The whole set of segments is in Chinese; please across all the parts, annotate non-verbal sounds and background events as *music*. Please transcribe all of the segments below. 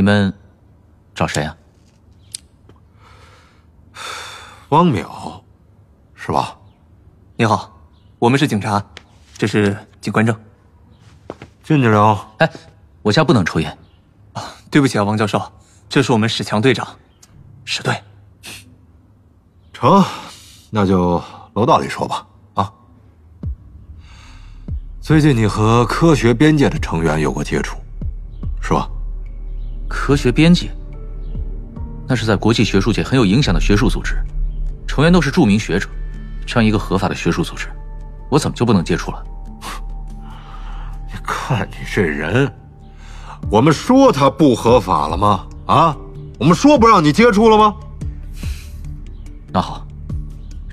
你们找谁啊？汪淼，是吧？你好，我们是警察，这是警官证。进去聊。哎，我家不能抽烟。啊，对不起啊，王教授，这是我们史强队长，史队。成，那就楼道里说吧。啊，最近你和科学边界的成员有过接触，是吧？科学编辑，那是在国际学术界很有影响的学术组织，成员都是著名学者。这样一个合法的学术组织，我怎么就不能接触了？*laughs* 你看你这人，我们说他不合法了吗？啊，我们说不让你接触了吗？那好，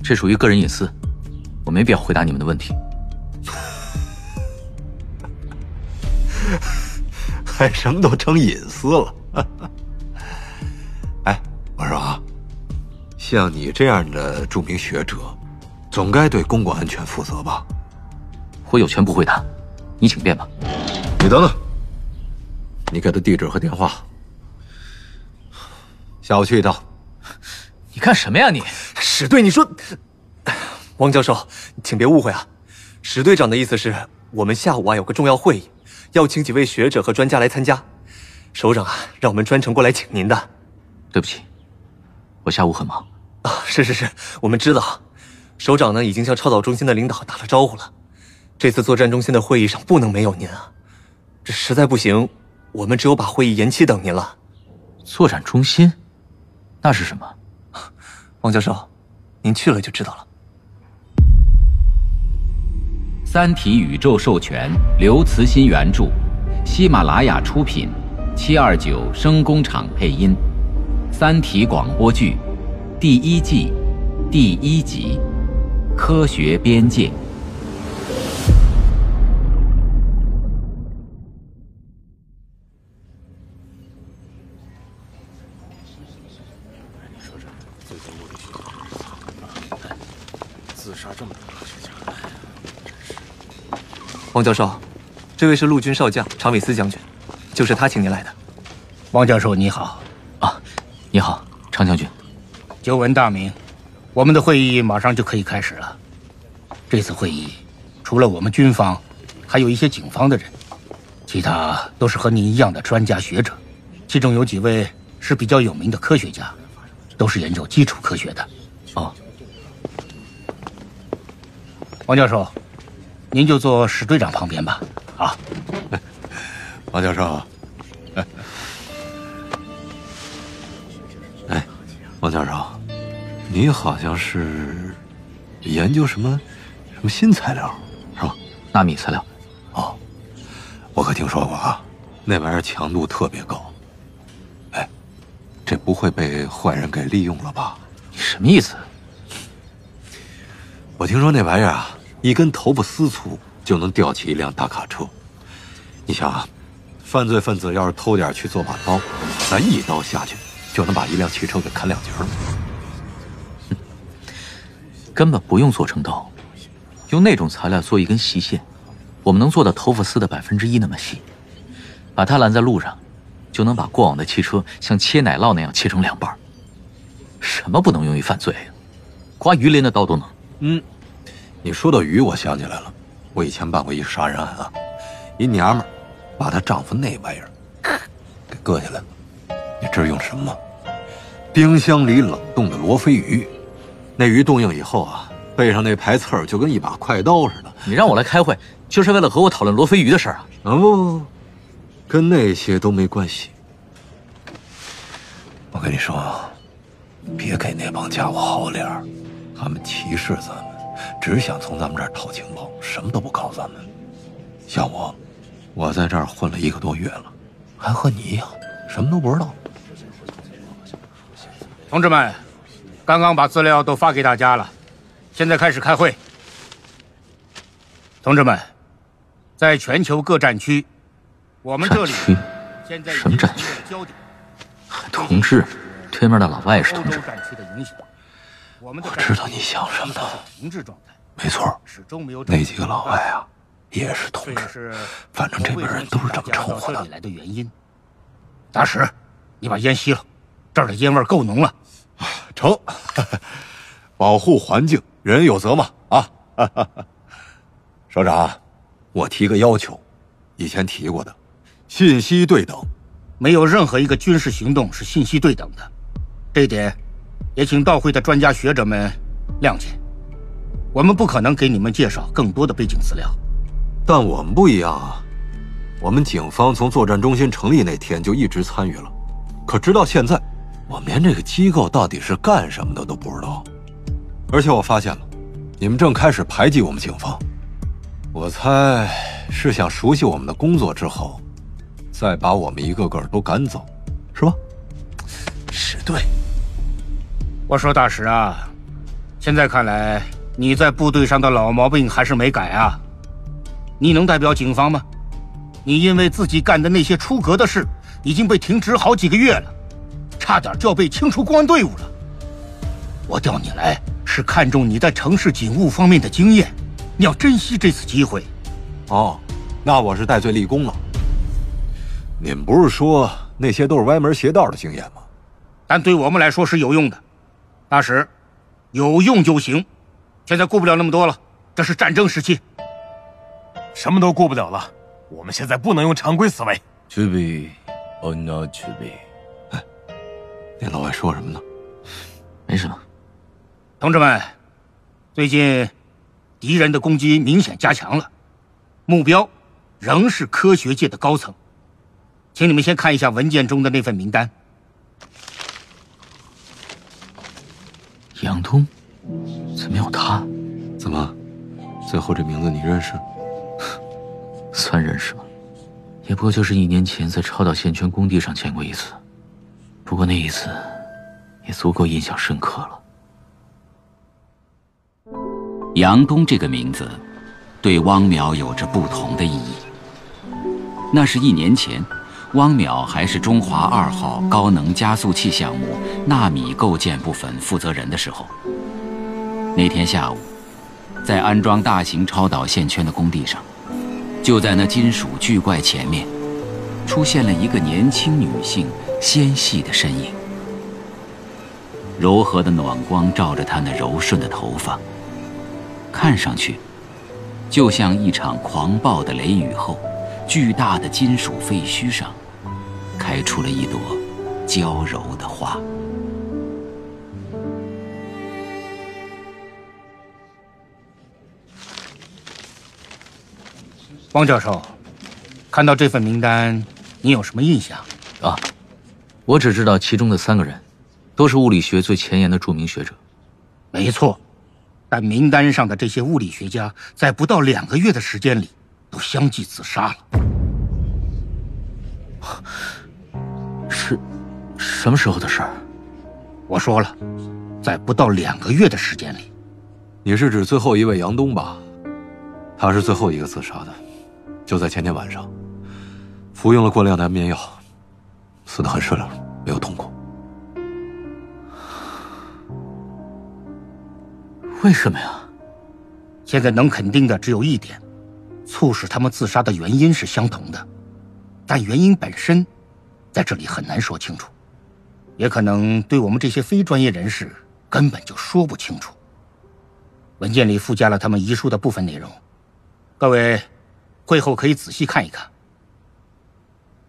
这属于个人隐私，我没必要回答你们的问题。*laughs* 还什么都成隐私了？哎，我说啊，像你这样的著名学者。总该对公共安全负责吧？我有权不回答，你请便吧。你等等，你给他地址和电话，下午去一趟。你干什么呀你？史队，你说，王教授，请别误会啊。史队长的意思是我们下午啊有个重要会议，要请几位学者和专家来参加。首长啊，让我们专程过来请您的。对不起，我下午很忙。啊，是是是，我们知道。首长呢，已经向超导中心的领导打了招呼了。这次作战中心的会议上不能没有您啊！这实在不行，我们只有把会议延期等您了。作战中心，那是什么？王教授，您去了就知道了。《三体》宇宙授权，刘慈欣原著，喜马拉雅出品，七二九声工厂配音，《三体》广播剧，第一季，第一集。科学边界。王教授，这位是陆军少将常伟思将军，就是他请您来的。王教授你好，啊，你好，常将军，久闻大名。我们的会议马上就可以开始了。这次会议，除了我们军方，还有一些警方的人，其他都是和您一样的专家学者，其中有几位是比较有名的科学家，都是研究基础科学的。哦，王教授，您就坐史队长旁边吧。啊，*laughs* 王教授，哎，王教授。你好像是研究什么什么新材料，是吧？纳米材料。哦，我可听说过啊，那玩意儿强度特别高。哎，这不会被坏人给利用了吧？你什么意思？我听说那玩意儿啊，一根头发丝粗就能吊起一辆大卡车。你想啊，犯罪分子要是偷点去做把刀，咱一刀下去就能把一辆汽车给砍两截了。根本不用做成刀，用那种材料做一根细线，我们能做到头发丝的百分之一那么细，把它拦在路上，就能把过往的汽车像切奶酪那样切成两半。什么不能用于犯罪？刮鱼鳞的刀都能。嗯，你说到鱼，我想起来了，我以前办过一杀人案啊，一娘们儿把她丈夫那玩意儿给割下来了，你知道用什么吗？冰箱里冷冻的罗非鱼。那鱼冻硬以后啊，背上那排刺儿就跟一把快刀似的。你让我来开会，就是为了和我讨论罗非鱼的事儿啊？啊不不不，跟那些都没关系。我跟你说，别给那帮家伙好脸儿，他们歧视咱们，只想从咱们这儿套情报，什么都不告咱们。像我，我在这儿混了一个多月了，还和你一样，什么都不知道。同志们。刚刚把资料都发给大家了，现在开始开会。同志们，在全球各战区，我们这里什么战区？同志，对面的老外是同志。我知道你想什么。没错，那几个老外啊，也是同志。反正这边人都是这么称呼的原因。大使，你把烟吸了，这儿的烟味够浓了。成，*laughs* 保护环境，人有责嘛啊！*laughs* 首长，我提个要求，以前提过的，信息对等。没有任何一个军事行动是信息对等的，这一点，也请到会的专家学者们谅解。我们不可能给你们介绍更多的背景资料。但我们不一样啊，我们警方从作战中心成立那天就一直参与了，可直到现在，我们连这个机构到底是干什么的都不知道。而且我发现了，你们正开始排挤我们警方，我猜是想熟悉我们的工作之后。再把我们一个个都赶走，是吧？是对。我说大石啊，现在看来你在部队上的老毛病还是没改啊。你能代表警方吗？你因为自己干的那些出格的事，已经被停职好几个月了，差点就要被清除公安队伍了。我调你来是看中你在城市警务方面的经验，你要珍惜这次机会。哦，那我是戴罪立功了。你们不是说那些都是歪门邪道的经验吗？但对我们来说是有用的，大使，有用就行。现在顾不了那么多了，这是战争时期，什么都顾不了了。我们现在不能用常规思维。To be or not to be？哎，那老外说什么呢？没什么。同志们，最近敌人的攻击明显加强了，目标仍是科学界的高层。请你们先看一下文件中的那份名单。杨东，怎么有他？怎么，最后这名字你认识？*laughs* 算认识吧？也不过就是一年前在超岛线圈工地上见过一次，不过那一次也足够印象深刻了。杨东这个名字，对汪淼有着不同的意义。那是一年前。汪淼还是中华二号高能加速器项目纳米构建部分负责人的时候，那天下午，在安装大型超导线圈的工地上，就在那金属巨怪前面，出现了一个年轻女性纤细的身影。柔和的暖光照着她那柔顺的头发，看上去，就像一场狂暴的雷雨后。巨大的金属废墟上，开出了一朵娇柔的花。汪教授，看到这份名单，你有什么印象？啊，我只知道其中的三个人，都是物理学最前沿的著名学者。没错，但名单上的这些物理学家，在不到两个月的时间里。都相继自杀了，*laughs* 是，什么时候的事儿？我说了，在不到两个月的时间里。你是指最后一位杨东吧？他是最后一个自杀的，就在前天晚上，服用了过量的安眠药，死得很顺利，没有痛苦。为什么呀？现在能肯定的只有一点。促使他们自杀的原因是相同的，但原因本身，在这里很难说清楚，也可能对我们这些非专业人士根本就说不清楚。文件里附加了他们遗书的部分内容，各位会后可以仔细看一看。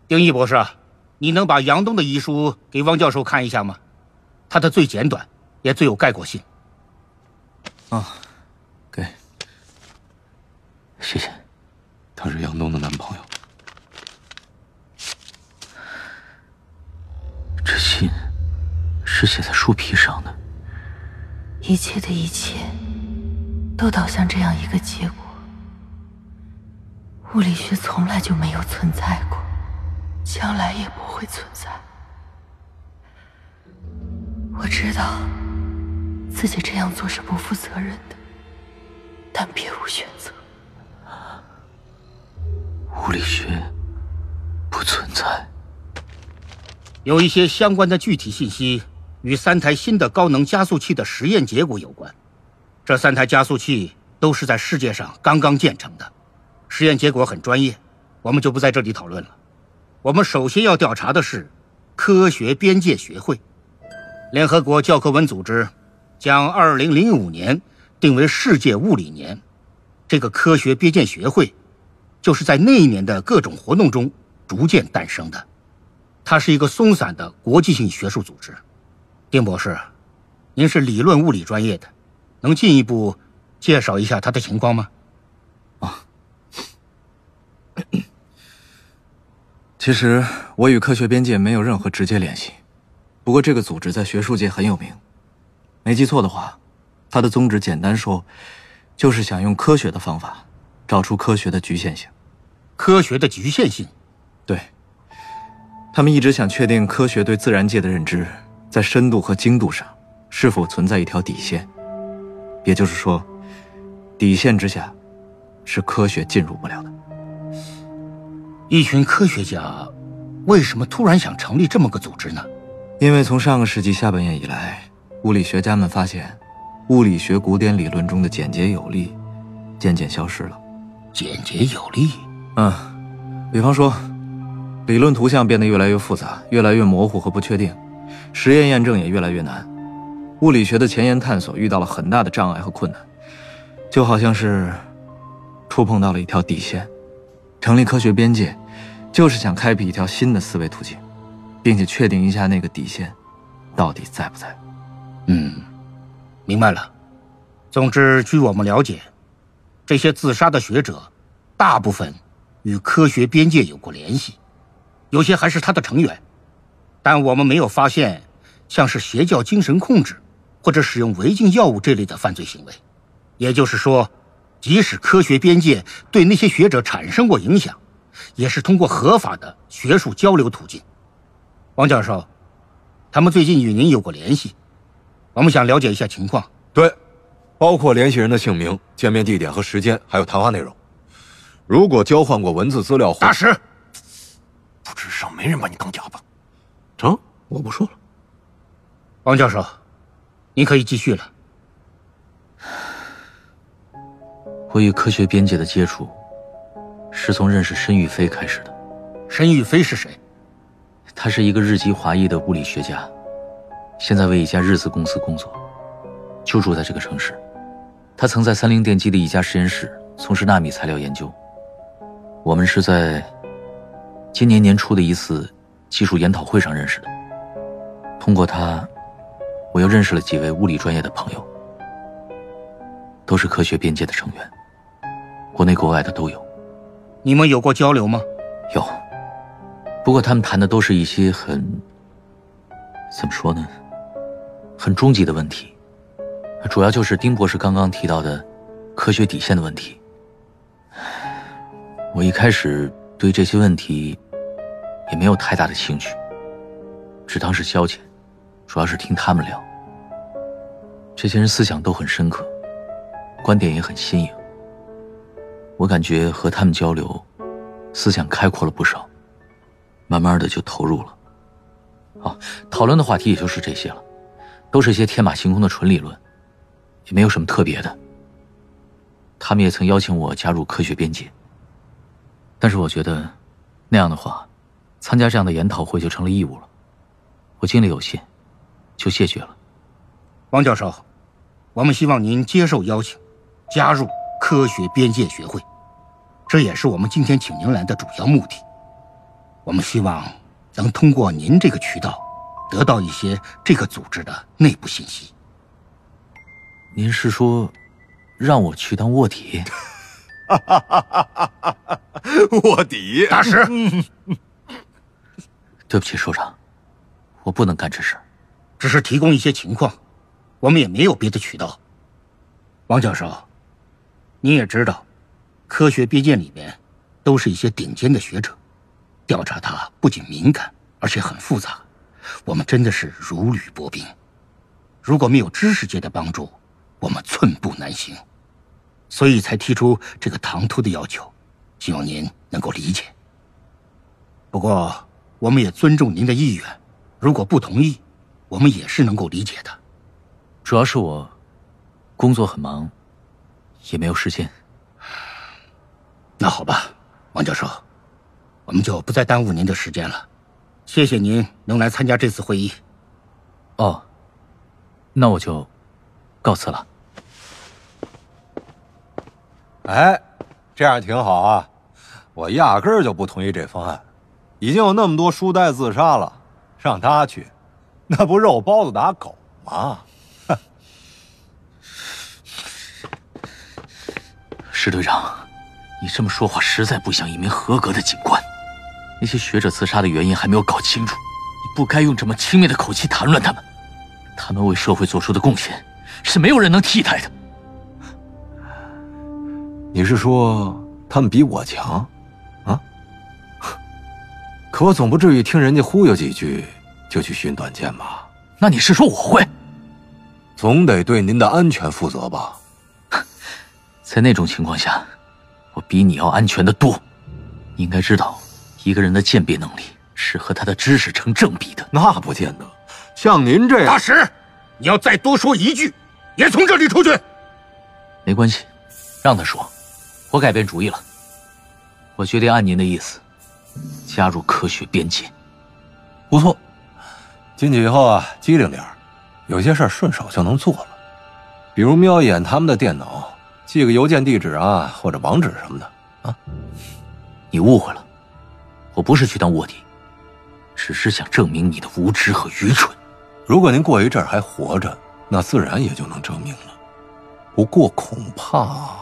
丁义博士，你能把杨东的遗书给汪教授看一下吗？他的最简短，也最有概括性。啊，给，谢谢。他是杨东的男朋友。这信是写在树皮上的。一切的一切都导向这样一个结果：物理学从来就没有存在过，将来也不会存在。我知道自己这样做是不负责任的，但别无选择。物理学不存在。有一些相关的具体信息与三台新的高能加速器的实验结果有关。这三台加速器都是在世界上刚刚建成的，实验结果很专业，我们就不在这里讨论了。我们首先要调查的是科学边界学会。联合国教科文组织将2005年定为世界物理年，这个科学边界学会就是在那一年的各种活动中逐渐诞生的。它是一个松散的国际性学术组织。丁博士，您是理论物理专业的，能进一步介绍一下它的情况吗？啊其实我与科学边界没有任何直接联系，不过这个组织在学术界很有名。没记错的话，它的宗旨简单说，就是想用科学的方法找出科学的局限性。科学的局限性，对。他们一直想确定科学对自然界的认知在深度和精度上是否存在一条底线，也就是说，底线之下是科学进入不了的。一群科学家为什么突然想成立这么个组织呢？因为从上个世纪下半叶以来，物理学家们发现，物理学古典理论中的简洁有力渐渐消失了。简洁有力？嗯，比方说，理论图像变得越来越复杂，越来越模糊和不确定，实验验证也越来越难，物理学的前沿探索遇到了很大的障碍和困难，就好像是触碰到了一条底线。成立科学边界，就是想开辟一条新的思维途径，并且确定一下那个底线到底在不在。嗯，明白了。总之，据我们了解，这些自杀的学者大部分与科学边界有过联系，有些还是他的成员，但我们没有发现像是邪教精神控制或者使用违禁药物这类的犯罪行为。也就是说。即使科学边界对那些学者产生过影响，也是通过合法的学术交流途径。王教授，他们最近与您有过联系，我们想了解一下情况。对，包括联系人的姓名、见面地点和时间，还有谈话内容。如果交换过文字资料，大师，不知上没人把你当哑巴。成，我不说了。王教授，您可以继续了。我与科学边界的接触，是从认识申玉飞开始的。申玉飞是谁？他是一个日籍华裔的物理学家，现在为一家日资公司工作，就住在这个城市。他曾在三菱电机的一家实验室从事纳米材料研究。我们是在今年年初的一次技术研讨会上认识的。通过他，我又认识了几位物理专业的朋友，都是科学边界的成员。国内国外的都有，你们有过交流吗？有，不过他们谈的都是一些很……怎么说呢？很终极的问题，主要就是丁博士刚刚提到的科学底线的问题。我一开始对这些问题也没有太大的兴趣，只当是消遣，主要是听他们聊。这些人思想都很深刻，观点也很新颖。我感觉和他们交流，思想开阔了不少，慢慢的就投入了。哦，讨论的话题也就是这些了，都是一些天马行空的纯理论，也没有什么特别的。他们也曾邀请我加入科学边界，但是我觉得那样的话，参加这样的研讨会就成了义务了，我精力有限，就谢绝了。王教授，我们希望您接受邀请，加入。科学边界学会，这也是我们今天请您来的主要目的。我们希望能通过您这个渠道，得到一些这个组织的内部信息。您是说，让我去当卧底？*laughs* 卧底大师，*laughs* 对不起，首长，我不能干这事。只是提供一些情况，我们也没有别的渠道。王教授。你也知道，科学边界里面都是一些顶尖的学者，调查它不仅敏感，而且很复杂，我们真的是如履薄冰。如果没有知识界的帮助，我们寸步难行，所以才提出这个唐突的要求，希望您能够理解。不过，我们也尊重您的意愿，如果不同意，我们也是能够理解的。主要是我工作很忙。也没有时间。那好吧，王教授，我们就不再耽误您的时间了。谢谢您能来参加这次会议。哦，那我就告辞了。哎，这样挺好啊！我压根儿就不同意这方案。已经有那么多书呆自杀了，让他去，*laughs* 那不肉包子打狗吗？*laughs* 石队长，你这么说话实在不像一名合格的警官。那些学者自杀的原因还没有搞清楚，你不该用这么轻蔑的口气谈论他们。他们为社会做出的贡献，是没有人能替代的。*laughs* 你是说他们比我强？啊？可我总不至于听人家忽悠几句就去寻短见吧？那你是说我会？总得对您的安全负责吧？*laughs* 在那种情况下，我比你要安全的多。你应该知道，一个人的鉴别能力是和他的知识成正比的。那不见得。像您这样，大石，你要再多说一句，也从这里出去。没关系，让他说。我改变主意了，我决定按您的意思，加入科学边界。不错，进去以后啊，机灵点有些事儿顺手就能做了，比如瞄一眼他们的电脑。寄个邮件地址啊，或者网址什么的啊。你误会了，我不是去当卧底，只是想证明你的无知和愚蠢。如果您过一阵还活着，那自然也就能证明了。不过恐怕，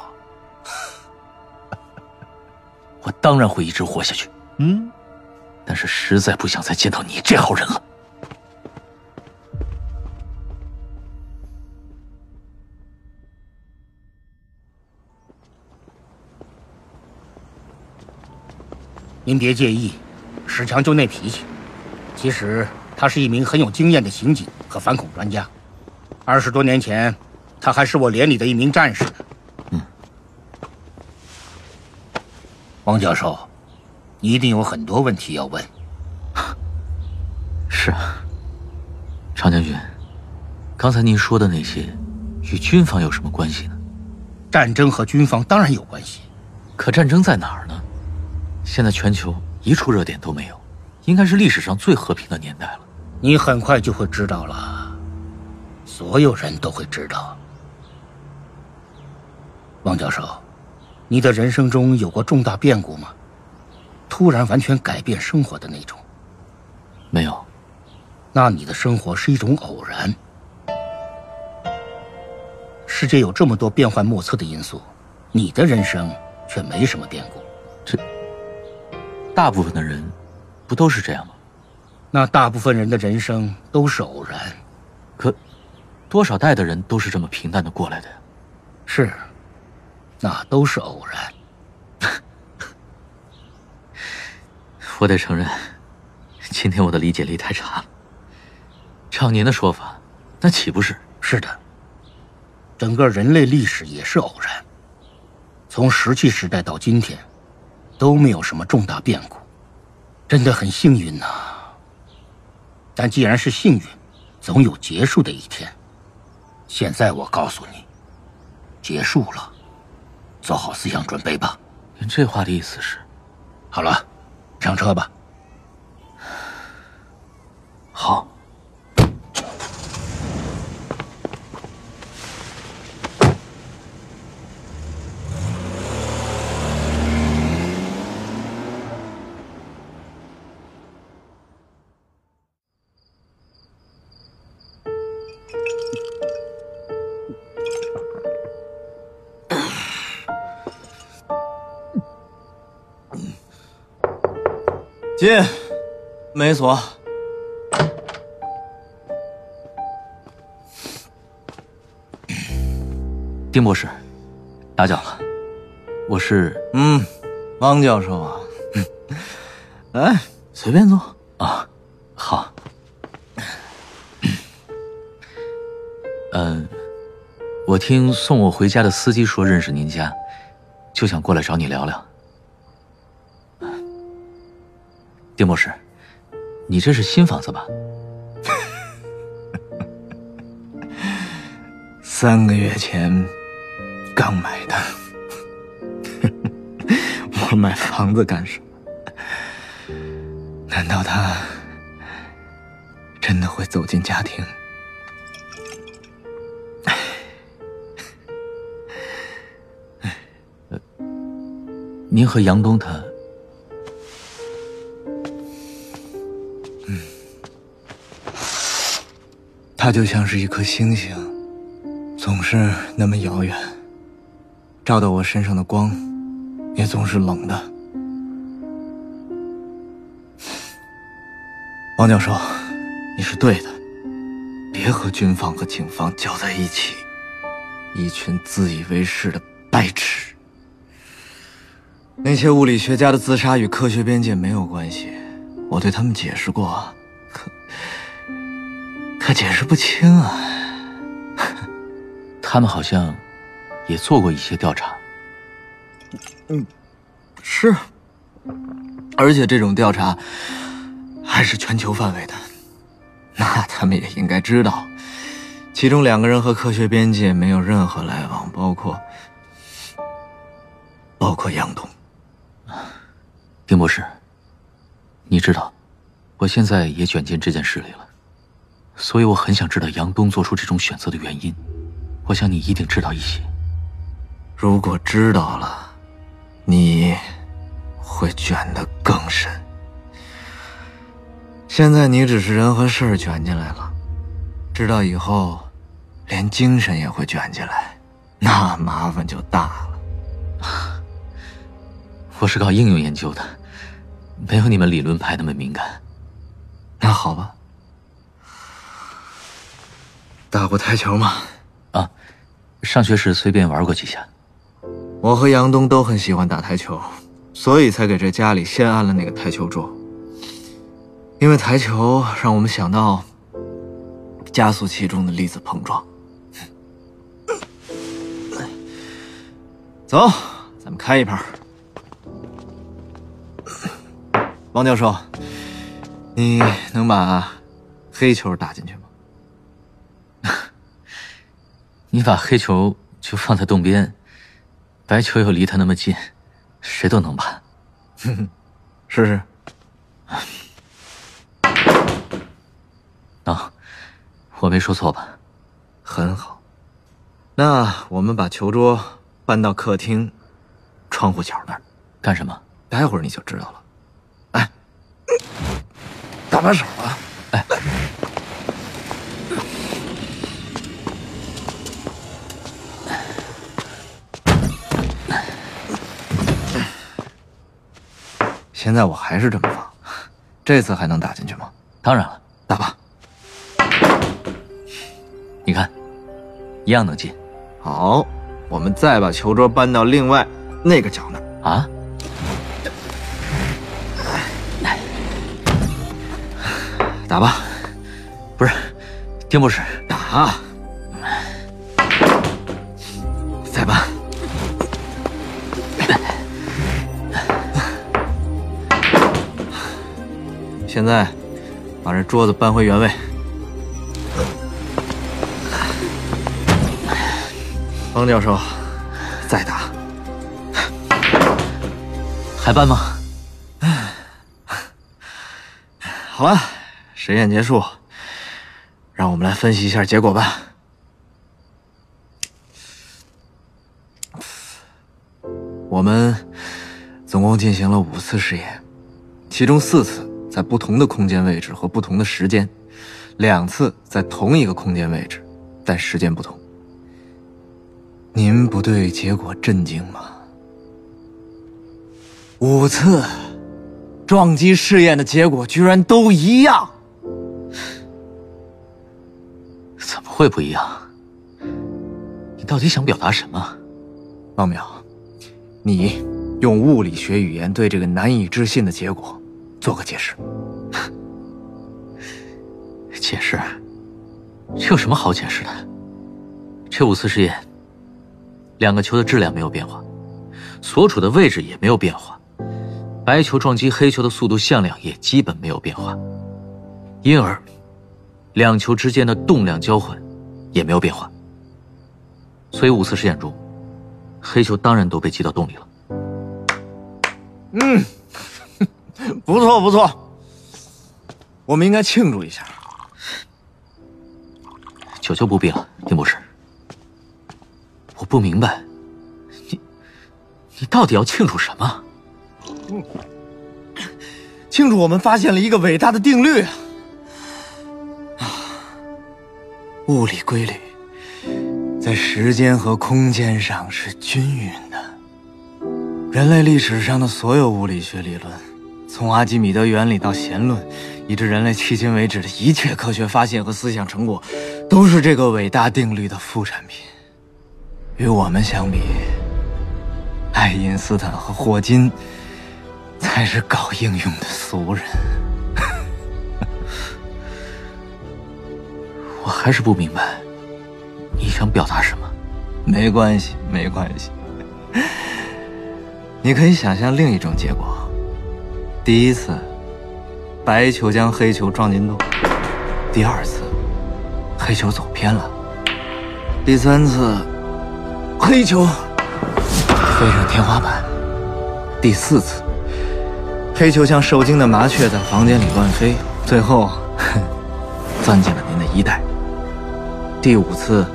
我当然会一直活下去。嗯，但是实在不想再见到你这号人了。您别介意，史强就那脾气。其实他是一名很有经验的刑警和反恐专家。二十多年前，他还是我连里的一名战士呢。嗯，王教授，你一定有很多问题要问。*laughs* 是啊，常将军，刚才您说的那些，与军方有什么关系呢？战争和军方当然有关系，可战争在哪儿呢？现在全球一处热点都没有，应该是历史上最和平的年代了。你很快就会知道了，所有人都会知道。王教授，你的人生中有过重大变故吗？突然完全改变生活的那种？没有。那你的生活是一种偶然。世界有这么多变幻莫测的因素，你的人生却没什么变故。这。大部分的人，不都是这样吗？那大部分人的人生都是偶然，可多少代的人都是这么平淡的过来的呀？是，那都是偶然。我得承认，今天我的理解力太差了。照您的说法，那岂不是？是的，整个人类历史也是偶然，从石器时代到今天。都没有什么重大变故，真的很幸运呐。但既然是幸运，总有结束的一天。现在我告诉你，结束了，做好思想准备吧。您这话的意思是？好了，上车吧。好。进，没锁。丁博士，打搅了，我是嗯，汪教授啊，来，*laughs* 随便坐啊，好。嗯，我听送我回家的司机说认识您家，就想过来找你聊聊。丁博士，你这是新房子吧？*laughs* 三个月前刚买的。*laughs* 我买房子干什么？难道他真的会走进家庭。*laughs* 您和杨东他，他就像是一颗星星，总是那么遥远，照到我身上的光，也总是冷的。王教授，你是对的，别和军方和警方搅在一起，一群自以为是的白痴。那些物理学家的自杀与科学边界没有关系，我对他们解释过，可解释不清啊。*laughs* 他们好像也做过一些调查。嗯，是，而且这种调查还是全球范围的，那他们也应该知道，其中两个人和科学边界没有任何来往，包括包括杨东。丁博士，你知道，我现在也卷进这件事里了，所以我很想知道杨东做出这种选择的原因。我想你一定知道一些。如果知道了，你会卷得更深。现在你只是人和事儿卷进来了，知道以后，连精神也会卷进来，那麻烦就大了。我是搞应用研究的，没有你们理论派那么敏感。那好吧，打过台球吗？啊，上学时随便玩过几下。我和杨东都很喜欢打台球，所以才给这家里先安了那个台球桌。因为台球让我们想到加速器中的粒子碰撞。走，咱们开一盘。王教授，你能把黑球打进去吗？你把黑球就放在洞边，白球又离它那么近，谁都能把。*laughs* 试试。能，我没说错吧？很好。那我们把球桌搬到客厅窗户角那儿，干什么？待会儿你就知道了。哎搭把手啊！哎，现在我还是这么放，这次还能打进去吗？当然了，打吧。你看，一样能进。好，我们再把球桌搬到另外那个角那儿啊。打吧，不是，丁博士，打，现在把这桌子搬回原位。方教授，再打。还搬吗？好了。实验结束，让我们来分析一下结果吧。我们总共进行了五次实验，其中四次在不同的空间位置和不同的时间，两次在同一个空间位置，但时间不同。您不对结果震惊吗？五次撞击试验的结果居然都一样！怎么会不一样？你到底想表达什么，王淼？你用物理学语言对这个难以置信的结果做个解释。解释？这有什么好解释的？这五次实验，两个球的质量没有变化，所处的位置也没有变化，白球撞击黑球的速度向量也基本没有变化，因而。两球之间的动量交换也没有变化，所以五次实验中，黑球当然都被击到洞里了。嗯，*laughs* 不错不错，我们应该庆祝一下。酒就不必了，丁博士。我不明白，你你到底要庆祝什么？庆祝我们发现了一个伟大的定律啊！物理规律在时间和空间上是均匀的。人类历史上的所有物理学理论，从阿基米德原理到弦论，以致人类迄今为止的一切科学发现和思想成果，都是这个伟大定律的副产品。与我们相比，爱因斯坦和霍金才是搞应用的俗人。*laughs* 我还是不明白，你想表达什么？没关系，没关系。*laughs* 你可以想象另一种结果：第一次，白球将黑球撞进洞；第二次，黑球走偏了；第三次，黑球。飞上天花板；第四次，黑球像受惊的麻雀在房间里乱飞，最后 *laughs* 钻进了您的衣袋。第五次，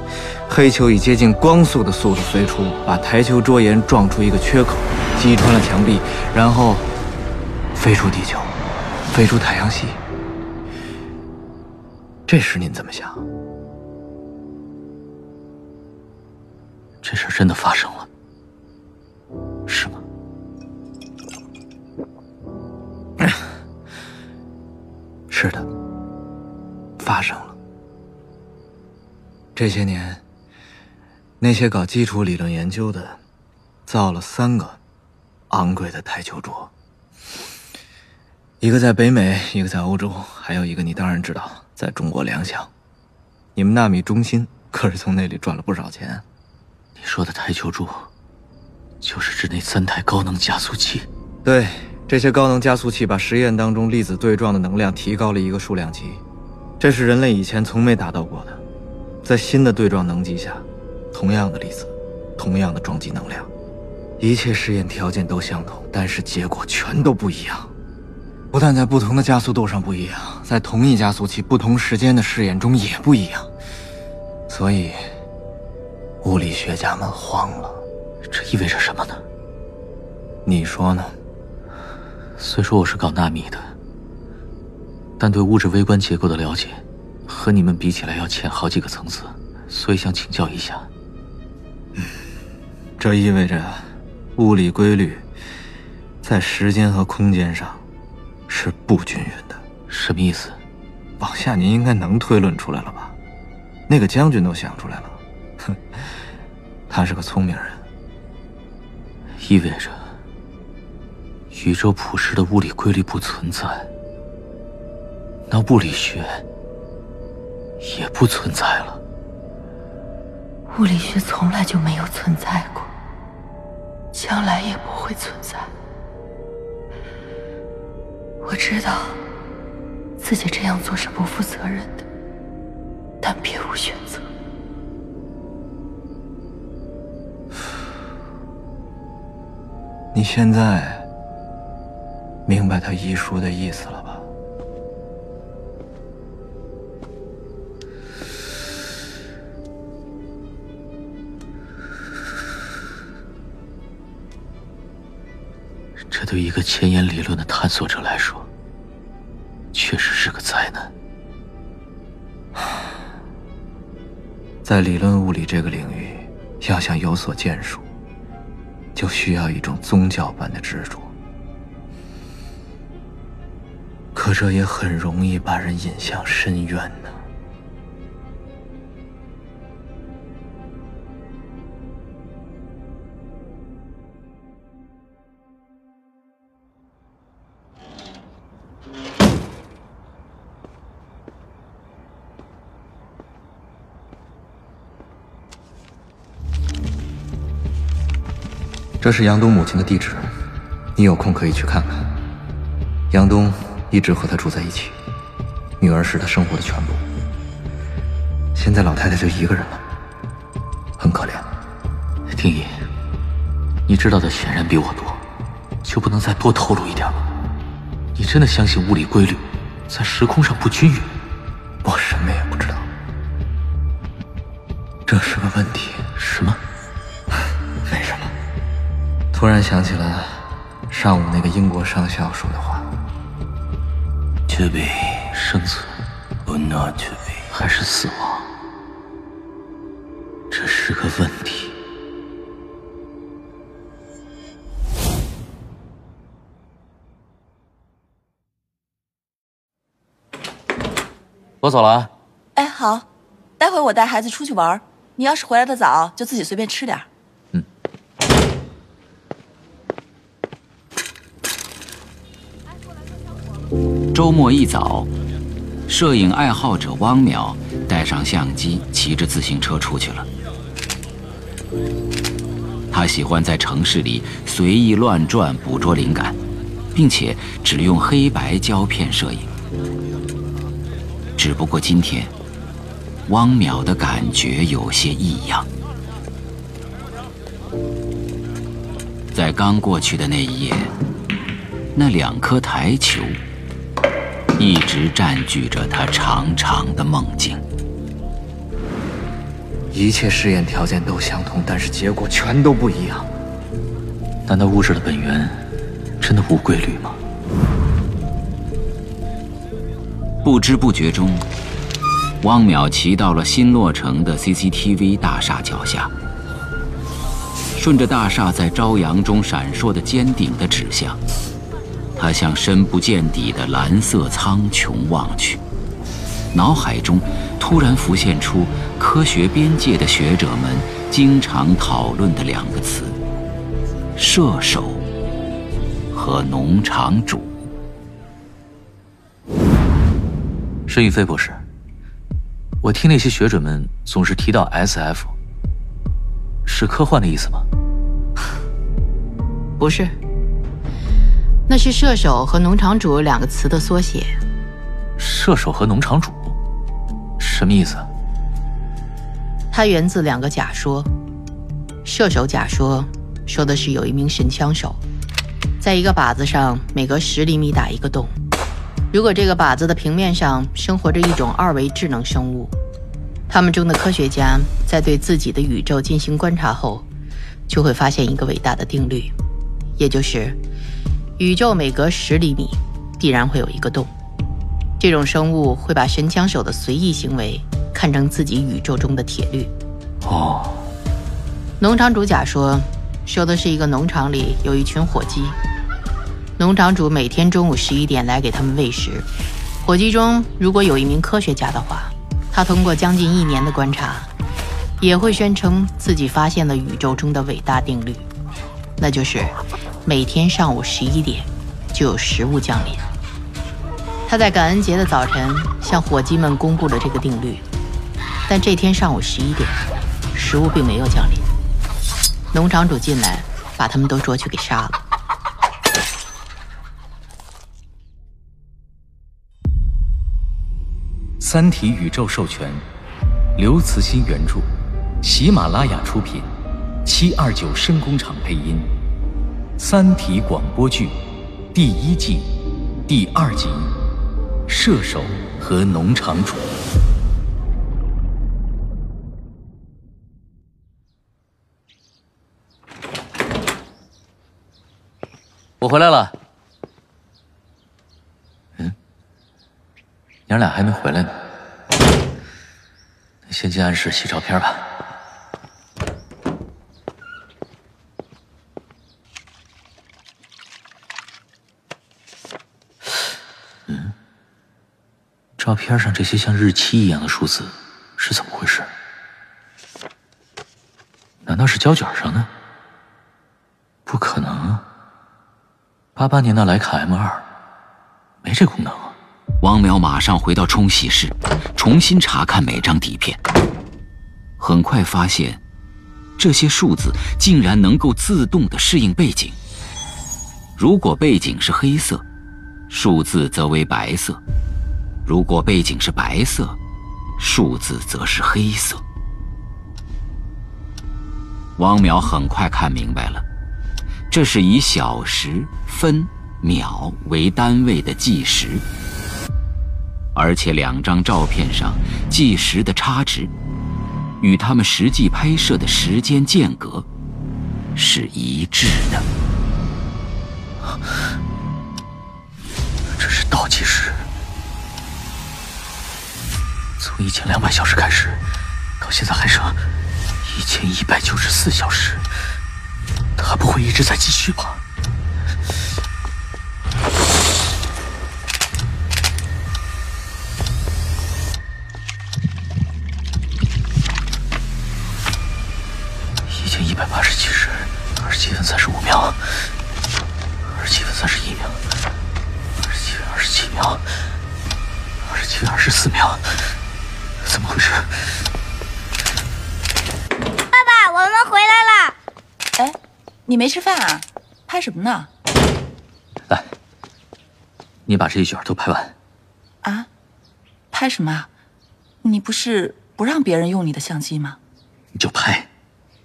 黑球以接近光速的速度飞出，把台球桌沿撞出一个缺口，击穿了墙壁，然后飞出地球，飞出太阳系。这时您怎么想？这事真的发生了，是吗？*clears throat* 是的，发生了。这些年，那些搞基础理论研究的，造了三个昂贵的台球桌，一个在北美，一个在欧洲，还有一个你当然知道，在中国联想。你们纳米中心可是从那里赚了不少钱。你说的台球桌，就是指那三台高能加速器？对，这些高能加速器把实验当中粒子对撞的能量提高了一个数量级，这是人类以前从没达到过的。在新的对撞能级下，同样的粒子，同样的撞击能量，一切实验条件都相同，但是结果全都不一样。不但在不同的加速度上不一样，在同一加速器不同时间的试验中也不一样。所以，物理学家们慌了。这意味着什么呢？你说呢？虽说我是搞纳米的，但对物质微观结构的了解。和你们比起来要浅好几个层次，所以想请教一下。嗯，这意味着物理规律在时间和空间上是不均匀的。什么意思？往下您应该能推论出来了吧？那个将军都想出来了。哼，他是个聪明人。意味着宇宙普世的物理规律不存在，那物理学？也不存在了。物理学从来就没有存在过，将来也不会存在。我知道自己这样做是不负责任的，但别无选择。你现在明白他遗书的意思了这对一个前沿理论的探索者来说，确实是个灾难。*sighs* 在理论物理这个领域，要想有所建树，就需要一种宗教般的执着。可这也很容易把人引向深渊呢。这是杨东母亲的地址，你有空可以去看看。杨东一直和她住在一起，女儿是他生活的全部。现在老太太就一个人了，很可怜。丁一，你知道的显然比我多，就不能再多透露一点吗？你真的相信物理规律在时空上不均匀？我什么也不知道，这是个问题。什么？突然想起了上午那个英国上校说的话。：“To be 生存，不那去比，还是死亡？这是个问题。我走了啊。哎，好，待会我带孩子出去玩，你要是回来的早，就自己随便吃点。嗯。周末一早，摄影爱好者汪淼带上相机，骑着自行车出去了。他喜欢在城市里随意乱转，捕捉灵感，并且只用黑白胶片摄影。只不过今天，汪淼的感觉有些异样。在刚过去的那一夜，那两颗台球一直占据着他长长的梦境。一切试验条件都相同，但是结果全都不一样。难道物质的本源真的无规律吗？不知不觉中，汪淼骑到了新落成的 CCTV 大厦脚下，顺着大厦在朝阳中闪烁的尖顶的指向，他向深不见底的蓝色苍穹望去，脑海中突然浮现出科学边界的学者们经常讨论的两个词：射手和农场主。申宇飞博士，我听那些学者们总是提到 S.F，是科幻的意思吗？*laughs* 不是，那是射手和农场主两个词的缩写。射手和农场主，什么意思？它源自两个假说。射手假说说的是有一名神枪手，在一个靶子上每隔十厘米打一个洞。如果这个靶子的平面上生活着一种二维智能生物，他们中的科学家在对自己的宇宙进行观察后，就会发现一个伟大的定律，也就是宇宙每隔十厘米必然会有一个洞。这种生物会把神枪手的随意行为看成自己宇宙中的铁律。哦，农场主甲说说的是一个农场里有一群火鸡。农场主每天中午十一点来给他们喂食。火鸡中如果有一名科学家的话，他通过将近一年的观察，也会宣称自己发现了宇宙中的伟大定律，那就是每天上午十一点就有食物降临。他在感恩节的早晨向火鸡们公布了这个定律，但这天上午十一点，食物并没有降临。农场主进来，把他们都捉去给杀了。《三体》宇宙授权，刘慈欣原著，喜马拉雅出品，七二九声工厂配音，《三体》广播剧第一季第二集《射手和农场主》。我回来了。嗯娘俩还没回来呢，先进暗室洗照片吧。嗯，照片上这些像日期一样的数字是怎么回事？难道是胶卷上的？不可能啊！八八年的徕卡 M 二没这功能啊！王淼马上回到冲洗室，重新查看每张底片。很快发现，这些数字竟然能够自动的适应背景。如果背景是黑色，数字则为白色；如果背景是白色，数字则是黑色。王淼很快看明白了，这是以小时、分、秒为单位的计时。而且两张照片上计时的差值，与他们实际拍摄的时间间隔是一致的。这是倒计时，从一千两百小时开始，到现在还剩一千一百九十四小时，他不会一直在继续吧？一千一百八十七时，二十七分三十五秒，二十七分三十一秒，二十七分二十七秒，二十七分二十四秒，怎么回事？爸爸，我们回来了。哎，你没吃饭啊？拍什么呢？来，你把这一卷都拍完。啊？拍什么啊？你不是不让别人用你的相机吗？你就拍，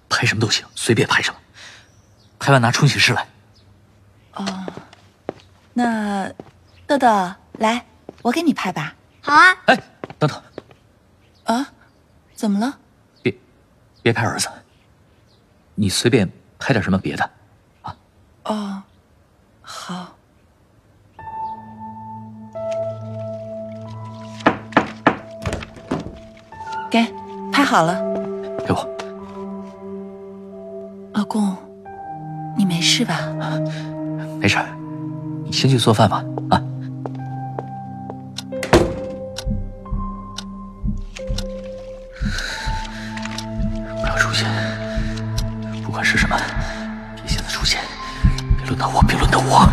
拍什么都行，随便拍什么。拍完拿冲洗室来。哦，那豆豆来，我给你拍吧。好啊。哎，等等，啊，怎么了？别，别拍儿子。你随便拍点什么别的。啊哦，好。给，拍好了。给我。老公，你没事吧？没事，你先去做饭吧。啊。轮到我，别轮到我。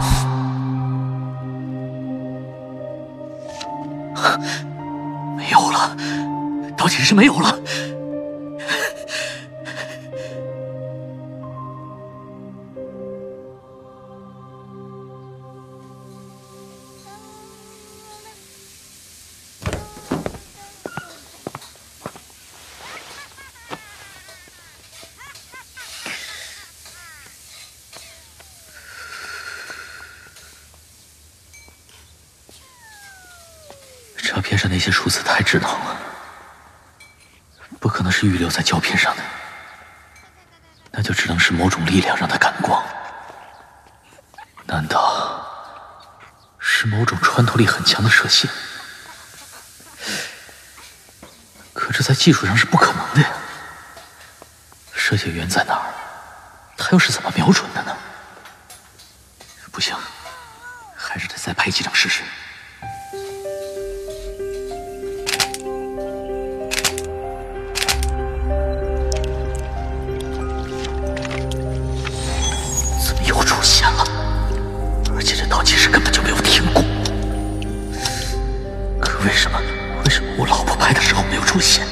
*laughs* 没有了，倒计时没有了。些数字太智能了，不可能是预留在胶片上的，那就只能是某种力量让它感光。难道是某种穿透力很强的射线？可这在技术上是不可能的呀！射线源在哪儿？他又是怎么瞄准的呢？不行，还是得再拍几张试试。出现？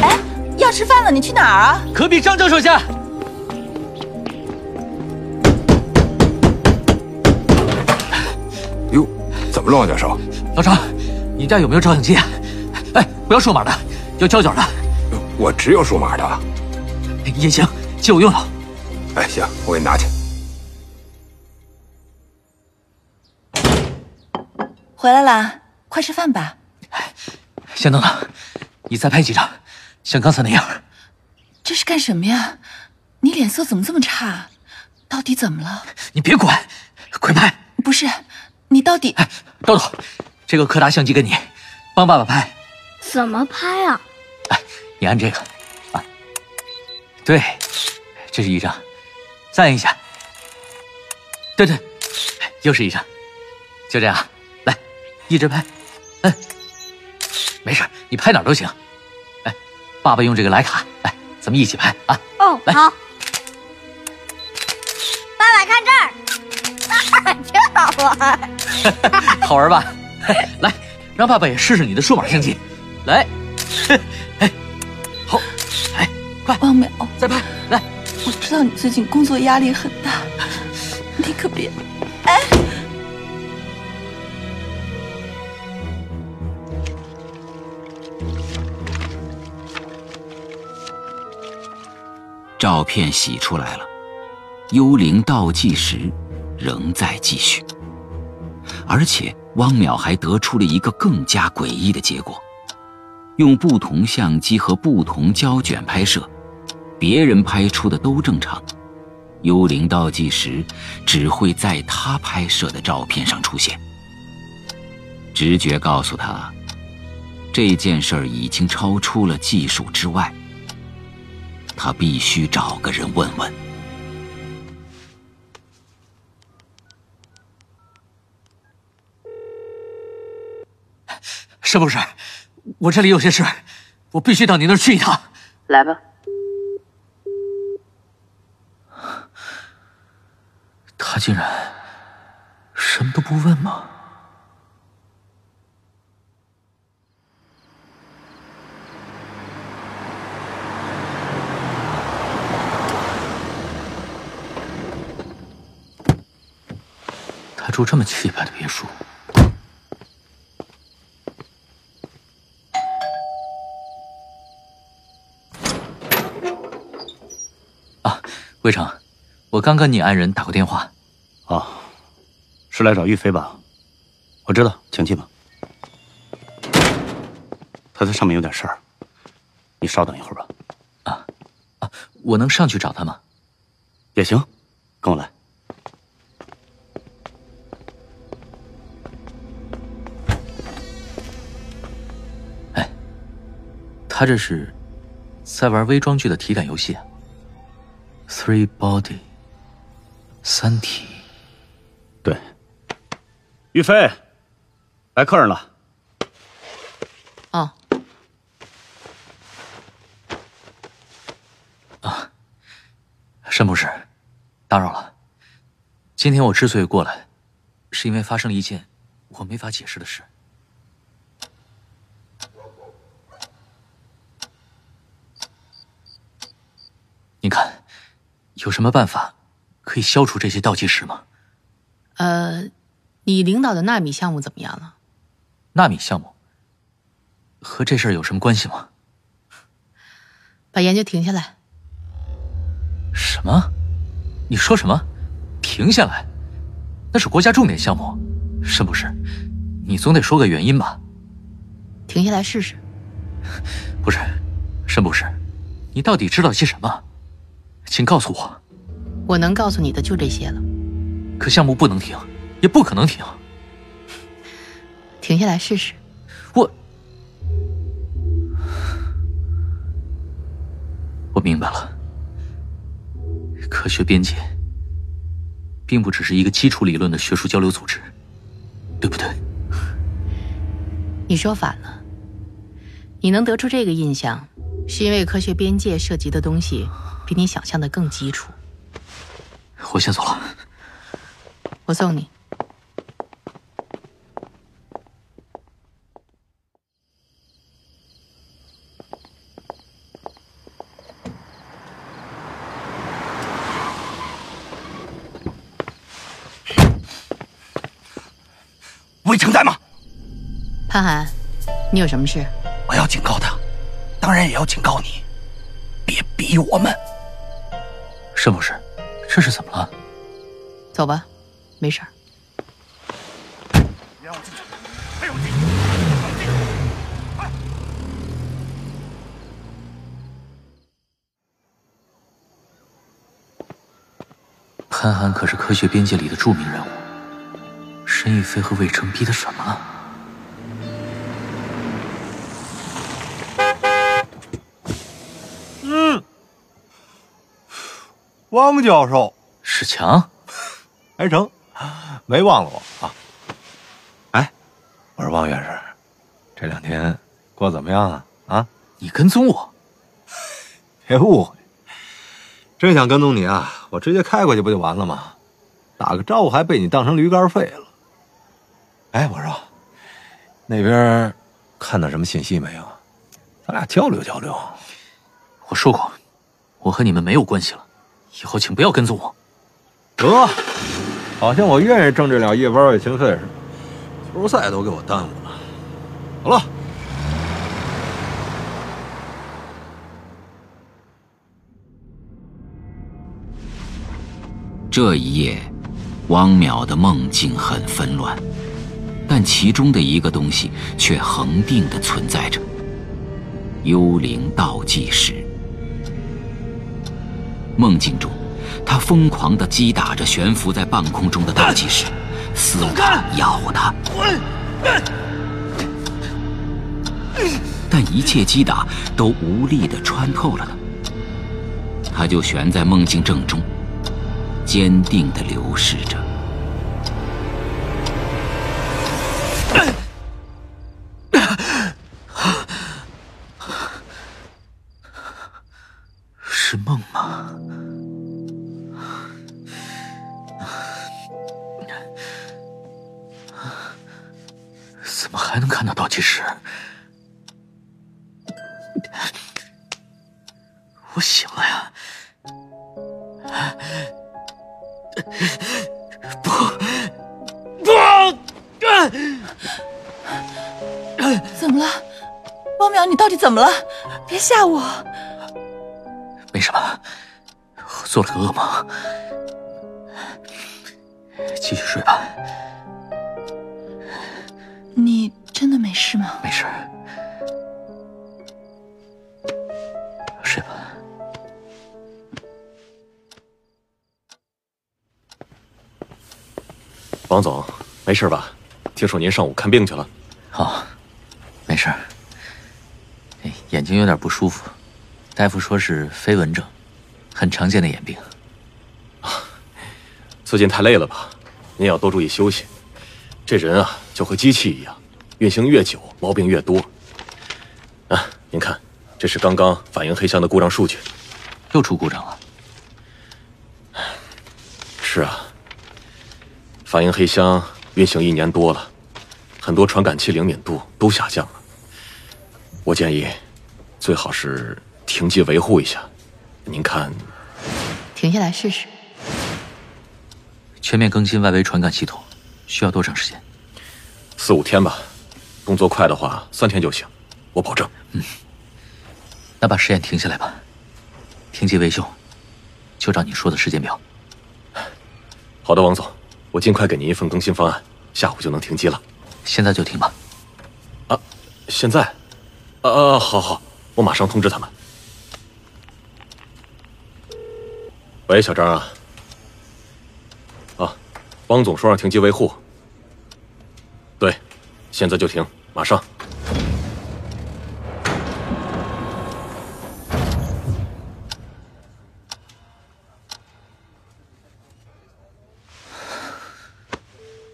哎，要吃饭了，你去哪儿啊？可比张教授家。哟，怎么了，王教授？老张，你家有没有照相机啊？哎，不要数码的，要胶卷的。我只有数码的。也行，借我用用。哎，行，我给你拿去。回来啦，快吃饭吧。先等等，你再拍几张，像刚才那样。这是干什么呀？你脸色怎么这么差？到底怎么了？你别管，快拍！不是，你到底……哎，豆豆，这个柯达相机给你，帮爸爸拍。怎么拍啊？哎，你按这个，啊，对，这是一张，再按一下。对对，又是一张，就这样，来，一直拍，嗯，没事，你拍哪儿都行。哎，爸爸用这个徕卡，来，咱们一起拍啊。哦，来好。爸爸看这儿，真好玩。好玩吧？来，让爸爸也试试你的数码相机。来，哎，好，哎，快，王淼，再拍，来。我知道你最近工作压力很大，你可别……哎，照片洗出来了，幽灵倒计时仍在继续，而且汪淼还得出了一个更加诡异的结果：用不同相机和不同胶卷拍摄，别人拍出的都正常，幽灵倒计时只会在他拍摄的照片上出现。直觉告诉他，这件事已经超出了技术之外，他必须找个人问问。申博士，我这里有些事，我必须到您那儿去一趟。来吧。他竟然什么都不问吗？他住这么气派的别墅。啊，魏成，我刚跟你爱人打过电话。啊，是来找玉飞吧？我知道，请进吧。他在上面有点事儿，你稍等一会儿吧。啊啊，我能上去找他吗？也行，跟我来。他这是在玩微装剧的体感游戏啊。Three Body，三体。对，玉飞，来客人了。哦。啊，沈博士，打扰了。今天我之所以过来，是因为发生了一件我没法解释的事。你看，有什么办法可以消除这些倒计时吗？呃，你领导的纳米项目怎么样了？纳米项目和这事儿有什么关系吗？把研究停下来。什么？你说什么？停下来？那是国家重点项目，申博士，你总得说个原因吧？停下来试试。*laughs* 不是，申博士，你到底知道些什么？请告诉我。我能告诉你的就这些了。可项目不能停，也不可能停。停下来试试。我，我明白了。科学边界并不只是一个基础理论的学术交流组织，对不对？你说反了。你能得出这个印象，是因为科学边界涉及的东西比你想象的更基础。我先走了。我送你。魏成在吗？潘寒，你有什么事？我要警告他，当然也要警告你，别逼我们。申博士，这是怎么了？走吧，没事儿。潘寒可是科学边界里的著名人物，申亦飞和魏成逼的什么了？嗯，汪教授，史强，*laughs* 还成，没忘了我啊？哎，我说汪院士，这两天过怎么样啊？啊，你跟踪我？*laughs* 别误会，真想跟踪你啊，我直接开过去不就完了吗？打个招呼还被你当成驴肝肺了。哎，我说，那边看到什么信息没有？咱俩交流交流。我说过，我和你们没有关系了，以后请不要跟踪我。得，好像我愿意挣这两亿玩外勤费似的，球赛都给我耽误了。好了。这一夜，汪淼的梦境很纷乱，但其中的一个东西却恒定的存在着。幽灵倒计时。梦境中，他疯狂地击打着悬浮在半空中的倒计时，撕它、咬它。但一切击打都无力地穿透了他，他就悬在梦境正中，坚定地流逝着。怎么还能看到倒计时？我醒了呀！不，不！怎么了，汪淼？你到底怎么了？别吓我！没什么，我做了个噩梦。继续睡吧。你真的没事吗？没事。睡吧。王总，没事吧？听说您上午看病去了。哦，没事。哎，眼睛有点不舒服，大夫说是飞蚊症，很常见的眼病。最近太累了吧？您要多注意休息。这人啊，就和机器一样，运行越久，毛病越多。啊，您看，这是刚刚反映黑箱的故障数据，又出故障了。是啊，反应黑箱运行一年多了，很多传感器灵敏度都下降了。我建议，最好是停机维护一下。您看，停下来试试。全面更新外围传感系统需要多长时间？四五天吧，动作快的话三天就行，我保证。嗯，那把实验停下来吧，停机维修，就照你说的时间表。好的，王总，我尽快给您一份更新方案，下午就能停机了。现在就停吧。啊，现在？啊啊，好好，我马上通知他们。喂，小张啊。汪总说让停机维护。对，现在就停，马上。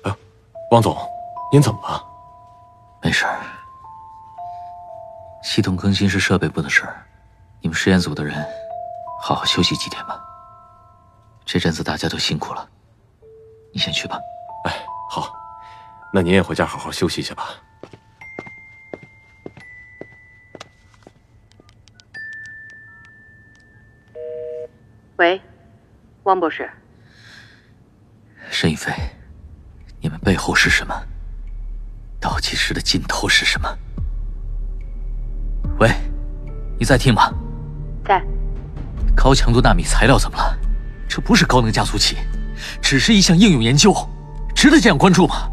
哎，汪总，您怎么了？没事儿。系统更新是设备部的事儿，你们实验组的人好好休息几天吧。这阵子大家都辛苦了，你先去吧。哎，好，那您也回家好好休息一下吧。喂，汪博士。沈一飞，你们背后是什么？倒计时的尽头是什么？喂，你在听吗？在。高强度纳米材料怎么了？这不是高能加速器，只是一项应用研究，值得这样关注吗？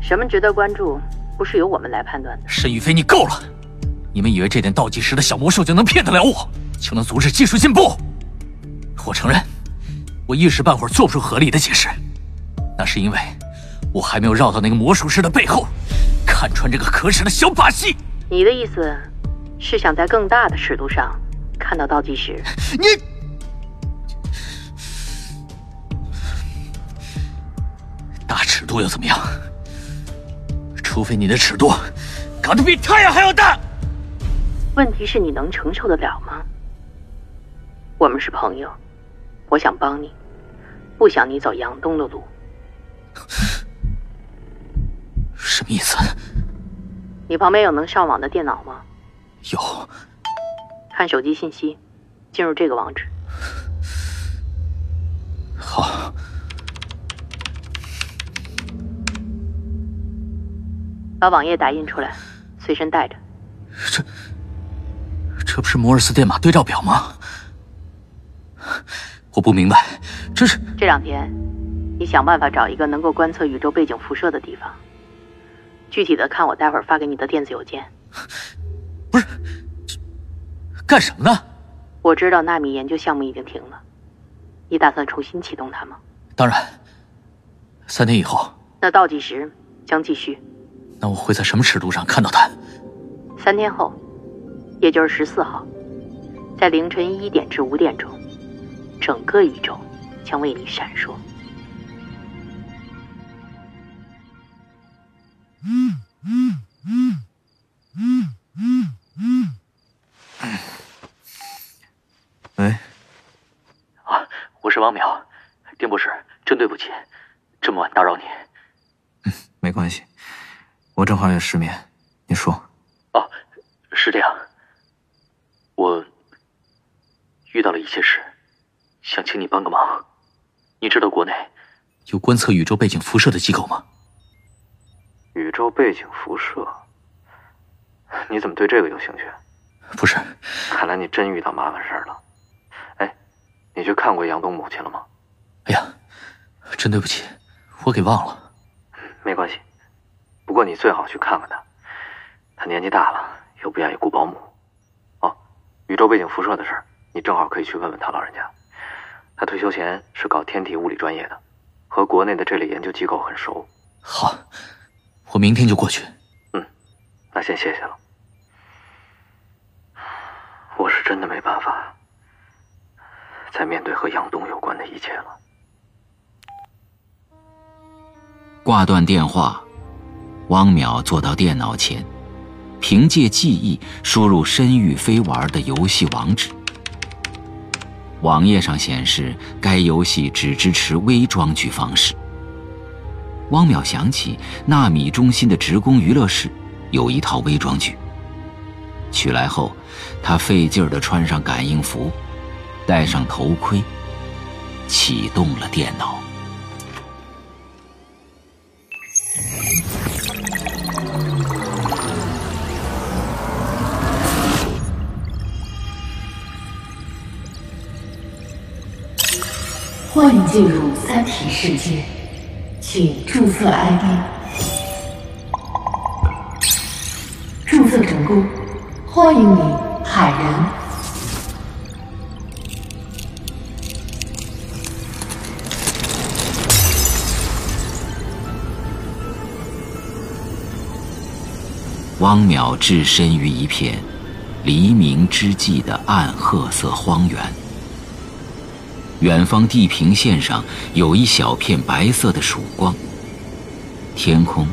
什么值得关注，不是由我们来判断的。沈宇飞，你够了！你们以为这点倒计时的小魔兽就能骗得了我，就能阻止技术进步？我承认，我一时半会儿做不出合理的解释，那是因为我还没有绕到那个魔术师的背后，看穿这个可耻的小把戏。你的意思是想在更大的尺度上看到倒计时？*laughs* 你大尺度又怎么样？除非你的尺度搞得比太阳还要大。问题是你能承受得了吗？我们是朋友，我想帮你，不想你走杨东的路。什么意思？你旁边有能上网的电脑吗？有。看手机信息，进入这个网址。好。把网页打印出来，随身带着。这，这不是摩尔斯电码对照表吗？我不明白，这是这两天，你想办法找一个能够观测宇宙背景辐射的地方。具体的看我待会儿发给你的电子邮件。不是，干什么呢？我知道纳米研究项目已经停了，你打算重新启动它吗？当然。三天以后。那倒计时将继续。那我会在什么尺度上看到他？三天后，也就是十四号，在凌晨一点至五点钟，整个宇宙将为你闪烁。嗯嗯嗯嗯嗯嗯。喂。啊，我是王淼，丁博士，真对不起，这么晚打扰你。嗯，没关系，我正好也失眠。你说。哦，是这样，我遇到了一些事，想请你帮个忙。你知道国内有观测宇宙背景辐射的机构吗？宇宙背景辐射？你怎么对这个有兴趣？不是，看来你真遇到麻烦事儿了。哎，你去看过杨东母亲了吗？哎呀，真对不起，我给忘了。没关系，不过你最好去看看他。他年纪大了，又不愿意雇保姆。哦，宇宙背景辐射的事儿，你正好可以去问问他老人家。他退休前是搞天体物理专业的，和国内的这类研究机构很熟。好。我明天就过去。嗯，那先谢谢了。我是真的没办法再面对和杨东有关的一切了。挂断电话，汪淼坐到电脑前，凭借记忆输入“申玉飞玩”的游戏网址。网页上显示，该游戏只支持微装具方式。汪淼想起纳米中心的职工娱乐室有一套微装具。取来后，他费劲儿地穿上感应服，戴上头盔，启动了电脑。欢迎进入三体世界。请注册 ID，注册成功，欢迎你，海人。汪淼置身于一片黎明之际的暗褐色荒原。远方地平线上有一小片白色的曙光，天空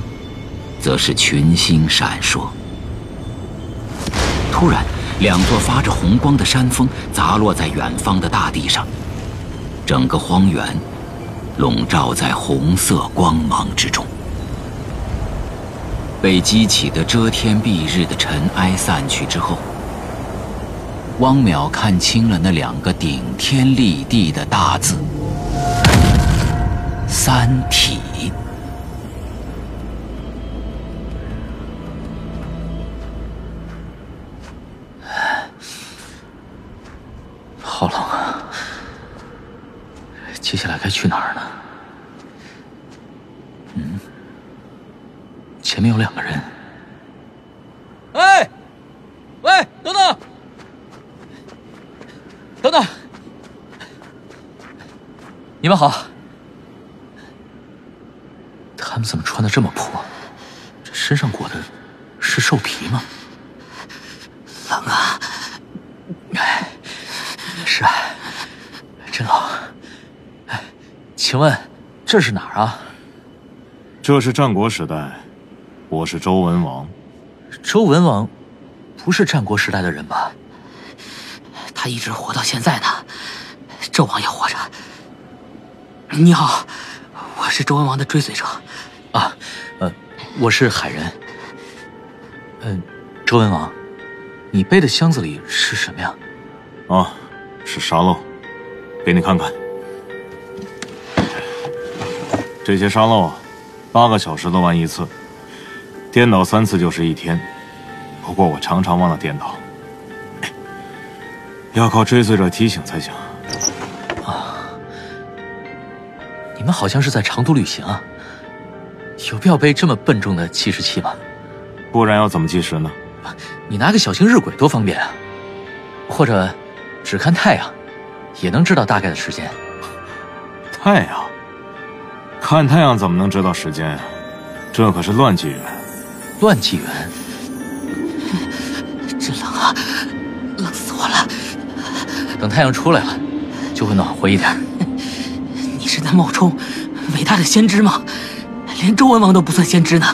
则是群星闪烁。突然，两座发着红光的山峰砸落在远方的大地上，整个荒原笼罩在红色光芒之中。被激起的遮天蔽日的尘埃散去之后。汪淼看清了那两个顶天立地的大字：“三体。”好冷啊！接下来该去哪儿呢？嗯，前面有两个人。喂，喂，等等！等等，你们好。他们怎么穿的这么破？这身上裹的是兽皮吗？冷啊！哎，是啊，真冷。哎，请问这是哪儿啊？这是战国时代，我是周文王。周文王不是战国时代的人吧？他一直活到现在呢，纣王也活着。你好，我是周文王的追随者。啊，呃，我是海人。嗯，周文王，你背的箱子里是什么呀？啊，是沙漏，给你看看。这些沙漏啊，八个小时都玩一次，颠倒三次就是一天。不过我常常忘了颠倒。要靠追随者提醒才行。你们好像是在长途旅行啊？有必要背这么笨重的计时器吗？不然要怎么计时呢？你拿个小型日晷多方便啊！或者只看太阳，也能知道大概的时间。太阳，看太阳怎么能知道时间呀？这可是乱纪元。乱纪元，真冷啊，冷死我了！等太阳出来了，就会暖和一点。你是在冒充伟大的先知吗？连周文王都不算先知呢。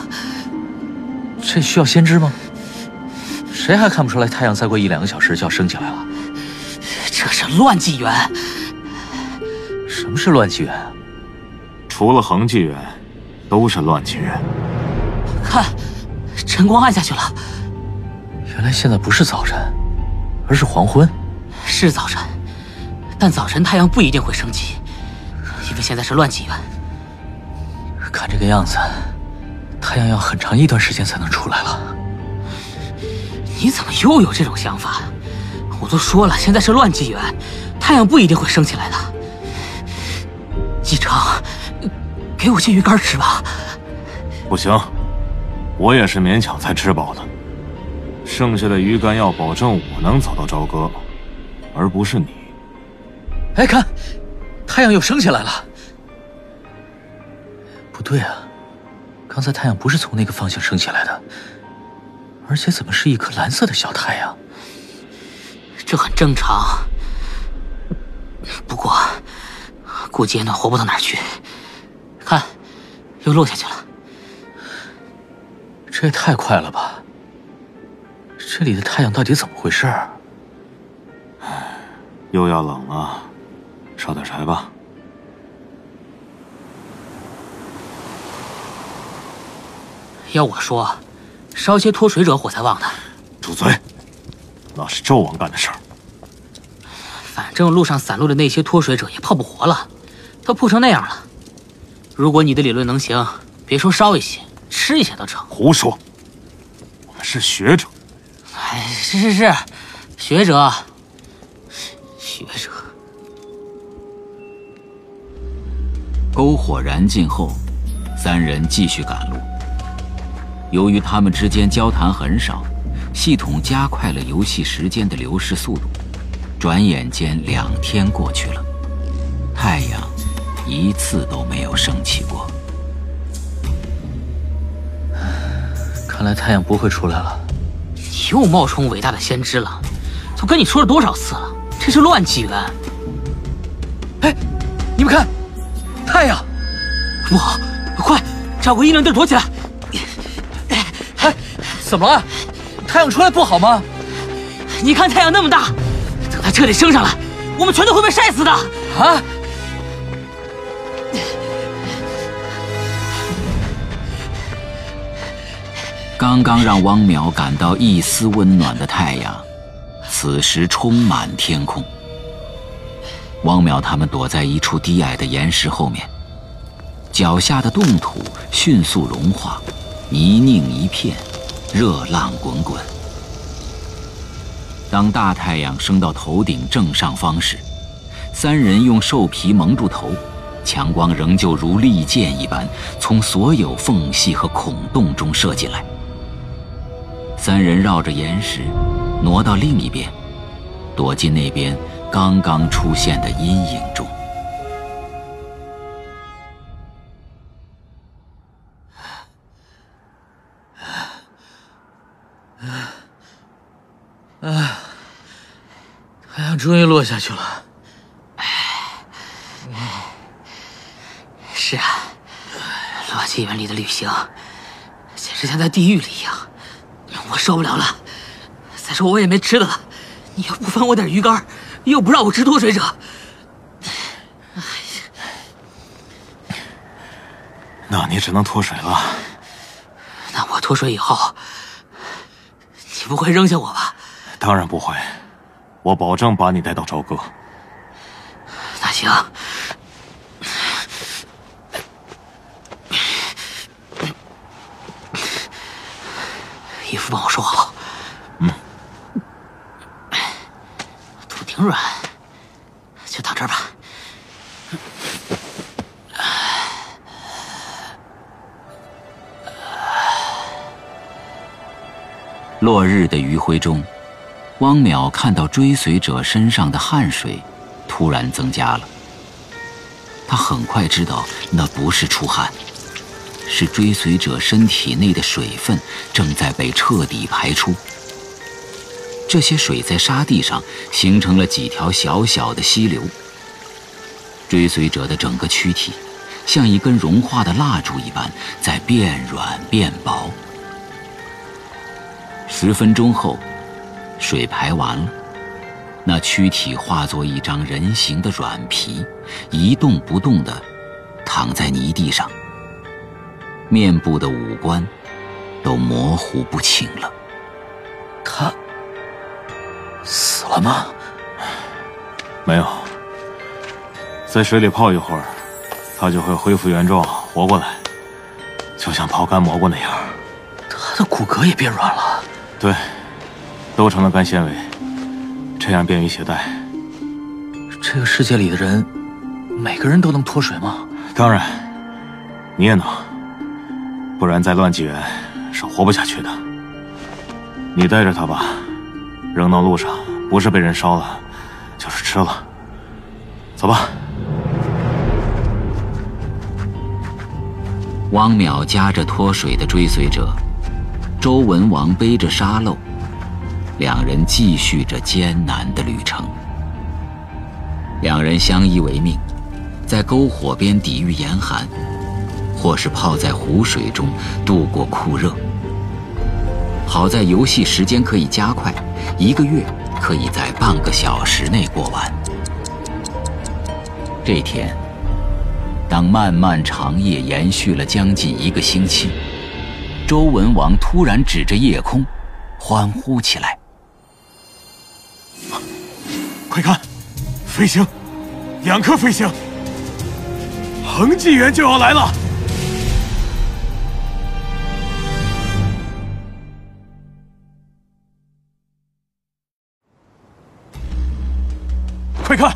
这需要先知吗？谁还看不出来太阳再过一两个小时就要升起来了？这是乱纪元。什么是乱纪元？除了恒纪元，都是乱纪元。看，晨光暗下去了。原来现在不是早晨，而是黄昏。是早晨，但早晨太阳不一定会升起，现在是乱纪元。看这个样子，太阳要很长一段时间才能出来了。你怎么又有这种想法？我都说了，现在是乱纪元，太阳不一定会升起来的。季成，给我些鱼干吃吧。不行，我也是勉强才吃饱的。剩下的鱼干要保证我能走到朝歌，而不是你。哎，看，太阳又升起来了。不对啊，刚才太阳不是从那个方向升起来的，而且怎么是一颗蓝色的小太阳？这很正常。不过，估计也暖和不到哪儿去。看，又落下去了。这也太快了吧！这里的太阳到底怎么回事？唉，又要冷了，烧点柴吧。要我说，烧些脱水者火才旺呢。住嘴！那是纣王干的事儿。反正路上散落的那些脱水者也泡不活了，都破成那样了。如果你的理论能行，别说烧一些，吃一些都成。胡说！我们是学者。哎，是是是，学者，学者。篝火燃尽后，三人继续赶路。由于他们之间交谈很少，系统加快了游戏时间的流逝速度。转眼间两天过去了，太阳一次都没有升起过。看来太阳不会出来了。你又冒充伟大的先知了，都跟你说了多少次了？这是乱纪元。哎，你们看，太阳！不好，快找个阴凉地躲起来！哎，怎么了？太阳出来不好吗？你看太阳那么大，等它彻底升上来，我们全都会被晒死的！啊！刚刚让汪淼感到一丝温暖的太阳，此时充满天空。汪淼他们躲在一处低矮的岩石后面，脚下的冻土迅速融化，泥泞一片，热浪滚滚。当大太阳升到头顶正上方时，三人用兽皮蒙住头，强光仍旧如利剑一般从所有缝隙和孔洞中射进来。三人绕着岩石，挪到另一边，躲进那边刚刚出现的阴影中。啊！太阳终于落下去了。是啊，乱纪元里的旅行，简直像在地狱里一样。我受不了了。再说我也没吃的了，你又不分我点鱼干，又不让我吃脱水者。那你只能脱水了。那我脱水以后，你不会扔下我吧？当然不会，我保证把你带到朝歌。那行。衣服帮我收好。嗯。土挺软，就躺这儿吧。落日的余晖中，汪淼看到追随者身上的汗水突然增加了，他很快知道那不是出汗，是追随者身体内的水分正在被彻底排出。这些水在沙地上形成了几条小小的溪流。追随者的整个躯体像一根融化的蜡烛一般在变软变薄。十分钟后，水排完了，那躯体化作一张人形的软皮，一动不动地躺在泥地上，面部的五官都模糊不清了。他。死了吗？没有，在水里泡一会儿，他就会恢复原状，活过来，就像泡干蘑菇那样。他的骨骼也变软了。对，都成了干纤维，这样便于携带。这个世界里的人，每个人都能脱水吗？当然，你也能，不然在乱纪元是活不下去的。你带着他吧。扔到路上，不是被人烧了，就是吃了。走吧。汪淼夹着脱水的追随者，周文王背着沙漏，两人继续着艰难的旅程。两人相依为命，在篝火边抵御严寒，或是泡在湖水中度过酷热。好在游戏时间可以加快。一个月可以在半个小时内过完。这天，当漫漫长夜延续了将近一个星期，周文王突然指着夜空，欢呼起来：“快看，飞星，两颗飞星，恒纪元就要来了！”快看，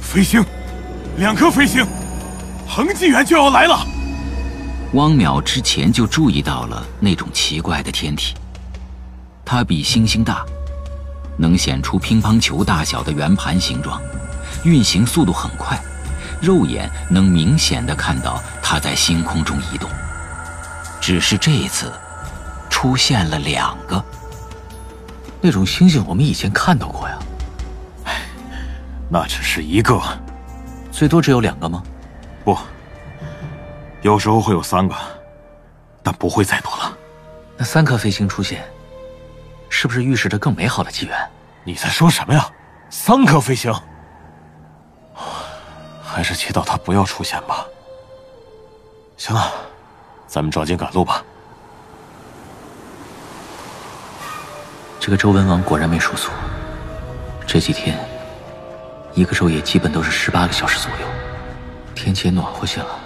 飞星，两颗飞星，恒纪元就要来了。汪淼之前就注意到了那种奇怪的天体，它比星星大，能显出乒乓球大小的圆盘形状，运行速度很快，肉眼能明显的看到它在星空中移动。只是这一次，出现了两个。那种星星我们以前看到过呀。那只是一个，最多只有两个吗？不，有时候会有三个，但不会再多了。那三颗飞星出现，是不是预示着更美好的机缘？你在说什么呀？三颗飞行，还是祈祷他不要出现吧。行了，咱们抓紧赶路吧。这个周文王果然没输错，这几天。一个昼夜基本都是十八个小时左右，天气也暖和些了。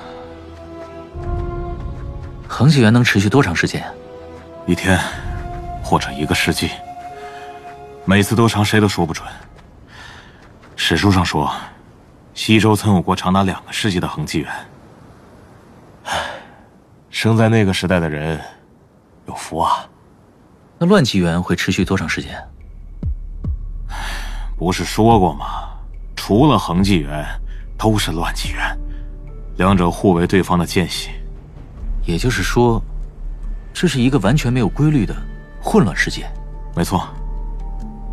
恒纪元能持续多长时间？一天，或者一个世纪。每次多长，谁都说不准。史书上说，西周曾有过长达两个世纪的恒纪元。唉，生在那个时代的人，有福啊。那乱纪元会持续多长时间？不是说过吗？除了恒纪元，都是乱纪元，两者互为对方的间隙。也就是说，这是一个完全没有规律的混乱世界。没错，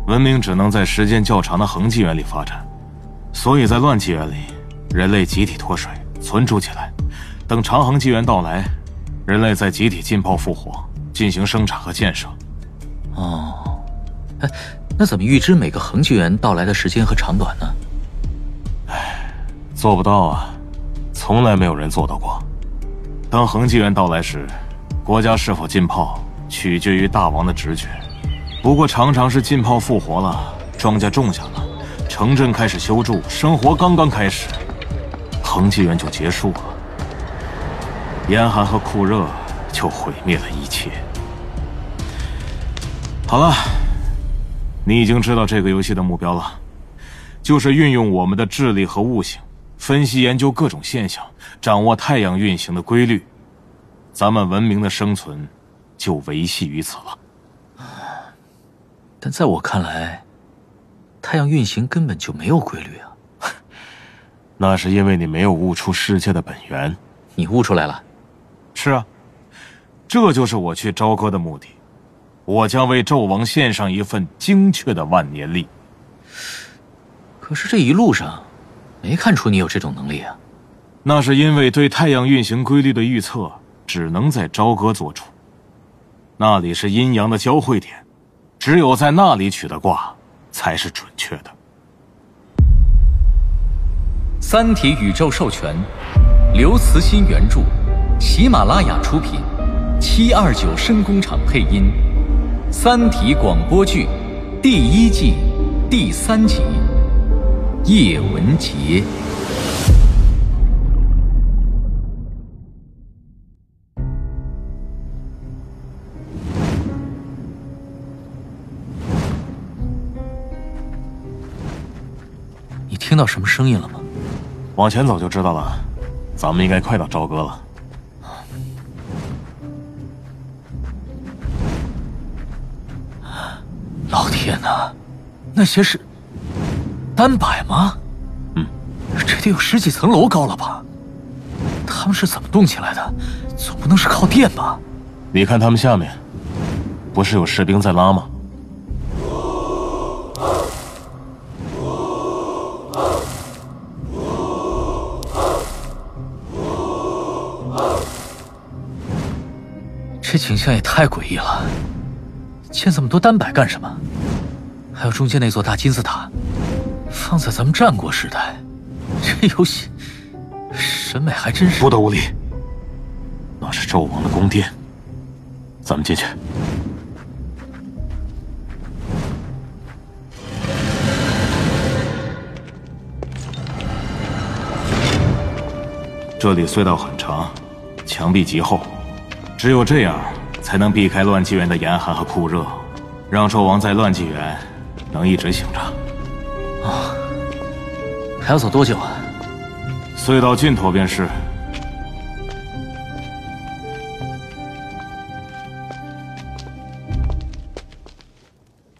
文明只能在时间较长的恒纪元里发展，所以在乱纪元里，人类集体脱水存储起来，等长恒纪元到来，人类再集体浸泡复活，进行生产和建设。哦，哎，那怎么预知每个恒纪元到来的时间和长短呢？哎做不到啊，从来没有人做到过。当恒纪元到来时，国家是否浸泡取决于大王的直觉。不过常常是浸泡复活了，庄稼种下了，城镇开始修筑，生活刚刚开始，恒纪元就结束了。严寒和酷热就毁灭了一切。好了，你已经知道这个游戏的目标了，就是运用我们的智力和悟性。分析研究各种现象，掌握太阳运行的规律，咱们文明的生存就维系于此了。但在我看来，太阳运行根本就没有规律啊。那是因为你没有悟出世界的本源。你悟出来了？是啊，这就是我去朝歌的目的。我将为纣王献上一份精确的万年历。可是这一路上，没看出你有这种能力啊。那是因为对太阳运行规律的预测，只能在朝歌做出。那里是阴阳的交汇点，只有在那里取的卦，才是准确的。《三体》宇宙授权，刘慈欣原著，喜马拉雅出品，七二九声工厂配音，《三体》广播剧第一季第三集，叶文洁。听到什么声音了吗？往前走就知道了。咱们应该快到朝歌了。老天哪，那些是单摆吗？嗯，这得有十几层楼高了吧？他们是怎么动起来的？总不能是靠电吧？你看他们下面，不是有士兵在拉吗？这景象也太诡异了！建这么多单摆干什么？还有中间那座大金字塔，放在咱们战国时代，这游戏审美还真是不得无礼。那是纣王的宫殿，咱们进去。这里隧道很长，墙壁极厚，只有这样才能避开乱纪元的严寒和酷热，让纣王在乱纪元能一直醒着。啊，还要走多久啊？隧道尽头便是。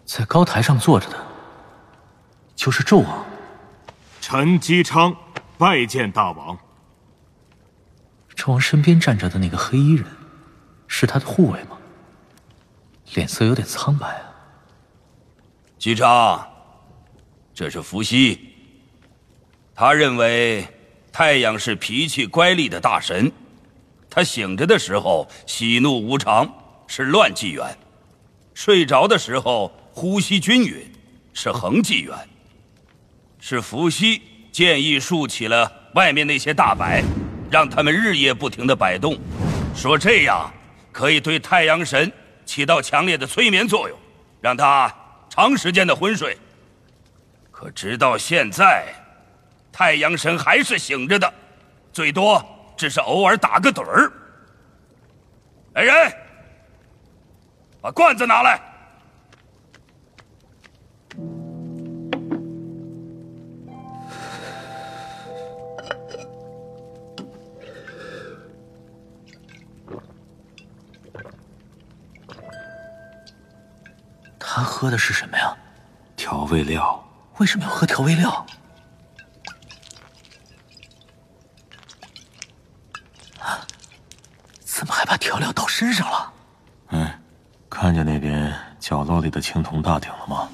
在高台上坐着的，就是纣王。臣姬昌拜见大王。纣王身边站着的那个黑衣人，是他的护卫吗？脸色有点苍白啊。姬昌，这是伏羲。他认为太阳是脾气乖戾的大神，他醒着的时候喜怒无常，是乱纪元；睡着的时候呼吸均匀，是恒纪元。是伏羲建议竖起了外面那些大摆，让他们日夜不停的摆动，说这样可以对太阳神起到强烈的催眠作用，让他长时间的昏睡。可直到现在，太阳神还是醒着的，最多只是偶尔打个盹儿。来人，把罐子拿来。他喝的是什么呀？调味料。为什么要喝调味料？啊？怎么还把调料倒身上了？哎，看见那边角落里的青铜大鼎了吗？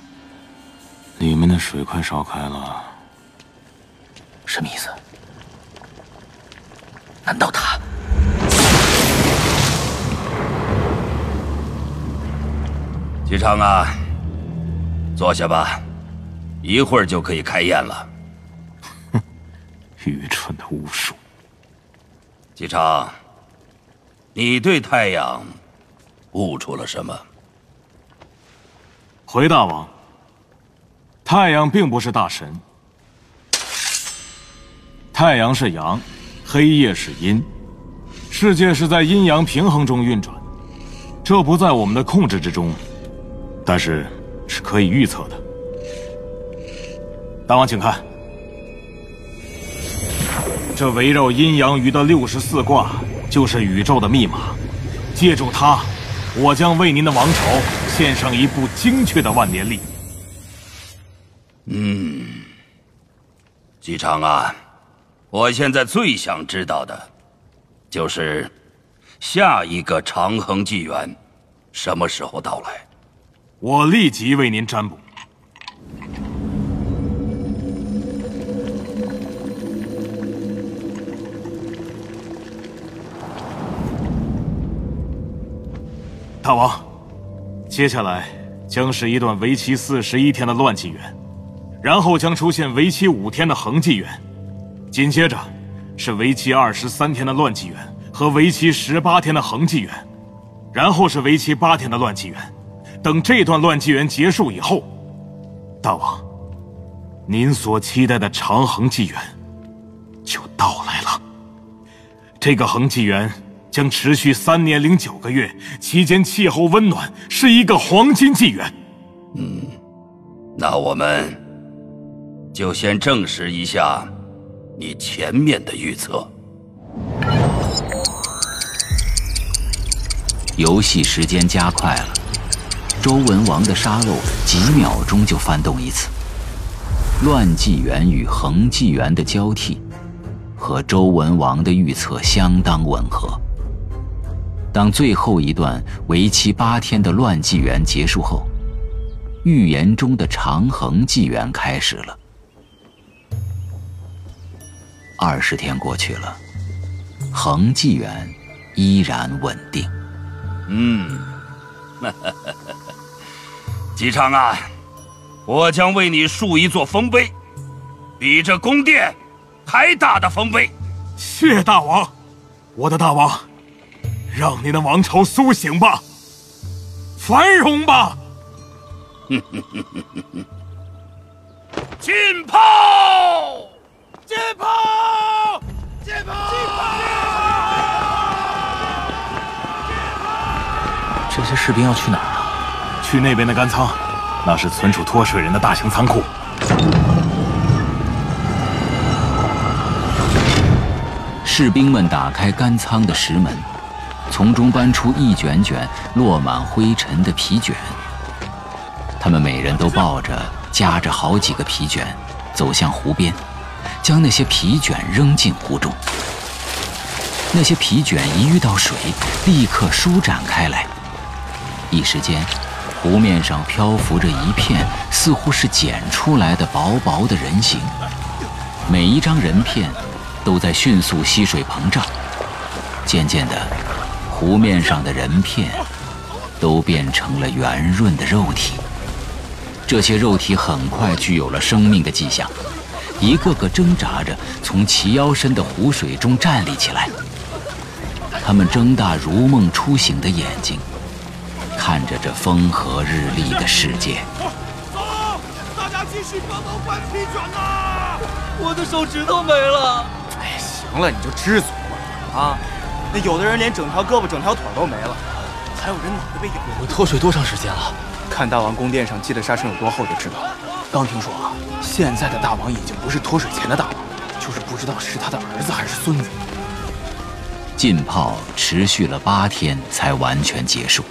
里面的水快烧开了。什么意思？难道他？姬昌啊，坐下吧，一会儿就可以开宴了。哼，*laughs* 愚蠢的巫术！姬昌，你对太阳悟出了什么？回大王，太阳并不是大神，太阳是阳，黑夜是阴，世界是在阴阳平衡中运转，这不在我们的控制之中。但是是可以预测的。大王，请看，这围绕阴阳鱼的六十四卦就是宇宙的密码。借助它，我将为您的王朝献上一部精确的万年历。嗯，姬昌啊，我现在最想知道的，就是下一个长恒纪元什么时候到来？我立即为您占卜。大王，接下来将是一段为期四十一天的乱纪元，然后将出现为期五天的恒纪元，紧接着是为期二十三天的乱纪元和为期十八天的恒纪元，然后是为期八天的乱纪元。等这段乱纪元结束以后，大王，您所期待的长恒纪元就到来了。这个恒纪元。将持续三年零九个月，期间气候温暖，是一个黄金纪元。嗯，那我们就先证实一下你前面的预测。游戏时间加快了，周文王的沙漏几秒钟就翻动一次。乱纪元与恒纪元的交替，和周文王的预测相当吻合。当最后一段为期八天的乱纪元结束后，预言中的长恒纪元开始了。二十天过去了，恒纪元依然稳定。嗯，哈哈哈姬昌啊，我将为你竖一座丰碑，比这宫殿还大的丰碑。谢大王，我的大王。让您的王朝苏醒吧，繁荣吧！*laughs* 进炮！进炮！进炮！这些士兵要去哪儿啊？去那边的干仓，那是存储脱水人的大型仓库。士兵们打开干仓的石门。从中搬出一卷卷落满灰尘的皮卷，他们每人都抱着夹着好几个皮卷，走向湖边，将那些皮卷扔进湖中。那些皮卷一遇到水，立刻舒展开来，一时间，湖面上漂浮着一片似乎是剪出来的薄薄的人形，每一张人片都在迅速吸水膨胀，渐渐的。湖面上的人片都变成了圆润的肉体，这些肉体很快具有了生命的迹象，一个个挣扎着从齐腰深的湖水中站立起来。他们睁大如梦初醒的眼睛，看着这风和日丽的世界。走，大家继续帮忙搬皮卷呐！我的手指头没了。哎，行了，你就知足吧，啊。那有的人连整条胳膊、整条腿都没了，还有人脑袋被咬。我们脱水多长时间了？看大王宫殿上积的沙尘有多厚就知道了。刚听说啊，现在的大王已经不是脱水前的大王，就是不知道是他的儿子还是孙子。浸泡持续了八天才完全结束，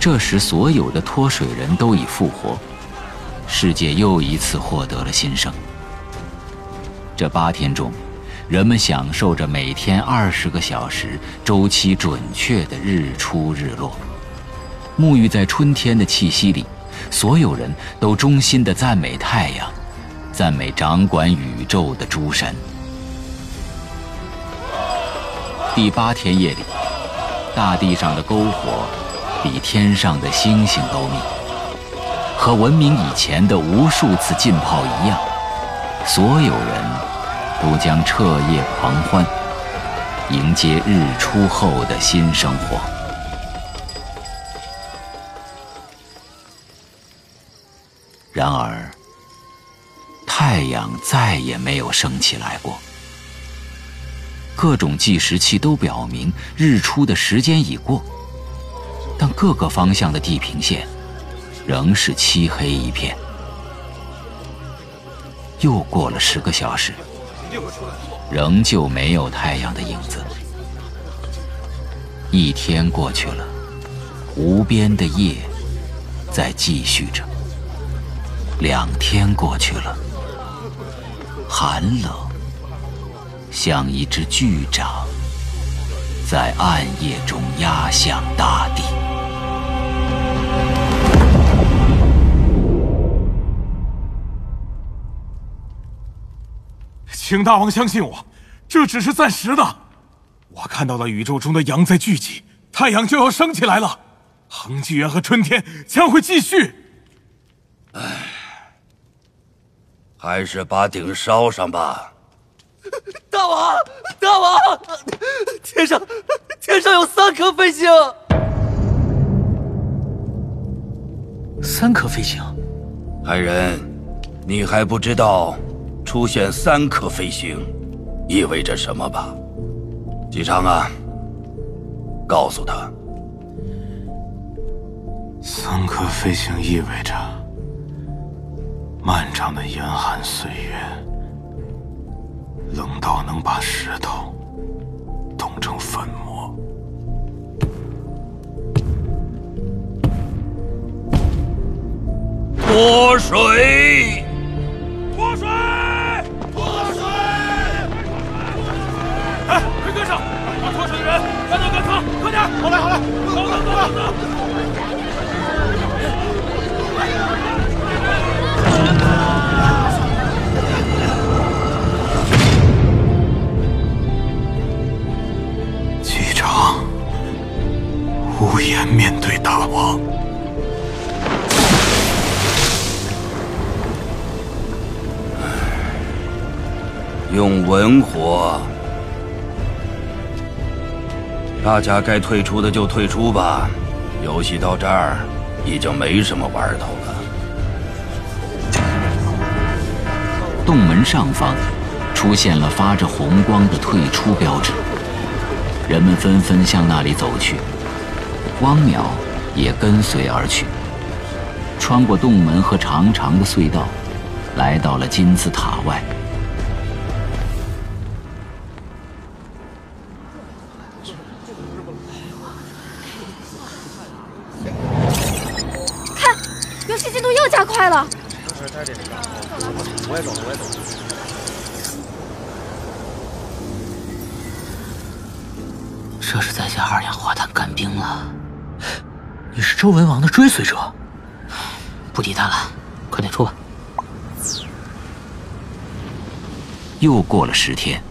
这时所有的脱水人都已复活，世界又一次获得了新生。这八天中。人们享受着每天二十个小时、周期准确的日出日落，沐浴在春天的气息里。所有人都衷心地赞美太阳，赞美掌管宇宙的诸神。第八天夜里，大地上的篝火比天上的星星都密，和文明以前的无数次浸泡一样，所有人。都将彻夜狂欢，迎接日出后的新生活。然而，太阳再也没有升起来过。各种计时器都表明日出的时间已过，但各个方向的地平线仍是漆黑一片。又过了十个小时。仍旧没有太阳的影子。一天过去了，无边的夜在继续着。两天过去了，寒冷像一只巨掌，在暗夜中压向大地。请大王相信我，这只是暂时的。我看到了宇宙中的阳在聚集，太阳就要升起来了，恒纪元和春天将会继续。唉，还是把鼎烧上吧。大王，大王，天上，天上有三颗飞星。三颗飞星，海人，你还不知道出现三颗飞星意味着什么吧？姬昌啊，告诉他，三颗飞星意味着漫长的严寒岁月，冷到能把石头冻成粉末。脱水！脱水！脱水！哎，快跟上！把脱水的人赶到赶仓，快点！好嘞，好嘞，走走走走走！机长无颜面对大王。用文火，大家该退出的就退出吧。游戏到这儿已经没什么玩头了。洞门上方出现了发着红光的退出标志，人们纷纷向那里走去。汪淼也跟随而去，穿过洞门和长长的隧道，来到了金字塔外。周文王的追随者，不提他了，快点出吧。又过了十天，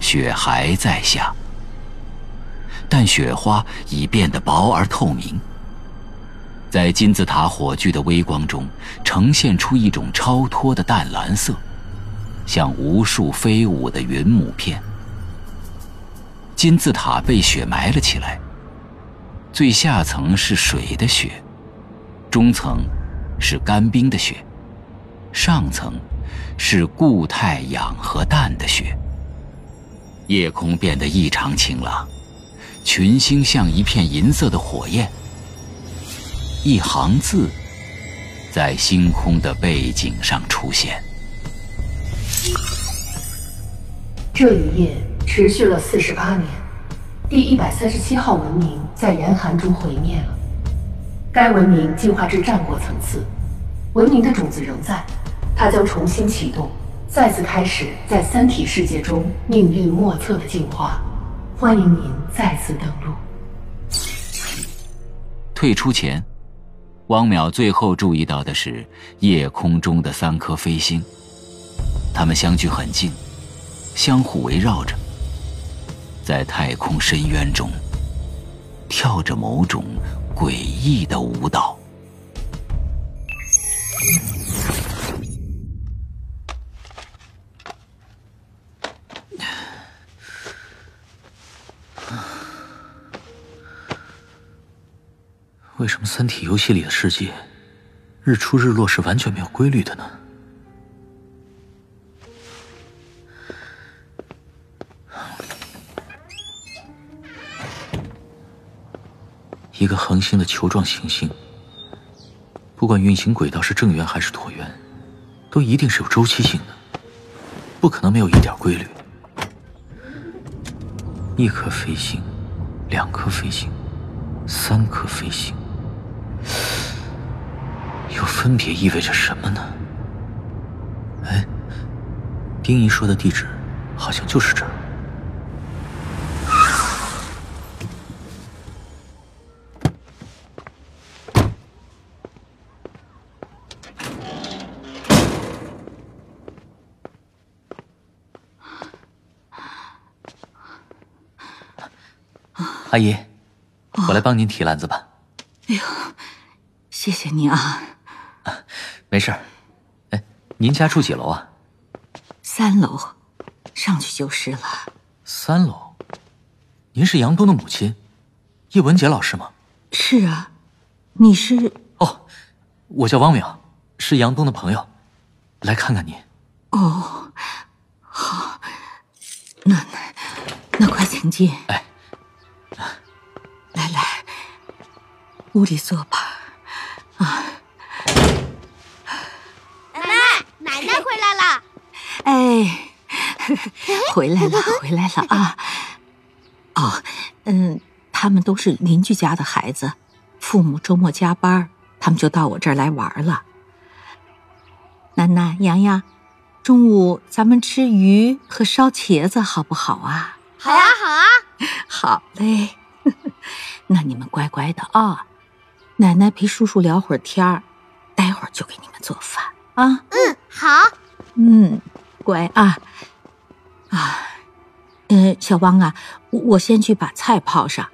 雪还在下，但雪花已变得薄而透明，在金字塔火炬的微光中，呈现出一种超脱的淡蓝色，像无数飞舞的云母片。金字塔被雪埋了起来，最下层是水的雪，中层是干冰的雪，上层是固态氧和氮的雪。夜空变得异常晴朗，群星像一片银色的火焰。一行字在星空的背景上出现。这一夜持续了四十八年，第一百三十七号文明在严寒中毁灭了。该文明进化至战国层次，文明的种子仍在，它将重新启动，再次开始在三体世界中命运莫测的进化。欢迎您再次登陆。退出前，汪淼最后注意到的是夜空中的三颗飞星，它们相距很近，相互围绕着，在太空深渊中跳着某种诡异的舞蹈。为什么《三体》游戏里的世界，日出日落是完全没有规律的呢？一个恒星的球状行星，不管运行轨道是正圆还是椭圆，都一定是有周期性的，不可能没有一点规律。一颗飞星，两颗飞星，三颗飞星。又分别意味着什么呢？哎，丁仪说的地址好像就是这儿。阿姨，我来帮您提篮子吧。哎呦，谢谢你啊！没事儿。哎，您家住几楼啊？三楼，上去就是了。三楼。您是杨东的母亲，叶文洁老师吗？是啊，你是？哦，我叫汪淼，是杨东的朋友，来看看您。哦，好，那那那快请进。哎。来来，屋里坐吧。啊，奶奶，奶奶回来了。哎，回来了，回来了啊！哦，嗯，他们都是邻居家的孩子，父母周末加班，他们就到我这儿来玩了。楠楠、洋洋，中午咱们吃鱼和烧茄子好不好啊？好啊，好啊。好嘞。那你们乖乖的啊，奶奶陪叔叔聊会儿天儿，待会儿就给你们做饭啊。嗯，好。嗯，乖啊啊，嗯，小汪啊，我先去把菜泡上，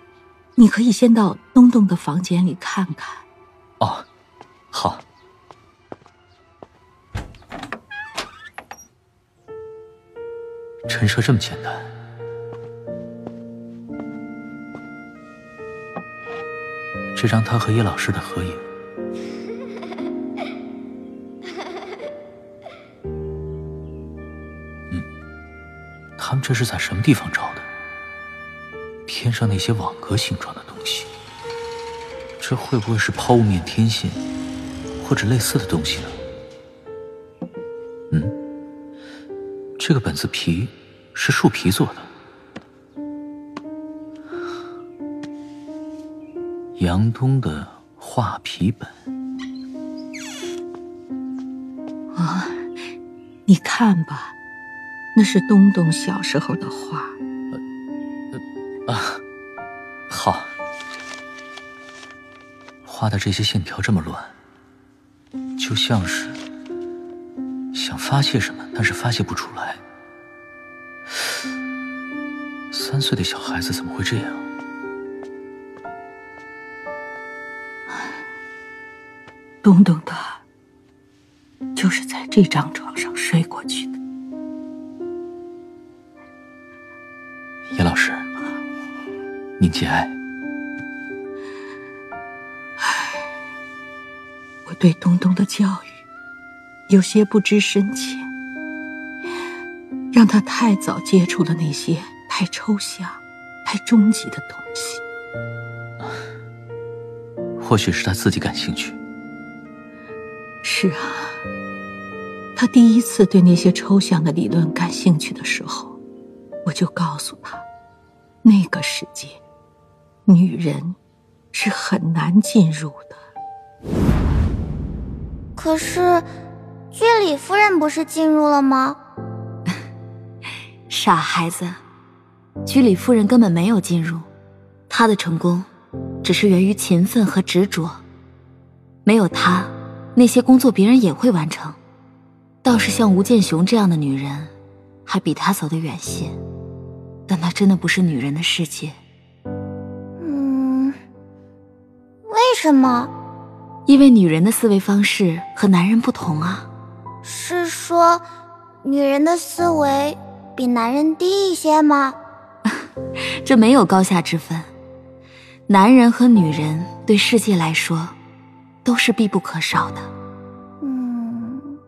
你可以先到东东的房间里看看。哦，好。陈设这么简单。这张他和叶老师的合影，嗯，他们这是在什么地方找的？天上那些网格形状的东西，这会不会是抛物面天线，或者类似的东西呢？嗯，这个本子皮是树皮做的。杨东的画皮本啊，你看吧，那是东东小时候的画。啊，好，画的这些线条这么乱，就像是想发泄什么，但是发泄不出来。三岁的小孩子怎么会这样？东东他，就是在这张床上睡过去的。叶老师，您节哀。我对东东的教育有些不知深浅，让他太早接触了那些太抽象、太终极的东西。或许是他自己感兴趣。是啊，他第一次对那些抽象的理论感兴趣的时候，我就告诉他，那个世界，女人是很难进入的。可是，居里夫人不是进入了吗？*laughs* 傻孩子，居里夫人根本没有进入，她的成功，只是源于勤奋和执着，没有她。那些工作别人也会完成，倒是像吴建雄这样的女人，还比他走得远些。但那真的不是女人的世界。嗯，为什么？因为女人的思维方式和男人不同啊。是说，女人的思维比男人低一些吗？*laughs* 这没有高下之分。男人和女人对世界来说。都是必不可少的。嗯，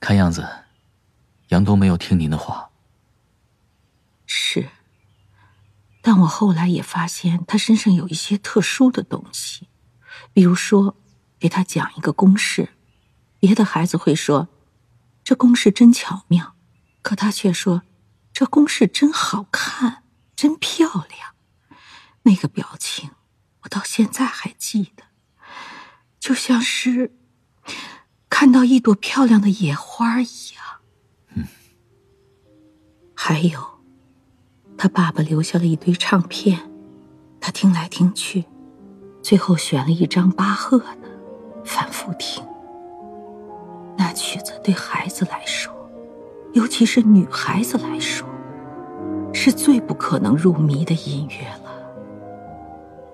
看样子，杨东没有听您的话。是，但我后来也发现他身上有一些特殊的东西，比如说，给他讲一个公式，别的孩子会说，这公式真巧妙，可他却说，这公式真好看。真漂亮，那个表情，我到现在还记得，就像是看到一朵漂亮的野花一样。嗯。还有，他爸爸留下了一堆唱片，他听来听去，最后选了一张巴赫的，反复听。那曲子对孩子来说，尤其是女孩子来说，是最不可能入迷的音乐了。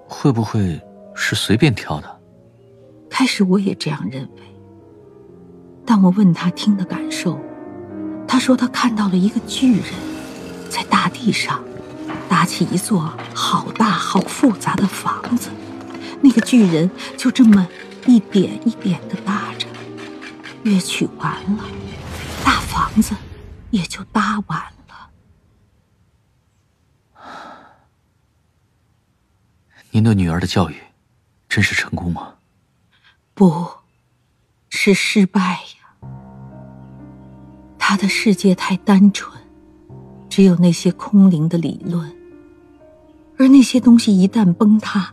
会不会是随便挑的？开始我也这样认为。但我问他听的感受，他说他看到了一个巨人，在大地上搭起一座好大好复杂的房子。那个巨人就这么一点一点的搭着，乐曲完了，大房子也就搭完了。您对女儿的教育，真是成功吗？不，是失败呀。她的世界太单纯，只有那些空灵的理论，而那些东西一旦崩塌，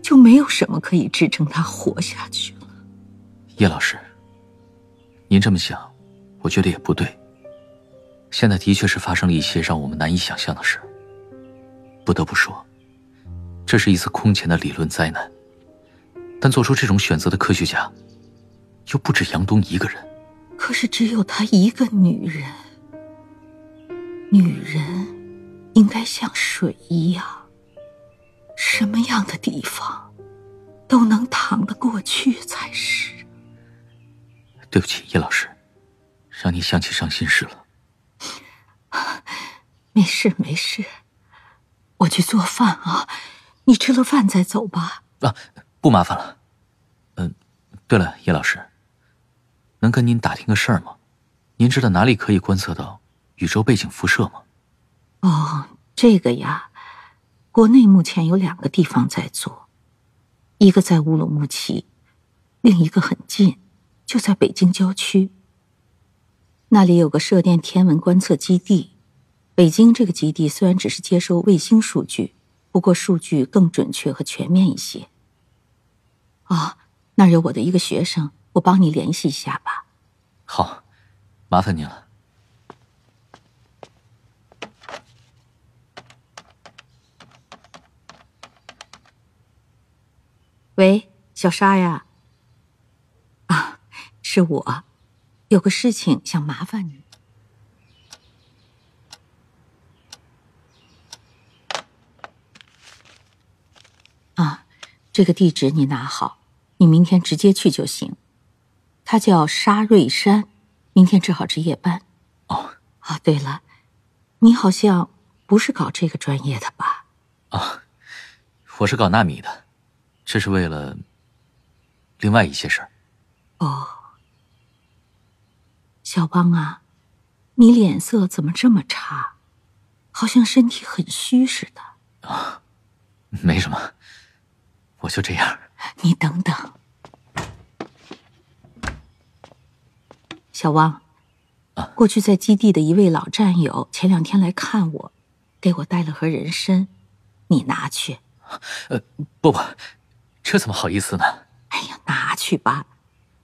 就没有什么可以支撑她活下去了。叶老师，您这么想，我觉得也不对。现在的确是发生了一些让我们难以想象的事。不得不说。这是一次空前的理论灾难，但做出这种选择的科学家，又不止杨东一个人。可是只有她一个女人，女人应该像水一样，什么样的地方都能淌得过去才是。对不起，叶老师，让你想起伤心事了。没事没事，我去做饭啊。你吃了饭再走吧。啊，不麻烦了。嗯，对了，叶老师，能跟您打听个事儿吗？您知道哪里可以观测到宇宙背景辐射吗？哦，这个呀，国内目前有两个地方在做，一个在乌鲁木齐，另一个很近，就在北京郊区。那里有个射电天文观测基地。北京这个基地虽然只是接收卫星数据。不过数据更准确和全面一些。哦，那儿有我的一个学生，我帮你联系一下吧。好，麻烦您了。喂，小沙呀。啊，是我，有个事情想麻烦你。这个地址你拿好，你明天直接去就行。他叫沙瑞山，明天正好值夜班。哦，啊，对了，你好像不是搞这个专业的吧？啊，我是搞纳米的，这是为了另外一些事儿。哦，小邦啊，你脸色怎么这么差？好像身体很虚似的。啊，没什么。我就这样。你等等，小汪，过去在基地的一位老战友前两天来看我，给我带了盒人参，你拿去。呃，不不，这怎么好意思呢？哎呀，拿去吧，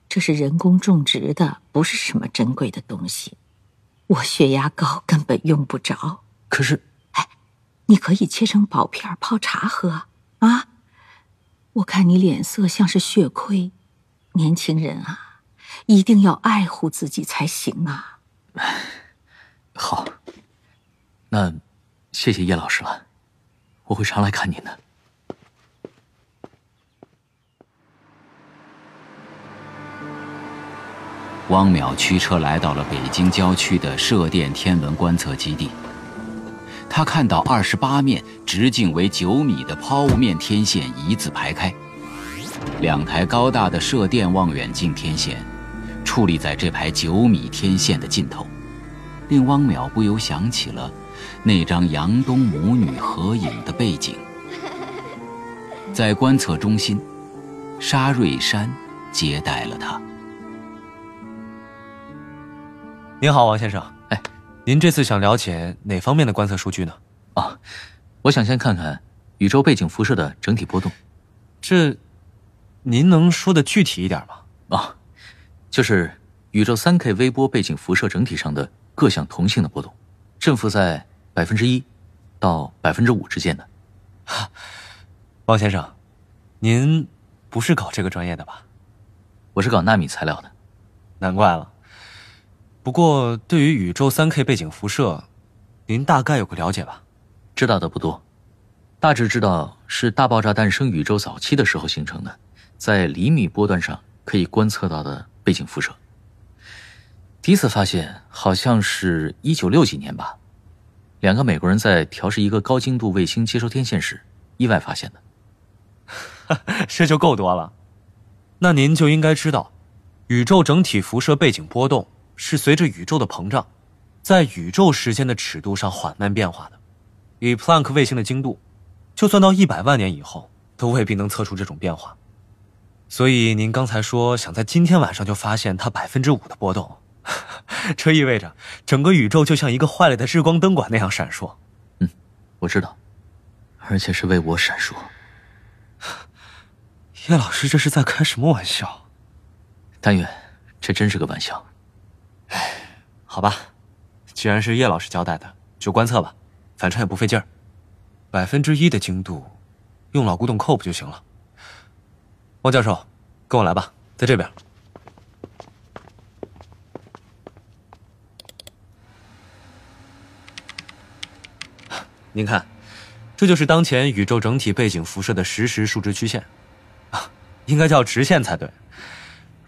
这是人工种植的，不是什么珍贵的东西。我血压高，根本用不着。可是，哎，你可以切成薄片泡茶喝啊。我看你脸色像是血亏，年轻人啊，一定要爱护自己才行啊。好，那谢谢叶老师了，我会常来看您的。汪淼驱车来到了北京郊区的射电天文观测基地。他看到二十八面直径为九米的抛物面天线一字排开，两台高大的射电望远镜天线矗立在这排九米天线的尽头，令汪淼不由想起了那张杨东母女合影的背景。在观测中心，沙瑞山接待了他。您好，王先生。您这次想了解哪方面的观测数据呢？啊，我想先看看宇宙背景辐射的整体波动。这，您能说的具体一点吗？啊，就是宇宙三 K 微波背景辐射整体上的各项同性的波动，振幅在百分之一到百分之五之间的。*laughs* 王先生，您不是搞这个专业的吧？我是搞纳米材料的。难怪了。不过，对于宇宙三 K 背景辐射，您大概有个了解吧？知道的不多，大致知道是大爆炸诞生宇宙早期的时候形成的，在厘米波段上可以观测到的背景辐射。第一次发现好像是一九六几年吧，两个美国人在调试一个高精度卫星接收天线时意外发现的。*laughs* 这就够多了。那您就应该知道，宇宙整体辐射背景波动是随着宇宙的膨胀，在宇宙时间的尺度上缓慢变化的。以普朗克卫星的精度，就算到一百万年以后，都未必能测出这种变化。所以您刚才说想在今天晚上就发现它百分之五的波动，*laughs* 这意味着整个宇宙就像一个坏了的日光灯管那样闪烁。嗯，我知道，而且是为我闪烁。叶老师，这是在开什么玩笑？但愿这真是个玩笑。唉，好吧，既然是叶老师交代的，就观测吧，反正也不费劲儿。百分之一的精度，用老古董扣不就行了？汪教授，跟我来吧，在这边。*sniffs* 您看，这就是当前宇宙整体背景辐射的实时数值曲线。啊应该叫直线才对。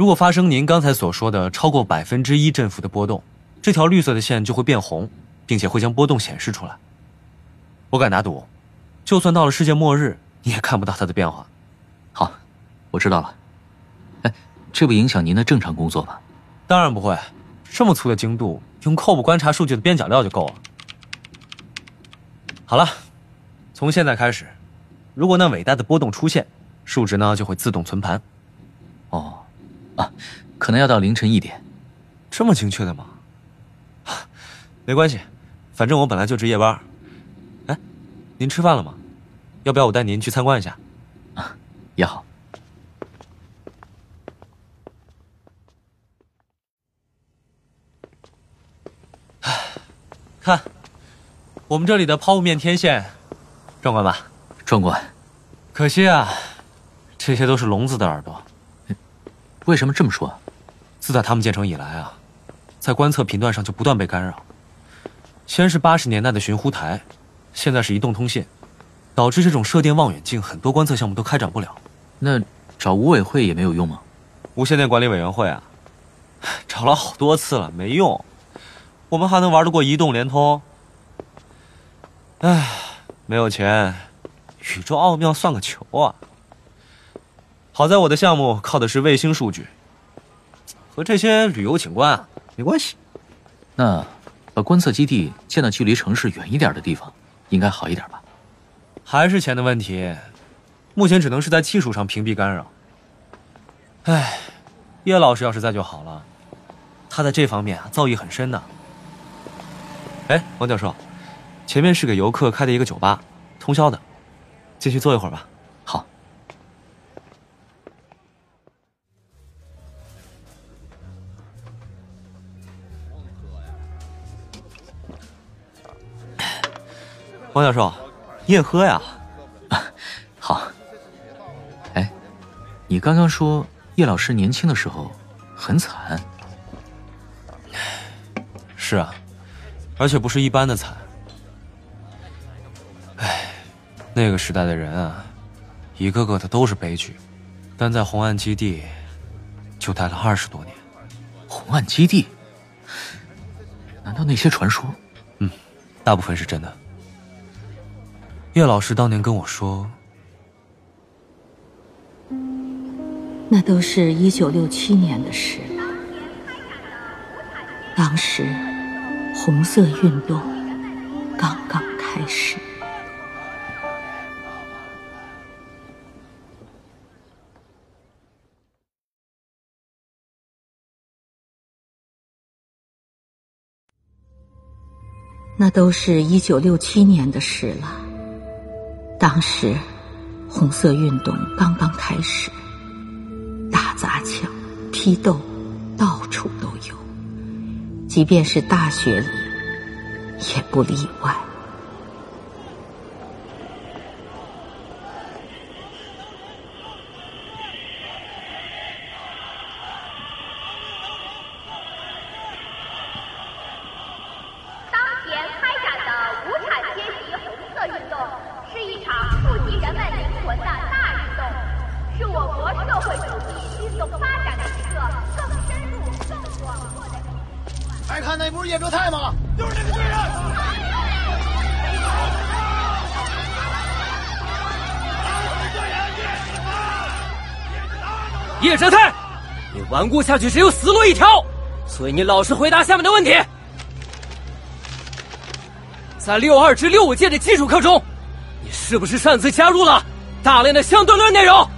如果发生您刚才所说的超过百分之一振幅的波动，这条绿色的线就会变红，并且会将波动显示出来。我敢打赌，就算到了世界末日，你也看不到它的变化。好，我知道了。哎，这不影响您的正常工作吧？当然不会，这么粗的精度，用 COB 观察数据的边角料就够了。好了，从现在开始，如果那伟大的波动出现，数值呢就会自动存盘。哦，啊，可能要到凌晨一点。这么精确的吗？没关系，反正我本来就值夜班。哎，您吃饭了吗？要不要我带您去参观一下？啊，也好。看，我们这里的抛物面天线，壮观吧？壮观。可惜啊。这些都是聋子的耳朵，为什么这么说？自打他们建成以来啊，在观测频段上就不断被干扰。先是八十年代的寻呼台，现在是移动通信，导致这种射电望远镜很多观测项目都开展不了。那找五委会也没有用吗？无线电管理委员会啊，找了好多次了，没用。我们还能玩得过移动、联通？唉，没有钱，宇宙奥妙算个球啊！好在我的项目靠的是卫星数据，和这些旅游景观没关系。那把观测基地建到距离城市远一点的地方，应该好一点吧？还是钱的问题，目前只能是在技术上屏蔽干扰。唉，叶老师要是在就好了，他在这方面啊造诣很深的。哎，王教授，前面是给游客开的一个酒吧，通宵的，进去坐一会儿吧。王教授，你也喝呀？*laughs* 好。哎，你刚刚说叶老师年轻的时候很惨。是啊，而且不是一般的惨。哎，那个时代的人啊，一个个的都是悲剧。但在红岸基地就待了二十多年。红岸基地？难道那些传说？嗯，大部分是真的。叶老师当年跟我说，那都是一九六七年的事。当时，红色运动刚刚开始。那都是一九六七年的事了。当时，红色运动刚刚开始，打砸抢、批斗，到处都有，即便是大学里，也不例外。顽固下去只有死路一条，所以你老实回答下面的问题。在六二至六五届的基础课中，你是不是擅自加入了大量的相对论内容？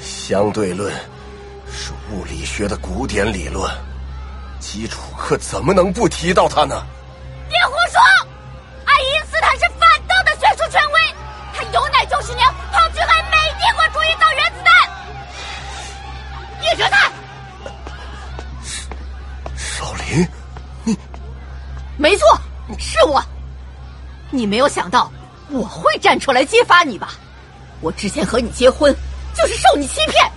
相对论是物理学的古典理论，基础课怎么能不提到它呢？你没有想到我会站出来揭发你吧？我之前和你结婚，就是受你欺骗。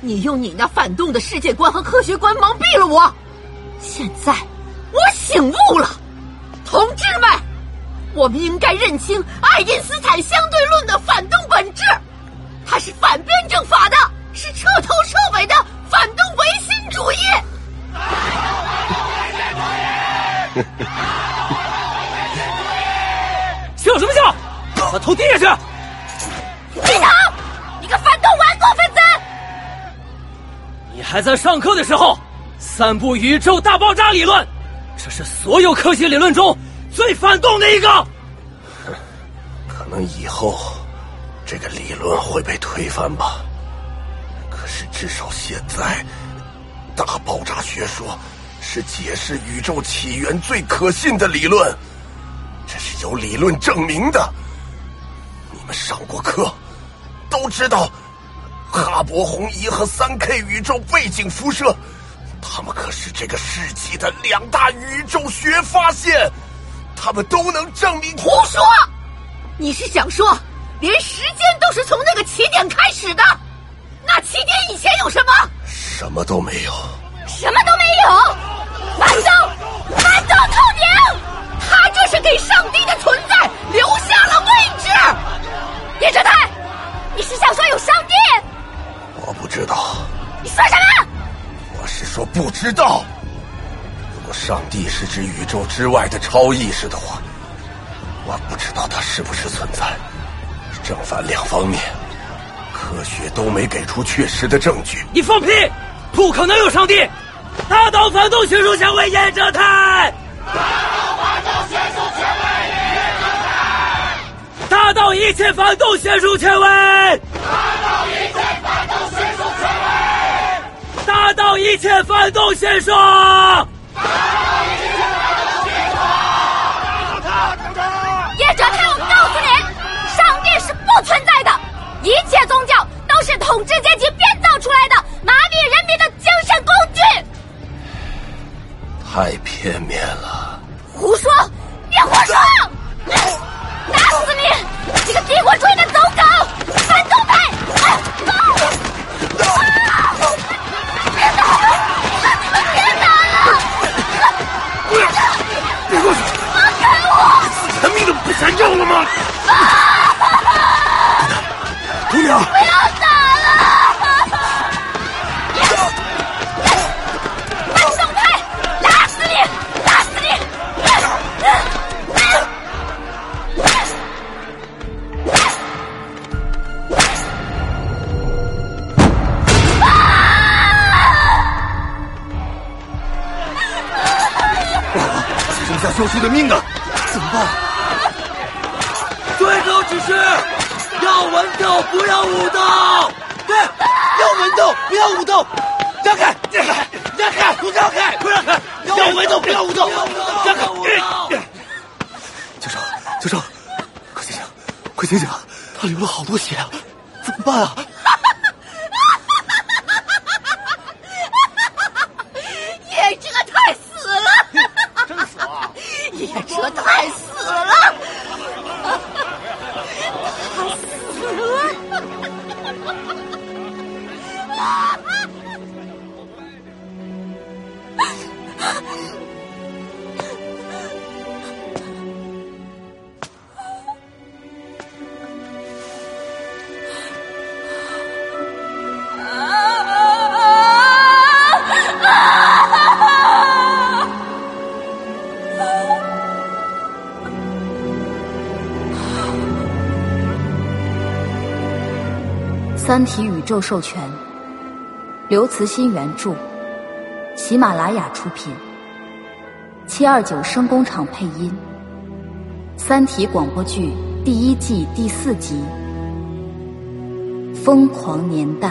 你用你那反动的世界观和科学观蒙蔽了我。现在我醒悟了，同志们，我们应该认清爱因斯坦相对论的反动本质，它是反辩证法的，是彻头彻尾的反动唯心主义。*laughs* 把头低下去！李唐，你个反动顽固分子！你还在上课的时候散布宇宙大爆炸理论，这是所有科学理论中最反动的一个。可能以后这个理论会被推翻吧。可是至少现在，大爆炸学说是解释宇宙起源最可信的理论，这是有理论证明的。知道哈勃红移和三 K 宇宙背景辐射，他们可是这个世纪的两大宇宙学发现，他们都能证明。胡说！你是想说，连时间都是从那个起点开始的？那起点以前有什么？什么都没有。什么都没有。反动，反动透明！他这是给上帝的存在留下了位置。叶哲泰，你是想说有上帝？我不知道。你说什么？我是说不知道。如果上帝是指宇宙之外的超意识的话，我不知道它是不是存在。正反两方面，科学都没给出确实的证据。你放屁！不可能有上帝！大岛反动学术权威叶哲泰，大到一切反动学术权威，打倒一切反动学说。叶哲泰，我告诉你，上帝是不存在的，一切宗教都是统治阶级编造出来的，麻痹人民的精神工具。太片面了。胡说！别胡说！打死你！你个帝国主义的走狗，反动派！啊啊别打了！你们别打了！别过去！放开我！自己的命都不想要了吗？姑娘，不要打下教授的命啊，怎么办？最高指示：要文斗，不要武斗。对，要文斗，不要武斗。让开，让开，让开，不让开，不让开。要文斗，不要武斗。让开。教授，教授，快醒醒！他流了好多血啊，怎么办啊？三体》宇宙授权，刘慈欣原著，喜马拉雅出品，七二九声工厂配音，《三体》广播剧第一季第四集《疯狂年代》。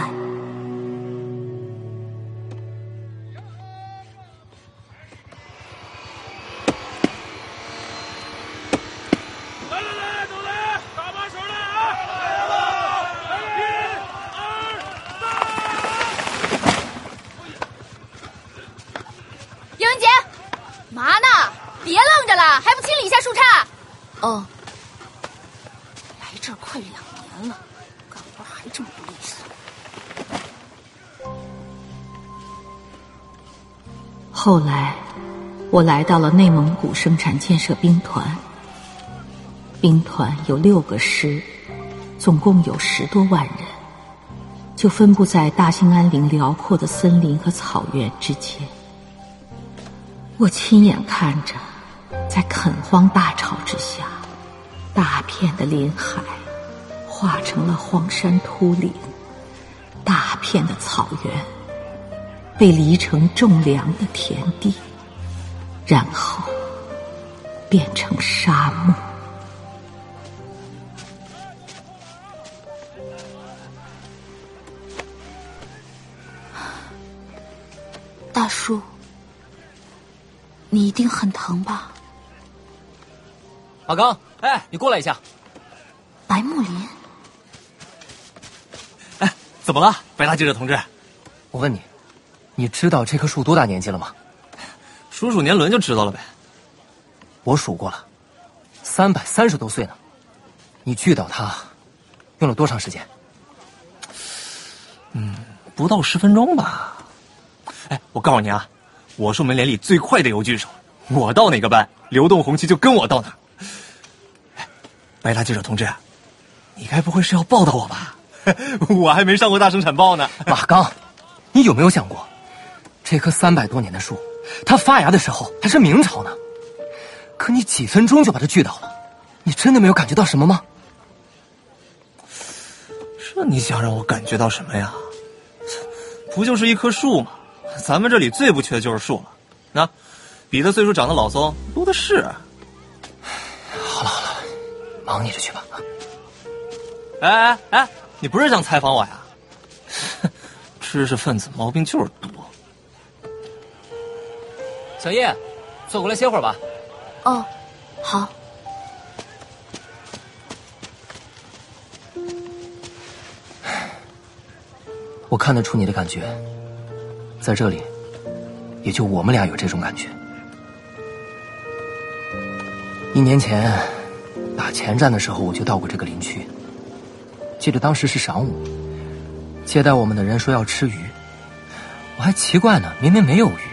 我来到了内蒙古生产建设兵团。兵团有六个师，总共有十多万人，就分布在大兴安岭辽阔的森林和草原之间。我亲眼看着，在垦荒大潮之下，大片的林海化成了荒山秃岭，大片的草原被犁成种粮的田地，然后变成沙漠。大叔，你一定很疼吧？阿刚，哎，你过来一下。白木林，哎怎么了，白大记者同志？我问你，你知道这棵树多大年纪了吗？数数年轮就知道了呗。我数过了，三百三十多岁呢。你锯倒它，用了多长时间？嗯，不到十分钟吧。哎，我告诉你啊，我是我们连里最快的邮锯手，我到哪个班，流动红旗就跟我到哪儿。哎，白大记者同志，你该不会是要报道我吧？*laughs* 我还没上过大生产报呢。马刚，你有没有想过，这棵三百多年的树，它发芽的时候还是明朝呢？可你几分钟就把它锯倒了，你真的没有感觉到什么吗？这你想让我感觉到什么呀？不就是一棵树吗？咱们这里最不缺的就是树了。那，比他岁数长得老松多的是。好了好了，忙你的去吧。哎哎哎，你不是想采访我呀？知识分子毛病就是多。小叶，坐过来歇会儿吧。哦，好。我看得出你的感觉，在这里，也就我们俩有这种感觉。一年前打前站的时候，我就到过这个林区。记得当时是晌午，接待我们的人说要吃鱼，我还奇怪呢，明明没有鱼，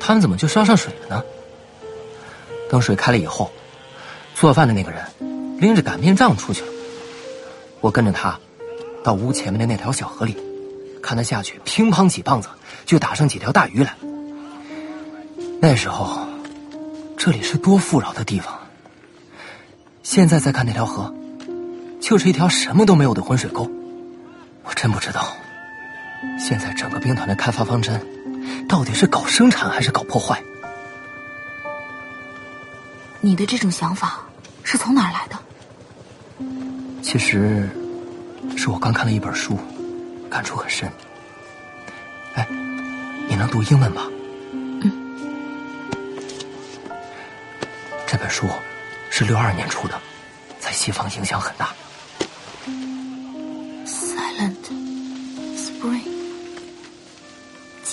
他们怎么就烧上水了呢？等水开了以后，做饭的那个人拎着擀面杖出去了，我跟着他到屋前面的那条小河里。看他下去，乒乓几棒子就打上几条大鱼来。那时候，这里是多富饶的地方。现在再看那条河，就是一条什么都没有的浑水沟。我真不知道，现在整个兵团的开发方针，到底是搞生产还是搞破坏？你的这种想法是从哪儿来的？其实，是我刚看了一本书。感触很深。哎，你能读英文吗？嗯。这本书是六二年出的，在西方影响很大。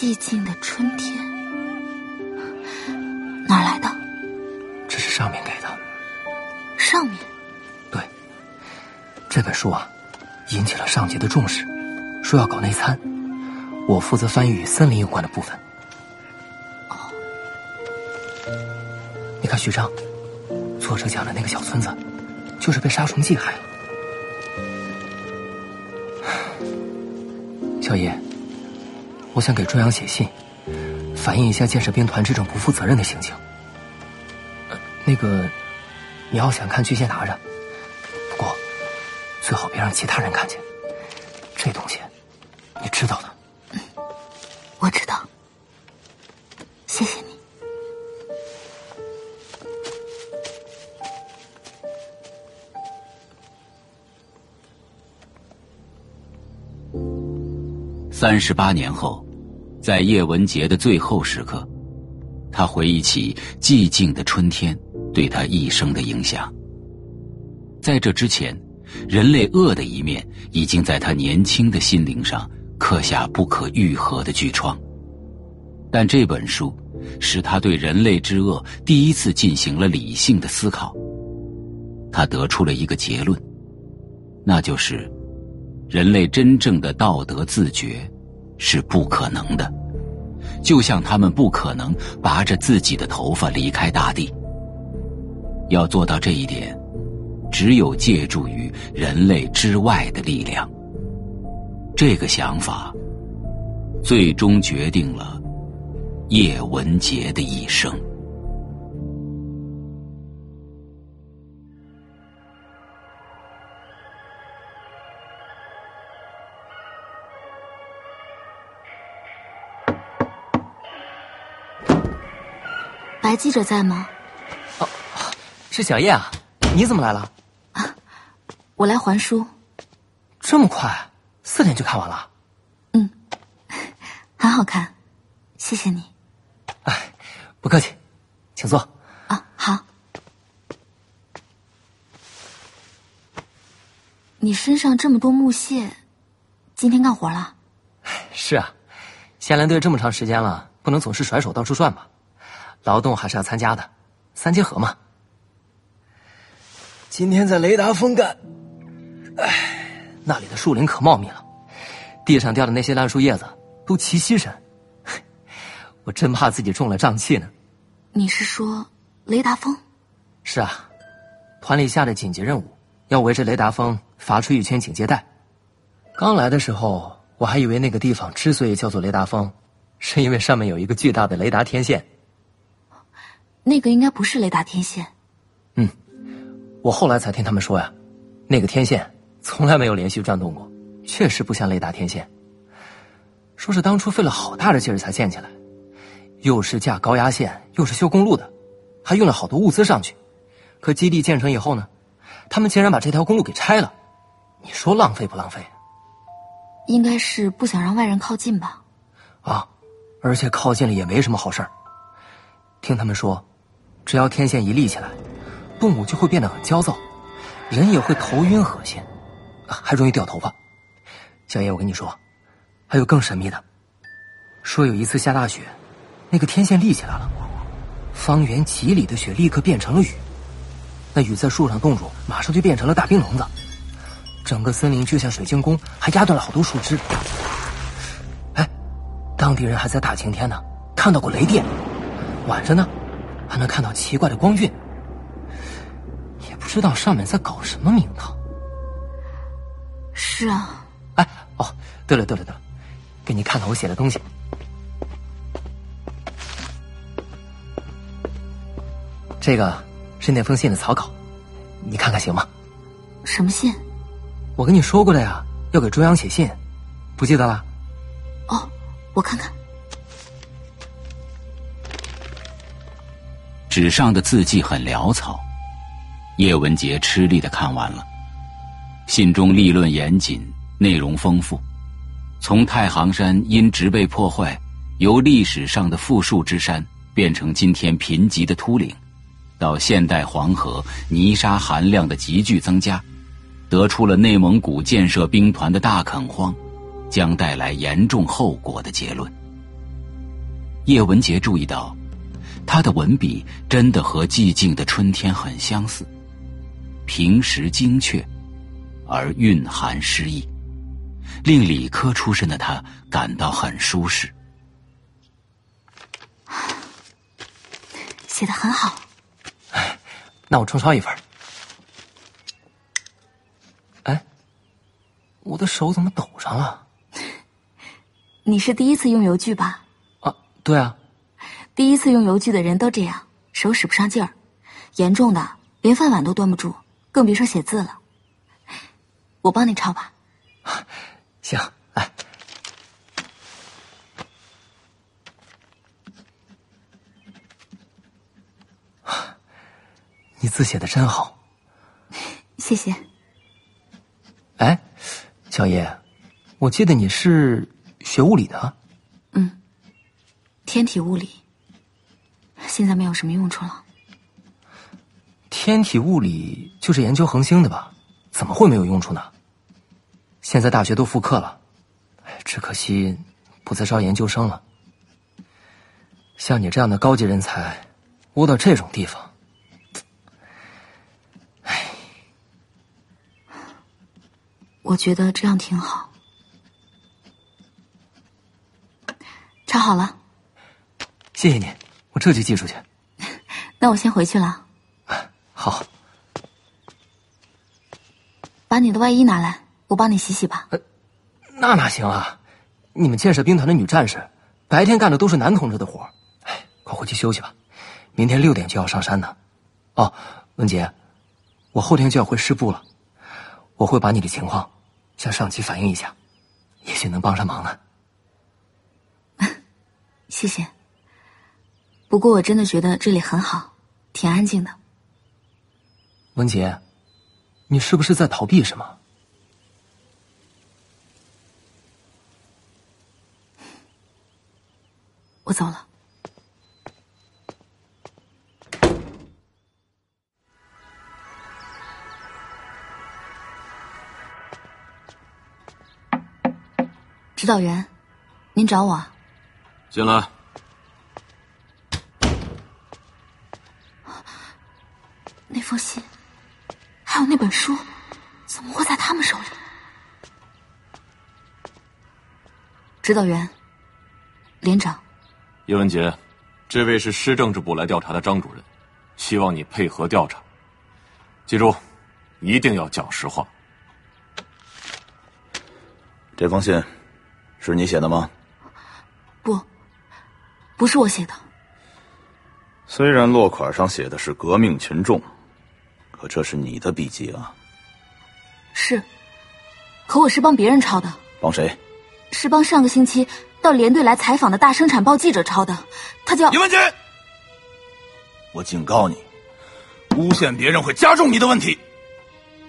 寂静的春天，哪儿来的？这是上面给的。上面。对。这本书啊，引起了上级的重视，说要搞内参，我负责翻译与森林有关的部分。哦。你看序章，作者讲的那个小村子，就是被杀虫剂害了。*sighs* 小叶，我想给中央写信，反映一下建设兵团这种不负责任的行径。那个，你要想看就先拿着，不过最好别让其他人看见。三十八年后，在叶文洁的最后时刻，他回忆起寂静的春天对他一生的影响。在这之前，人类恶的一面已经在他年轻的心灵上刻下不可愈合的巨创。但这本书使他对人类之恶第一次进行了理性的思考。他得出了一个结论，那就是。人类真正的道德自觉是不可能的，就像他们不可能拔着自己的头发离开大地。要做到这一点，只有借助于人类之外的力量。这个想法，最终决定了叶文洁的一生。白记者在吗？哦，是小叶啊，你怎么来了？啊，我来还书。这么快，四点就看完了？嗯，很好看，谢谢你。哎，不客气，请坐。啊，好。你身上这么多木屑，今天干活了？是啊，下连队这么长时间了，不能总是甩手到处转吧。劳动还是要参加的，三结合嘛。今天在雷达峰干，哎，那里的树林可茂密了，地上掉的那些烂树叶子都齐膝深，*laughs* 我真怕自己中了瘴气呢。你是说雷达峰？是啊，团里下的紧急任务要围着雷达峰发出一圈警戒带。刚来的时候，我还以为那个地方之所以叫做雷达峰，是因为上面有一个巨大的雷达天线。那个应该不是雷达天线。嗯，我后来才听他们说呀，那个天线从来没有连续转动过，确实不像雷达天线。说是当初费了好大的劲儿才建起来，又是架高压线，又是修公路的，还用了好多物资上去。可基地建成以后呢，他们竟然把这条公路给拆了，你说浪费不浪费？应该是不想让外人靠近吧。啊，而且靠近了也没什么好事儿。听他们说。只要天线一立起来，动物就会变得很焦躁，人也会头晕恶心，还容易掉头发。小叶，我跟你说，还有更神秘的。说有一次下大雪，那个天线立起来了，方圆几里的雪立刻变成了雨，那雨在树上冻住，马上就变成了大冰笼子，整个森林就像水晶宫，还压断了好多树枝。哎，当地人还在大晴天呢看到过雷电，晚上呢？还能看到奇怪的光晕，也不知道上面在搞什么名堂。是啊。哎，哦，对了对了对了，给你看看我写的东西。这个是那封信的草稿，你看看行吗？什么信？我跟你说过的呀，要给中央写信，不记得了？哦，我看看。纸上的字迹很潦草，叶文杰吃力的看完了。信中立论严谨，内容丰富。从太行山因植被破坏，由历史上的富庶之山变成今天贫瘠的秃岭，到现代黄河泥沙含量的急剧增加，得出了内蒙古建设兵团的大垦荒将带来严重后果的结论。叶文杰注意到，他的文笔真的和寂静的春天很相似，平实精确，而蕴含诗意，令理科出身的他感到很舒适。写的很好，那我重抄一份。哎，我的手怎么抖上了？*laughs* 你是第一次用油锯吧？啊对啊，第一次用油锯的人都这样，手使不上劲儿，严重的连饭碗都端不住，更别说写字了。我帮你抄吧。*laughs* 行，来。*sighs* 你字写的真好，*laughs* 谢谢。哎，小叶，我记得你是学物理的。嗯天体物理现在没有什么用处了。天体物理就是研究恒星的吧？怎么会没有用处呢？现在大学都复课了，只可惜不再招研究生了。像你这样的高级人才，窝到这种地方，唉，我觉得这样挺好。抄好了。谢谢你，我这就寄出去。*laughs* 那我先回去了。*laughs* 好，把你的外衣拿来，我帮你洗洗吧。那哪行啊？你们建设兵团的女战士，白天干的都是男同志的活哎，快回去休息吧，明天六点就要上山呢。哦，文杰，我后天就要回师部了，我会把你的情况向上级反映一下，也许能帮上忙呢。*laughs* 谢谢。不过我真的觉得这里很好，挺安静的。文杰，你是不是在逃避什么？我走了。指导员，您找我？进来。那封信，还有那本书，怎么会在他们手里？指导员，连长，叶文杰，这位是市政治部来调查的张主任，希望你配合调查。记住，一定要讲实话。这封信是你写的吗？不，不是我写的。虽然落款上写的是“革命群众”。可这是你的笔记啊！是，可我是帮别人抄的。帮谁？是帮上个星期到连队来采访的大生产报记者抄的。他叫叶文杰。我警告你，诬陷别人会加重你的问题。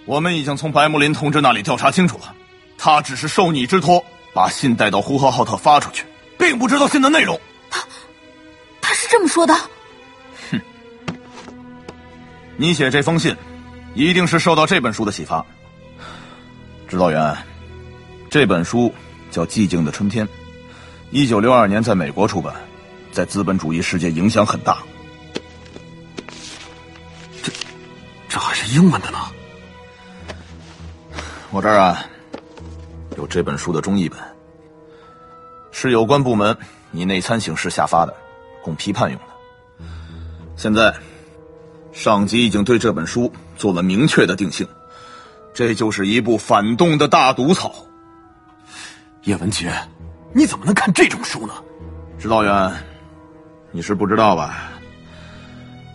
我们已经从白木林同志那里调查清楚了，他只是受你之托把信带到呼和浩特发出去，并不知道信的内容。他，他是这么说的。你写这封信，一定是受到这本书的启发。指导员，这本书叫《寂静的春天》，一九六二年在美国出版，在资本主义世界影响很大。这，这还是英文的呢。我这儿啊，有这本书的中译本，是有关部门以内参形式下发的，供批判用的。现在。上级已经对这本书做了明确的定性，这就是一部反动的大毒草。叶文杰，你怎么能看这种书呢？指导员，你是不知道吧？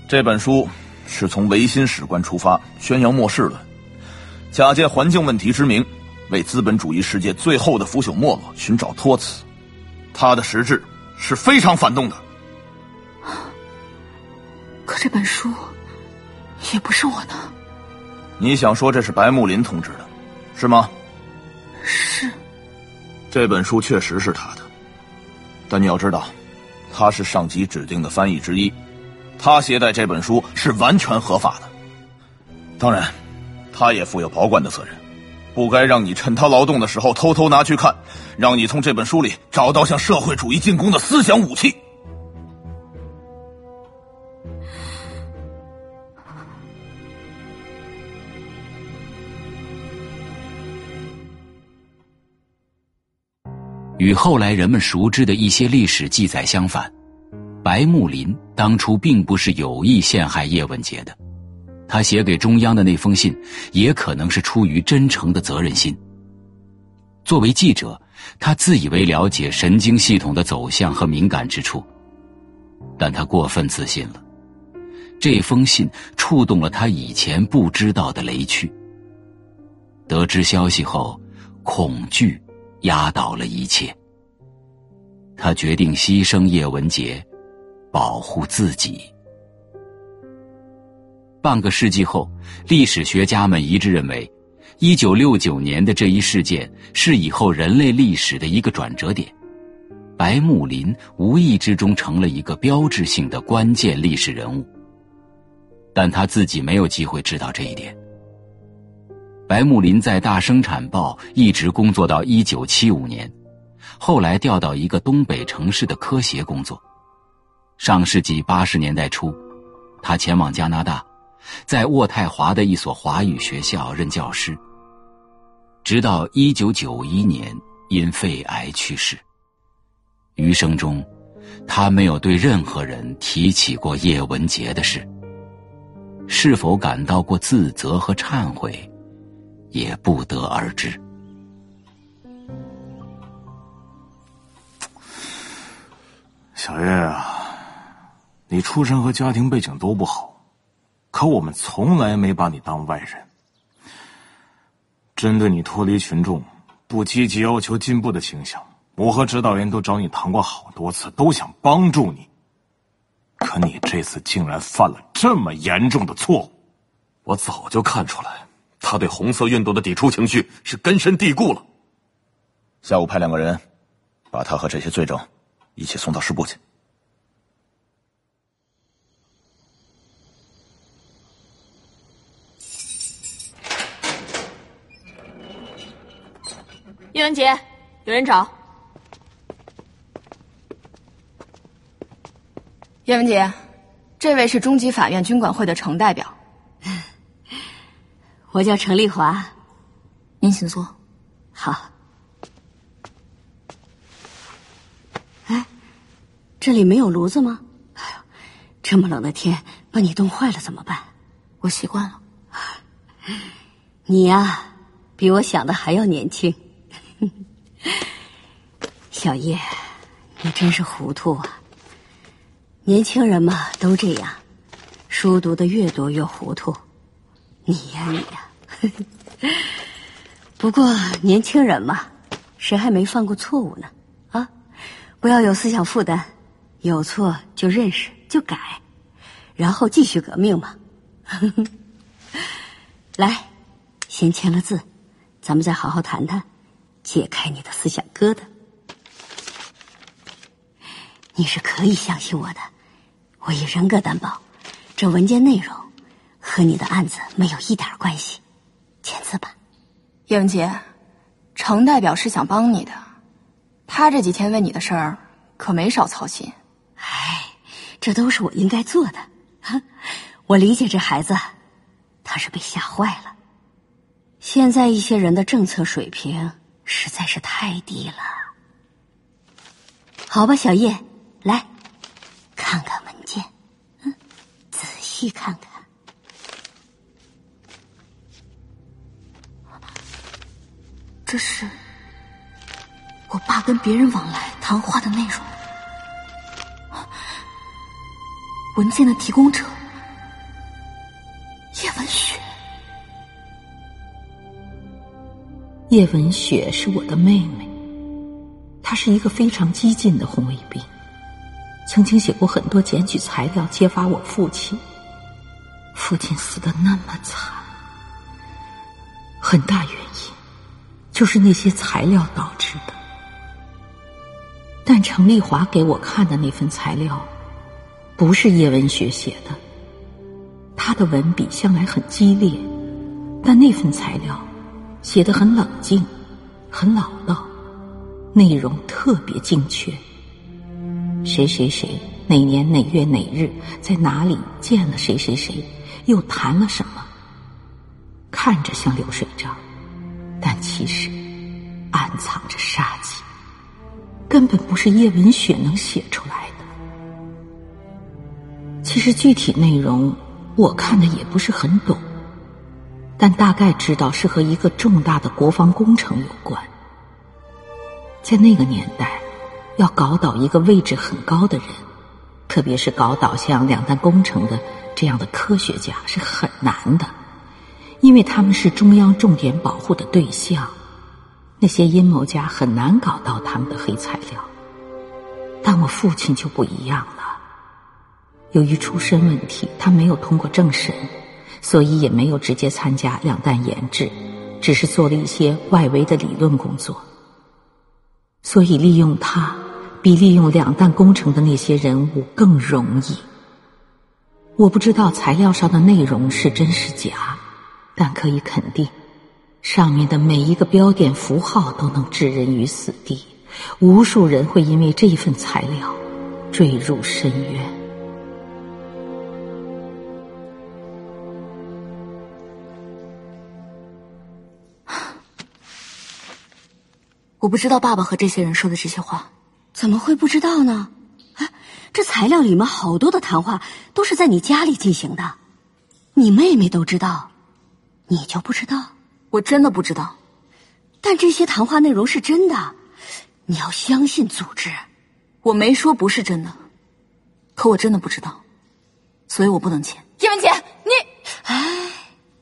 这本书是从唯心史观出发，宣扬末世论，假借环境问题之名，为资本主义世界最后的腐朽没落寻找托词。它的实质是非常反动的。可这本书。也不是我的。你想说这是白木林同志的，是吗？是。这本书确实是他的，但你要知道，他是上级指定的翻译之一，他携带这本书是完全合法的。当然，他也负有保管的责任，不该让你趁他劳动的时候偷偷拿去看，让你从这本书里找到向社会主义进攻的思想武器。与后来人们熟知的一些历史记载相反，白木林当初并不是有意陷害叶文洁的。他写给中央的那封信，也可能是出于真诚的责任心。作为记者，他自以为了解神经系统的走向和敏感之处，但他过分自信了。这封信触动了他以前不知道的雷区。得知消息后，恐惧压倒了一切。他决定牺牲叶文洁，保护自己。半个世纪后，历史学家们一致认为。一九六九年的这一事件是以后人类历史的一个转折点，白木林无意之中成了一个标志性的关键历史人物。但他自己没有机会知道这一点。白木林在大生产报一直工作到一九七五年，后来调到一个东北城市的科协工作。上世纪八十年代初，他前往加拿大，在渥太华的一所华语学校任教师。直到一九九一年因肺癌去世。余生中，他没有对任何人提起过叶文洁的事。是否感到过自责和忏悔，也不得而知。小月啊，你出身和家庭背景都不好，可我们从来没把你当外人。针对你脱离群众、不积极要求进步的倾向，我和指导员都找你谈过好多次，都想帮助你。可你这次竟然犯了这么严重的错误，我早就看出来，他对红色运动的抵触情绪是根深蒂固了。下午派两个人，把他和这些罪证一起送到师部去。叶文杰，有人找。叶文杰，这位是中级法院军管会的程代表。我叫程丽华，您请坐。好。哎，这里没有炉子吗？哎呦，这么冷的天，把你冻坏了怎么办？我习惯了。你呀，比我想的还要年轻。*laughs* 小叶，你真是糊涂啊！年轻人嘛，都这样，书读的越多越糊涂。你呀，你呀。*laughs* 不过年轻人嘛，谁还没犯过错误呢？啊，不要有思想负担，有错就认识就改，然后继续革命嘛。*laughs* 来，先签了字，咱们再好好谈谈。解开你的思想疙瘩，你是可以相信我的，我以人格担保，这文件内容和你的案子没有一点关系，签字吧。叶文杰，程代表是想帮你的，他这几天为你的事儿可没少操心。哎，这都是我应该做的。我理解这孩子，他是被吓坏了。现在一些人的政策水平。实在是太低了。好吧，小叶，来看看文件，嗯，仔细看看。这是我爸跟别人往来谈话的内容。文件的提供者叶文雪。叶文雪是我的妹妹，她是一个非常激进的红卫兵，曾经写过很多检举材料揭发我父亲。父亲死的那么惨，很大原因就是那些材料导致的。但程丽华给我看的那份材料，不是叶文雪写的，他的文笔向来很激烈，但那份材料。写的很冷静，很老道，内容特别精确。谁谁谁哪年哪月哪日在哪里见了谁谁谁，又谈了什么？看着像流水账，但其实暗藏着杀机。根本不是叶文雪能写出来的。其实具体内容我看的也不是很懂，但大概知道是和一个重大的国防工程有关。在那个年代，要搞倒一个位置很高的人，特别是搞倒像两弹工程的这样的科学家，是很难的，因为他们是中央重点保护的对象。那些阴谋家很难搞到他们的黑材料，但我父亲就不一样了。由于出身问题，他没有通过政审，所以也没有直接参加两弹研制，只是做了一些外围的理论工作。所以利用他，比利用两弹工程的那些人物更容易。我不知道材料上的内容是真是假，但可以肯定。上面的每一个标点符号都能置人于死地，无数人会因为这份材料坠入深渊。我不知道爸爸和这些人说的这些话，怎么会不知道呢？哎，这材料里面好多的谈话都是在你家里进行的，你妹妹都知道，你就不知道？我真的不知道，但这些谈话内容是真的，你要相信组织。我没说不是真的，可我真的不知道，所以我不能签。叶文姐，你，哎，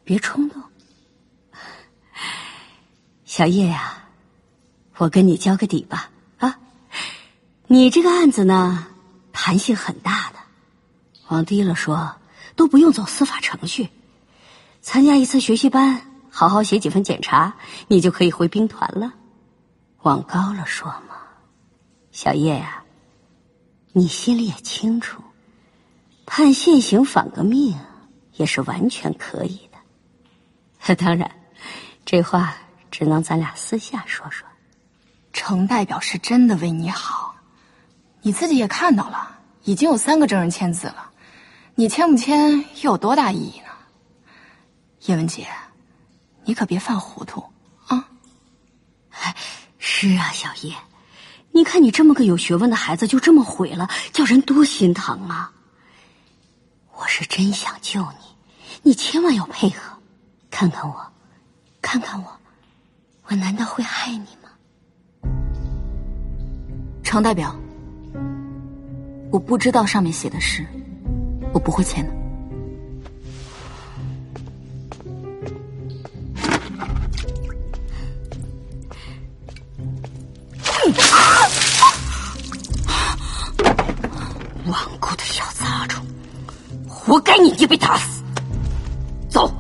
别冲动。小叶呀，我跟你交个底吧，啊，你这个案子呢，弹性很大的，往低了说都不用走司法程序，参加一次学习班。好好写几份检查，你就可以回兵团了。往高了说嘛，小叶呀，你心里也清楚，判现行反革命也是完全可以的。*laughs* 当然，这话只能咱俩私下说说。程代表是真的为你好，你自己也看到了，已经有三个证人签字了，你签不签又有多大意义呢？叶文洁。你可别犯糊涂，啊！是啊，小叶，你看你这么个有学问的孩子就这么毁了，叫人多心疼啊！我是真想救你，你千万要配合，看看我，看看我，我难道会害你吗？程代表，我不知道上面写的是，我不会签的。顽固的小杂种，活该你爹被打死。走。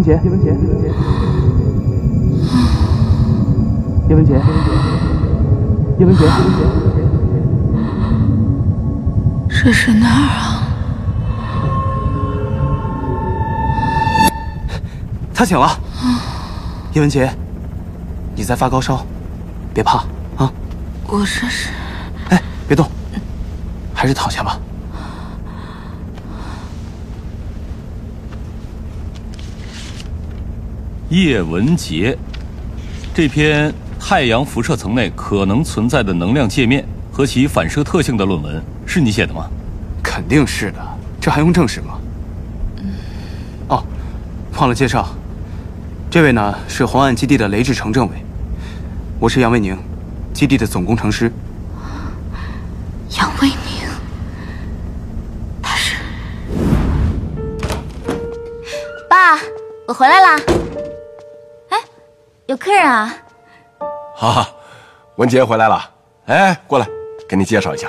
叶文杰，叶文杰，叶文杰，叶文杰，这是哪儿啊？他醒了。叶文杰，你在发高烧，别怕啊。我这是……哎，别动，还是躺下吧。叶文洁，这篇太阳辐射层内可能存在的能量界面和其反射特性的论文是你写的吗？肯定是的，这还用证实吗？哦，忘了介绍，这位呢是红岸基地的雷志成政委，我是杨卫宁，基地的总工程师。啊！哈、文杰回来了。哎，过来，给你介绍一下，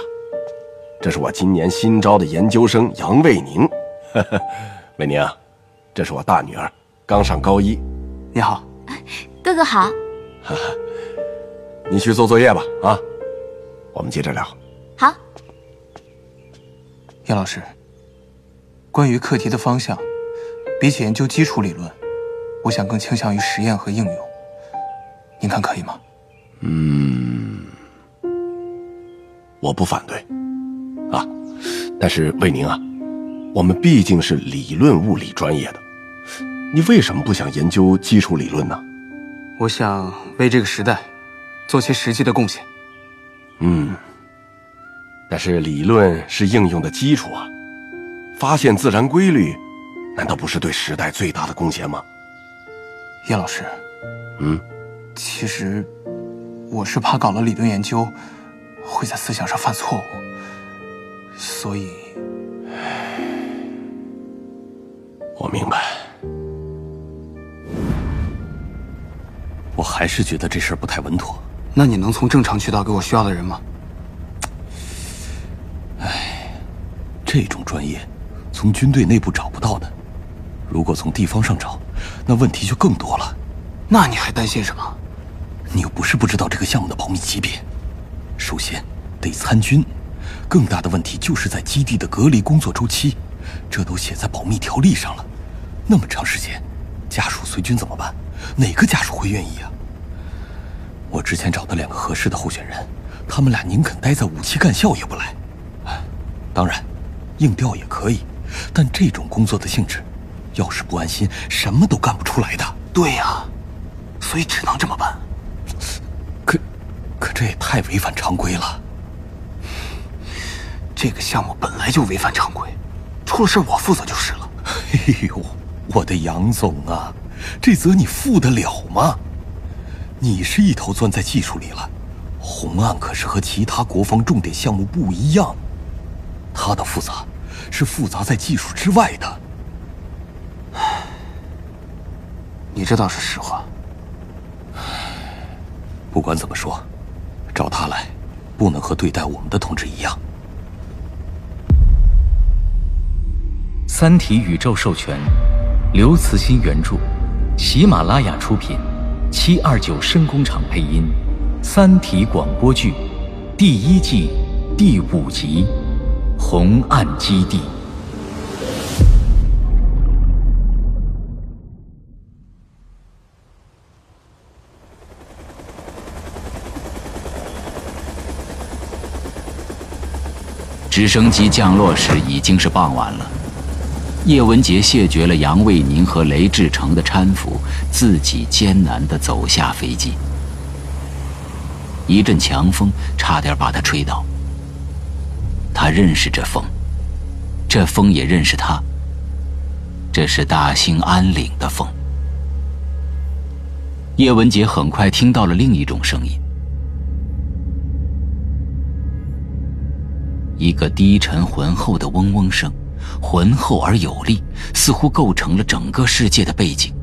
这是我今年新招的研究生杨卫宁。呵呵，卫宁，这是我大女儿，刚上高一。你好，哥哥好。哈哈，你去做作业吧，啊，我们接着聊。好，叶老师，关于课题的方向，比起研究基础理论，我想更倾向于实验和应用。您看可以吗？嗯，我不反对，啊，但是卫宁啊，我们毕竟是理论物理专业的，你为什么不想研究基础理论呢？我想为这个时代做些实际的贡献。嗯，但是理论是应用的基础啊，发现自然规律，难道不是对时代最大的贡献吗？叶老师，嗯，其实我是怕搞了理论研究，会在思想上犯错误，所以，*sighs* 我明白。我还是觉得这事儿不太稳妥。那你能从正常渠道给我需要的人吗？这种专业，从军队内部找不到的，如果从地方上找，那问题就更多了。那你还担心什么？你又不是不知道这个项目的保密级别。首先得参军，更大的问题就是在基地的隔离工作周期，这都写在保密条例上了。那么长时间，家属随军怎么办？哪个家属会愿意啊？我之前找的两个合适的候选人，他们俩宁肯待在武器干校也不来。当然，硬调也可以，但这种工作的性质，要是不安心，什么都干不出来的。对呀、所以只能这么办。可，这也太违反常规了。这个项目本来就违反常规，出了事我负责就是了。哎呦，我的杨总啊，这责你负得了吗？你是一头钻在技术里了，红案可是和其他国防重点项目不一样，它的复杂是复杂在技术之外的。你这倒是实话。不管怎么说，找他来，不能和对待我们的同志一样。《三体》宇宙授权，刘慈欣原著，喜马拉雅出品，七二九声工厂配音，《三体》广播剧第一季第五集《红岸基地》。直升机降落时已经是傍晚了。叶文洁谢绝了杨卫宁和雷志成的搀扶，自己艰难地走下飞机。一阵强风差点把他吹倒。他认识这风，这风也认识他。这是大兴安岭的风。叶文洁很快听到了另一种声音，一个低沉浑厚的嗡嗡声。浑厚而有力，似乎构成了整个世界的背景。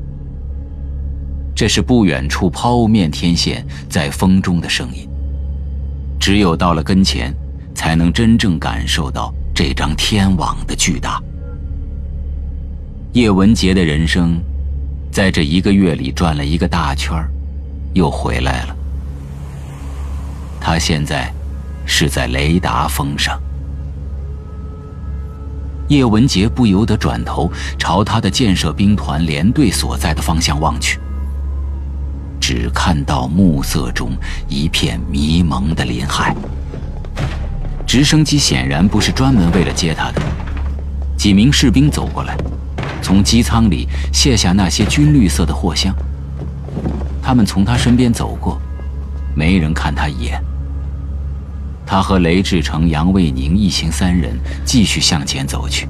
这是不远处抛面天线在风中的声音。只有到了跟前，才能真正感受到这张天网的巨大。叶文杰的人生，在这一个月里转了一个大圈又回来了。他现在是在雷达峰上。叶文杰不由得转头朝他的建设兵团连队所在的方向望去，只看到暮色中一片迷蒙的林海。直升机显然不是专门为了接他的。几名士兵走过来，从机舱里卸下那些军绿色的货箱。他们从他身边走过，没人看他一眼。他和雷志成、杨卫宁一行三人继续向前走去。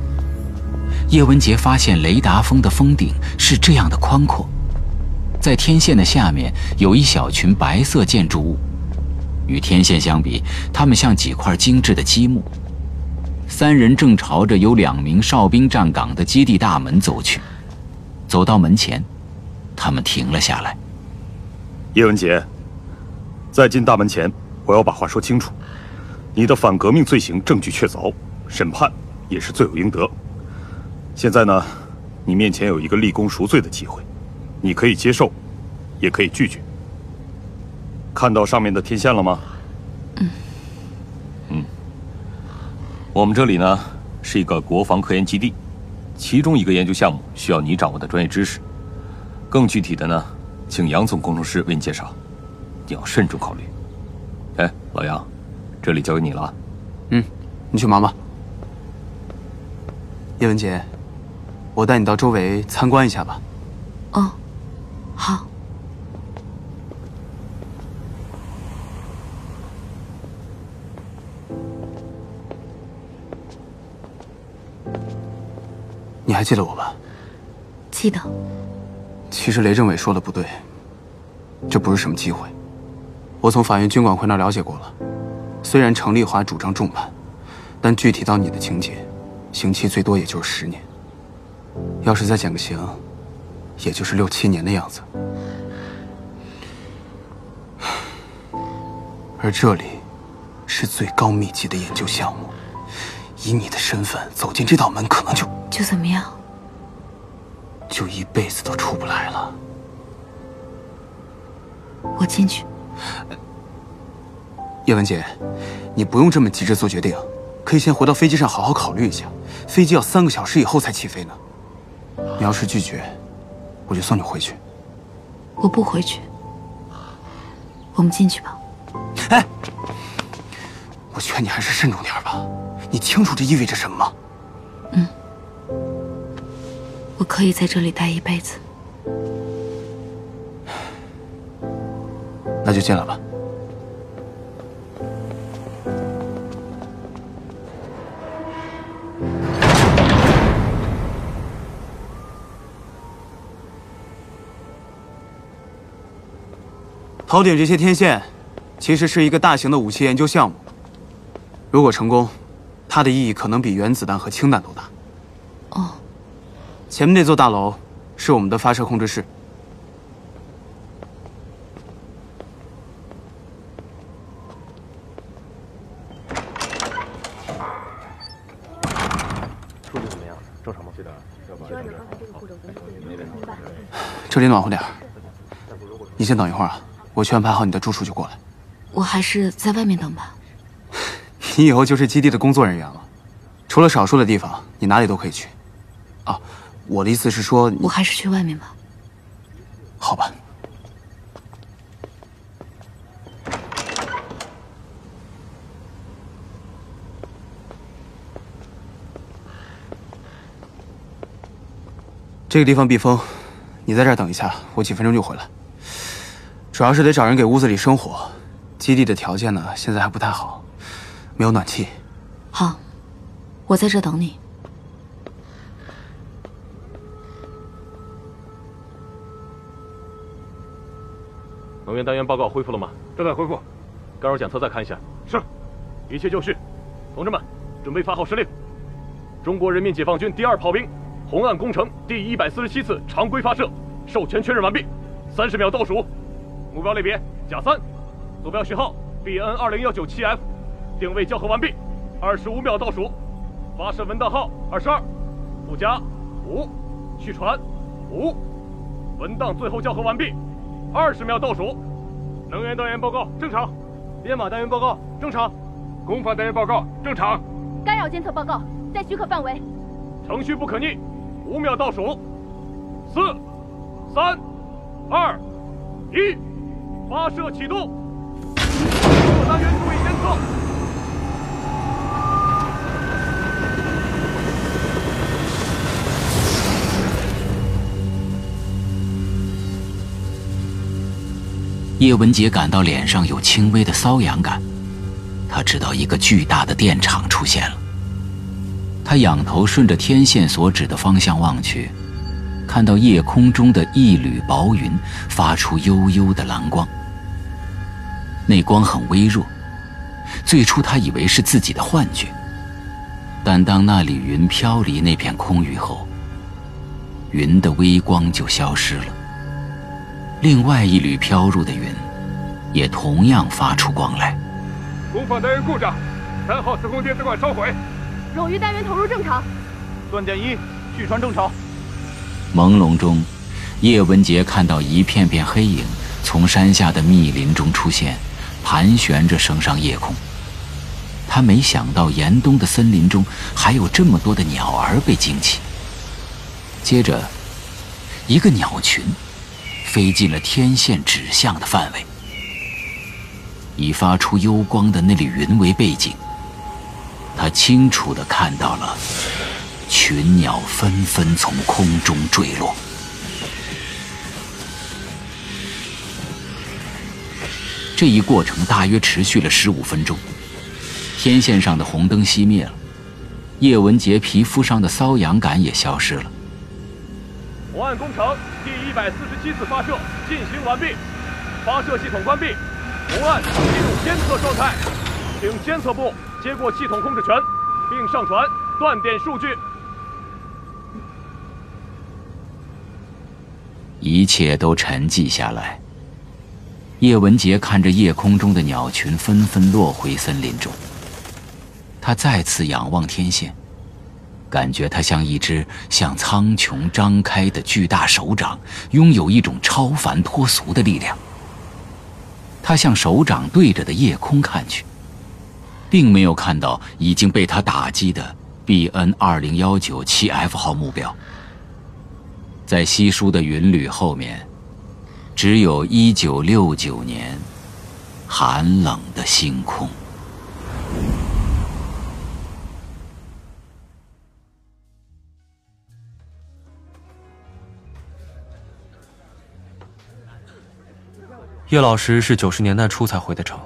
叶文杰发现雷达峰的峰顶是这样的宽阔，在天线的下面有一小群白色建筑物。与天线相比，它们像几块精致的积木。三人正朝着有两名哨兵站岗的基地大门走去。走到门前，他们停了下来。叶文杰，在进大门前，我要把话说清楚：你的反革命罪行证据确凿，审判也是罪有应得。现在呢，你面前有一个立功赎罪的机会，你可以接受，也可以拒绝。看到上面的天线了吗？嗯。嗯。我们这里呢是一个国防科研基地，其中一个研究项目需要你掌握的专业知识。更具体的呢，请杨总工程师为你介绍，你要慎重考虑。哎，老杨，这里交给你了。嗯，你去忙吧。叶文杰，我带你到周围参观一下吧。哦，好。你还记得我吧？记得。其实雷政委说的不对，这不是什么机会。我从法院军管会那了解过了，虽然程丽华主张重判，但具体到你的情节，刑期最多也就是十年。要是再减个刑，也就是六七年的样子。而这里，是最高密集的研究项目。以你的身份走进这道门，可能就就怎么样？就一辈子都出不来了。我进去。叶文杰，你不用这么急着做决定，可以先回到飞机上好好考虑一下。飞机要三个小时以后才起飞呢。你要是拒绝，我就送你回去。我不回去。我们进去吧。哎，我劝你还是慎重点吧。你清楚这意味着什么吗？嗯，我可以在这里待一辈子。那就进来吧。头顶这些天线，其实是一个大型的武器研究项目。如果成功，它的意义可能比原子弹和氢弹都大。哦，前面那座大楼是我们的发射控制室。数据怎么样？正常吗？这里暖和点你先等一会儿啊，我去安排好你的住处就过来。我还是在外面等吧。*laughs* 你以后就是基地的工作人员了，除了少数的地方，你哪里都可以去。啊，我的意思是说，我还是去外面吧。好吧。这个地方避风，你在这儿等一下，我几分钟就回来。主要是得找人给屋子里生火，基地的条件呢，现在还不太好。没有暖气。好，我在这等你。能源单元报告恢复了吗？正在恢复。干扰检测再看一下。是。一切就绪，同志们，准备发号施令。中国人民解放军第二炮兵红岸工程第一百四十七次常规发射授权确认完毕。三十秒倒数。目标类别甲三，坐标序号 BN 二零幺九七 F。定位校核完毕，二十五秒倒数，发射文档号二十二，附加五、续传，五，文档最后校核完毕，二十秒倒数。能源单元报告正常，编码单元报告正常，公法单元报告正常，干扰监测报告在许可范围。程序不可逆，五秒倒数，四，三，二，一，发射启动。各单元注意监测。叶文杰感到脸上有轻微的瘙痒感，他知道一个巨大的电场出现了。他仰头顺着天线所指的方向望去，看到夜空中的一缕薄云发出幽幽的蓝光。那光很微弱，最初他以为是自己的幻觉。但当那缕云飘离那片空域后，云的微光就消失了。另外一缕飘入的云，也同样发出光来。工坊单元故障，三号磁控电子管烧毁。冗余单元投入正常。断电一，续传正常。朦胧中，叶文洁看到一片片黑影从山下的密林中出现，盘旋着升上夜空。他没想到严冬的森林中还有这么多的鸟儿被惊起。接着，一个鸟群。飞进了天线指向的范围，以发出幽光的那缕云为背景，他清楚的看到了群鸟纷纷从空中坠落。这一过程大约持续了十五分钟，天线上的红灯熄灭了，叶文杰皮肤上的瘙痒感也消失了。红岸工程。第一百四十七次发射进行完毕，发射系统关闭，红岸进入监测状态，请监测部接过系统控制权，并上传断点数据。一切都沉寂下来。叶文杰看着夜空中的鸟群纷纷落回森林中，他再次仰望天线。感觉它像一只向苍穹张开的巨大手掌，拥有一种超凡脱俗的力量。他向手掌对着的夜空看去，并没有看到已经被他打击的 BN 二零幺九七 F 号目标。在稀疏的云缕后面，只有一九六九年寒冷的星空。叶老师是九十年代初才回的城，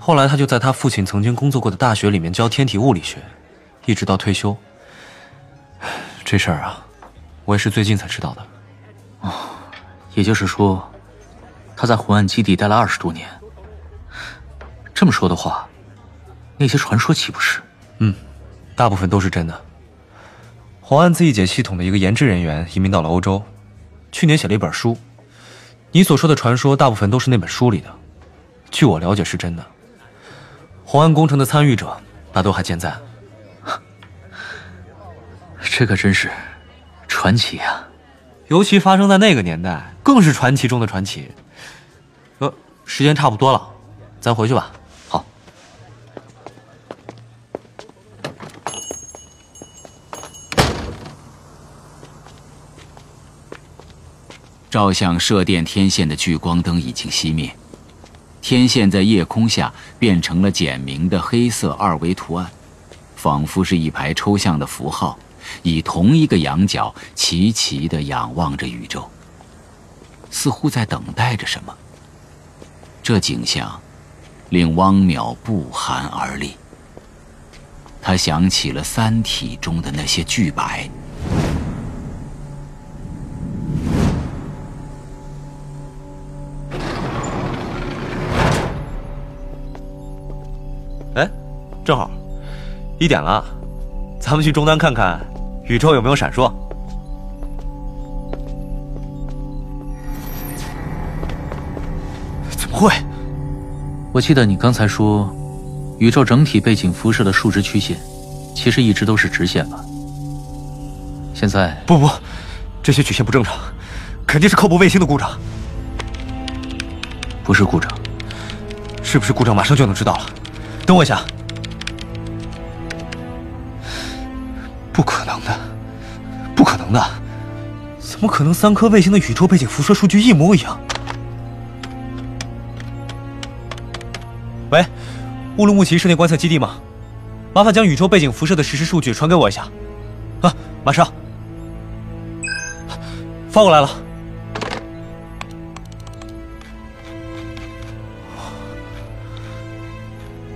后来他就在他父亲曾经工作过的大学里面教天体物理学，一直到退休。这事儿啊，我也是最近才知道的。哦，也就是说，他在红岸基地待了二十多年。这么说的话，那些传说岂不是？嗯，大部分都是真的。红岸自己解系统的一个研制人员移民到了欧洲，去年写了一本书。你所说的传说，大部分都是那本书里的。据我了解，是真的。红岸工程的参与者，大都还健在。*laughs* 这可真是传奇啊！尤其发生在那个年代，更是传奇中的传奇。呃，时间差不多了，咱回去吧。好。照向射电天线的聚光灯已经熄灭，天线在夜空下变成了简明的黑色二维图案，仿佛是一排抽象的符号，以同一个仰角齐齐地仰望着宇宙，似乎在等待着什么。这景象令汪淼不寒而栗。他想起了《三体》中的那些巨白。哎正好，一点了，咱们去终端看看，宇宙有没有闪烁？怎么会？我记得你刚才说，宇宙整体背景辐射的数值曲线，其实一直都是直线吧？现在不不，这些曲线不正常，肯定是靠谱卫星的故障。不是故障，是不是故障马上就能知道了。等我一下。能的，怎么可能三颗卫星的宇宙背景辐射数据一模一样？喂，乌鲁木齐室内观测基地吗？麻烦将宇宙背景辐射的实时数据传给我一下。啊，马上，发过来了。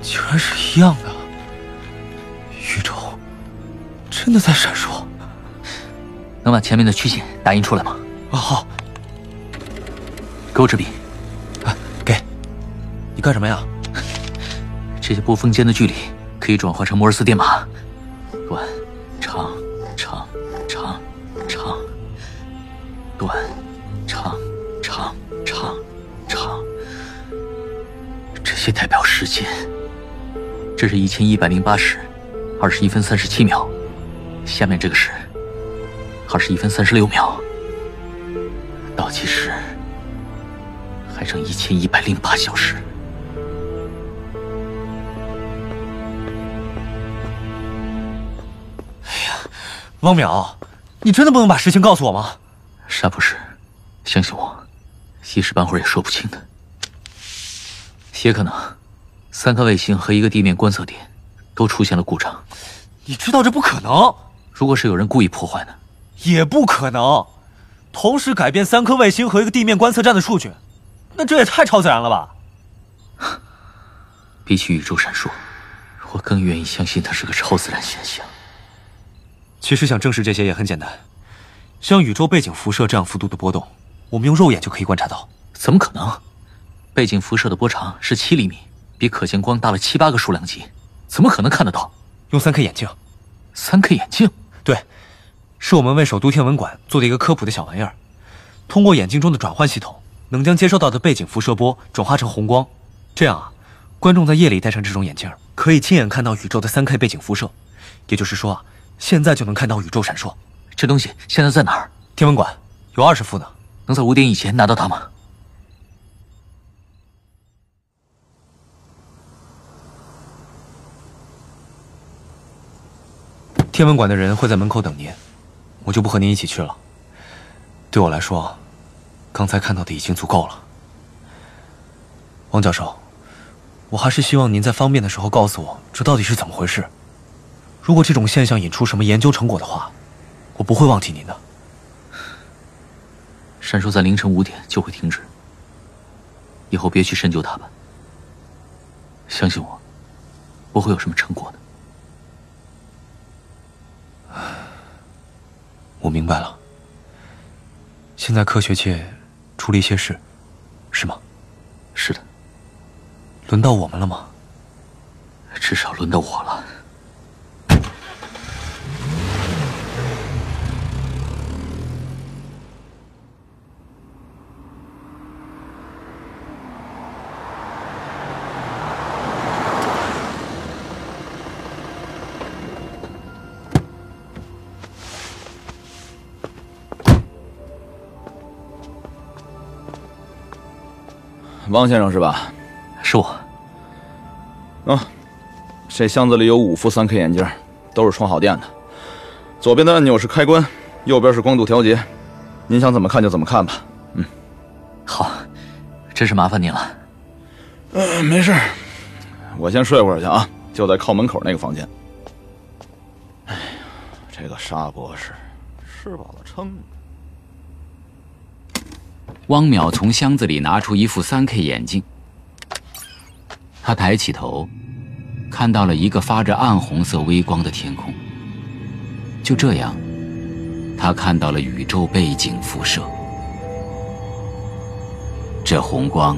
竟然是一样的，宇宙真的在闪烁。能把前面的曲线打印出来吗？啊，好。给我支笔。啊，给。你干什么呀？*laughs* 这些波峰间的距离可以转换成摩尔斯电码，短、长、长、长、长、短、长、长、长、长。这些代表时间。这是一千一百零八时，二十一分三十七秒。下面这个是二十一分三十六秒。倒计时还剩一千一百零八小时。哎呀，汪淼，你真的不能把实情告诉我吗？啥不是，相信我，一时半会儿也说不清的。也可能。三颗卫星和一个地面观测点都出现了故障，你知道这不可能。如果是有人故意破坏呢？也不可能。同时改变三颗卫星和一个地面观测站的数据，那这也太超自然了吧？比起宇宙闪烁，我更愿意相信它是个超自然现象。其实想证实这些也很简单，像宇宙背景辐射这样幅度的波动，我们用肉眼就可以观察到。怎么可能？背景辐射的波长是七厘米。比可见光大了七八个数量级，怎么可能看得到？用三 K 眼镜，三 K 眼镜，对，是我们为首都天文馆做的一个科普的小玩意儿。通过眼镜中的转换系统，能将接收到的背景辐射波转化成红光。这样啊，观众在夜里戴上这种眼镜，可以亲眼看到宇宙的三 K 背景辐射。也就是说啊，现在就能看到宇宙闪烁。这东西现在在哪儿？天文馆有二十副呢，能在五点以前拿到它吗？天文馆的人会在门口等您，我就不和您一起去了。对我来说，刚才看到的已经足够了。王教授，我还是希望您在方便的时候告诉我这到底是怎么回事。如果这种现象引出什么研究成果的话，我不会忘记您的。闪烁在凌晨五点就会停止，以后别去深究它吧。相信我，不会有什么成果的。我明白了。现在科学界出了一些事，是吗？是的。轮到我们了吗？至少轮到我了。汪先生是吧？是我。啊，这箱子里有五副三 K 眼镜，都是充好电的。左边的按钮是开关，右边是光度调节。您想怎么看就怎么看吧。嗯，好，真是麻烦您了。嗯，没事，我先睡会儿去啊，就在靠门口那个房间。哎呀，这个沙博士，吃饱了撑的。汪淼从箱子里拿出一副三 K 眼镜，他抬起头，看到了一个发着暗红色微光的天空。就这样，他看到了宇宙背景辐射。这红光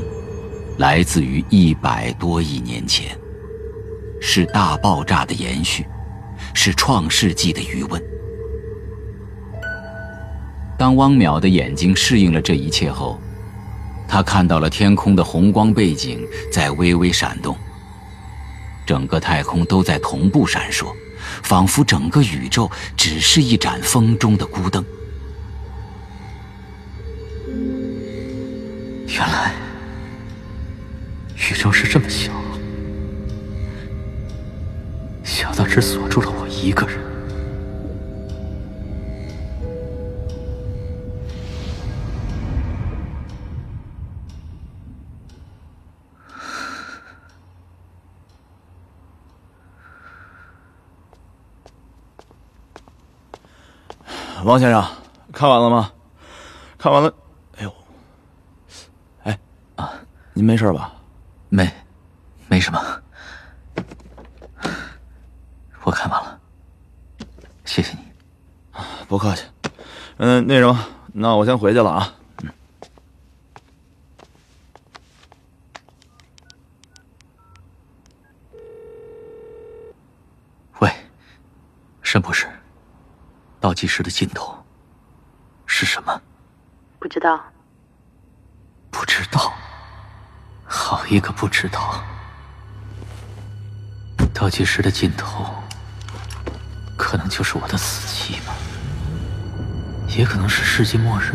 来自于一百多亿年前，是大爆炸的延续，是创世纪的余温。当汪淼的眼睛适应了这一切后，他看到了天空的红光背景在微微闪动，整个太空都在同步闪烁，仿佛整个宇宙只是一盏风中的孤灯。原来，宇宙是这么小，小到只锁住了我一个人。王先生，看完了吗？看完了。哎呦，哎啊，您没事吧？没，没什么。我看完了，谢谢你。不客气。嗯，那什么，那我先回去了啊。嗯。喂，沈博士。倒计时的尽头是什么？不知道。不知道。好一个不知道！倒计时的尽头，可能就是我的死期吧，也可能是世界末日。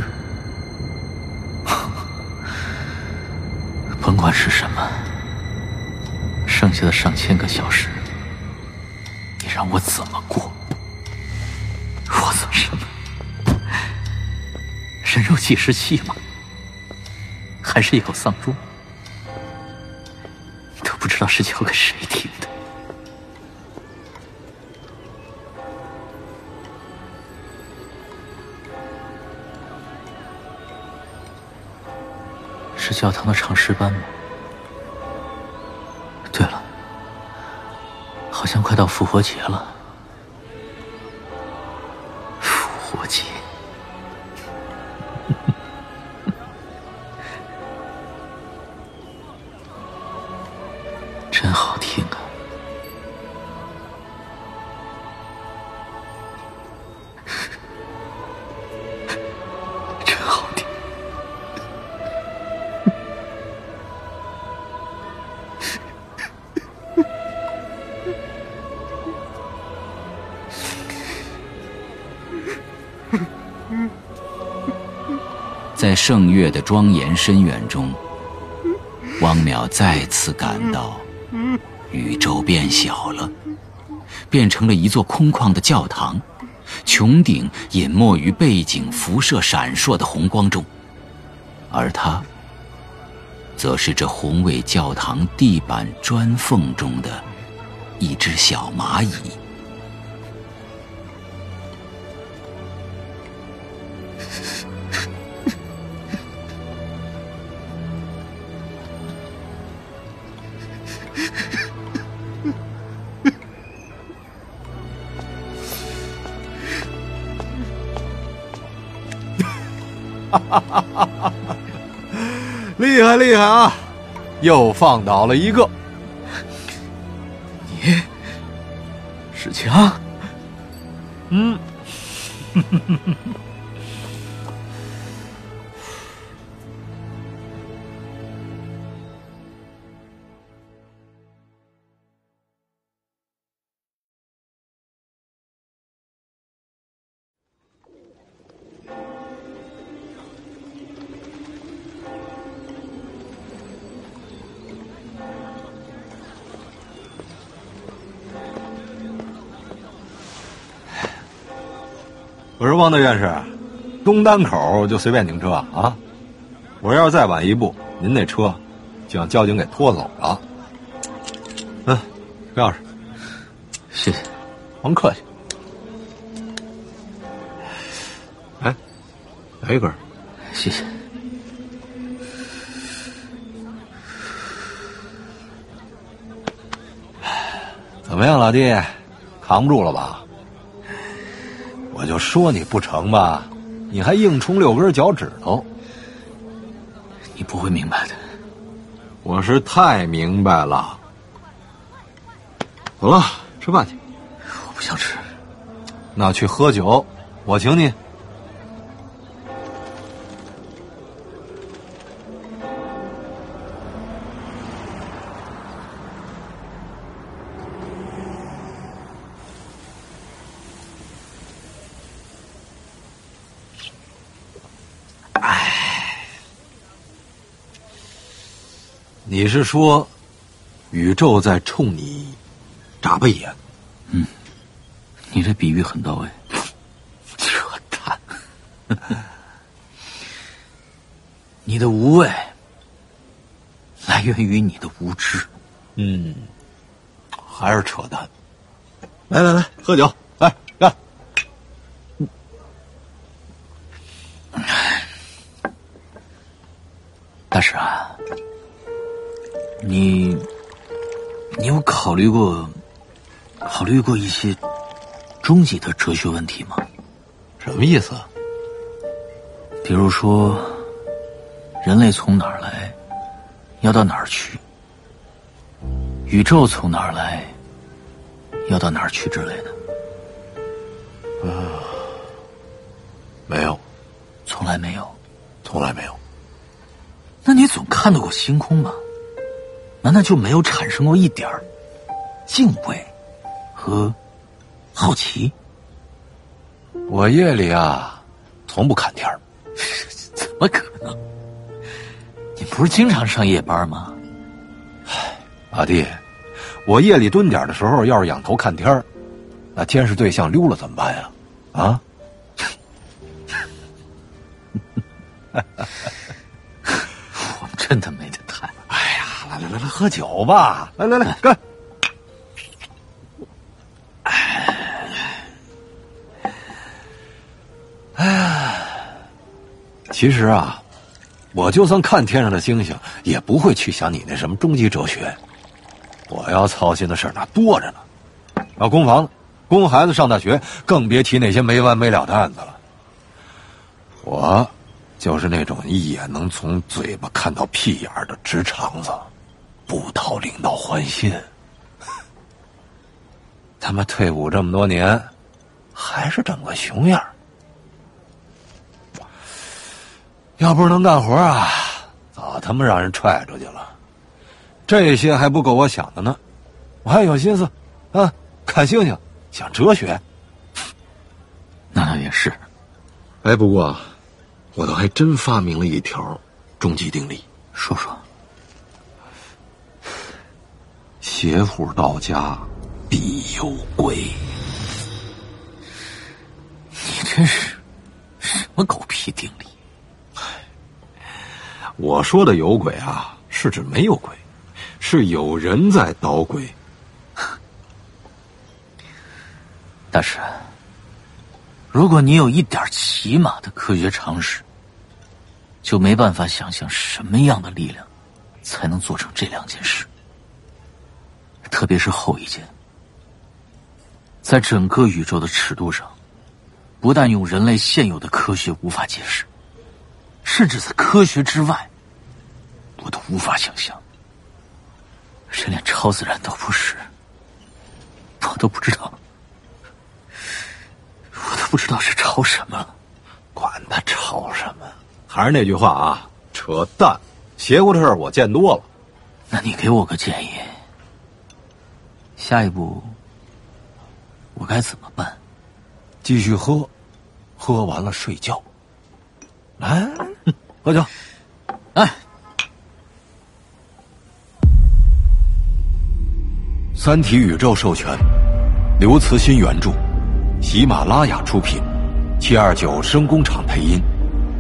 *laughs* 甭管是什么，剩下的上千个小时，你让我怎么过？什么？人肉计时器吗？还是一口丧钟？都不知道是交给谁听的。是教堂的唱诗班吗？对了，好像快到复活节了。圣月的庄严深远中，汪淼再次感到宇宙变小了，变成了一座空旷的教堂，穹顶隐没于背景辐射闪烁的红光中，而他，则是这宏伟教堂地板砖缝中的一只小蚂蚁。厉害厉害啊！又放倒了一个。我说汪大院士，东单口就随便停车啊！我要是再晚一步，您那车就让交警给拖走了。嗯，钥匙，谢谢，甭客气。哎，来一根，谢谢。怎么样，老弟，扛不住了吧？我就说你不成吧，你还硬冲六根脚趾头。你不会明白的，我是太明白了。走了，吃饭去。我不想吃。那去喝酒，我请你。你是说，宇宙在冲你眨巴眼？嗯，你这比喻很到位。扯淡！你的无畏来源于你的无知。嗯，还是扯淡。来来来，喝酒，考虑过考虑过一些终极的哲学问题吗？什么意思？比如说，人类从哪儿来，要到哪儿去？宇宙从哪儿来，要到哪儿去之类的？啊，没有，从来没有，从来没有。那你总看到过星空吧？难道就没有产生过一点儿敬畏和好奇？我夜里啊，从不看天儿。*laughs* 怎么可能？你不是经常上夜班吗？唉，阿弟，我夜里蹲点的时候，要是仰头看天儿，那监视对象溜了怎么办呀？啊？*laughs* 我们真的没得谈。哎呀，来来来来，喝酒吧！来来来，干！其实啊，我就算看天上的星星，也不会去想你那什么终极哲学。我要操心的事儿那多着呢，要供房子，供孩子上大学，更别提那些没完没了的案子了。我就是那种一眼能从嘴巴看到屁眼儿的直肠子，不讨领导欢心。*laughs* 他妈退伍这么多年，还是整个熊样要不是能干活啊，早他妈让人踹出去了。这些还不够我想的呢，我还有心思啊，看星星，想哲学。那倒也是。哎，不过我倒还真发明了一条终极定理，说说。邪乎到家必有鬼。你这是什么狗屁定理？我说的有鬼啊，是指没有鬼，是有人在捣鬼。*laughs* 大师，如果你有一点起码的科学常识，就没办法想象什么样的力量才能做成这两件事。特别是后一件，在整个宇宙的尺度上，不但用人类现有的科学无法解释，甚至在科学之外，我都无法想象。这连超自然都不是，我都不知道，我都不知道是超什么了。管他超什么，还是那句话啊，扯淡！邪乎的事儿我见多了。那你给我个建议，下一步我该怎么办？继续喝，喝完了睡觉。来，喝酒。哎，《三体》宇宙授权，刘慈欣原著，喜马拉雅出品，七二九声工厂配音，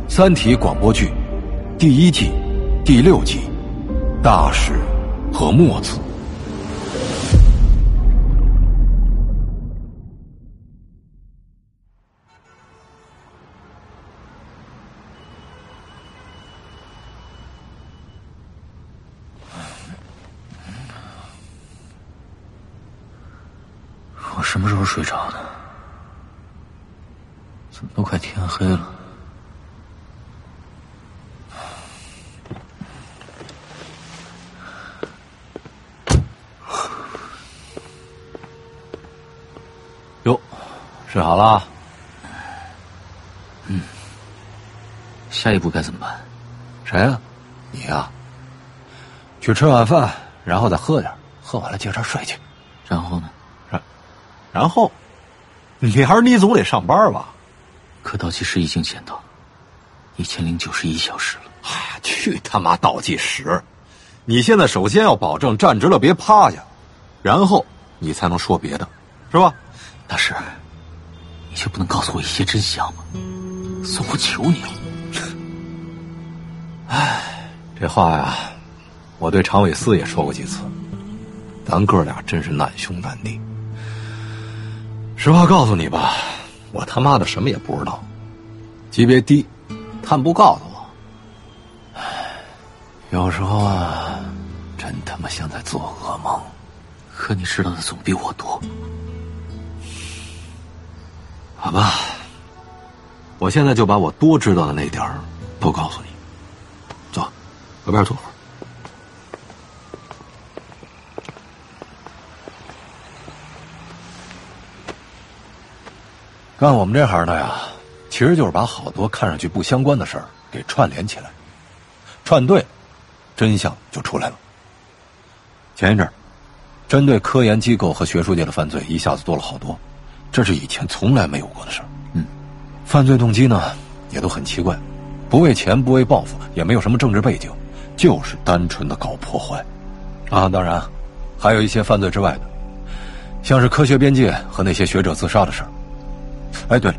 《三体》广播剧第一季第六集《大使和墨子》。我什么时候睡着的？怎么都快天黑了？哟，睡好了？嗯。下一步该怎么办？谁呀、你呀、去吃晚饭，然后再喝点，喝完了接着睡去。然后呢？然后，明儿你总得上班吧？可倒计时已经减到一千零九十一小时了。哎呀，去他妈倒计时！你现在首先要保证站直了别趴下，然后你才能说别的，是吧？大师，你就不能告诉我一些真相吗？算我求你了。唉，这话呀，我对常伟思也说过几次，咱哥俩真是难兄难弟。实话告诉你吧，我他妈的什么也不知道，级别低，他们不告诉我。有时候啊，真他妈像在做噩梦。可你知道的总比我多。好吧，我现在就把我多知道的那点儿都告诉你。走，搁边坐会儿。干我们这行的呀，其实就是把好多看上去不相关的事儿给串联起来，串对，真相就出来了。前一阵，针对科研机构和学术界的犯罪一下子多了好多，这是以前从来没有过的事儿。嗯，犯罪动机呢也都很奇怪，不为钱，不为报复，也没有什么政治背景，就是单纯的搞破坏。啊，当然，还有一些犯罪之外的，像是科学边界和那些学者自杀的事儿。哎，对了，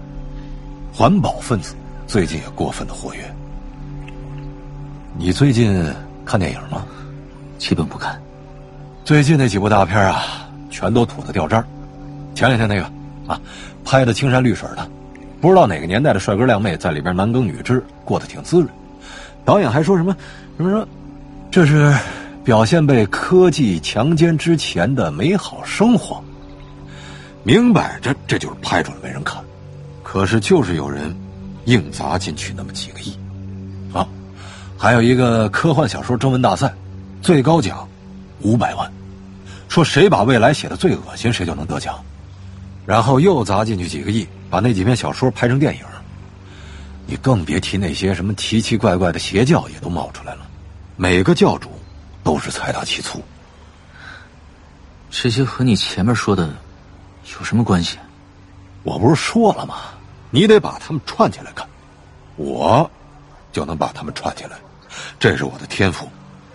环保分子最近也过分的活跃。你最近看电影吗？基本不看。最近那几部大片啊，全都土的掉渣。前两天那个啊，拍的青山绿水的，不知道哪个年代的帅哥靓妹在里边男耕女织，过得挺滋润。导演还说什么什么说，这是表现被科技强奸之前的美好生活。明摆着这就是拍出来没人看，可是就是有人硬砸进去那么几个亿，啊，还有一个科幻小说征文大赛，最高奖五百万，说谁把未来写的最恶心，谁就能得奖，然后又砸进去几个亿，把那几篇小说拍成电影，你更别提那些什么奇奇怪怪的邪教也都冒出来了，每个教主都是财大气粗，这些和你前面说的。有什么关系？我不是说了吗？你得把他们串起来看，我就能把他们串起来，这是我的天赋，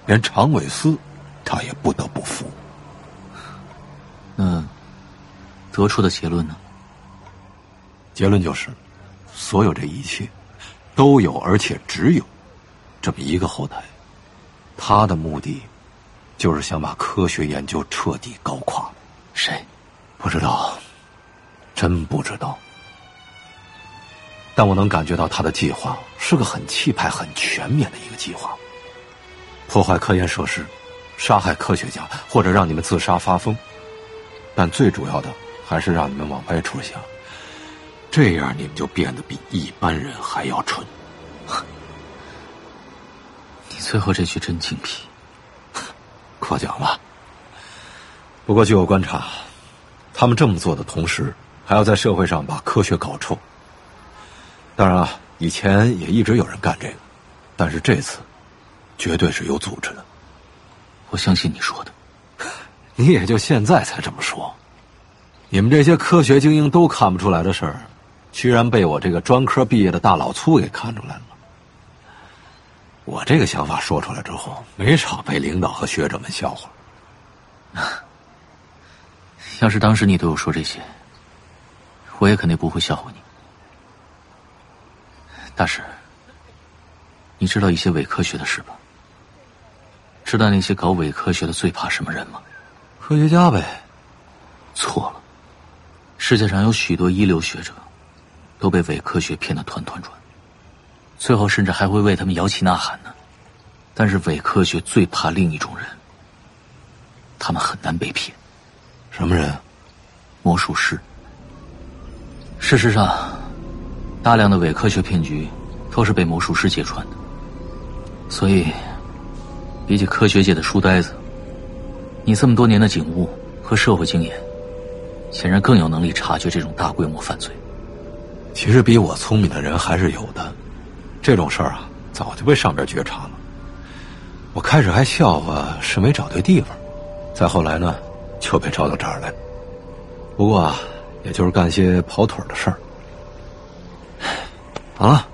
连常伟思他也不得不服。那得出的结论呢？结论就是，所有这一切都有，而且只有这么一个后台，他的目的就是想把科学研究彻底搞垮。谁？不知道，真不知道。但我能感觉到他的计划是个很气派、很全面的一个计划。破坏科研设施，杀害科学家，或者让你们自杀发疯。但最主要的还是让你们往歪处想，这样你们就变得比一般人还要蠢。*laughs* 你最后这句真精辟，*laughs* 过奖了。不过据我观察。他们这么做的同时，还要在社会上把科学搞臭。当然啊，以前也一直有人干这个，但是这次，绝对是有组织的。我相信你说的，*laughs* 你也就现在才这么说。你们这些科学精英都看不出来的事儿，居然被我这个专科毕业的大老粗给看出来了。我这个想法说出来之后，没少被领导和学者们笑话。要是当时你对我说这些，我也肯定不会笑话你。大师，你知道一些伪科学的事吧？知道那些搞伪科学的最怕什么人吗？科学家呗。错了，世界上有许多一流学者，都被伪科学骗得团团转，最后甚至还会为他们摇旗呐喊呢。但是伪科学最怕另一种人，他们很难被骗。什么人？魔术师。事实上，大量的伪科学骗局都是被魔术师揭穿的。所以，比起科学界的书呆子，你这么多年的警务和社会经验，显然更有能力察觉这种大规模犯罪。其实比我聪明的人还是有的，这种事儿啊，早就被上边觉察了。我开始还笑话是没找对地方，再后来呢？就被招到这儿来，不过啊，也就是干些跑腿的事儿。*sighs* 好了，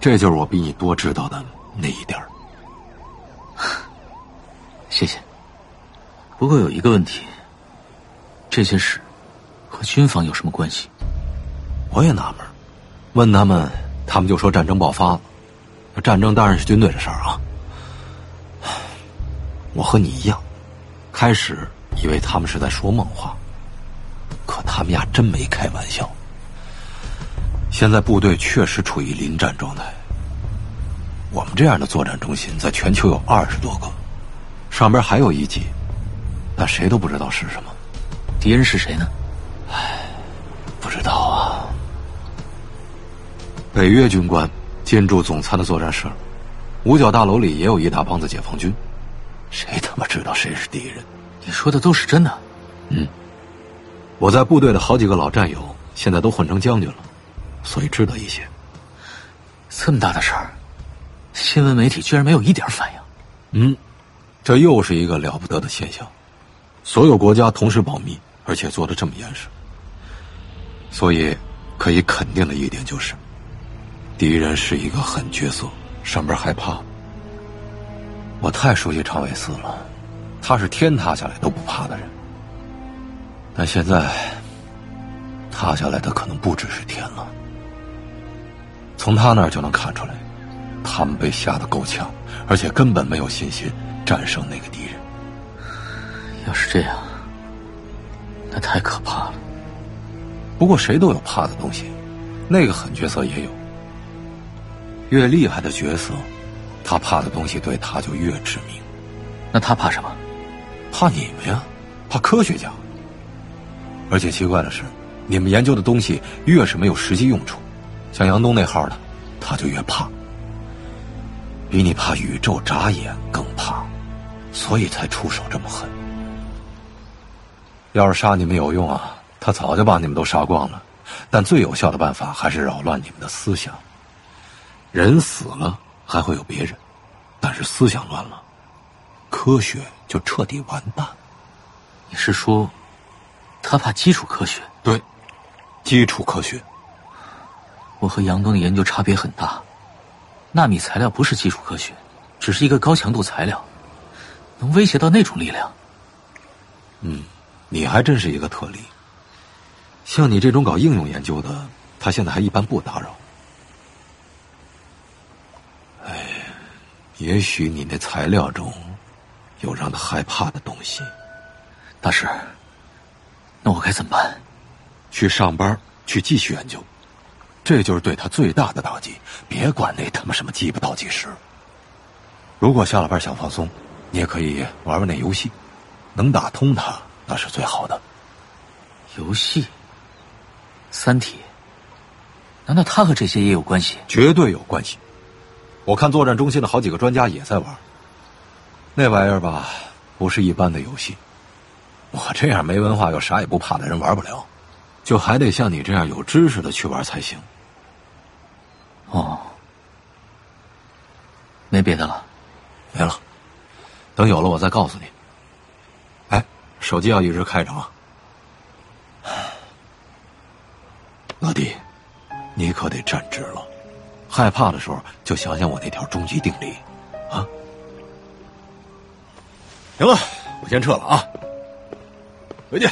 这就是我比你多知道的那一点儿。*laughs* 谢谢。不过有一个问题，这些事和军方有什么关系？我也纳闷，问他们，他们就说战争爆发了。战争当然是军队的事儿啊。*sighs* 我和你一样，开始以为他们是在说梦话，可他们呀真没开玩笑。现在部队确实处于临战状态。我们这样的作战中心在全球有二十多个，上边还有一级，但谁都不知道是什么。敌人是谁呢？唉，不知道啊。北约军官进驻总参的作战室，五角大楼里也有一大帮子解放军，谁他妈知道谁是敌人？你说的都是真的？嗯，我在部队的好几个老战友现在都混成将军了，所以知道一些。这么大的事儿，新闻媒体居然没有一点反应。嗯，这又是一个了不得的现象。所有国家同时保密，而且做的这么严实，所以可以肯定的一点就是。敌人是一个狠角色，上边害怕。我太熟悉常伟思了，他是天塌下来都不怕的人。但现在，塌下来的可能不只是天了。从他那儿就能看出来，他们被吓得够呛，而且根本没有信心战胜那个敌人。要是这样，那太可怕了。不过谁都有怕的东西，那个狠角色也有。越厉害的角色，他怕的东西对他就越致命。那他怕什么？怕你们呀，怕科学家。而且奇怪的是，你们研究的东西越是没有实际用处，像杨东那号的，他就越怕。比你怕宇宙眨眼更怕，所以才出手这么狠。要是杀你们有用啊，他早就把你们都杀光了。但最有效的办法还是扰乱你们的思想。人死了还会有别人，但是思想乱了，科学就彻底完蛋。你是说，他怕基础科学？对，基础科学。我和杨东的研究差别很大，纳米材料不是基础科学，只是一个高强度材料，能威胁到那种力量。嗯，你还真是一个特例。像你这种搞应用研究的，他现在还一般不打扰。哎也许你那材料中有让他害怕的东西，大师。那我该怎么办？去上班，去继续研究，这就是对他最大的打击。别管那他妈什么鸡巴倒计时。如果下了班想放松，你也可以玩玩那游戏，能打通他那是最好的。游戏，《三体》，难道他和这些也有关系？绝对有关系。我看作战中心的好几个专家也在玩，那玩意儿吧，不是一般的游戏。我这样没文化又啥也不怕的人玩不了，就还得像你这样有知识的去玩才行。哦，没别的了，没了。等有了我再告诉你。哎，手机要一直开着啊。老弟，你可得站直了。害怕的时候，就想想我那条终极定理，啊！行了，我先撤了啊，回见。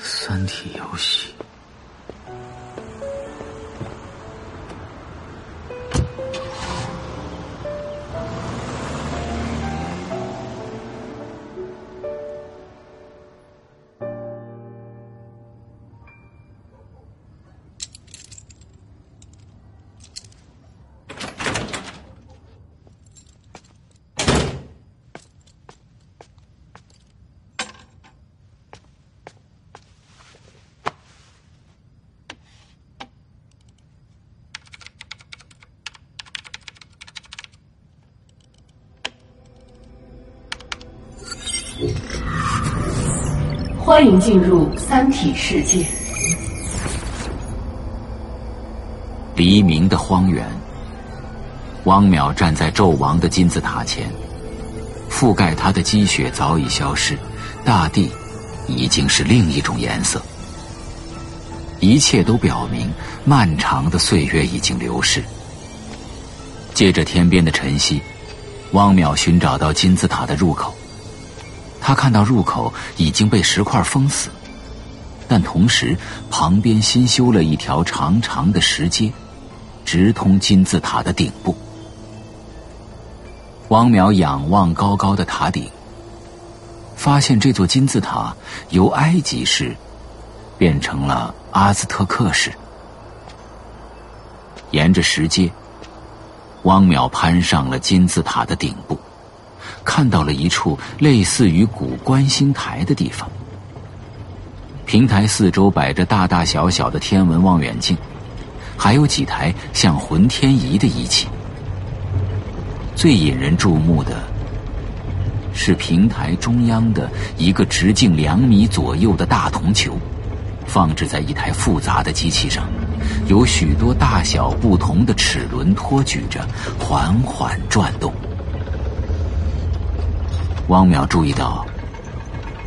三体游戏。欢迎进入三体世界。黎明的荒原，汪淼站在纣王的金字塔前，覆盖他的积雪早已消失，大地已经是另一种颜色。一切都表明，漫长的岁月已经流逝。借着天边的晨曦，汪淼寻找到金字塔的入口，他看到入口已经被石块封死，但同时旁边新修了一条长长的石阶，直通金字塔的顶部。汪淼仰望高高的塔顶，发现这座金字塔由埃及式变成了阿兹特克式。沿着石阶。汪淼攀上了金字塔的顶部，看到了一处类似于古观星台的地方。平台四周摆着大大小小的天文望远镜，还有几台像浑天仪的仪器。最引人注目的是平台中央的一个直径两米左右的大铜球，放置在一台复杂的机器上。有许多大小不同的齿轮托举着，缓缓转动。汪淼注意到，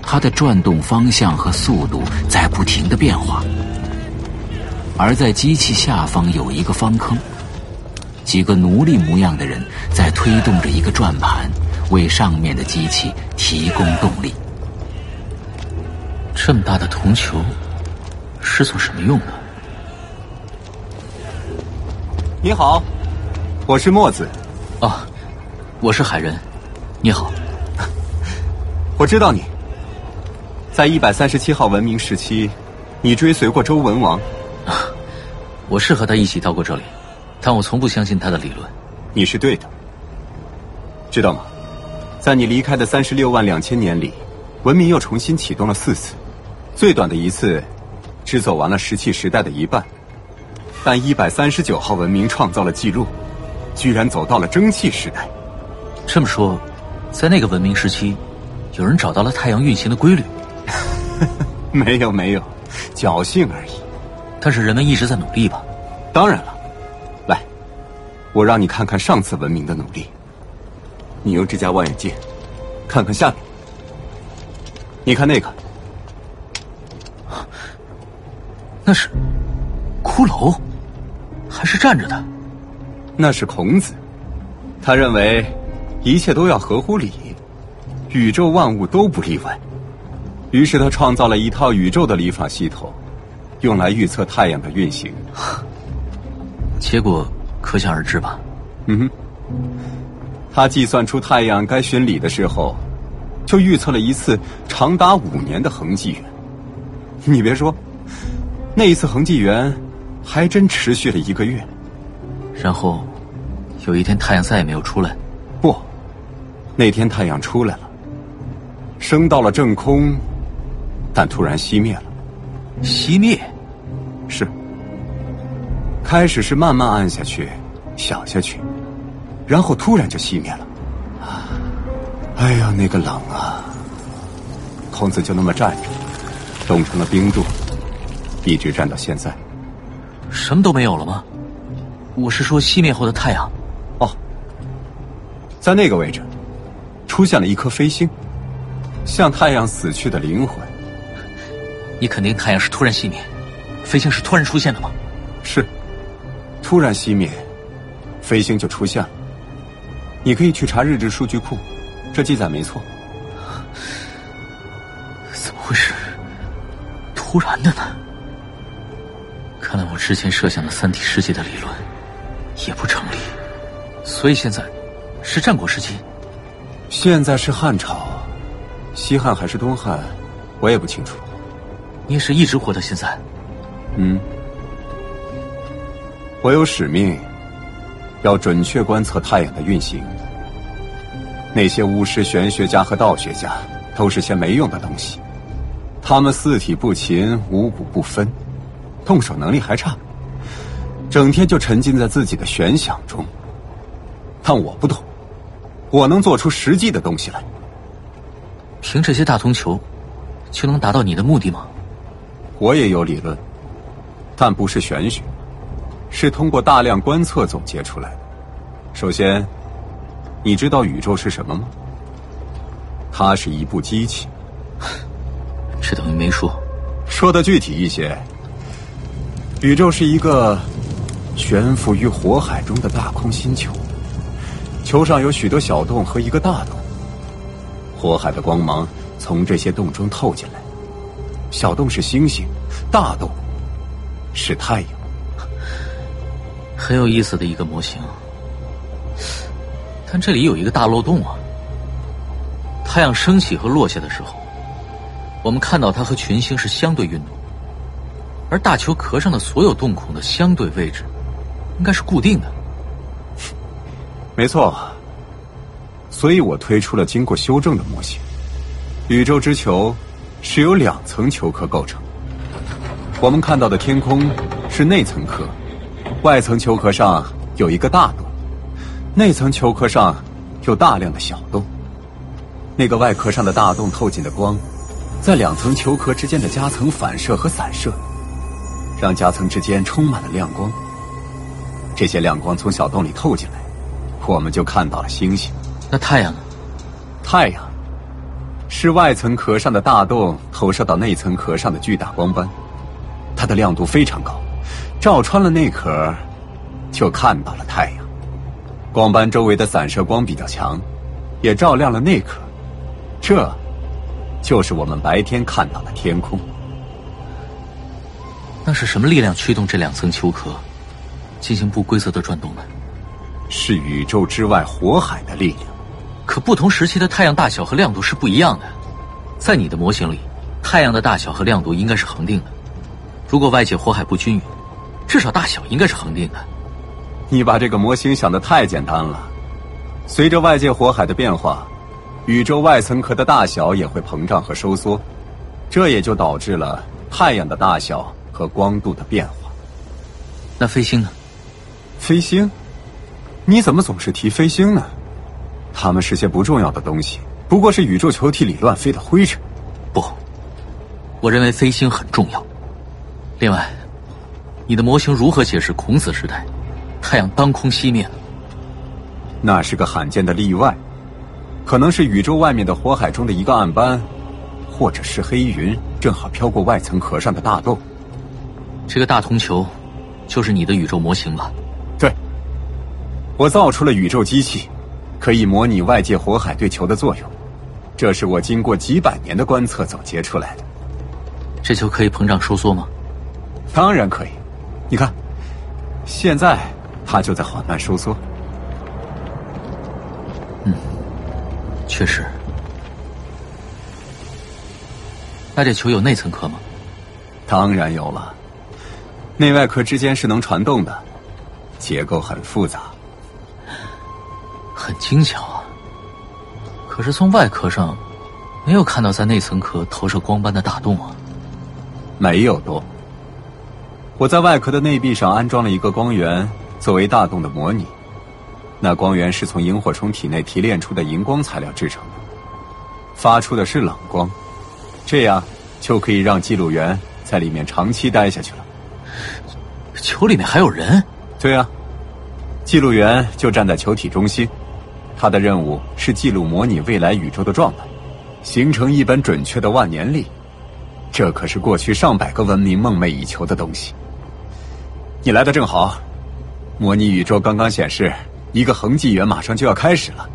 它的转动方向和速度在不停的变化。而在机器下方有一个方坑，几个奴隶模样的人在推动着一个转盘，为上面的机器提供动力。这么大的铜球，是做什么用的？你好，我是墨子。哦，我是海人。你好，我知道你。在一百三十七号文明时期，你追随过周文王。我是和他一起到过这里，但我从不相信他的理论。你是对的。知道吗？在你离开的三十六万两千年里，文明又重新启动了四次，最短的一次，只走完了石器时代的一半。但一百三十九号文明创造了记录，居然走到了蒸汽时代。这么说，在那个文明时期，有人找到了太阳运行的规律？*laughs* 没有没有，侥幸而已。但是人们一直在努力吧？当然了。来，我让你看看上次文明的努力。你用这家望远镜看看下面。你看那个，那是骷髅。还是站着的，那是孔子。他认为一切都要合乎礼，宇宙万物都不例外。于是他创造了一套宇宙的礼法系统，用来预测太阳的运行。结果可想而知吧？嗯哼。他计算出太阳该巡礼的时候，就预测了一次长达五年的恒纪元。你别说，那一次恒纪元。还真持续了一个月，然后有一天太阳再也没有出来。不，那天太阳出来了，升到了正空，但突然熄灭了。熄灭？是。开始是慢慢暗下去，小下去，然后突然就熄灭了。哎呀，那个冷啊！孔子就那么站着，冻成了冰柱，一直站到现在。什么都没有了吗？我是说熄灭后的太阳。哦，在那个位置，出现了一颗飞星，像太阳死去的灵魂。你肯定太阳是突然熄灭，飞星是突然出现的吗？是，突然熄灭，飞星就出现了。你可以去查日志数据库，这记载没错。怎么会是突然的呢？看来我之前设想的三体世界的理论也不成立，所以现在是战国时期。现在是汉朝，西汉还是东汉，我也不清楚。你也是一直活到现在？嗯，我有使命，要准确观测太阳的运行。那些巫师、玄学家和道学家都是些没用的东西，他们四体不勤，五谷不分。动手能力还差，整天就沉浸在自己的玄想中。但我不懂，我能做出实际的东西来。凭这些大铜球，就能达到你的目的吗？我也有理论，但不是玄学，是通过大量观测总结出来的。首先，你知道宇宙是什么吗？它是一部机器。*laughs* 这等于没说。说的具体一些。宇宙是一个悬浮于火海中的大空星球，球上有许多小洞和一个大洞，火海的光芒从这些洞中透进来。小洞是星星，大洞是太阳。很有意思的一个模型，但这里有一个大漏洞啊！太阳升起和落下的时候，我们看到它和群星是相对运动，而大球壳上的所有洞孔的相对位置，应该是固定的。没错，所以我推出了经过修正的模型。宇宙之球是由两层球壳构成，我们看到的天空是内层壳。外层球壳上有一个大洞，内层球壳上有大量的小洞。那个外壳上的大洞透进的光，在两层球壳之间的夹层反射和散射，让夹层之间充满了亮光。这些亮光从小洞里透进来，我们就看到了星星。那太阳呢？太阳是外层壳上的大洞投射到内层壳上的巨大光斑，它的亮度非常高。照穿了内壳，就看到了太阳。光斑周围的散射光比较强，也照亮了内壳。这，就是我们白天看到的天空。那是什么力量驱动这两层球壳进行不规则的转动呢？是宇宙之外火海的力量。可不同时期的太阳大小和亮度是不一样的。在你的模型里，太阳的大小和亮度应该是恒定的。如果外界火海不均匀，至少大小应该是恒定的。你把这个模型想的太简单了。随着外界火海的变化，宇宙外层壳的大小也会膨胀和收缩，这也就导致了太阳的大小和光度的变化。那飞星呢？飞星？你怎么总是提飞星呢？它们是些不重要的东西，不过是宇宙球体里乱飞的灰尘。不，我认为飞星很重要。另外。你的模型如何解释孔子时代太阳当空熄灭了？那是个罕见的例外，可能是宇宙外面的火海中的一个暗斑，或者是黑云正好飘过外层壳上的大洞。这个大铜球，就是你的宇宙模型吧？对，我造出了宇宙机器，可以模拟外界火海对球的作用。这是我经过几百年的观测总结出来的。这球可以膨胀收缩吗？当然可以。你看，现在它就在缓慢收缩。嗯，确实。那这球有内层壳吗？当然有了，内外壳之间是能传动的，结构很复杂，很精巧啊。可是从外壳上没有看到在内层壳投射光斑的大洞啊。没有洞。我在外壳的内壁上安装了一个光源，作为大洞的模拟。那光源是从萤火虫体内提炼出的荧光材料制成的，发出的是冷光，这样就可以让记录员在里面长期待下去了。球里面还有人？对啊，记录员就站在球体中心，他的任务是记录模拟未来宇宙的状态，形成一本准确的万年历。这可是过去上百个文明梦寐以求的东西。你来的正好，模拟宇宙刚刚显示一个恒纪元马上就要开始了，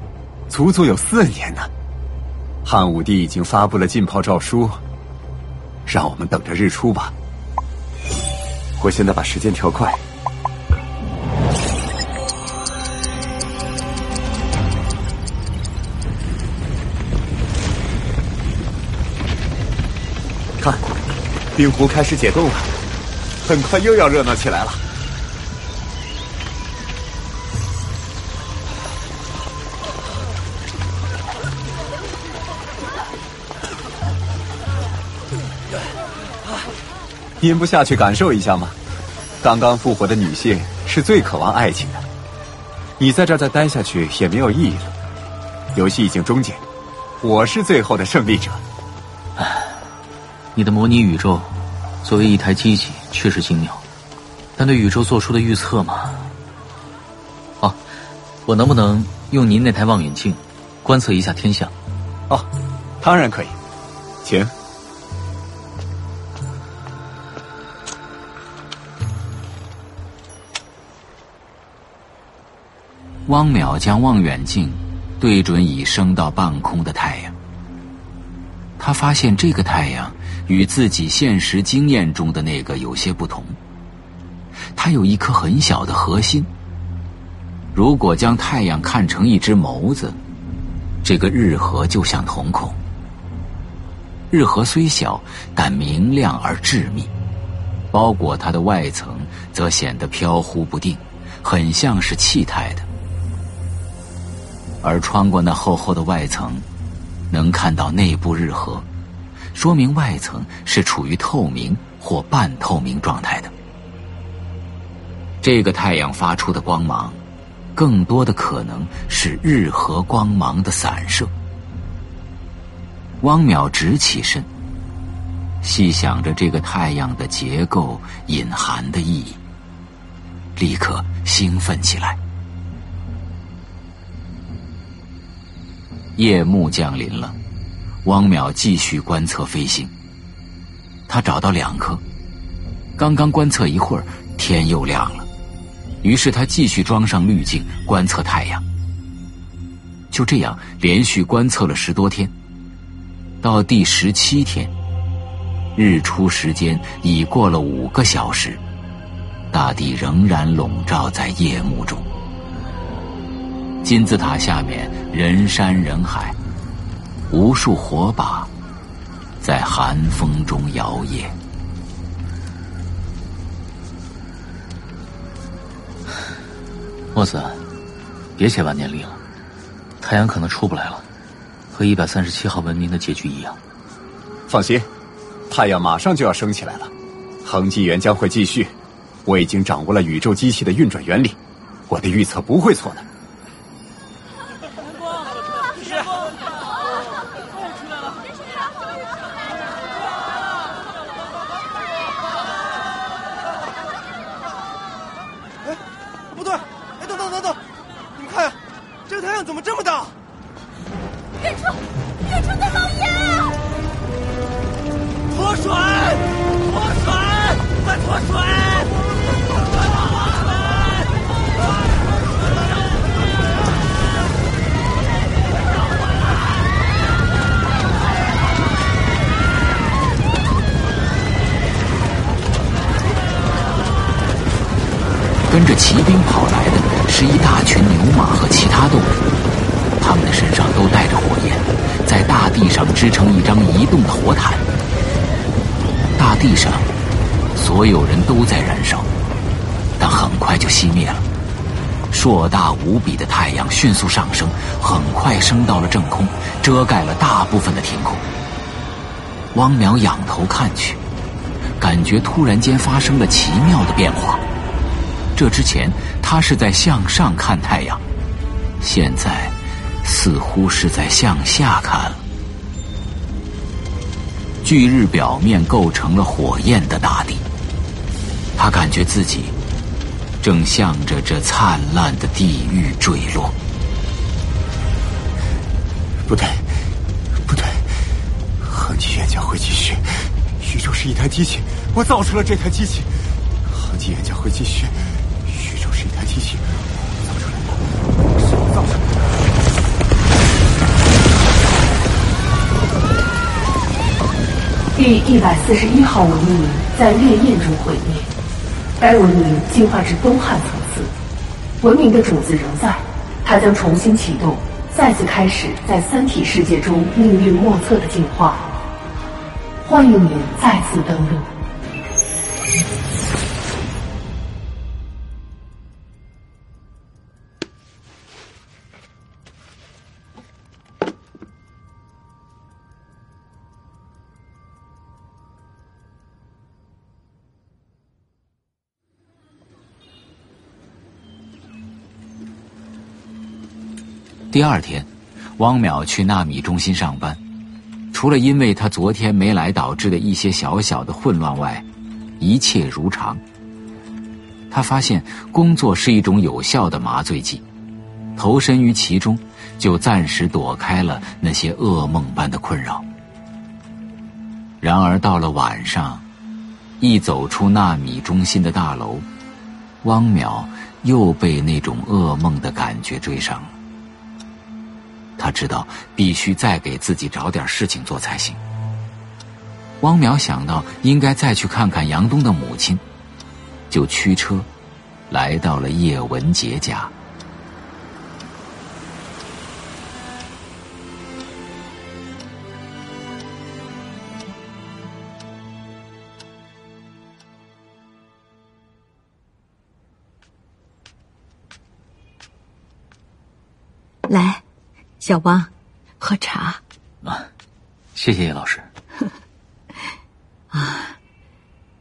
足足有四年呢。汉武帝已经发布了浸泡诏书，让我们等着日出吧。我现在把时间调快，冰湖开始解冻了。很快又要热闹起来了。您不下去感受一下吗？刚刚复活的女性是最渴望爱情的。你在这儿再待下去也没有意义了。游戏已经终结，我是最后的胜利者。唉，你的模拟宇宙。作为一台机器，确实精妙，但对宇宙做出的预测嘛……哦，我能不能用您那台望远镜观测一下天象？哦，当然可以，请。汪淼将望远镜对准已升到半空的太阳，他发现这个太阳与自己现实经验中的那个有些不同。它有一颗很小的核心。如果将太阳看成一只眸子，这个日核就像瞳孔。日核虽小，但明亮而致密，包裹它的外层则显得飘忽不定，很像是气态的。而穿过那厚厚的外层，能看到内部日核，说明外层是处于透明或半透明状态的。这个太阳发出的光芒，更多的可能是日核光芒的散射。汪淼直起身，细想着这个太阳的结构隐含的意义，立刻兴奋起来。夜幕降临了，汪淼继续观测飞行。他找到两颗，刚刚观测一会儿，天又亮了，于是他继续装上滤镜观测太阳。就这样连续观测了十多天。到第十七天，日出时间已过了五个小时，大地仍然笼罩在夜幕中。金字塔下面人山人海，无数火把在寒风中摇曳。墨子，别写万年历了，太阳可能出不来了。和一百三十七号文明的结局一样。放心，太阳马上就要升起来了，恒纪元将会继续。我已经掌握了宇宙机器的运转原理，我的预测不会错的。织成一张移动的火毯。大地上，所有人都在燃烧，但很快就熄灭了。硕大无比的太阳迅速上升，很快升到了正空，遮盖了大部分的天空。汪淼仰头看去，感觉突然间发生了奇妙的变化。这之前，他是在向上看太阳，现在似乎是在向下看了。巨日表面构成了火焰的大地，他感觉自己正向着这灿烂的地狱坠落。不对，不对，恒纪元将会继续。宇宙是一台机器，我造出了这台机器。恒纪元将会继续。宇宙是一台机器，第一百四十一号文明在烈焰中毁灭，该文明进化至东汉层次，文明的种子仍在，它将重新启动，再次开始在三体世界中命运莫测的进化。欢迎您再次登陆。第二天，汪淼去纳米中心上班。除了因为他昨天没来导致的一些小小的混乱外，一切如常。他发现工作是一种有效的麻醉剂，投身于其中，就暂时躲开了那些噩梦般的困扰。然而到了晚上，一走出纳米中心的大楼，汪淼又被那种噩梦的感觉追上了。他知道必须再给自己找点事情做才行。汪淼想到应该再去看看杨东的母亲，就驱车来到了叶文洁家。来，小汪，喝茶。啊，谢谢叶老师。*laughs* 啊，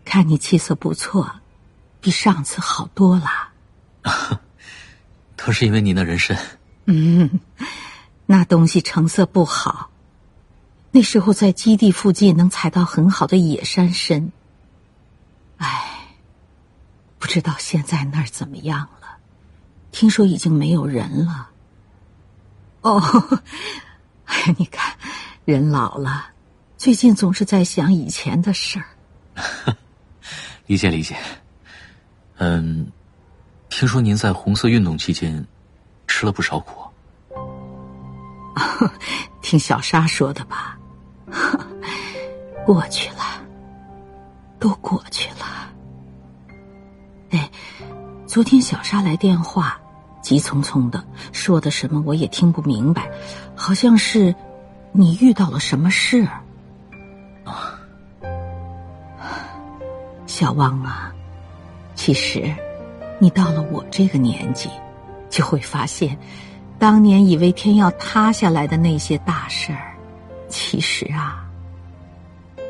看你气色不错，比上次好多了。*laughs* 都是因为您的人参。嗯，那东西成色不好。那时候在基地附近能采到很好的野山参。唉，不知道现在那儿怎么样了？听说已经没有人了。哦，*laughs* 哎呀，你看，人老了，最近总是在想以前的事儿。*laughs* 理解理解。嗯，听说您在红色运动期间吃了不少苦。*laughs* 听小沙说的吧，过去了，都过去了。哎，昨天小沙来电话。急匆匆的说的什么我也听不明白，好像是你遇到了什么事啊，小汪啊，其实你到了我这个年纪，就会发现，当年以为天要塌下来的那些大事儿，其实啊，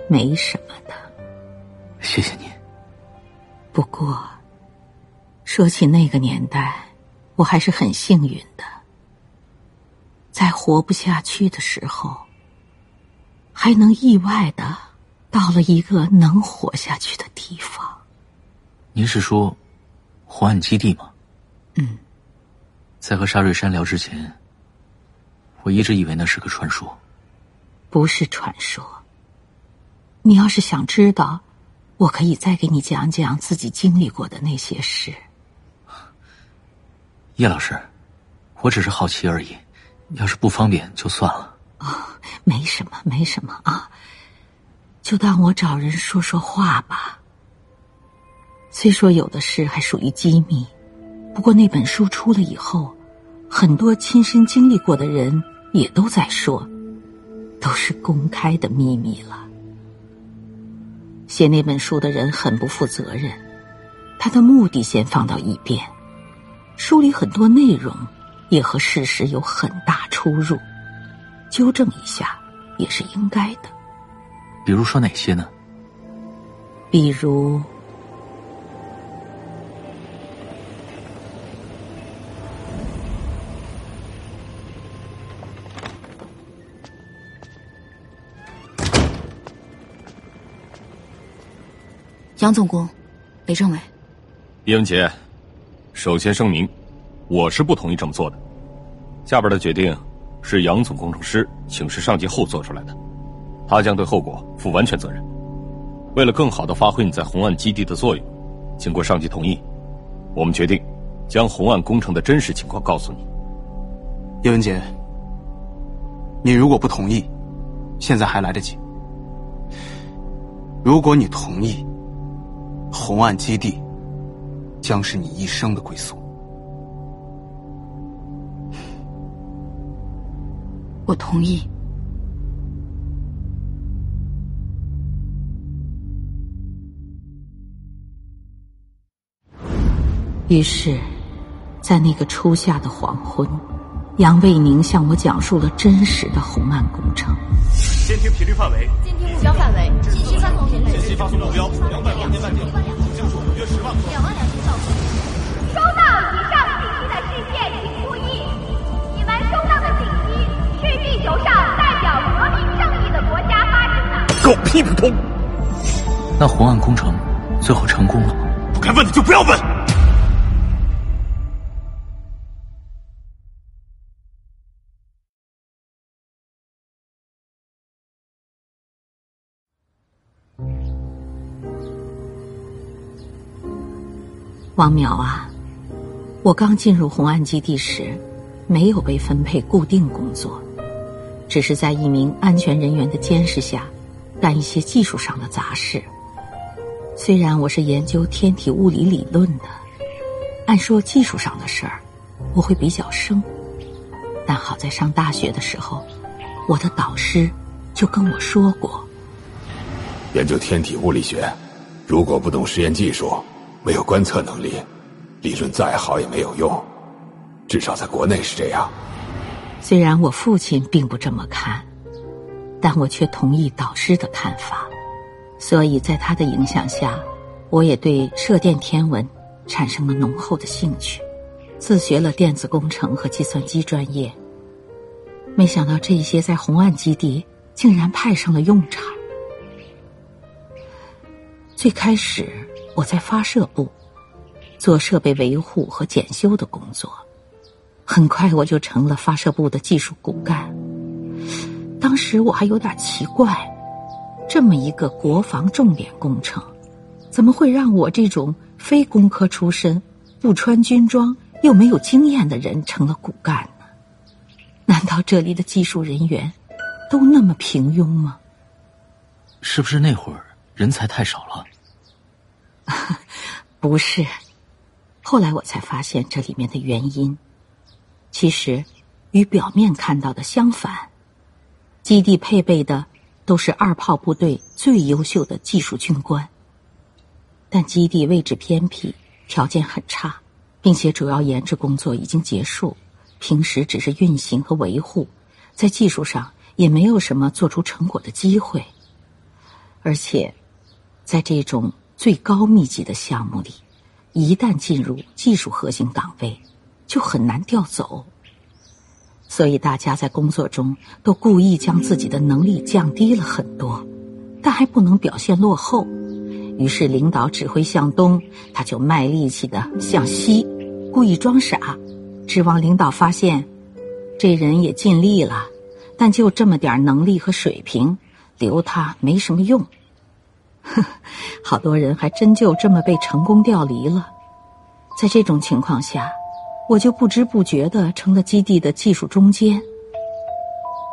没什么的。谢谢你。不过，说起那个年代。我还是很幸运的，在活不下去的时候，还能意外的到了一个能活下去的地方。您是说红岸基地吗？嗯。在和沙瑞山聊之前，我一直以为那是个传说。不是传说。你要是想知道，我可以再给你讲讲自己经历过的那些事。叶老师，我只是好奇而已，要是不方便就算了。哦，没什么，没什么啊，就当我找人说说话吧。虽说有的事还属于机密，不过那本书出了以后，很多亲身经历过的人也都在说，都是公开的秘密了。写那本书的人很不负责任，他的目的先放到一边。书里很多内容也和事实有很大出入，纠正一下也是应该的。比如说哪些呢？比如，杨总工，雷政委，叶文杰。首先声明，我是不同意这么做的。下边的决定是杨总工程师请示上级后做出来的，他将对后果负完全责任。为了更好的发挥你在红岸基地的作用，经过上级同意，我们决定将红岸工程的真实情况告诉你。叶文杰，你如果不同意，现在还来得及。如果你同意，红岸基地。将是你一生的归宿。我同意。于是，在那个初夏的黄昏，杨卫宁向我讲述了真实的红岸工程。监听频率范围，监听目标范围，信息发送频率信息发送目标两百万年半径，将数约十万。两万两千兆。收到以上信息的事件，请注意，你们收到的信息是地球上代表和平正义的国家发生的。狗屁不通！那红岸工程最后成功了吗？不该问的就不要问。王淼啊，我刚进入红岸基地时，没有被分配固定工作，只是在一名安全人员的监视下，干一些技术上的杂事。虽然我是研究天体物理理论的，按说技术上的事儿，我会比较生。但好在上大学的时候，我的导师就跟我说过，研究天体物理学，如果不懂实验技术，没有观测能力，理论再好也没有用。至少在国内是这样。虽然我父亲并不这么看，但我却同意导师的看法。所以在他的影响下，我也对射电天文产生了浓厚的兴趣。自学了电子工程和计算机专业，没想到这一些在红岸基地竟然派上了用场。最开始我在发射部做设备维护和检修的工作，很快我就成了发射部的技术骨干。当时我还有点奇怪，这么一个国防重点工程，怎么会让我这种非工科出身、不穿军装？又没有经验的人成了骨干呢？难道这里的技术人员都那么平庸吗？是不是那会儿人才太少了？*laughs* 不是，后来我才发现这里面的原因，其实与表面看到的相反。基地配备的都是二炮部队最优秀的技术军官，但基地位置偏僻，条件很差。并且主要研制工作已经结束，平时只是运行和维护，在技术上也没有什么做出成果的机会。而且，在这种最高密集的项目里，一旦进入技术核心岗位，就很难调走。所以大家在工作中都故意将自己的能力降低了很多，但还不能表现落后。于是领导指挥向东，他就卖力气的向西。故意装傻，指望领导发现，这人也尽力了，但就这么点能力和水平，留他没什么用。哼，*laughs* 好多人还真就这么被成功调离了。在这种情况下，我就不知不觉的成了基地的技术中间。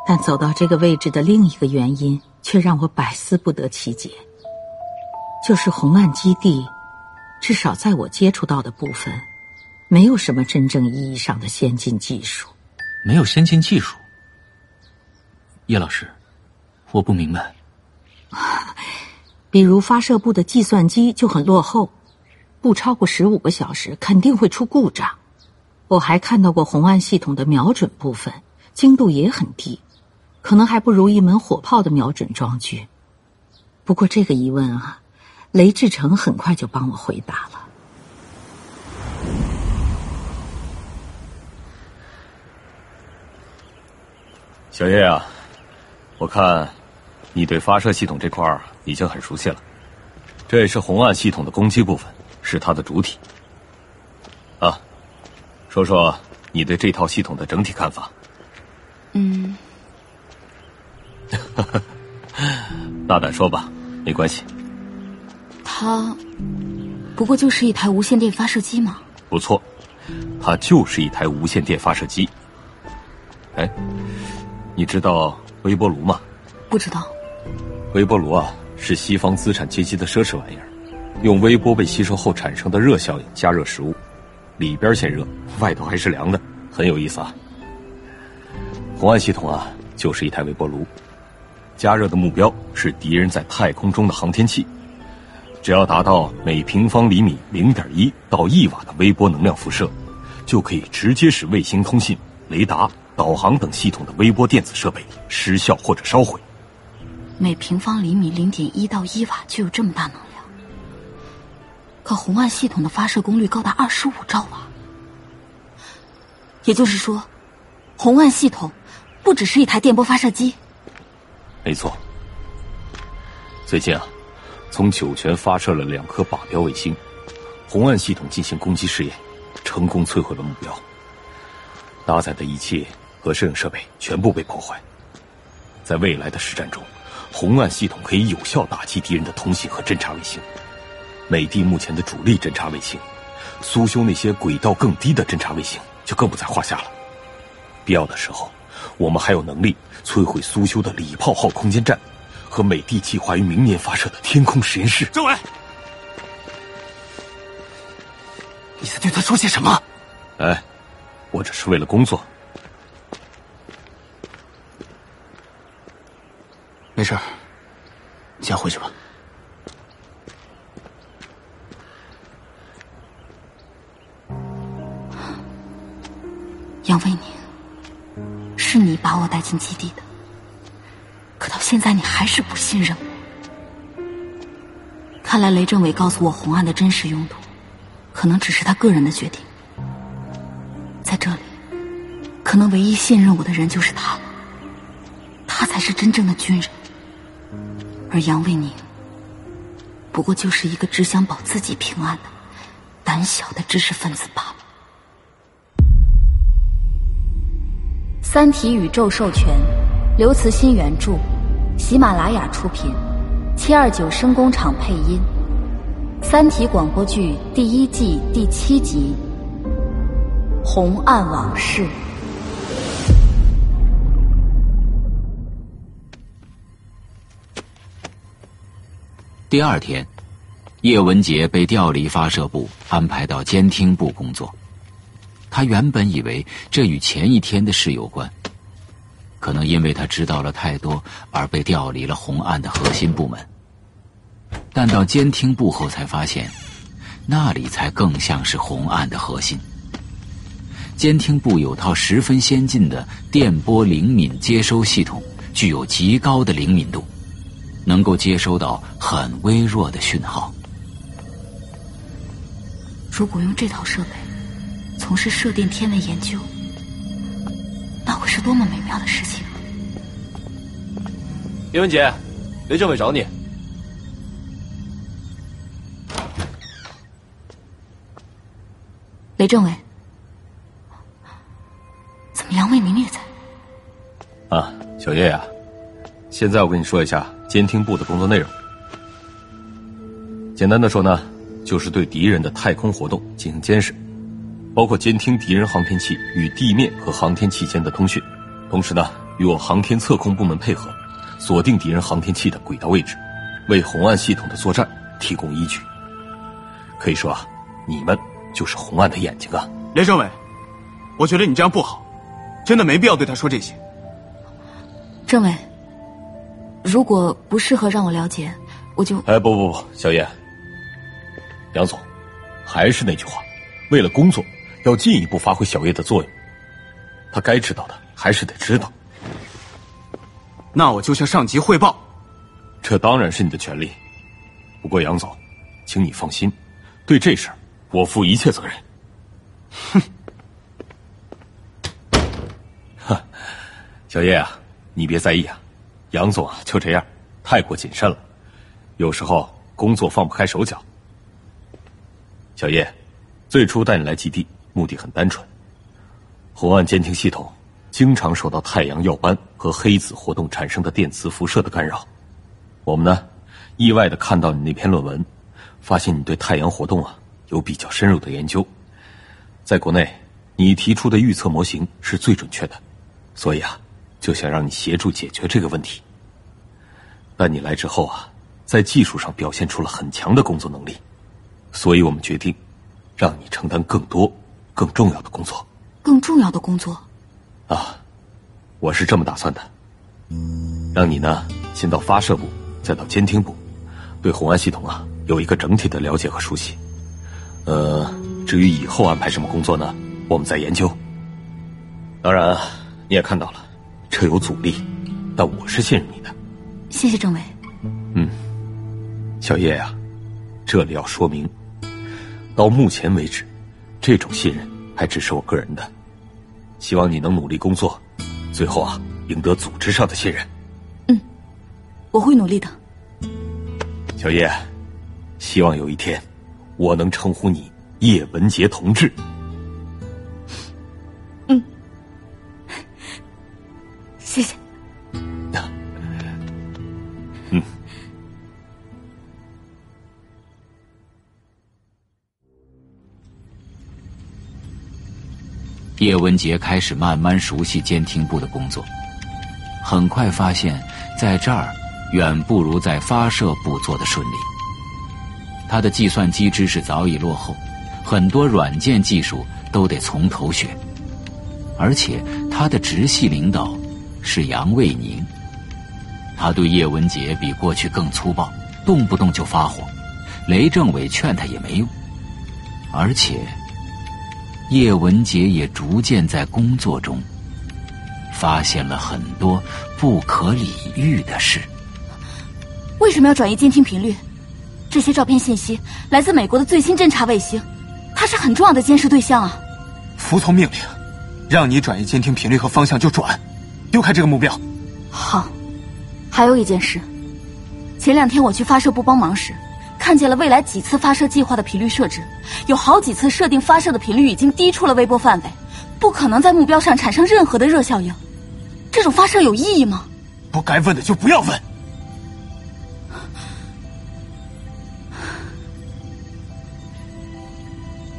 但走到这个位置的另一个原因，却让我百思不得其解，就是红岸基地，至少在我接触到的部分。没有什么真正意义上的先进技术，没有先进技术。叶老师，我不明白。*laughs* 比如发射部的计算机就很落后，不超过十五个小时肯定会出故障。我还看到过红岸系统的瞄准部分精度也很低，可能还不如一门火炮的瞄准装具。不过这个疑问啊，雷志成很快就帮我回答了。小叶啊，我看你对发射系统这块儿已经很熟悉了。这也是红岸系统的攻击部分，是它的主体。啊，说说你对这套系统的整体看法。嗯，*laughs* 大胆说吧，没关系。它不过就是一台无线电发射机吗。不错，它就是一台无线电发射机。哎。你知道微波炉吗？不知道。微波炉啊，是西方资产阶级的奢侈玩意儿，用微波被吸收后产生的热效应加热食物，里边先热，外头还是凉的，很有意思啊。红岸系统啊，就是一台微波炉，加热的目标是敌人在太空中的航天器，只要达到每平方厘米零点一到一瓦的微波能量辐射，就可以直接使卫星通信、雷达。导航等系统的微波电子设备失效或者烧毁。每平方厘米零点一到一瓦就有这么大能量。可红岸系统的发射功率高达二十五兆瓦，也就是说，红岸系统不只是一台电波发射机。没错。最近啊，从酒泉发射了两颗靶标卫星，红岸系统进行攻击试验，成功摧毁了目标。搭载的一切。和摄影设备全部被破坏。在未来的实战中，红岸系统可以有效打击敌人的通信和侦察卫星。美帝目前的主力侦察卫星，苏修那些轨道更低的侦察卫星就更不在话下了。必要的时候，我们还有能力摧毁苏修的礼炮号空间站，和美帝计划于明年发射的天空实验室。政委，你在对他说些什么？哎，我只是为了工作。没事，你先回去吧。杨卫宁，是你把我带进基地的，可到现在你还是不信任我。看来雷政委告诉我红案的真实用途，可能只是他个人的决定。在这里，可能唯一信任我的人就是他了，他才是真正的军人，而杨卫宁，不过就是一个只想保自己平安的胆小的知识分子罢了。《三体》宇宙授权，刘慈欣原著，喜马拉雅出品，七二九声工厂配音，《三体》广播剧第一季第七集《红岸往事》。第二天，叶文杰被调离发射部，安排到监听部工作。他原本以为这与前一天的事有关，可能因为他知道了太多而被调离了红岸的核心部门。但到监听部后才发现，那里才更像是红岸的核心。监听部有套十分先进的电波灵敏接收系统，具有极高的灵敏度，能够接收到很微弱的讯号。如果用这套设备，从事射电天文研究，那会是多么美妙的事情！叶文杰，雷政委找你。雷政委，怎么杨卫民也在？啊，小叶呀，现在我跟你说一下监听部的工作内容。简单的说呢，就是对敌人的太空活动进行监视。包括监听敌人航天器与地面和航天器间的通讯，同时呢，与我航天测控部门配合，锁定敌人航天器的轨道位置，为红岸系统的作战提供依据。可以说啊，你们就是红岸的眼睛啊！连政委，我觉得你这样不好，真的没必要对他说这些。政委，如果不适合让我了解，我就……哎，不不不，小叶，杨总，还是那句话，为了工作。要进一步发挥小叶的作用，他该知道的还是得知道。那我就向上级汇报。这当然是你的权利，不过杨总，请你放心，对这事儿我负一切责任。哼，*laughs* 哈，小叶啊，你别在意啊，杨总啊就这样，太过谨慎了，有时候工作放不开手脚。小叶，最初带你来基地。目的很单纯，红岸监听系统经常受到太阳耀斑和黑子活动产生的电磁辐射的干扰。我们呢，意外的看到你那篇论文，发现你对太阳活动啊有比较深入的研究。在国内，你提出的预测模型是最准确的，所以啊，就想让你协助解决这个问题。但你来之后啊，在技术上表现出了很强的工作能力，所以我们决定让你承担更多。更重要的工作，更重要的工作，啊，我是这么打算的，让你呢先到发射部，再到监听部，对红岸系统啊有一个整体的了解和熟悉。呃，至于以后安排什么工作呢，我们再研究。当然，你也看到了，这有阻力，但我是信任你的。谢谢政委。嗯，小叶呀，这里要说明，到目前为止，这种信任。还只是我个人的，希望你能努力工作，最后啊，赢得组织上的信任。嗯，我会努力的。小叶，希望有一天，我能称呼你叶文杰同志。谢谢。叶文杰开始慢慢熟悉监听部的工作，很快发现，在这儿远不如在发射部做的顺利。他的计算机知识早已落后，很多软件技术都得从头学。而且他的直系领导是杨卫宁，他对叶文杰比过去更粗暴，动不动就发火。雷政委劝他也没用，而且叶文杰也逐渐在工作中发现了很多不可理喻的事。为什么要转移监听频率？这些照片信息来自美国的最新侦察卫星，它是很重要的监视对象啊！服从命令。让你转移监听频率和方向就转，丢开这个目标。好，还有一件事，前两天我去发射部帮忙时，看见了未来几次发射计划的频率设置，有好几次设定发射的频率已经低出了微波范围，不可能在目标上产生任何的热效应。这种发射有意义吗？不该问的就不要问。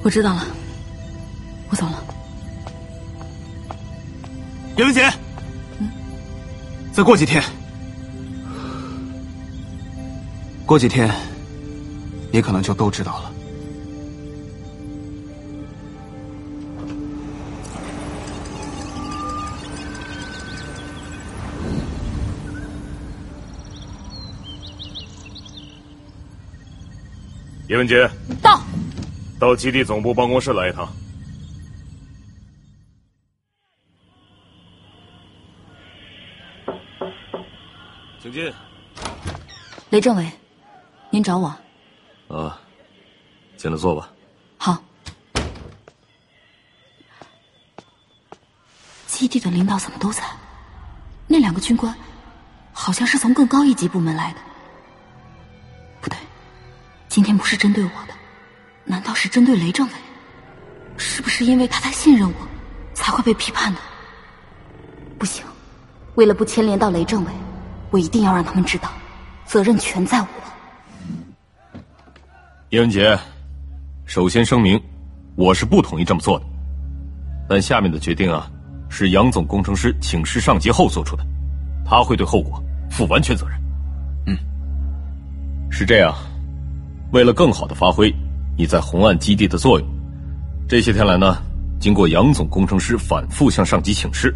我知道了，我走了。叶文杰，再过几天，过几天，你可能就都知道了。叶文杰，到，到基地总部办公室来一趟。请进，雷政委，您找我？啊，进来坐吧。好。基地的领导怎么都在？那两个军官，好像是从更高一级部门来的。不对，今天不是针对我的，难道是针对雷政委？是不是因为他太信任我，才会被批判的？不行，为了不牵连到雷政委。我一定要让他们知道，责任全在我。叶文杰，首先声明，我是不同意这么做的。但下面的决定啊，是杨总工程师请示上级后做出的，他会对后果负完全责任。嗯，是这样。为了更好的发挥你在红岸基地的作用，这些天来呢，经过杨总工程师反复向上级请示，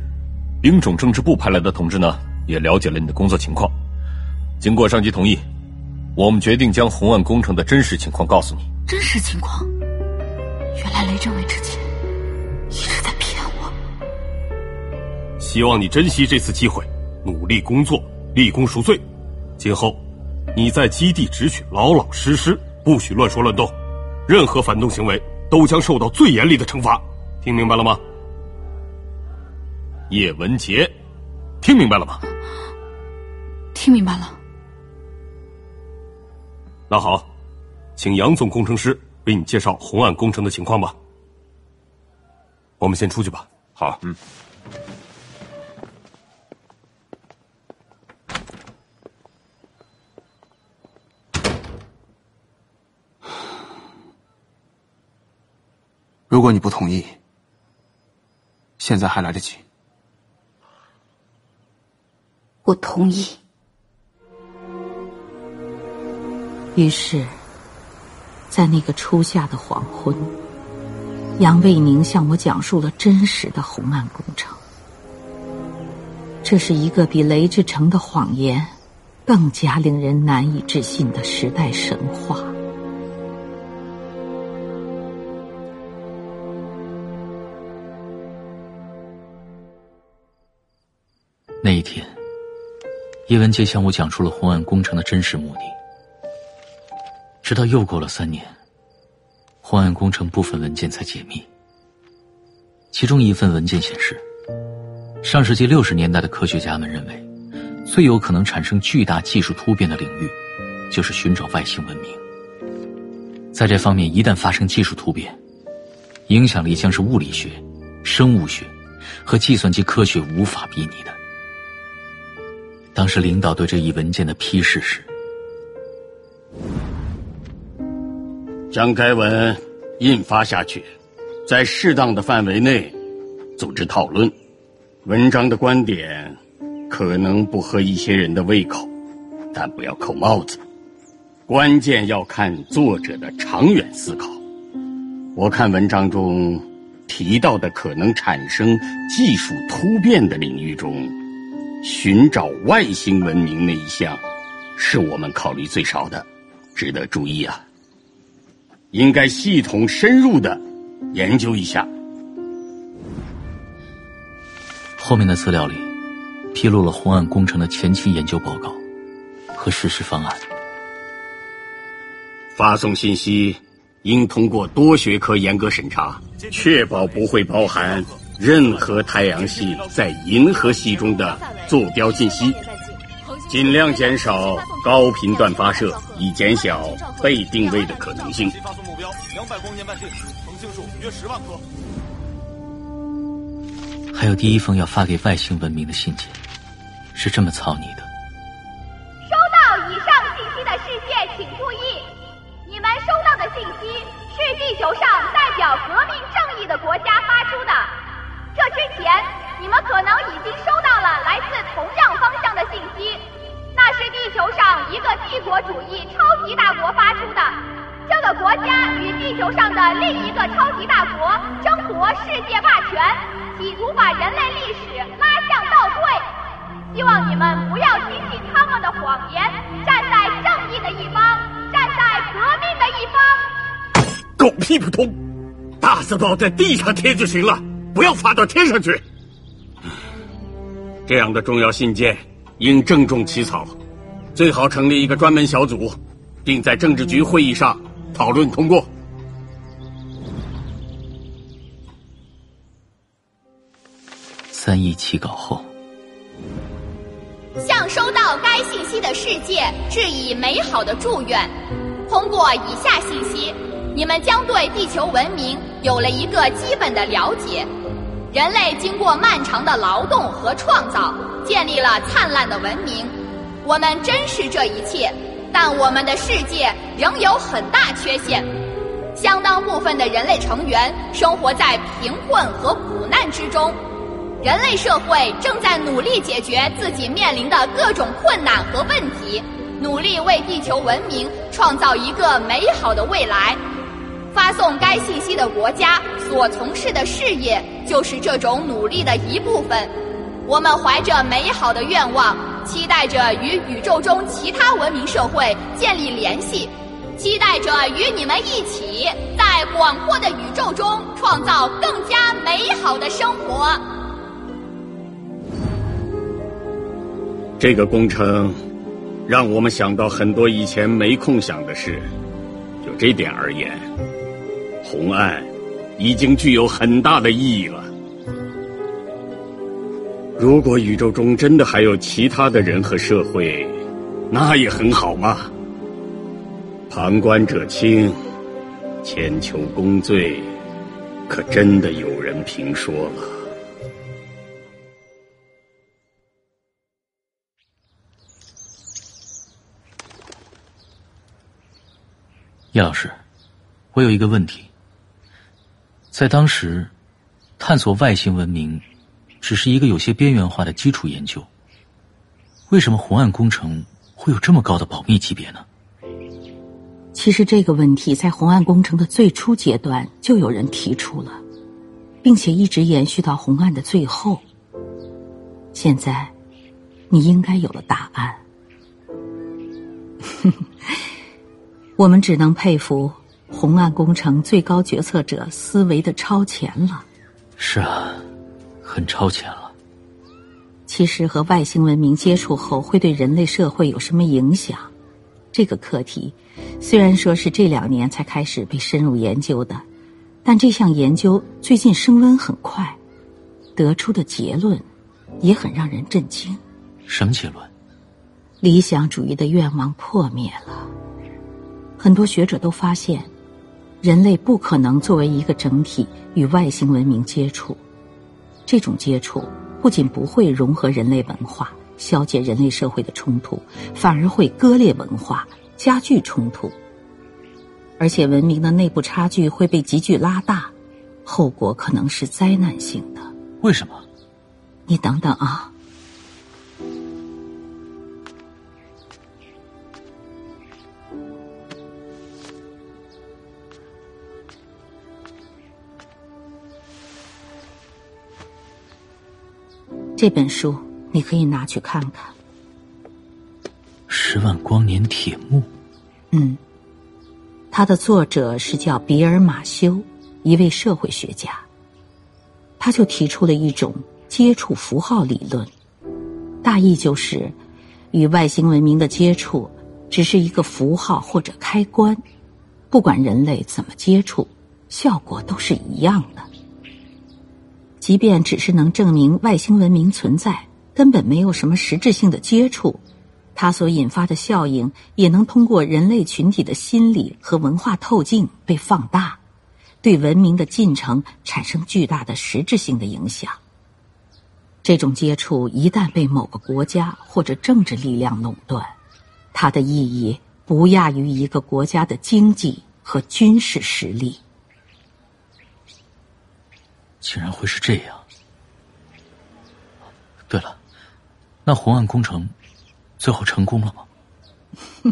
兵种政治部派来的同志呢。也了解了你的工作情况，经过上级同意，我们决定将红岸工程的真实情况告诉你。真实情况？原来雷政委之前一直在骗我。希望你珍惜这次机会，努力工作，立功赎罪。今后你在基地只许老老实实，不许乱说乱动，任何反动行为都将受到最严厉的惩罚。听明白了吗？叶文杰。听明白了吗？听明白了。那好，请杨总工程师为你介绍红岸工程的情况吧。我们先出去吧。好，嗯。如果你不同意，现在还来得及。我同意。于是，在那个初夏的黄昏，杨卫宁向我讲述了真实的红岸工程。这是一个比雷志成的谎言更加令人难以置信的时代神话。那一天。叶文洁向我讲述了红岸工程的真实目的，直到又过了三年，红岸工程部分文件才解密。其中一份文件显示，上世纪六十年代的科学家们认为，最有可能产生巨大技术突变的领域，就是寻找外星文明。在这方面，一旦发生技术突变，影响力将是物理学、生物学和计算机科学无法比拟的。当时领导对这一文件的批示是：将该文印发下去，在适当的范围内组织讨论。文章的观点可能不合一些人的胃口，但不要扣帽子。关键要看作者的长远思考。我看文章中提到的可能产生技术突变的领域中，寻找外星文明那一项，是我们考虑最少的，值得注意啊。应该系统深入的研究一下。后面的资料里披露了红岸工程的前期研究报告和实施方案。发送信息应通过多学科严格审查，确保不会包含任何太阳系在银河系中的坐标信息。尽量减少高频段发射，以减小被定位的可能性。发送目标两百光年半径，恒星数约十万颗。还有第一封要发给外星文明的信件，是这么草拟的：收到以上信息的世界，请注意，你们收到的信息是地球上代表革命正义的国家发出的。这之前，你们可能已经收到了来自同样方向的信息。那是地球上一个帝国主义超级大国发出的，这个国家与地球上的另一个超级大国争夺世界霸权，企图把人类历史拉向倒退。希望你们不要听信他们的谎言，站在正义的一方，站在革命的一方。狗屁不通！大字报在地上贴就行了，不要发到天上去。这样的重要信件。应郑重起草，最好成立一个专门小组，并在政治局会议上讨论通过。三一起稿后，向收到该信息的世界致以美好的祝愿。通过以下信息，你们将对地球文明有了一个基本的了解。人类经过漫长的劳动和创造，建立了灿烂的文明。我们珍视这一切，但我们的世界仍有很大缺陷。相当部分的人类成员生活在贫困和苦难之中。人类社会正在努力解决自己面临的各种困难和问题，努力为地球文明创造一个美好的未来。发送该信息的国家所从事的事业就是这种努力的一部分。我们怀着美好的愿望，期待着与宇宙中其他文明社会建立联系，期待着与你们一起在广阔的宇宙中创造更加美好的生活。这个工程让我们想到很多以前没空想的事。就这点而言，红岸已经具有很大的意义了。如果宇宙中真的还有其他的人和社会，那也很好嘛。旁观者清，千秋功罪，可真的有人评说了。叶老师，我有一个问题。在当时，探索外星文明只是一个有些边缘化的基础研究。为什么红岸工程会有这么高的保密级别呢？其实这个问题在红岸工程的最初阶段就有人提出了，并且一直延续到红岸的最后。现在，你应该有了答案。*laughs* 我们只能佩服红岸工程最高决策者思维的超前了。是啊，很超前了。其实和外星文明接触后会对人类社会有什么影响？这个课题虽然说是这两年才开始被深入研究的，但这项研究最近升温很快，得出的结论也很让人震惊。什么结论？理想主义的愿望破灭了。很多学者都发现，人类不可能作为一个整体与外星文明接触。这种接触不仅不会融合人类文化、消解人类社会的冲突，反而会割裂文化、加剧冲突。而且，文明的内部差距会被急剧拉大，后果可能是灾难性的。为什么？你等等啊。这本书你可以拿去看看。十万光年铁幕，嗯，它的作者是叫比尔·马修，一位社会学家。他就提出了一种接触符号理论，大意就是，与外星文明的接触只是一个符号或者开关，不管人类怎么接触，效果都是一样的。即便只是能证明外星文明存在，根本没有什么实质性的接触，它所引发的效应也能通过人类群体的心理和文化透镜被放大，对文明的进程产生巨大的实质性的影响。这种接触一旦被某个国家或者政治力量垄断，它的意义不亚于一个国家的经济和军事实力。竟然会是这样！对了，那红岸工程最后成功了吗？*laughs*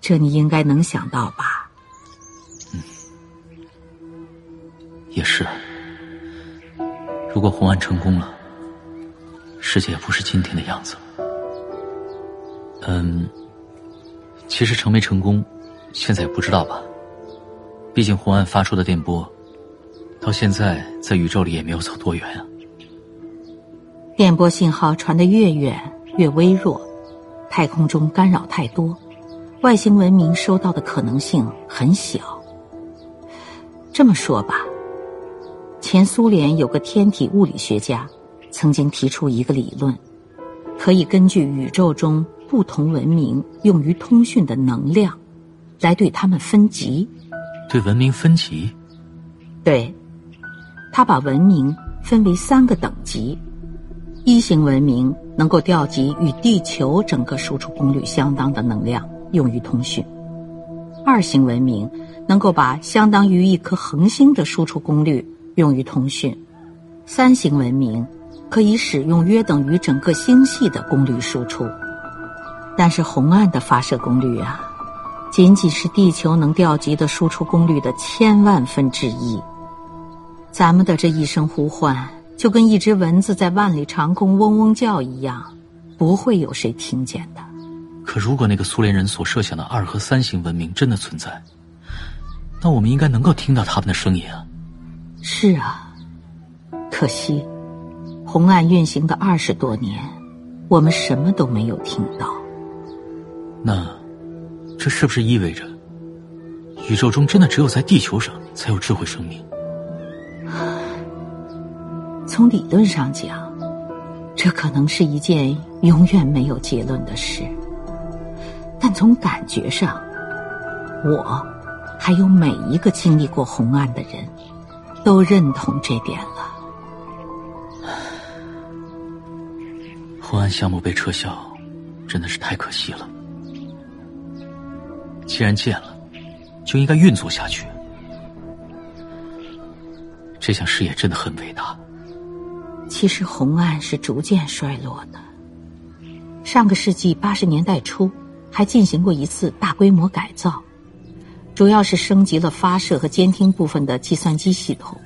这你应该能想到吧？嗯，也是。如果红岸成功了，世界也不是今天的样子。嗯，其实成没成功，现在也不知道吧。毕竟红岸发出的电波。到现在，在宇宙里也没有走多远啊。电波信号传得越远越微弱，太空中干扰太多，外星文明收到的可能性很小。这么说吧，前苏联有个天体物理学家，曾经提出一个理论，可以根据宇宙中不同文明用于通讯的能量，来对他们分级。对文明分级？对。他把文明分为三个等级：一型文明能够调集与地球整个输出功率相当的能量用于通讯；二型文明能够把相当于一颗恒星的输出功率用于通讯；三型文明可以使用约等于整个星系的功率输出。但是红岸的发射功率啊，仅仅是地球能调集的输出功率的千万分之一。咱们的这一声呼唤，就跟一只蚊子在万里长空嗡嗡叫一样，不会有谁听见的。可如果那个苏联人所设想的二和三型文明真的存在，那我们应该能够听到他们的声音啊。是啊，可惜，红岸运行的二十多年，我们什么都没有听到。那，这是不是意味着，宇宙中真的只有在地球上才有智慧生命？从理论上讲，这可能是一件永远没有结论的事。但从感觉上，我还有每一个经历过红案的人，都认同这点了。红案项目被撤销，真的是太可惜了。既然建了，就应该运作下去。这项事业真的很伟大。其实红岸是逐渐衰落的。上个世纪八十年代初，还进行过一次大规模改造，主要是升级了发射和监听部分的计算机系统，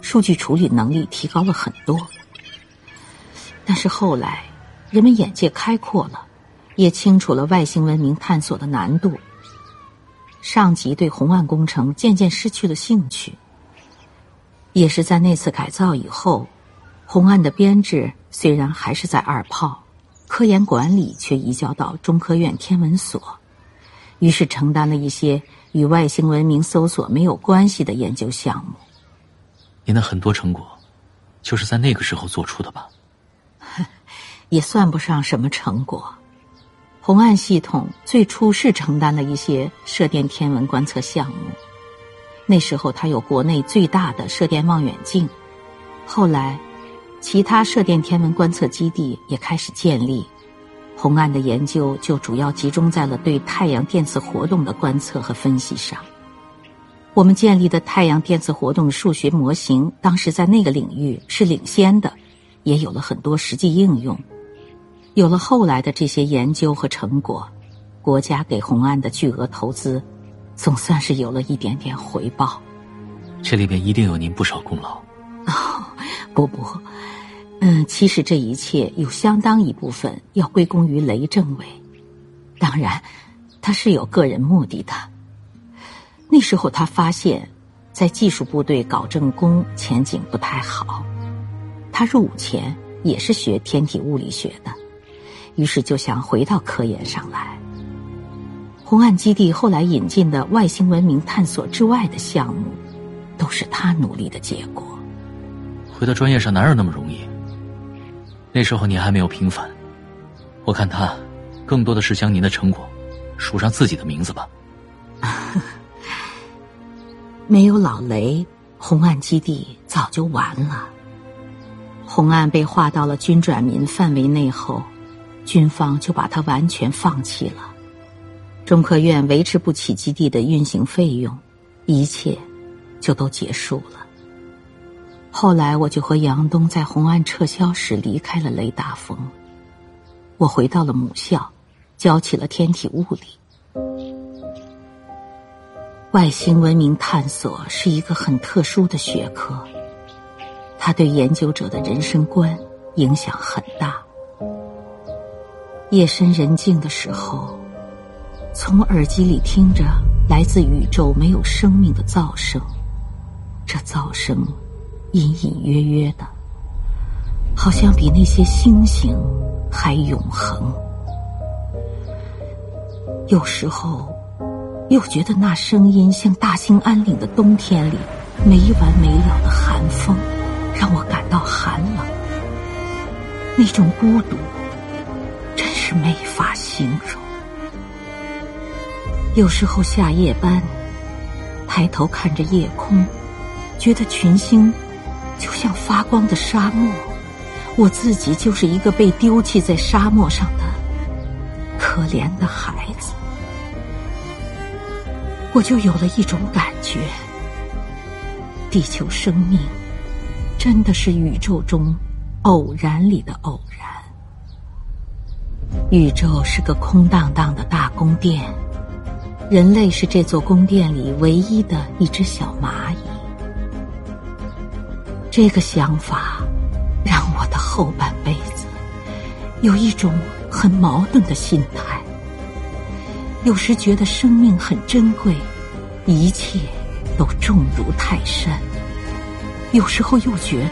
数据处理能力提高了很多。但是后来，人们眼界开阔了，也清楚了外星文明探索的难度，上级对红岸工程渐渐失去了兴趣。也是在那次改造以后。红岸的编制虽然还是在二炮，科研管理却移交到中科院天文所，于是承担了一些与外星文明搜索没有关系的研究项目。您的很多成果，就是在那个时候做出的吧？*laughs* 也算不上什么成果。红岸系统最初是承担了一些射电天文观测项目，那时候它有国内最大的射电望远镜，后来。其他射电天文观测基地也开始建立，红岸的研究就主要集中在了对太阳电磁活动的观测和分析上。我们建立的太阳电磁活动数学模型，当时在那个领域是领先的，也有了很多实际应用。有了后来的这些研究和成果，国家给红岸的巨额投资，总算是有了一点点回报。这里边一定有您不少功劳。*laughs* 哦，不不，嗯，其实这一切有相当一部分要归功于雷政委。当然，他是有个人目的的。那时候他发现，在技术部队搞政工前景不太好。他入伍前也是学天体物理学的，于是就想回到科研上来。红岸基地后来引进的外星文明探索之外的项目，都是他努力的结果。回到专业上哪有那么容易？那时候你还没有平反，我看他，更多的是将您的成果，署上自己的名字吧。*laughs* 没有老雷，红岸基地早就完了。红岸被划到了军转民范围内后，军方就把它完全放弃了。中科院维持不起基地的运行费用，一切就都结束了。后来，我就和杨东在红岸撤销时离开了雷达峰。我回到了母校，教起了天体物理。外星文明探索是一个很特殊的学科，它对研究者的人生观影响很大。夜深人静的时候，从耳机里听着来自宇宙没有生命的噪声，这噪声隐隐约约的，好像比那些星星还永恒。有时候。又觉得那声音像大兴安岭的冬天里没完没了的寒风，让我感到寒冷。那种孤独，真是没法形容。有时候下夜班，抬头看着夜空，觉得群星就像发光的沙漠，我自己就是一个被丢弃在沙漠上的可怜的孩子。我就有了一种感觉：地球生命真的是宇宙中偶然里的偶然。宇宙是个空荡荡的大宫殿，人类是这座宫殿里唯一的一只小蚂蚁。这个想法让我的后半辈子有一种很矛盾的心态。有时觉得生命很珍贵，一切都重如泰山；有时候又觉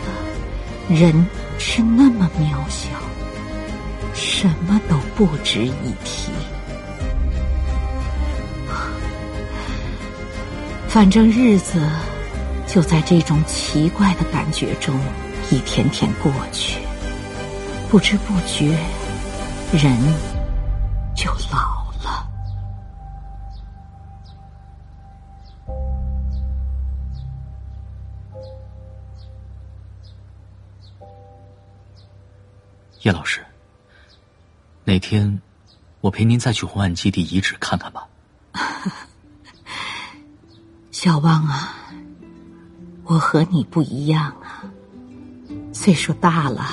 得人是那么渺小，什么都不值一提。反正日子就在这种奇怪的感觉中一天天过去，不知不觉，人就老了。叶老师，哪天我陪您再去红岸基地遗址看看吧。*laughs* 小汪啊，我和你不一样啊，岁数大了，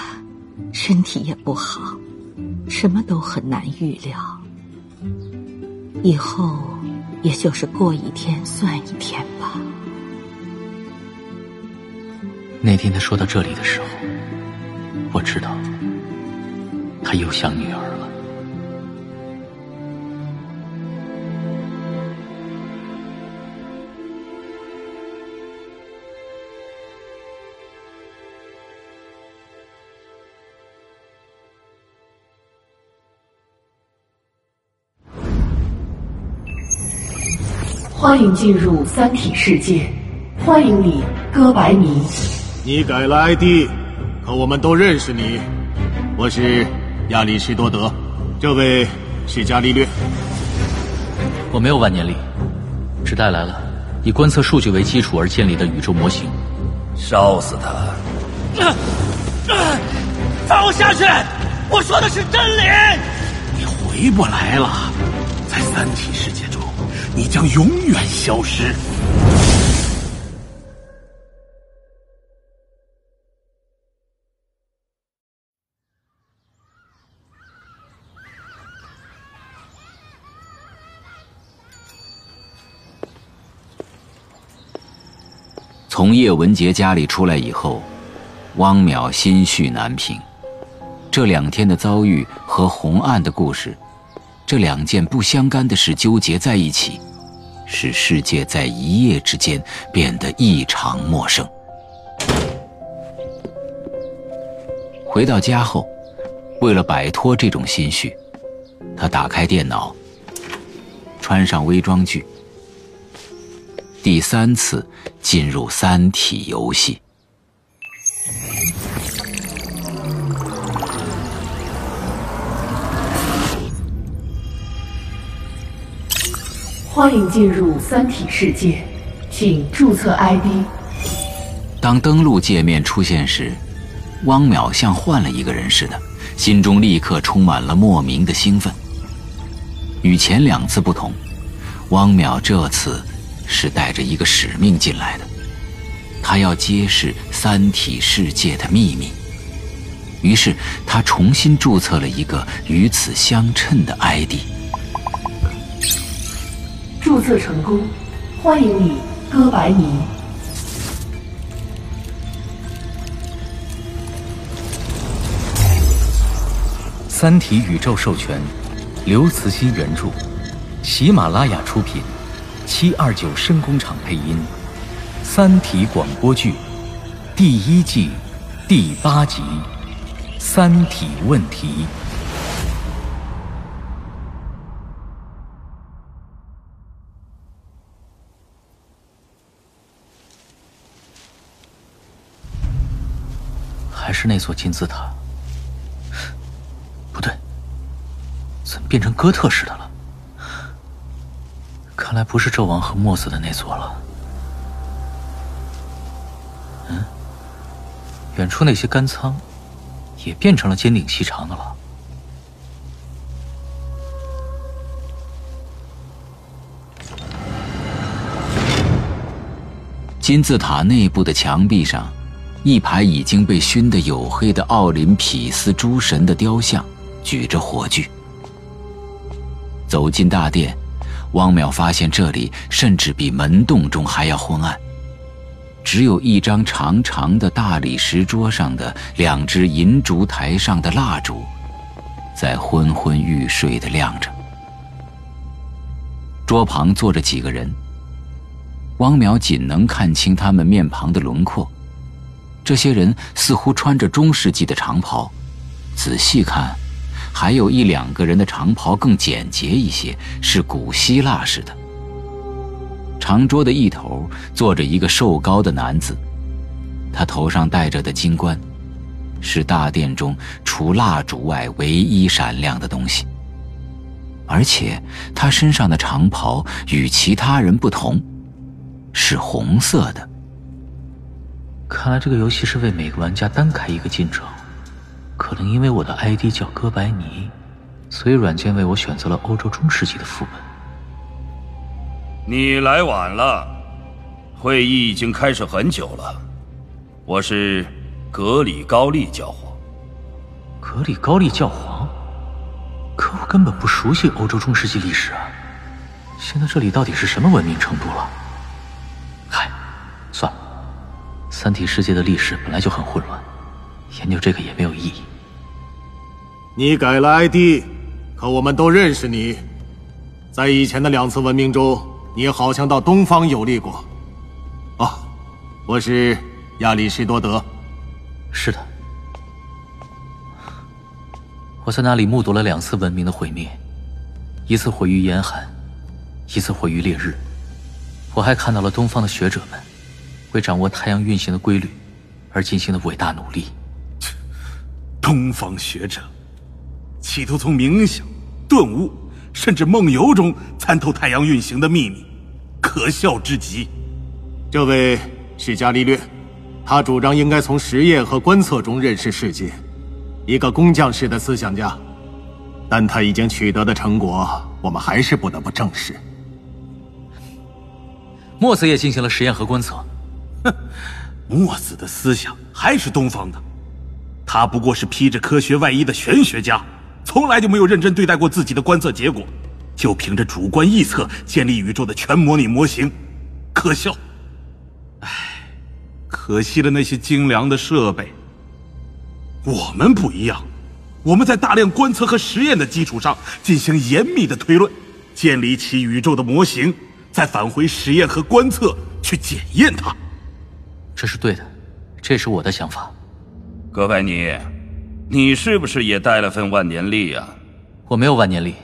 身体也不好，什么都很难预料。以后也就是过一天算一天吧。那天他说到这里的时候，我知道。他又想女儿欢迎进入三体世界，欢迎你，哥白尼。你改了 ID，可我们都认识你，我是。亚里士多德，这位是伽利略。我没有万年历，只带来了以观测数据为基础而建立的宇宙模型。烧死他！放我下去！我说的是真理。你回不来了，在三体世界中，你将永远消失。从叶文杰家里出来以后汪淼心绪难平。这两天的遭遇和红案的故事这两件不相干的事纠结在一起使世界在一夜之间变得异常陌生。回到家后，为了摆脱这种心绪，他打开电脑，穿上微装具，第三次进入《三体》游戏。欢迎进入《三体》世界，请注册 ID。当登录界面出现时，汪淼像换了一个人似的，心中立刻充满了莫名的兴奋。与前两次不同，汪淼这次是带着一个使命进来的，他要揭示三体世界的秘密。于是他重新注册了一个与此相称的 ID。注册成功，欢迎你，哥白尼。《三体》宇宙授权，刘慈欣原著，喜马拉雅出品，七二九声工厂配音，《三体》广播剧第一季第八集《三体问题》。是那座金字塔？不对，怎么变成哥特式的了？看来不是纣王和墨子的那座了。嗯，远处那些干仓也变成了尖顶细长的了。金字塔内部的墙壁上。一排已经被熏得黝黑的奥林匹斯诸神的雕像，举着火炬。走进大殿，汪淼发现这里甚至比门洞中还要昏暗，只有一张长长的大理石桌上的两只银烛台上的蜡烛，在昏昏欲睡的亮着。桌旁坐着几个人，汪淼仅能看清他们面庞的轮廓。这些人似乎穿着中世纪的长袍，仔细看，还有一两个人的长袍更简洁一些，是古希腊式的。长桌的一头坐着一个瘦高的男子，他头上戴着的金冠，是大殿中除蜡烛外唯一闪亮的东西。而且他身上的长袍与其他人不同，是红色的。看来这个游戏是为每个玩家单开一个进程，可能因为我的 ID 叫哥白尼，所以软件为我选择了欧洲中世纪的副本。你来晚了，会议已经开始很久了。我是格里高利教皇。格里高利教皇？可我根本不熟悉欧洲中世纪历史啊！现在这里到底是什么文明程度了？嗨，算了。三体世界的历史本来就很混乱，研究这个也没有意义。你改了 ID，可我们都认识你。在以前的两次文明中，你好像到东方游历过。哦，我是亚里士多德。是的，我在那里目睹了两次文明的毁灭，一次毁于严寒，一次毁于烈日。我还看到了东方的学者们。为掌握太阳运行的规律而进行的伟大努力。东方学者企图从冥想、顿悟，甚至梦游中参透太阳运行的秘密，可笑之极。这位是伽利略，他主张应该从实验和观测中认识世界，一个工匠式的思想家。但他已经取得的成果，我们还是不得不正视。墨子也进行了实验和观测。哼，墨子的思想还是东方的，他不过是披着科学外衣的玄学家，从来就没有认真对待过自己的观测结果，就凭着主观臆测建立宇宙的全模拟模型，可笑。唉，可惜了那些精良的设备。我们不一样，我们在大量观测和实验的基础上进行严密的推论，建立起宇宙的模型，再返回实验和观测去检验它。这是对的，这是我的想法。葛白尼，你是不是也带了份万年历啊？我没有万年历，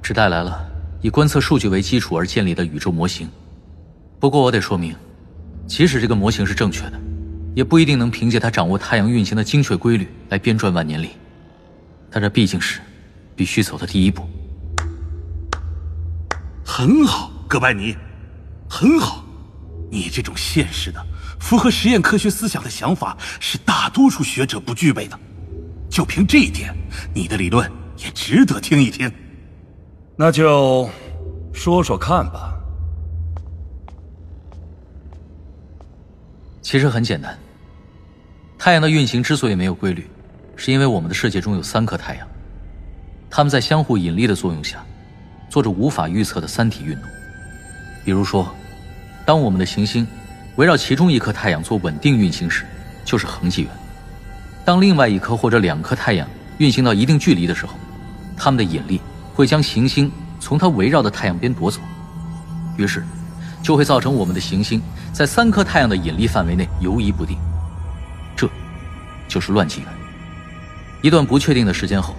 只带来了以观测数据为基础而建立的宇宙模型。不过我得说明，即使这个模型是正确的，也不一定能凭借它掌握太阳运行的精确规律来编撰万年历。但这毕竟是必须走的第一步。很好，葛白尼，很好。你这种现实的。符合实验科学思想的想法是大多数学者不具备的，就凭这一点，你的理论也值得听一听。那就说说看吧。其实很简单，太阳的运行之所以没有规律，是因为我们的世界中有三颗太阳，它们在相互引力的作用下，做着无法预测的三体运动。比如说，当我们的行星。围绕其中一颗太阳做稳定运行时，就是恒纪元。当另外一颗或者两颗太阳运行到一定距离的时候，它们的引力会将行星从它围绕的太阳边夺走，于是就会造成我们的行星在三颗太阳的引力范围内游移不定。这，就是乱纪元。一段不确定的时间后，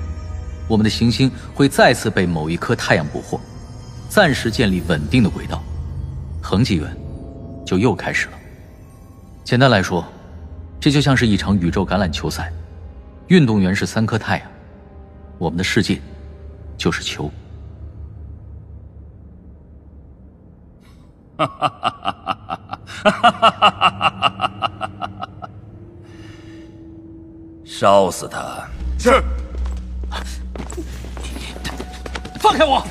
我们的行星会再次被某一颗太阳捕获，暂时建立稳定的轨道。恒纪元。就又开始了。简单来说，这就像是一场宇宙橄榄球赛，运动员是三颗太阳，我们的世界就是球。哈哈哈哈哈哈！烧死他！是。放开我！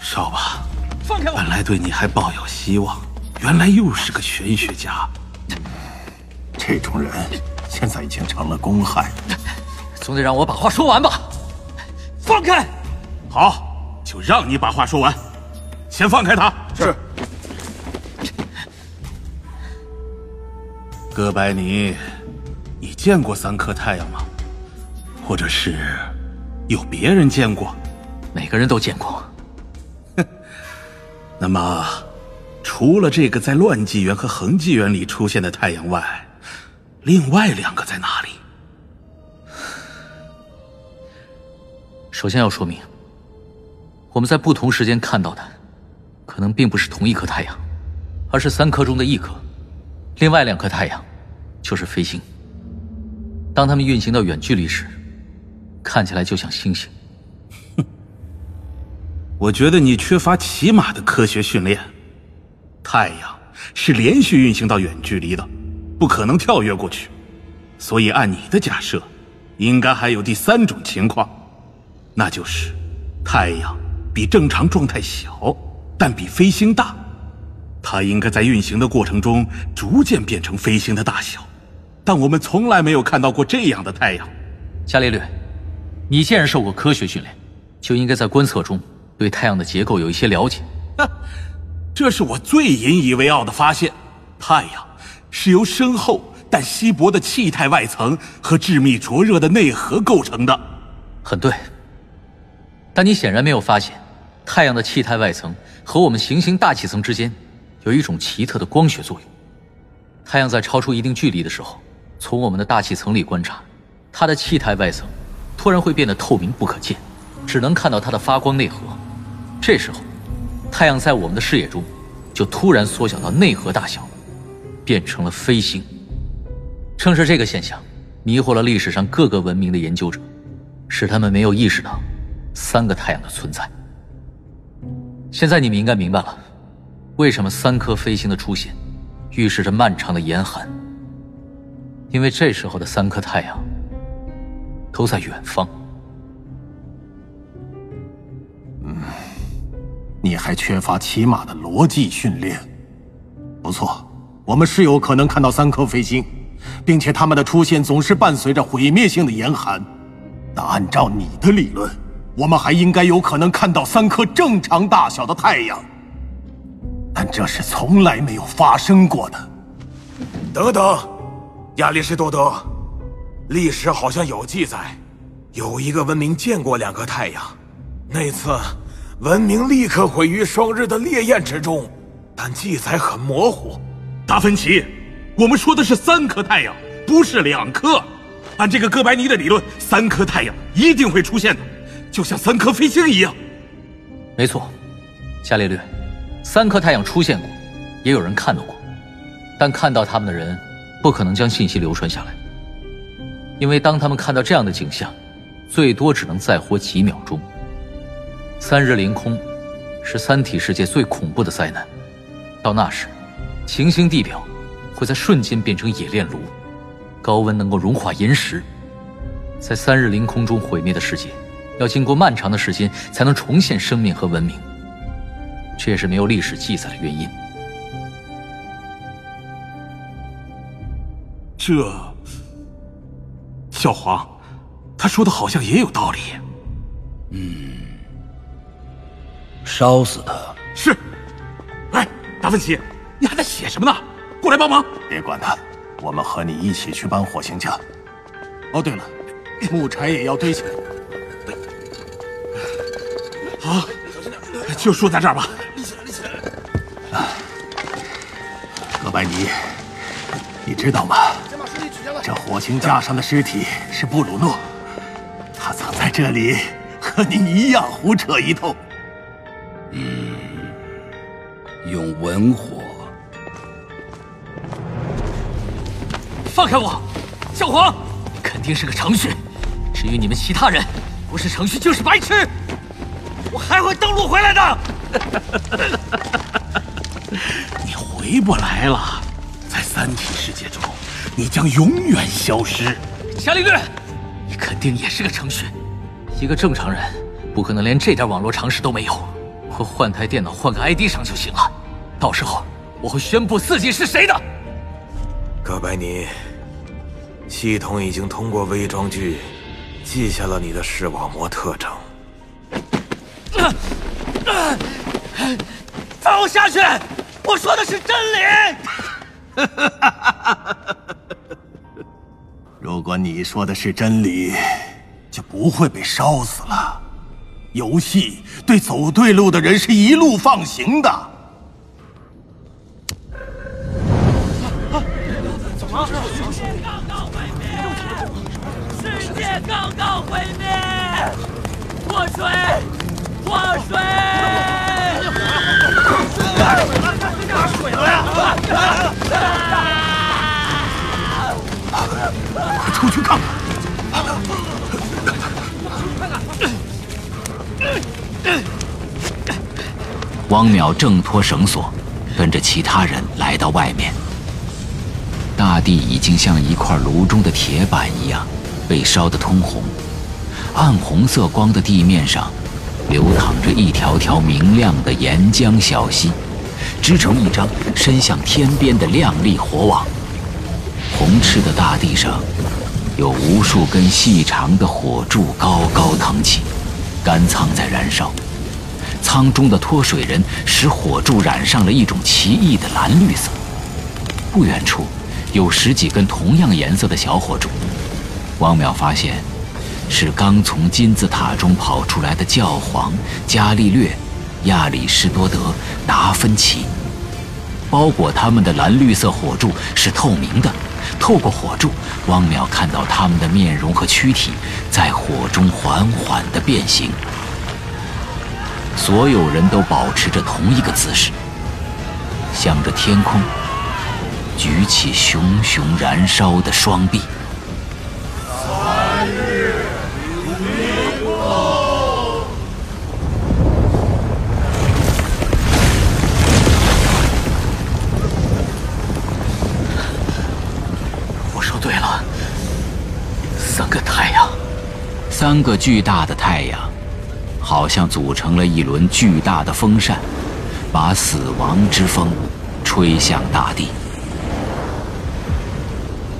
烧吧。放开我！本来对你还抱有希望。原来又是个玄学家，这种人现在已经成了公害。总得让我把话说完吧。放开！好，就让你把话说完。先放开他。是。哥白尼，你见过三颗太阳吗？或者是有别人见过？每个人都见过。哼。*laughs* 那么。除了这个在乱纪元和恒纪元里出现的太阳外，另外两个在哪里？首先要说明，我们在不同时间看到的，可能并不是同一颗太阳，而是三颗中的一颗。另外两颗太阳，就是飞星。当它们运行到远距离时，看起来就像星星。哼，我觉得你缺乏起码的科学训练。太阳是连续运行到远距离的，不可能跳跃过去，所以按你的假设，应该还有第三种情况，那就是太阳比正常状态小，但比飞星大，它应该在运行的过程中逐渐变成飞星的大小，但我们从来没有看到过这样的太阳。伽利略，你既然受过科学训练，就应该在观测中对太阳的结构有一些了解。*laughs* 这是我最引以为傲的发现：太阳是由深厚但稀薄的气态外层和致密灼热的内核构成的。很对。但你显然没有发现，太阳的气态外层和我们行星大气层之间有一种奇特的光学作用。太阳在超出一定距离的时候，从我们的大气层里观察，它的气态外层突然会变得透明不可见，只能看到它的发光内核。这时候。太阳在我们的视野中，就突然缩小到内核大小，变成了飞星。正是这个现象，迷惑了历史上各个文明的研究者，使他们没有意识到三个太阳的存在。现在你们应该明白了，为什么三颗飞星的出现，预示着漫长的严寒。因为这时候的三颗太阳，都在远方。你还缺乏起码的逻辑训练。不错，我们是有可能看到三颗飞星，并且它们的出现总是伴随着毁灭性的严寒。那按照你的理论，我们还应该有可能看到三颗正常大小的太阳。但这是从来没有发生过的。等等，亚里士多德，历史好像有记载，有一个文明见过两颗太阳，那次文明立刻毁于双日的烈焰之中，但记载很模糊。达芬奇，我们说的是三颗太阳，不是两颗。按这个哥白尼的理论，三颗太阳一定会出现的，就像三颗飞星一样。没错，伽利略，三颗太阳出现过，也有人看到过，但看到他们的人不可能将信息流传下来，因为当他们看到这样的景象，最多只能再活几秒钟。三日凌空是三体世界最恐怖的灾难，到那时，行星地表会在瞬间变成冶炼炉。高温能够融化岩石，在三日凌空中毁灭的世界，要经过漫长的时间才能重现生命和文明。这也是没有历史记载的原因。这，教皇，他说的好像也有道理。嗯，烧死他。是。哎，达芬奇，你还在写什么呢？过来帮忙。别管他。我们和你一起去搬火星架。哦，对了，木柴也要堆起来。好，就说在这儿吧。立起来，立起来。哥白尼，你知道吗？这火星架上的尸体是布鲁诺，他曾在这里和你一样胡扯一通。嗯，用文火。放开我，小黄！肯定是个程序。至于你们其他人，不是程序就是白痴。我还会登录回来的。*laughs* 你回不来了，在三体世界中，你将永远消失。伽利略，你肯定也是个程序。一个正常人不可能连这点网络常识都没有。我换台电脑，换个 ID 上就行了。到时候我会宣布自己是谁的。哥白尼，系统已经通过伪装具记下了你的视网膜特征。放我下去！我说的是真理。*laughs* 如果你说的是真理，就不会被烧死了。游戏对走对路的人是一路放行的。世界刚刚毁灭，祸水，祸水！哪水了呀？快出去看看！汪淼挣脱绳索，跟着其他人来到外面。大地已经像一块炉中的铁板一样，被烧得通红。暗红色光的地面上，流淌着一条条明亮的岩浆小溪，织成一张伸向天边的亮丽火网。红赤的大地上，有无数根细长的火柱高高腾起，干仓在燃烧。舱中的脱水人使火柱染上了一种奇异的蓝绿色。不远处。有十几根同样颜色的小火柱，汪淼发现，是刚从金字塔中跑出来的教皇伽利略、亚里士多德、达芬奇。包裹他们的蓝绿色火柱是透明的，透过火柱，汪淼看到他们的面容和躯体在火中缓缓地变形。所有人都保持着同一个姿势，向着天空。举起熊熊燃烧的双臂。对了，三个太阳，三个巨大的太阳，好像组成了一轮巨大的风扇，把死亡之风吹向大地。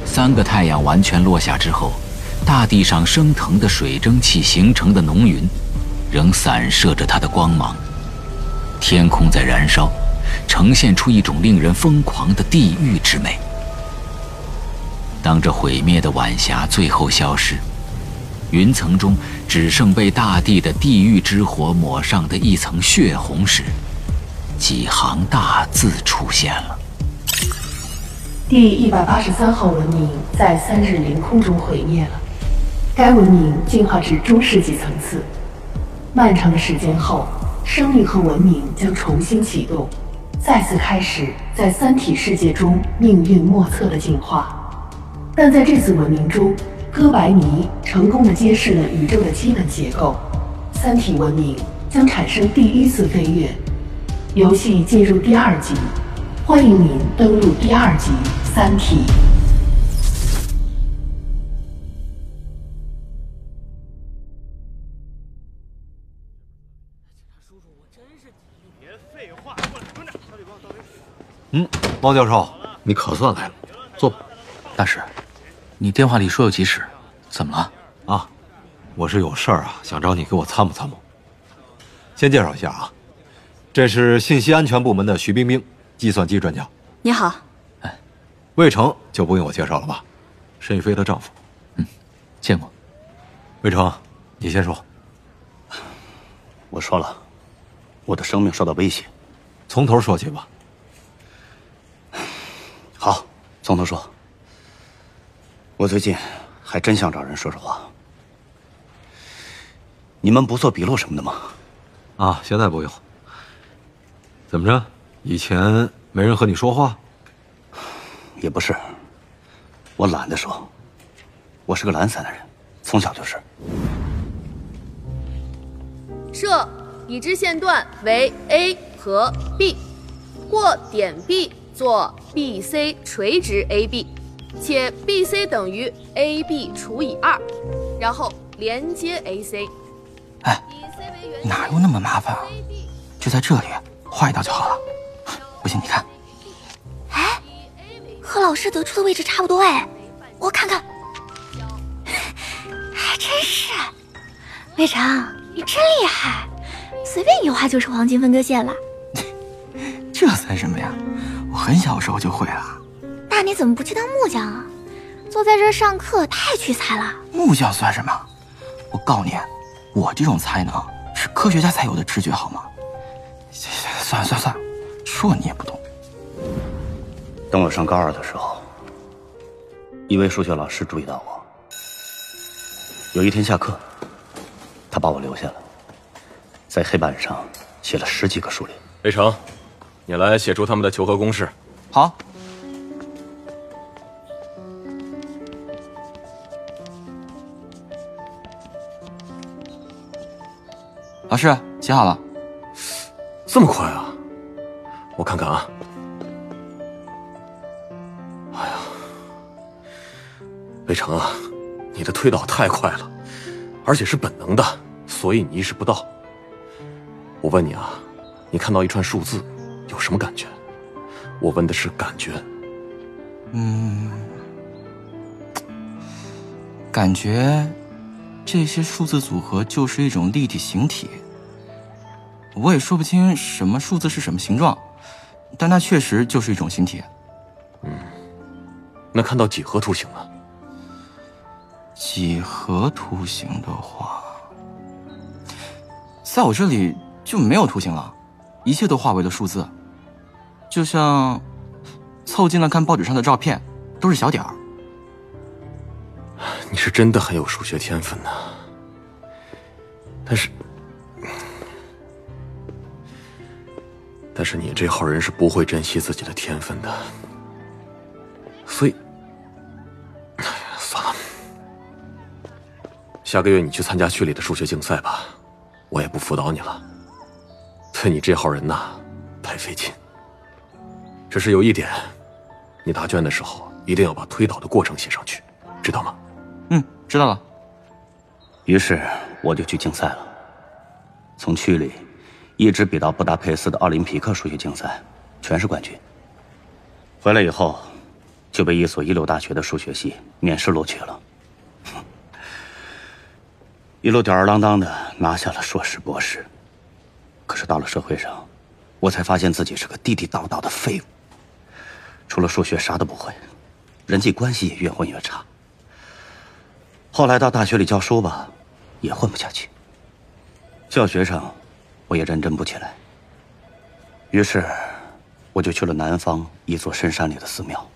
三个太阳完全落下之后，大地上升腾的水蒸气形成的浓云，仍散射着它的光芒。天空在燃烧，呈现出一种令人疯狂的地狱之美。当这毁灭的晚霞最后消失，云层中只剩被大地的地狱之火抹上的一层血红时，几行大字出现了。第一百八十三号文明在三日凌空中毁灭了，该文明进化至中世纪层次。漫长的时间后，生命和文明将重新启动，再次开始在三体世界中命运莫测的进化。但在这次文明中，哥白尼成功的揭示了宇宙的基本结构，三体文明将产生第一次飞跃。游戏进入第二集。欢迎您登录第二集《三体》。别废话，过来，蹲着。嗯，汪教授，你可算来了，坐吧。大师，你电话里说有急事，怎么了？啊，我是有事儿啊，想找你给我参谋参谋。先介绍一下啊，这是信息安全部门的徐冰冰，计算机专家。你好。哎，魏成就不用我介绍了吧？申宇飞的丈夫。嗯，见过。魏成，你先说。我说了，我的生命受到威胁。从头说起吧。好，从头说。我最近还真想找人说说话。你们不做笔录什么的吗？啊，现在不用。怎么着？以前没人和你说话？也不是，我懒得说。我是个懒散的人，从小就是。设已知线段为 A 和 B，过点 B 做 BC 垂直 AB。且 BC 等于 AB 除以二，然后连接 AC。哎，哪有那么麻烦啊？就在这里画一道就好了。不信你看。哎，和老师得出的位置差不多哎，我看看。*laughs* 还真是，魏成，你真厉害，随便一画就是黄金分割线了。*laughs* 这算什么呀？我很小时候就会了。那你怎么不去当木匠啊？坐在这儿上课太屈才了。木匠算什么？我告诉你，我这种才能是科学家才有的直觉，好吗？算了算了算了，说你也不懂。等我上高二的时候，一位数学老师注意到我。有一天下课，他把我留下了，在黑板上写了十几个数列。魏成，你来写出他们的求和公式。好。老师写好了，这么快啊！我看看啊。哎呀，北城啊，你的推导太快了，而且是本能的，所以你意识不到。我问你啊，你看到一串数字，有什么感觉？我问的是感觉。嗯，感觉。这些数字组合就是一种立体形体，我也说不清什么数字是什么形状，但它确实就是一种形体。嗯，那看到几何图形了？几何图形的话，在我这里就没有图形了，一切都化为了数字，就像凑近了看报纸上的照片，都是小点儿。*sighs* 你是真的很有数学天分呐，但是，但是你这号人是不会珍惜自己的天分的，所以，算了，下个月你去参加区里的数学竞赛吧，我也不辅导你了。对你这号人呐，太费劲。只是有一点，你答卷的时候一定要把推导的过程写上去，知道吗？知道了。于是我就去竞赛了，从区里一直比到布达佩斯的奥林匹克数学竞赛，全是冠军。回来以后，就被一所一流大学的数学系面试录取了，一路吊儿郎当的拿下了硕士、博士。可是到了社会上，我才发现自己是个地地道道的废物，除了数学啥都不会。人际关系也越混越差。后来到大学里教书吧，也混不下去。教学上，我也认真不起来。于是，我就去了南方一座深山里的寺庙。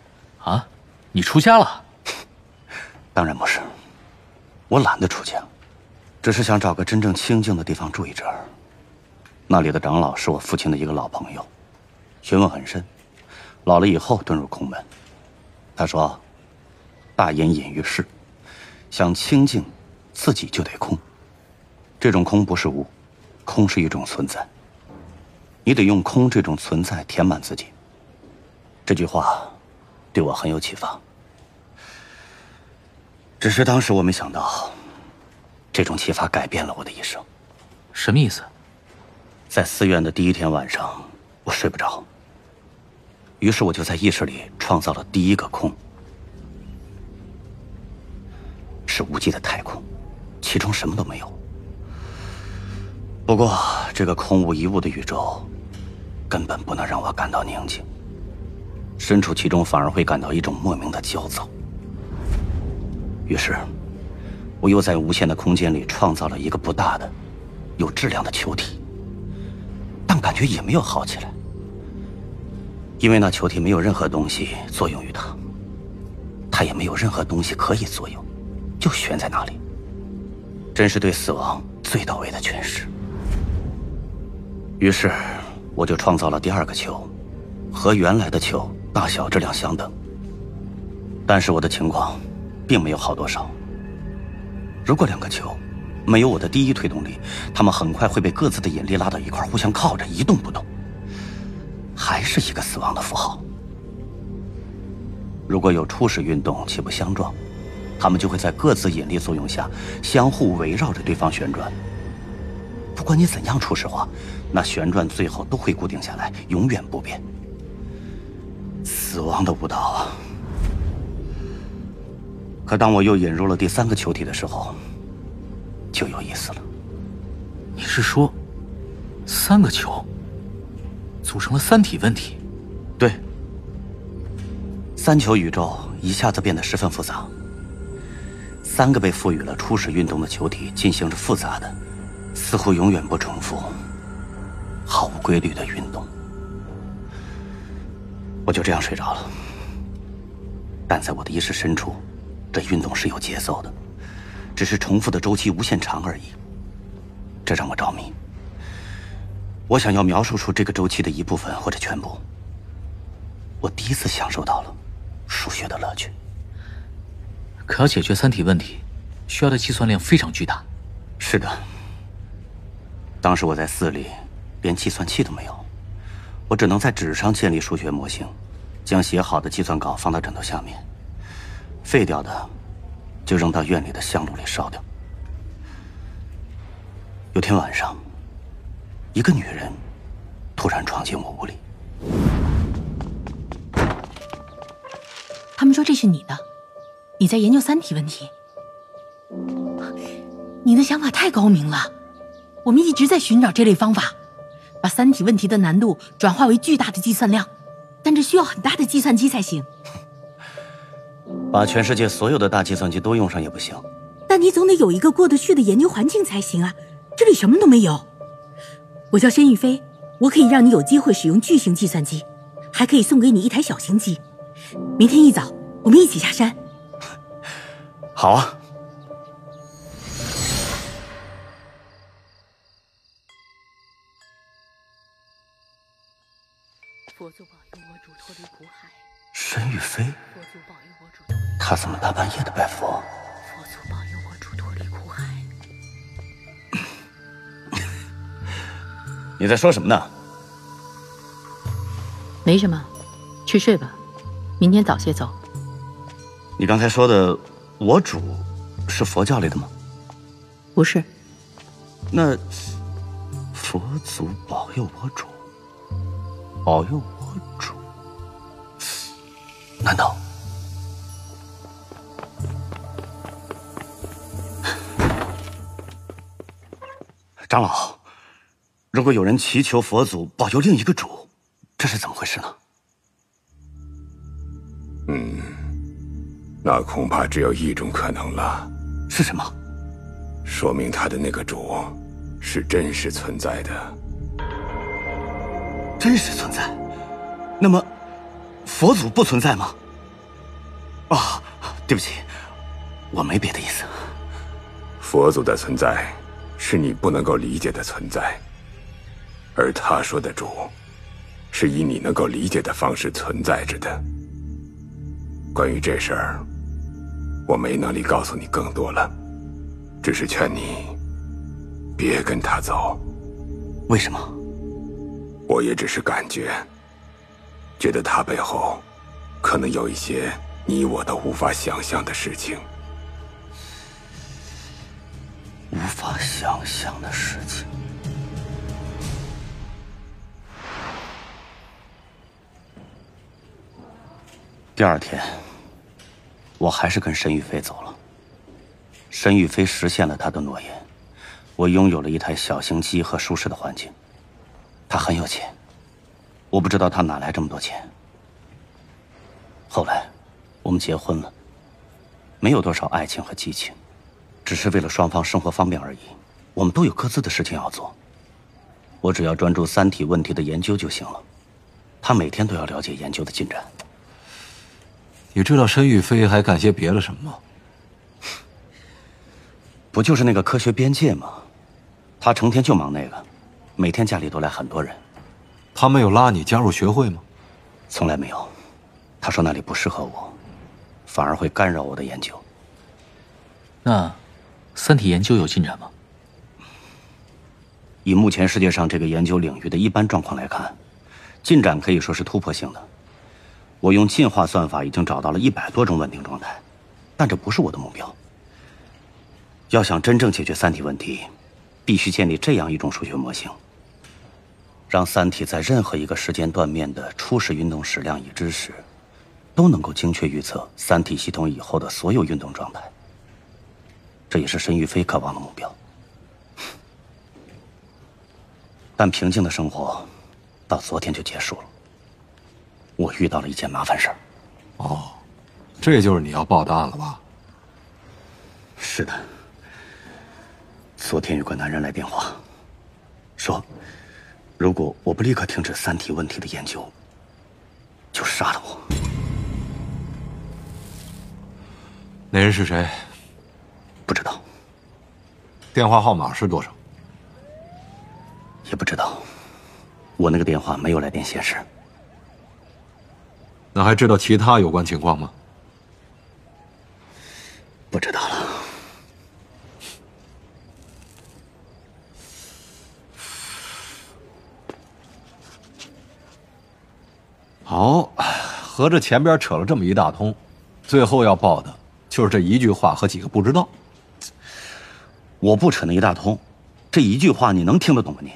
啊，你出家了？*laughs* 当然不是，我懒得出家，只是想找个真正清静的地方住一阵儿。那里的长老是我父亲的一个老朋友，学问很深，老了以后遁入空门。他说：“大隐隐于世，想清净，自己就得空。这种空不是无，空是一种存在。你得用空这种存在填满自己。”这句话对我很有启发。只是当时我没想到，这种启发改变了我的一生。什么意思？在寺院的第一天晚上，我睡不着。于是我就在意识里创造了第一个空，是无际的太空，其中什么都没有。不过，这个空无一物的宇宙，根本不能让我感到宁静。身处其中，反而会感到一种莫名的焦躁。于是，我又在无限的空间里创造了一个不大的、有质量的球体，但感觉也没有好起来，因为那球体没有任何东西作用于它，它也没有任何东西可以作用，就悬在那里。真是对死亡最到位的诠释。于是，我就创造了第二个球，和原来的球大小、质量相等。但是我的情况。并没有好多少。如果两个球没有我的第一推动力，它们很快会被各自的引力拉到一块，互相靠着一动不动，还是一个死亡的符号。如果有初始运动且不相撞，它们就会在各自引力作用下相互围绕着对方旋转。不管你怎样初始化，那旋转最后都会固定下来，永远不变。死亡的舞蹈！可当我又引入了第三个球体的时候，就有意思了。你是说，三个球组成了三体问题？对，三球宇宙一下子变得十分复杂。三个被赋予了初始运动的球体进行着复杂的、似乎永远不重复、毫无规律的运动。我就这样睡着了，但在我的意识深处。这运动是有节奏的，只是重复的周期无限长而已。这让我着迷。我想要描述出这个周期的一部分或者全部。我第一次享受到了数学的乐趣。可要解决三体问题，需要的计算量非常巨大。是的。当时我在寺里，连计算器都没有，我只能在纸上建立数学模型，将写好的计算稿放到枕头下面。废掉的，就扔到院里的香炉里烧掉。有天晚上，一个女人突然闯进我屋里。他们说这是你的，你在研究三体问题。你的想法太高明了，我们一直在寻找这类方法，把三体问题的难度转化为巨大的计算量，但这需要很大的计算机才行。把全世界所有的大计算机都用上也不行，但你总得有一个过得去的研究环境才行啊！这里什么都没有。我叫申玉飞，我可以让你有机会使用巨型计算机，还可以送给你一台小型机。明天一早，我们一起下山。好啊。佛祖保佑我主脱离苦海。沈雨飞。他怎么大半夜的拜佛？佛祖保佑我主脱离苦海。你在说什么呢？没什么，去睡吧，明天早些走。你刚才说的“我主”是佛教里的吗？不是。那佛祖保佑我主，保佑我主，难道？长老，如果有人祈求佛祖保佑另一个主，这是怎么回事呢？嗯，那恐怕只有一种可能了。是什么？说明他的那个主是真实存在的。真实存在？那么佛祖不存在吗？啊，对不起，我没别的意思。佛祖的存在是你不能够理解的存在，而他说的主是以你能够理解的方式存在着的。关于这事儿，我没能力告诉你更多了，只是劝你别跟他走。为什么？我也只是感觉，觉得他背后可能有一些你我都无法想象的事情。无法想象的事情。第二天，我还是跟申玉飞走了。申玉飞实现了他的诺言，我拥有了一台小型机和舒适的环境。他很有钱，我不知道他哪来这么多钱。后来，我们结婚了，没有多少爱情和激情。只是为了双方生活方便而已，我们都有各自的事情要做。我只要专注三体问题的研究就行了。他每天都要了解研究的进展。你知道申玉飞还干些别的什么吗？*laughs* 不就是那个科学边界吗？他成天就忙那个，每天家里都来很多人。他没有拉你加入学会吗？从来没有。他说那里不适合我，反而会干扰我的研究。那。三体研究有进展吗？以目前世界上这个研究领域的一般状况来看，进展可以说是突破性的。我用进化算法已经找到了一百多种稳定状态，但这不是我的目标。要想真正解决三体问题，必须建立这样一种数学模型，让三体在任何一个时间断面的初始运动矢量已知时，都能够精确预测三体系统以后的所有运动状态。这也是申玉飞渴望的目标，*laughs* 但平静的生活到昨天就结束了。我遇到了一件麻烦事儿。哦，这就是你要报的案了吧？是的。昨天有个男人来电话，说如果我不立刻停止三体问题的研究，就杀了我。那人是谁？不知道，电话号码是多少？也不知道，我那个电话没有来电显示。那还知道其他有关情况吗？不知道了。好，合着前边扯了这么一大通，最后要报的就是这一句话和几个不知道。我不扯那一大通，这一句话你能听得懂吗？你。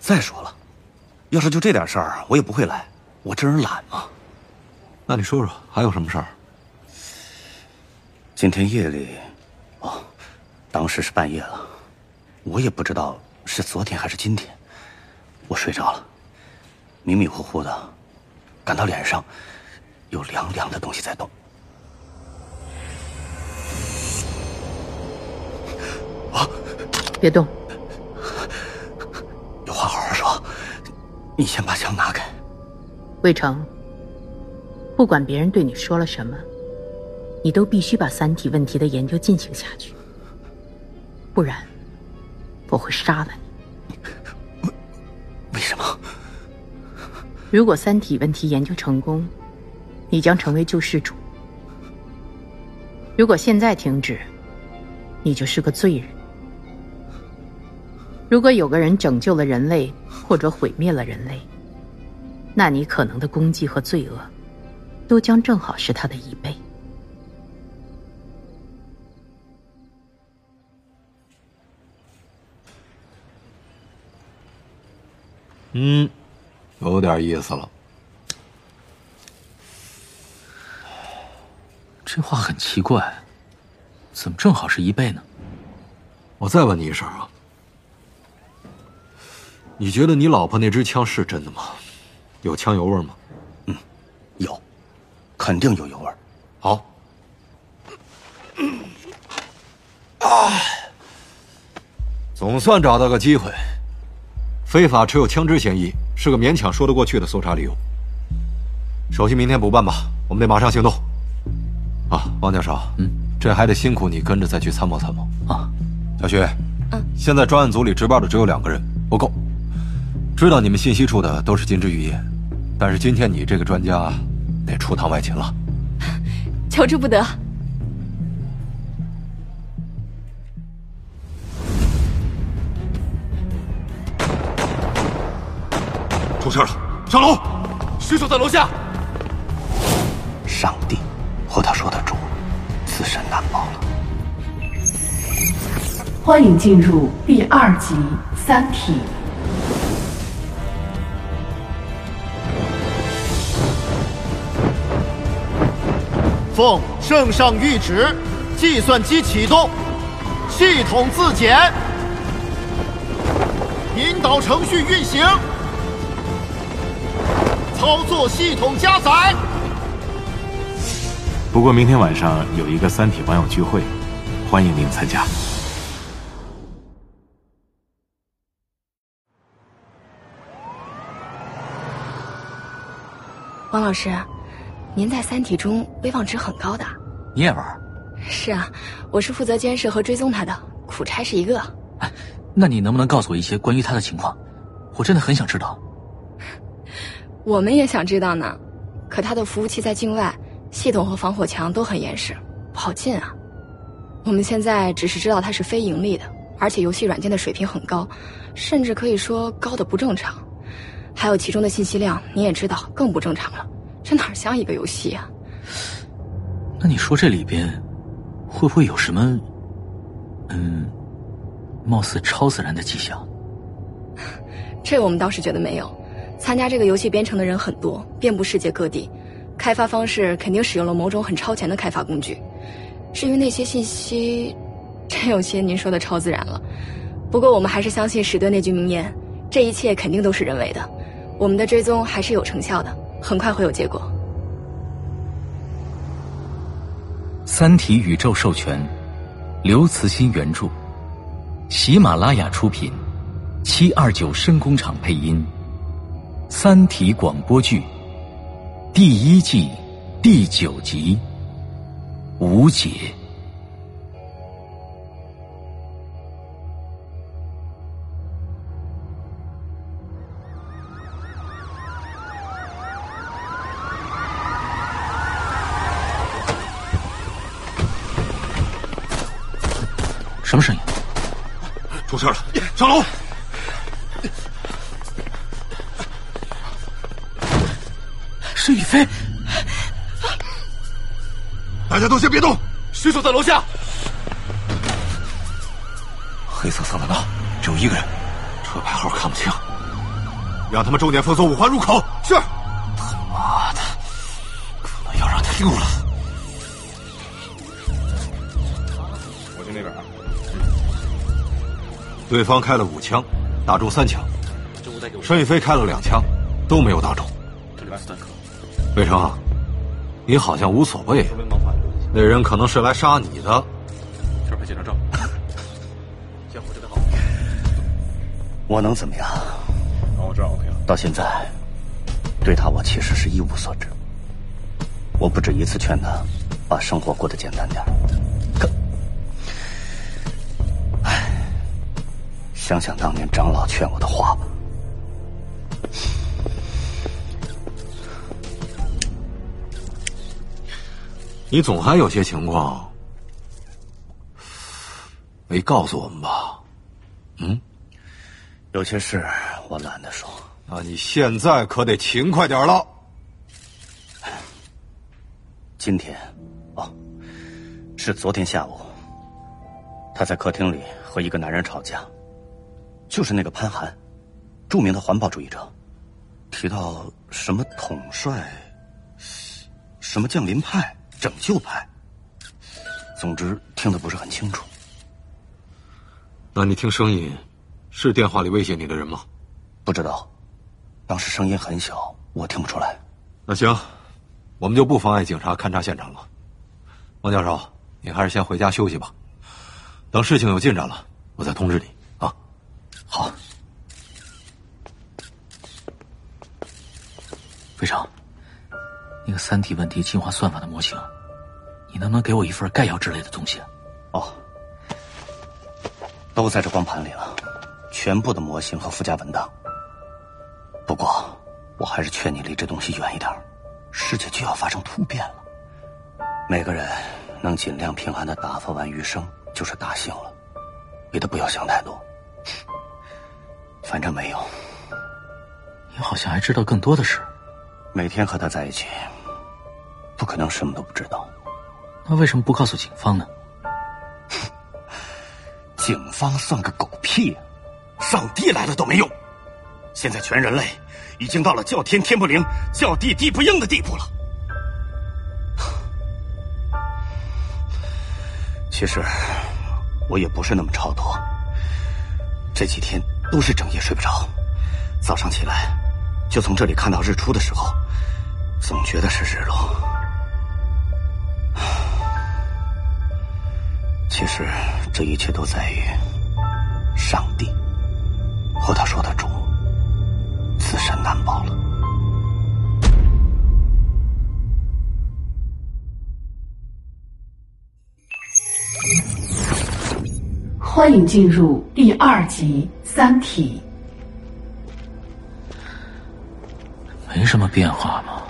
再说了，要是就这点事儿，我也不会来。我这人懒嘛。那你说说，还有什么事儿？今天夜里，哦，当时是半夜了，我也不知道是昨天还是今天，我睡着了，迷迷糊糊的，感到脸上有凉凉的东西在动。别动，有话好好说。你先把枪拿开。魏成，不管别人对你说了什么，你都必须把三体问题的研究进行下去，不然我会杀了你。为为什么？*laughs* 如果三体问题研究成功，你将成为救世主；如果现在停止，你就是个罪人。如果有个人拯救了人类，或者毁灭了人类，那你可能的功绩和罪恶，都将正好是他的一倍。嗯，有点意思了。这话很奇怪，怎么正好是一倍呢？我再问你一声啊。你觉得你老婆那支枪是真的吗？有枪油味吗？嗯，有，肯定有油味。好。啊，总算找到个机会。非法持有枪支嫌疑是个勉强说得过去的搜查理由。手续明天补办吧，我们得马上行动。啊，王教授，嗯，这还得辛苦你跟着再去参谋参谋啊。小徐，嗯，现在专案组里值班的只有两个人，不够。知道你们信息处的都是金枝玉叶，但是今天你这个专家得出趟外勤了。*laughs* 求之不得。出事了，上楼！凶手在楼下。上帝和他说的主，自身难保了。欢迎进入第二集《三体》。奉圣上谕旨，计算机启动，系统自检，引导程序运行。操作系统加载。不过明天晚上有一个三体网友聚会，欢迎您参加。王老师，您在三体中威望值很高的。你也玩？是啊，我是负责监视和追踪他的，苦差是一个。哎那你能不能告诉我一些关于他的情况？我真的很想知道。*laughs* 我们也想知道呢，可他的服务器在境外，系统和防火墙都很严实，不好进啊。我们现在只是知道他是非盈利的，而且游戏软件的水平很高，甚至可以说高的不正常。还有其中的信息量，你也知道更不正常了，这哪像一个游戏啊？那你说这里边会不会有什么，嗯，貌似超自然的迹象？*laughs* 这我们倒是觉得没有。参加这个游戏编程的人很多，遍布世界各地，开发方式肯定使用了某种很超前的开发工具。至于那些信息，*laughs* 真有些您说的超自然了。不过我们还是相信史顿那句名言：这一切肯定都是人为的。我们的追踪还是有成效的，很快会有结果。《三体》宇宙授权，刘慈欣原著，喜马拉雅出品，七二九声工厂配音。《三体》广播剧第一季第九集《无解》。上楼。是雨飞，大家都先别动，凶手在楼下。黑色桑塔纳，只有一个人，车牌号看不清，让他们重点封锁五环入口。是。他妈的，可能要让他溜了。对方开了五枪，打中三枪，申宇飞开了两枪，都没有打中。魏成，你好像无所谓。那人可能是来杀你的。这拍几张照。江湖这边好。我能怎么样？我这 OK 了。到现在，对他我其实是一无所知。我不止一次劝他，把生活过得简单点。想想当年长老劝我的话吧。你总还有些情况没告诉我们吧？嗯，有些事我懒得说。那你现在可得勤快点了。今天，哦，是昨天下午，他在客厅里和一个男人吵架，就是那个潘寒，著名的环保主义者，提到什么统帅，什么降临派。拯救派，总之听得不是很清楚。那你听声音，是电话里威胁你的人吗？不知道，当时声音很小，我听不出来。那行，我们就不妨碍警察勘察现场了。王教授，你还是先回家休息吧。等事情有进展了，我再通知你啊。好。非常，那个三体问题进化算法的模型，你能不能给我一份概要之类的东西？哦，都在这光盘里了，全部的模型和附加文档。不过，我还是劝你离这东西远一点，世界就要发生突变了。每个人能尽量平安的打发完余生，就是大幸了。别的不要想太多，反正没有。你好像还知道更多的事。每天和他在一起，不可能什么都不知道。那为什么不告诉警方呢？*laughs* 警方算个狗屁！上帝来了都没用。现在全人类已经到了叫天天不灵，叫地地不应的地步了。其实我也不是那么超脱，这几天都是整夜睡不着，早上起来就从这里看到日出的时候，总觉得是日落。其实这一切都在于上帝和他说的主。自身难保了。欢迎进入第二集《三体》。没什么变化吗？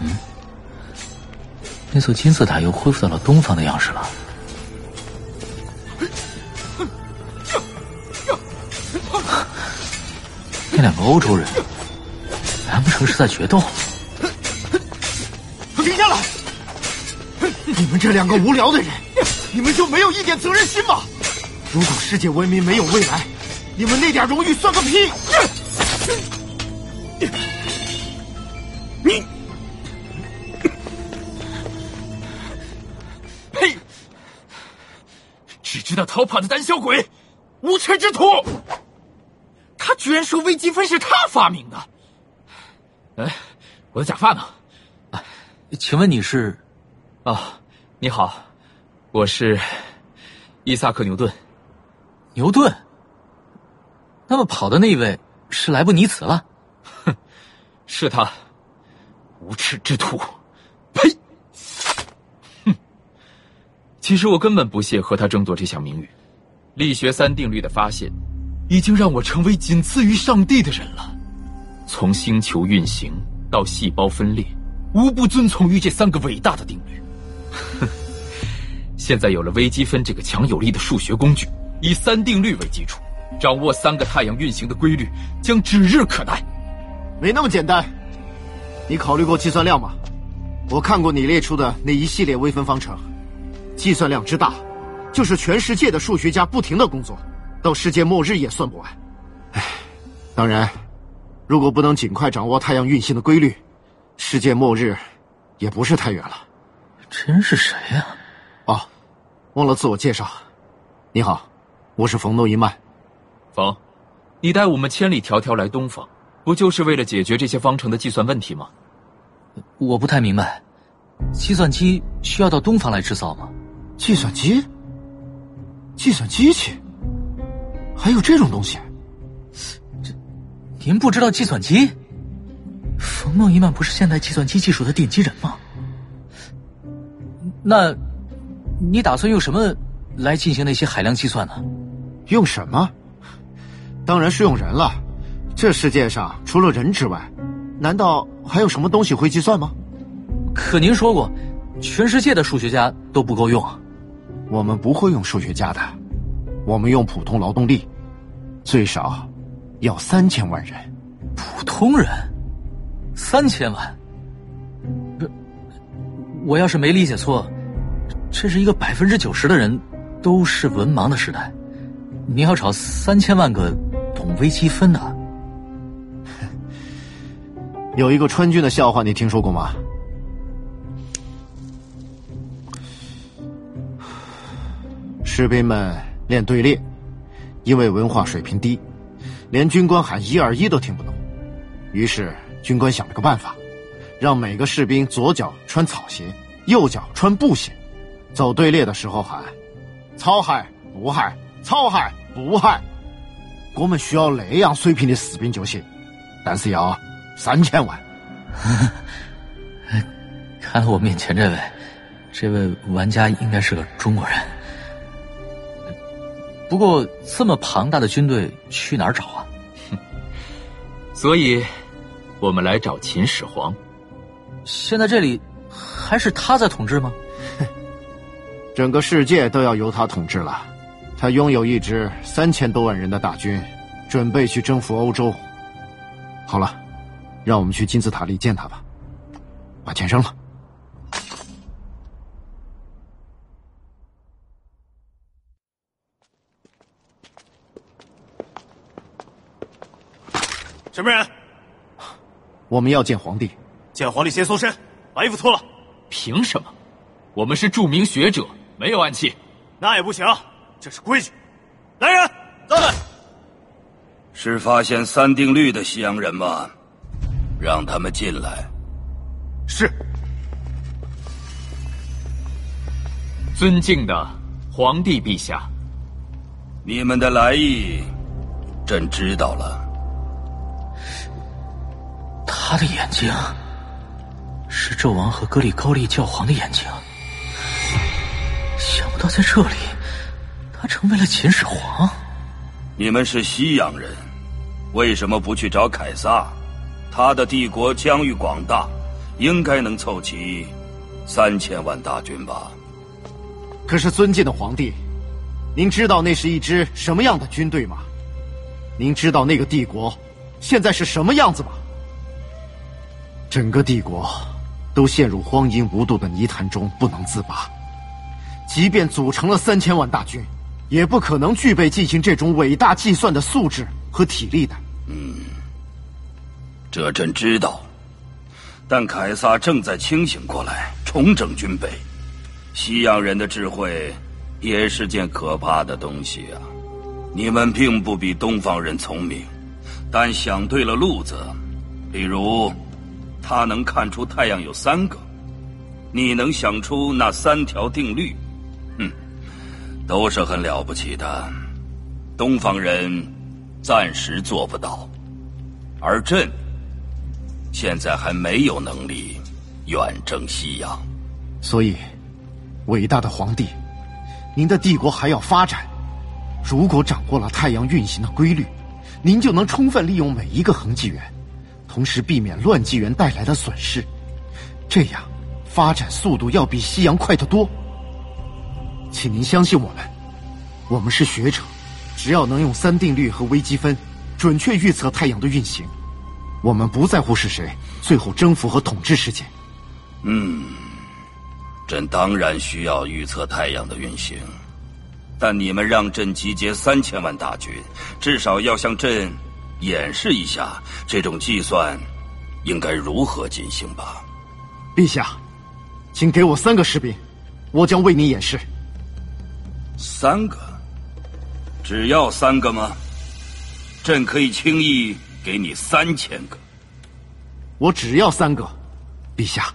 嗯，那座金字塔又恢复到了东方的样式了。那两个欧洲人，难不成是在决斗？停下来！你们这两个无聊的人，你们就没有一点责任心吗？如果世界文明没有未来，你们那点荣誉算个屁！你，呸！只知道逃跑的胆小鬼，无耻之徒！他居然说微积分是他发明的！哎，我的假发呢？请问你是？啊，你好，我是伊萨克·牛顿。牛顿？那么跑的那位是莱布尼茨了？哼，是他，无耻之徒！呸！哼，其实我根本不屑和他争夺这项名誉。力学三定律的发现。已经让我成为仅次于上帝的人了。从星球运行到细胞分裂，无不遵从于这三个伟大的定律。哼，现在有了微积分这个强有力的数学工具，以三定律为基础，掌握三个太阳运行的规律，将指日可待。没那么简单。你考虑过计算量吗？我看过你列出的那一系列微分方程，计算量之大，就是全世界的数学家不停的工作。到世界末日也算不完，唉，当然，如果不能尽快掌握太阳运行的规律，世界末日也不是太远了。这人是谁呀？哦，忘了自我介绍。你好，我是冯诺依曼。冯，你带我们千里迢迢来东方，不就是为了解决这些方程的计算问题吗？我不太明白，计算机需要到东方来制造吗？计算机？计算机器？还有这种东西？这，您不知道计算机？冯诺依曼不是现代计算机技术的奠基人吗？那，你打算用什么来进行那些海量计算呢？用什么？当然是用人了。这世界上除了人之外，难道还有什么东西会计算吗？可您说过，全世界的数学家都不够用。我们不会用数学家的。我们用普通劳动力，最少要三千万人。普通人，三千万。不，我要是没理解错，这是一个百分之九十的人都是文盲的时代。你要找三千万个懂微积分的。*laughs* 有一个川军的笑话，你听说过吗？士兵们。练队列，因为文化水平低，连军官喊一二一都听不懂。于是军官想了个办法，让每个士兵左脚穿草鞋，右脚穿布鞋，走队列的时候喊“操害不害，操害不害”。我们需要那样水平的士兵就行，但是要三千万。*laughs* 看了我面前这位，这位玩家应该是个中国人。不过这么庞大的军队去哪儿找啊？*laughs* 所以，我们来找秦始皇。现在这里还是他在统治吗？*laughs* 整个世界都要由他统治了。他拥有一支三千多万人的大军，准备去征服欧洲。好了，让我们去金字塔里见他吧。把钱扔了。什么人？我们要见皇帝。见皇帝先搜身，把衣服脱了。凭什么？我们是著名学者，没有暗器。那也不行，这是规矩。来人，在。是发现三定律的西洋人吗？让他们进来。是。尊敬的皇帝陛下，你们的来意，朕知道了。他的眼睛是纣王和格里高利教皇的眼睛，想不到在这里，他成为了秦始皇。你们是西洋人，为什么不去找凯撒？他的帝国疆域广大，应该能凑齐三千万大军吧？可是，尊敬的皇帝，您知道那是一支什么样的军队吗？您知道那个帝国现在是什么样子吗？整个帝国都陷入荒淫无度的泥潭中不能自拔，即便组成了三千万大军，也不可能具备进行这种伟大计算的素质和体力的。嗯，这朕知道，但凯撒正在清醒过来，重整军备。西洋人的智慧也是件可怕的东西啊！你们并不比东方人聪明，但想对了路子，比如。他能看出太阳有三个，你能想出那三条定律，都是很了不起的。东方人暂时做不到，而朕现在还没有能力远征西洋。所以，伟大的皇帝，您的帝国还要发展。如果掌握了太阳运行的规律，您就能充分利用每一个恒纪元。同时避免乱纪元带来的损失，这样发展速度要比西洋快得多。请您相信我们，我们是学者，只要能用三定律和微积分准确预测太阳的运行，我们不在乎是谁最后征服和统治世界。嗯，朕当然需要预测太阳的运行，但你们让朕集结三千万大军，至少要向朕。演示一下这种计算应该如何进行吧，陛下，请给我三个士兵，我将为你演示。三个？只要三个吗？朕可以轻易给你三千个。我只要三个，陛下。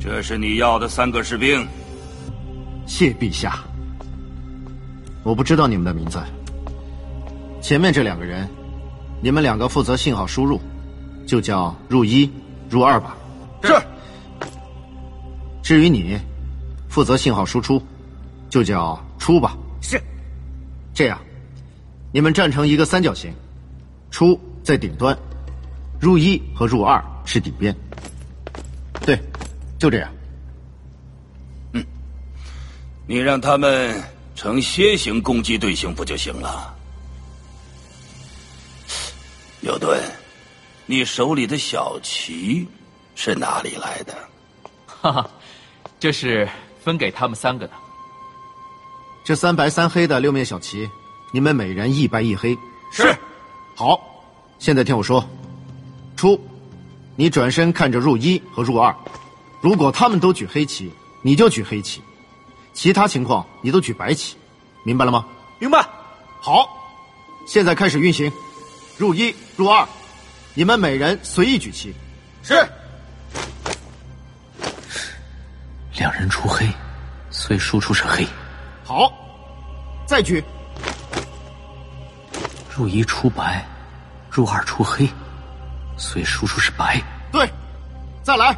这是你要的三个士兵。谢陛下。我不知道你们的名字。前面这两个人，你们两个负责信号输入，就叫入一、入二吧。是。至于你，负责信号输出，就叫出吧。是。这样，你们站成一个三角形，出在顶端，入一和入二是底边。对。就这样。嗯，你让他们成楔形攻击队形不就行了？牛顿，你手里的小旗是哪里来的？哈哈，这是分给他们三个的。这三白三黑的六面小旗，你们每人一白一黑。是。好，现在听我说，出，你转身看着入一和入二。如果他们都举黑旗，你就举黑旗；其他情况你都举白旗，明白了吗？明白。好，现在开始运行。入一，入二，你们每人随意举旗。是。两人出黑，所以输出是黑。好，再举。入一出白，入二出黑，所以输出是白。对，再来。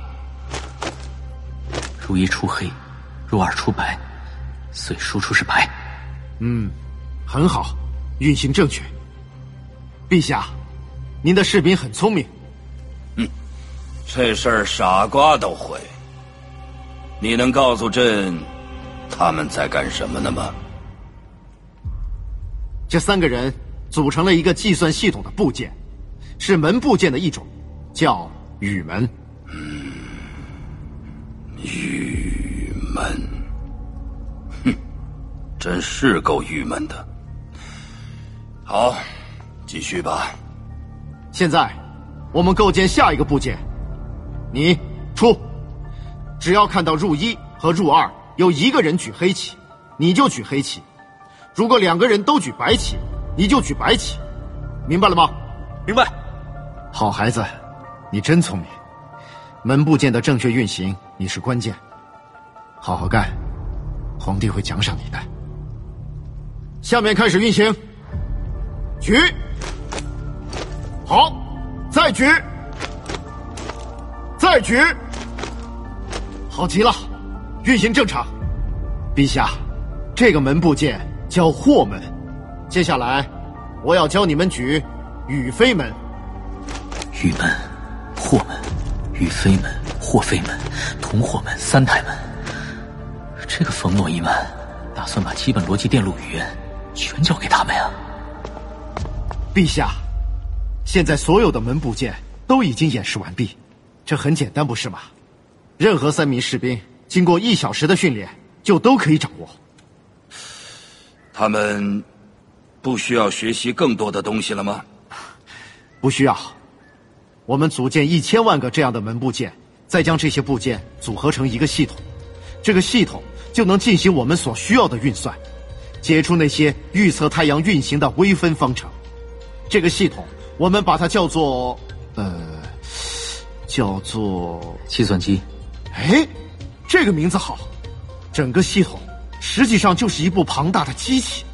入一出黑，入二出白，所以输出是白。嗯，很好，运行正确。陛下，您的士兵很聪明。嗯，这事儿傻瓜都会。你能告诉朕，他们在干什么呢吗？这三个人。组成了一个计算系统的部件，是门部件的一种，叫雨门。嗯，雨门。哼，真是够郁闷的。好，继续吧。现在，我们构建下一个部件。你出，只要看到入一和入二有一个人举黑旗，你就举黑旗；如果两个人都举白旗。你就举白旗，明白了吗？明白。好孩子，你真聪明。门部件的正确运行，你是关键。好好干，皇帝会奖赏你的。下面开始运行。举。好，再举。再举。好极了，运行正常。陛下，这个门部件叫祸门。接下来，我要教你们举宇飞门。宇门、祸门、宇飞门、祸飞门、同祸门三台门。这个冯诺依曼打算把基本逻辑电路语言全交给他们呀？陛下，现在所有的门部件都已经演示完毕，这很简单，不是吗？任何三名士兵经过一小时的训练，就都可以掌握。他们。不需要学习更多的东西了吗？不需要。我们组建一千万个这样的门部件，再将这些部件组合成一个系统，这个系统就能进行我们所需要的运算，解出那些预测太阳运行的微分方程。这个系统我们把它叫做……呃，叫做计算机。哎，这个名字好。整个系统实际上就是一部庞大的机器。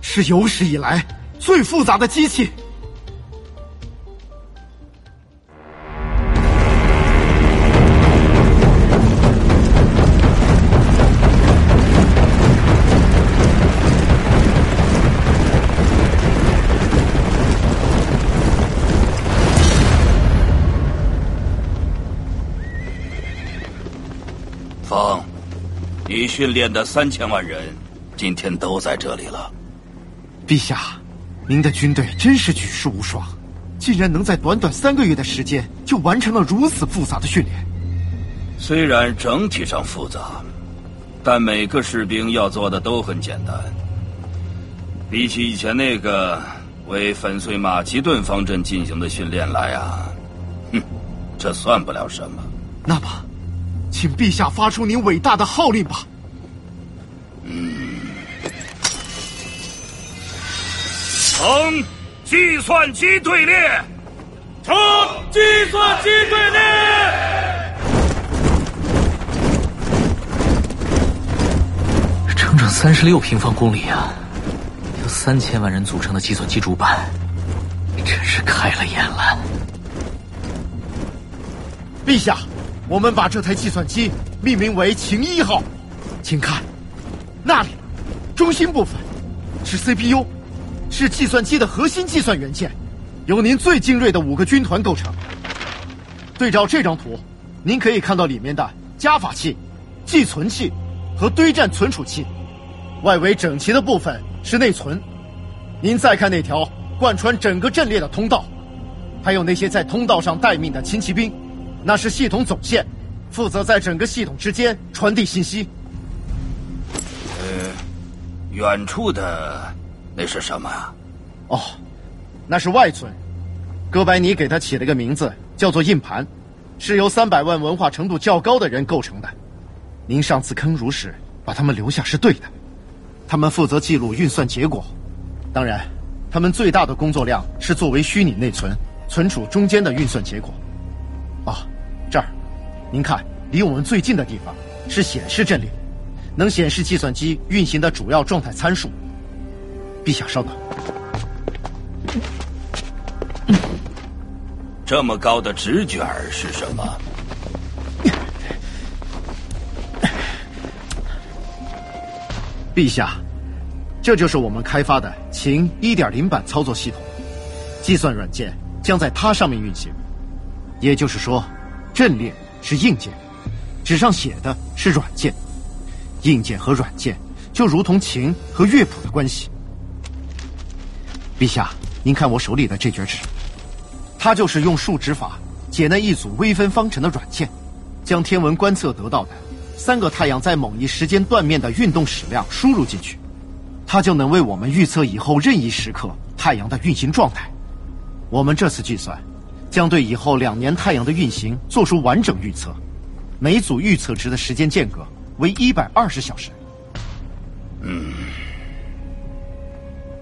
是有史以来最复杂的机器。你训练的三千万人，今天都在这里了。陛下，您的军队真是举世无双，竟然能在短短三个月的时间就完成了如此复杂的训练。虽然整体上复杂，但每个士兵要做的都很简单。比起以前那个为粉碎马其顿方阵进行的训练来啊，哼，这算不了什么。那么，请陛下发出您伟大的号令吧。成计算机队列，成计算机队列。整整三十六平方公里啊！由三千万人组成的计算机主板，真是开了眼了。陛下，我们把这台计算机命名为“秦一号”，请看，那里，中心部分是 CPU。是计算机的核心计算元件，由您最精锐的五个军团构成。对照这张图，您可以看到里面的加法器、寄存器和堆栈存储器。外围整齐的部分是内存。您再看那条贯穿整个阵列的通道，还有那些在通道上待命的轻骑兵，那是系统总线，负责在整个系统之间传递信息。呃，远处的。那是什么啊？哦，那是外存。哥白尼给它起了个名字，叫做硬盘，是由三百万文化程度较高的人构成的。您上次坑儒时把他们留下是对的，他们负责记录运算结果，当然，他们最大的工作量是作为虚拟内存，存储中间的运算结果。哦，这儿，您看，离我们最近的地方是显示阵列，能显示计算机运行的主要状态参数。陛下稍等。这么高的直卷是什么？*laughs* 陛下，这就是我们开发的秦1.0版操作系统，计算软件将在它上面运行。也就是说，阵列是硬件，纸上写的是软件，硬件和软件就如同琴和乐谱的关系。陛下，您看我手里的这卷纸，它就是用数值法解那一组微分方程的软件，将天文观测得到的。三个太阳在某一时间断面的运动矢量输入进去，它就能为我们预测以后任意时刻太阳的运行状态。我们这次计算，将对以后两年太阳的运行做出完整预测，每组预测值的时间间隔为一百二十小时。嗯，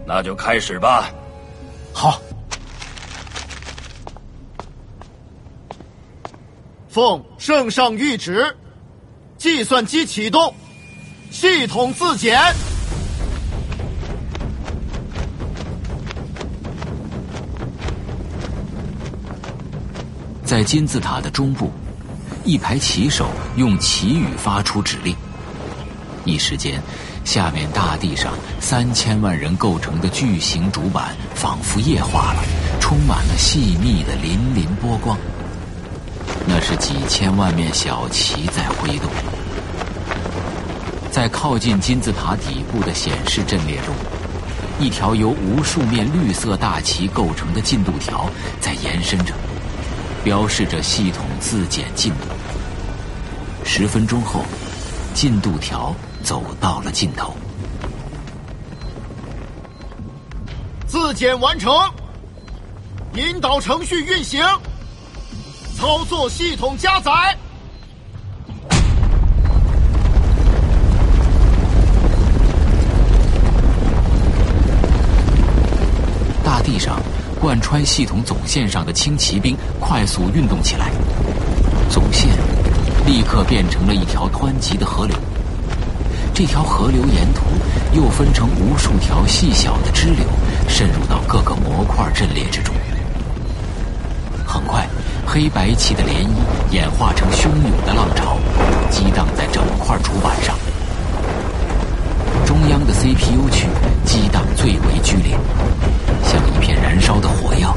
那就开始吧。好，奉圣上谕旨。计算机启动，系统自检。在金字塔的中部，一排旗手用旗语发出指令。一时间，下面大地上三千万人构成的巨型主板仿佛液化了，充满了细密的粼粼波光。那是几千万面小旗在挥动，在靠近金字塔底部的显示阵列中，一条由无数面绿色大旗构成的进度条在延伸着，标示着系统自检进度。十分钟后，进度条走到了尽头，自检完成，引导程序运行。操作系统加载。大地上，贯穿系统总线上的轻骑兵快速运动起来，总线立刻变成了一条湍急的河流。这条河流沿途又分成无数条细小的支流，渗入到各个模块阵列之中。很快。黑白气的涟漪演化成汹涌的浪潮，激荡在整块主板上。中央的 CPU 区激荡最为剧烈，像一片燃烧的火药。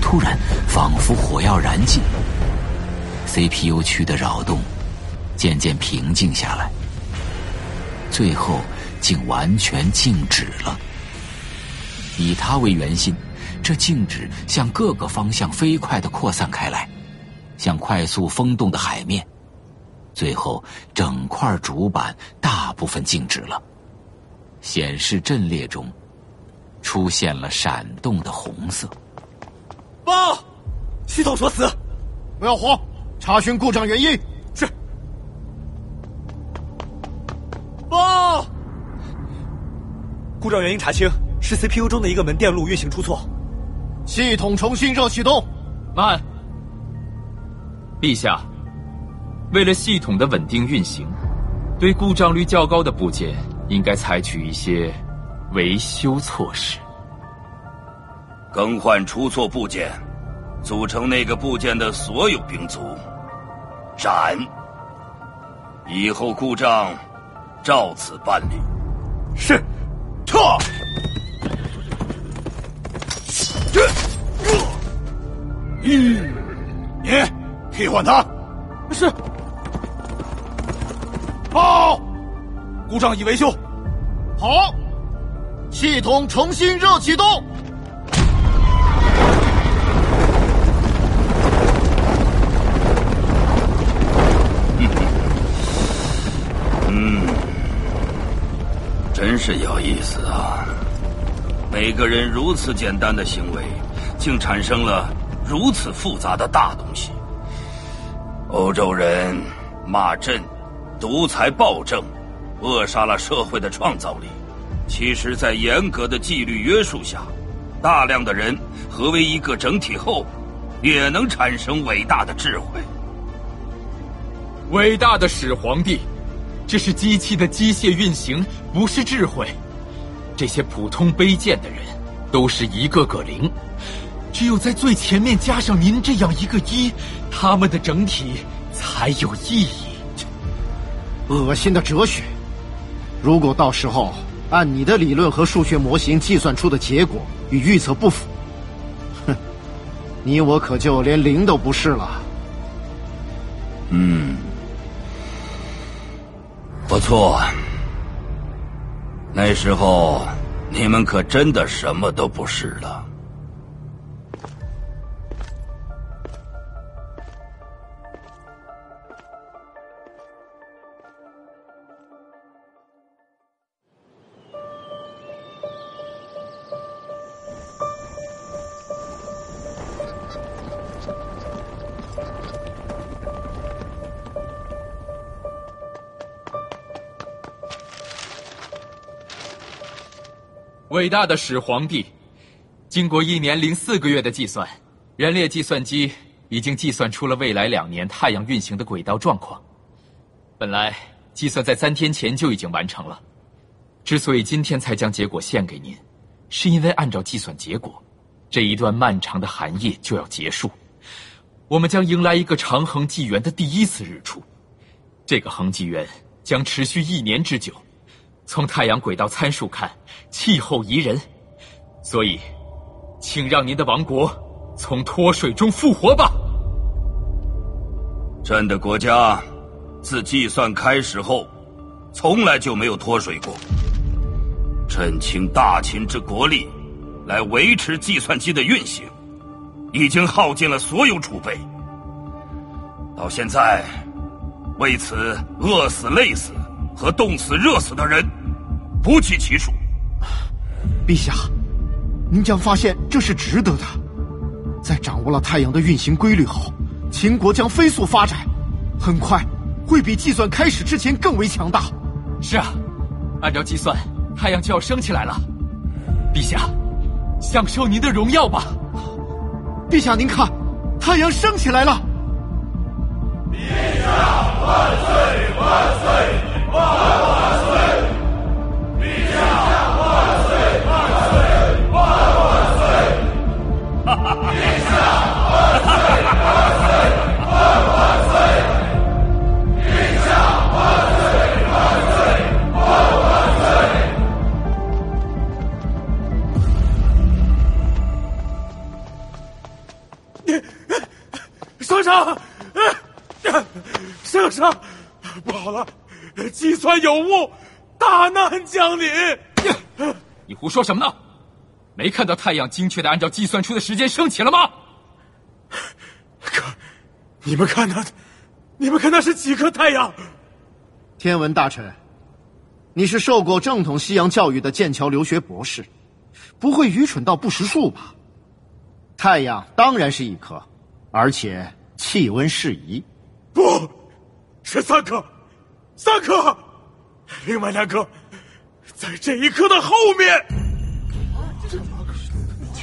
突然，仿佛火药燃尽，CPU 区的扰动渐渐平静下来，最后竟完全静止了。以它为圆心。这静止向各个方向飞快的扩散开来，像快速风动的海面，最后整块主板大部分静止了。显示阵列中出现了闪动的红色。报，系统锁死，不要慌，查询故障原因。是。报，故障原因查清，是 CPU 中的一个门电路运行出错。系统重新热启动。慢，陛下，为了系统的稳定运行，对故障率较高的部件应该采取一些维修措施。更换出错部件，组成那个部件的所有兵卒，斩。以后故障照此办理。是，撤。嗯，你替换他。是。报，故障已维修。好，系统重新热启动。*laughs* 嗯，真是有意思啊！每个人如此简单的行为，竟产生了。如此复杂的大东西，欧洲人骂朕独裁暴政，扼杀了社会的创造力。其实，在严格的纪律约束下，大量的人合为一个整体后，也能产生伟大的智慧。伟大的始皇帝，这是机器的机械运行，不是智慧。这些普通卑贱的人，都是一个个零。只有在最前面加上您这样一个一，他们的整体才有意义。恶心的哲学！如果到时候按你的理论和数学模型计算出的结果与预测不符，哼，你我可就连零都不是了。嗯，不错。那时候你们可真的什么都不是了。伟大的始皇帝，经过一年零四个月的计算，人列计算机已经计算出了未来两年太阳运行的轨道状况。本来计算在三天前就已经完成了，之所以今天才将结果献给您，是因为按照计算结果，这一段漫长的寒夜就要结束，我们将迎来一个长恒纪元的第一次日出。这个恒纪元将持续一年之久。从太阳轨道参数看，气候宜人，所以，请让您的王国从脱水中复活吧。朕的国家自计算开始后，从来就没有脱水过。朕倾大秦之国力来维持计算机的运行，已经耗尽了所有储备。到现在，为此饿死、累死。和冻死、热死的人不计其数。陛下，您将发现这是值得的。在掌握了太阳的运行规律后，秦国将飞速发展，很快会比计算开始之前更为强大。是啊，按照计算，太阳就要升起来了。陛下，享受您的荣耀吧。陛下，您看，太阳升起来了。陛下万岁万岁！圣上，不好了！计算有误，大难降临！你胡说什么呢？没看到太阳精确的按照计算出的时间升起了吗？可，你们看那，你们看那是几颗太阳？天文大臣，你是受过正统西洋教育的剑桥留学博士，不会愚蠢到不识数吧？太阳当然是一颗，而且气温适宜。不，是三颗。三颗，另外两颗在这一颗的后面。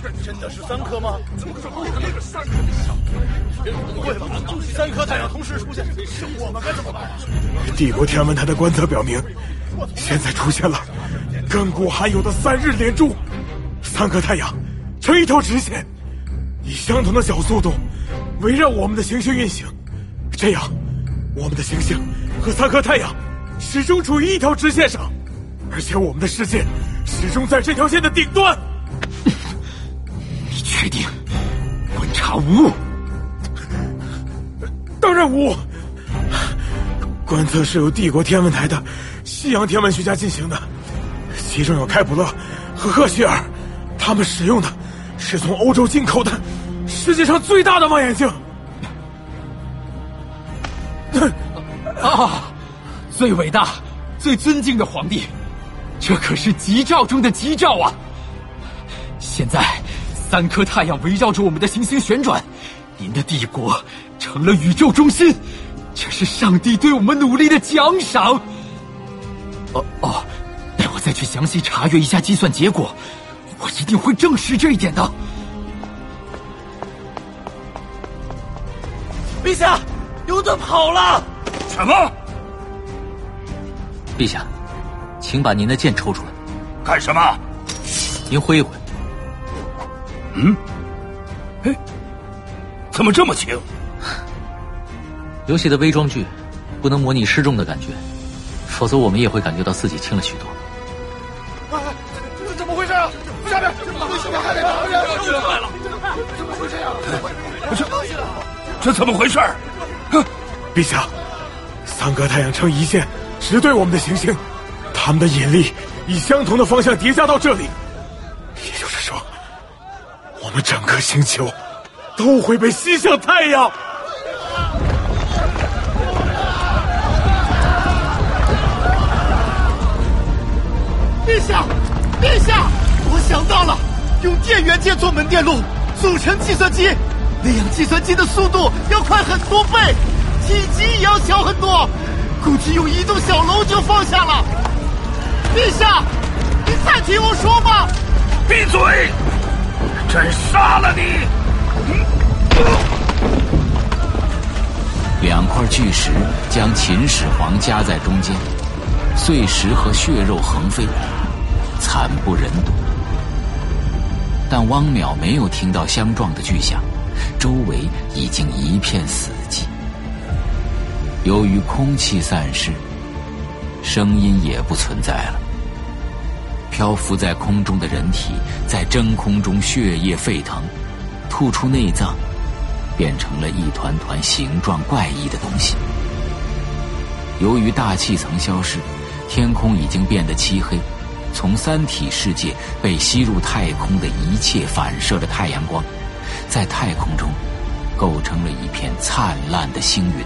这真的是三颗吗？怎么可能？三颗小不会吧？三颗太阳同时出现，我们该怎么办？帝国天文台的观测表明，现在出现了亘古罕有的三日连珠，三颗太阳成一条直线，以相同的小速度围绕我们的行星运行，这样我们的行星。和三颗太阳始终处于一条直线上，而且我们的世界始终在这条线的顶端。你确定观察无误？当然无误。观测是由帝国天文台的西洋天文学家进行的，其中有开普勒和赫歇尔，他们使用的是从欧洲进口的世界上最大的望远镜。*laughs* 啊！最伟大、最尊敬的皇帝，这可是吉兆中的吉兆啊！现在，三颗太阳围绕着我们的行星旋转，您的帝国成了宇宙中心，这是上帝对我们努力的奖赏。哦哦，待我再去详细查阅一下计算结果，我一定会证实这一点的。陛下，有的跑了！什么？陛下，请把您的剑抽出来。干什么？您挥一挥。嗯？哎，怎么这么轻？游戏的微装具不能模拟失重的感觉，否则我们也会感觉到自己轻了许多。哎，这怎么回事啊？下面为什么还得打人？又来了！怎么回事呀？这这怎么回事？陛下，三个太阳成一线直对我们的行星，他们的引力以相同的方向叠加到这里，也就是说，我们整个星球都会被吸向太阳。陛下，陛下，我想到了，用电源键做门电路，组成计算机，那样计算机的速度要快很多倍，体积也要小很多，估计有一栋小楼就放下了。陛下，你再听我说吧。闭嘴！朕杀了你！两块巨石将秦始皇夹在中间，碎石和血肉横飞，惨不忍睹。但汪淼没有听到相撞的巨响，周围已经一片死寂。由于空气散失，声音也不存在了。漂浮在空中的人体在真空中血液沸腾，吐出内脏，变成了一团团形状怪异的东西。由于大气层消失，天空已经变得漆黑，从三体世界被吸入太空的一切反射的太阳光，在太空中构成了一片灿烂的星云。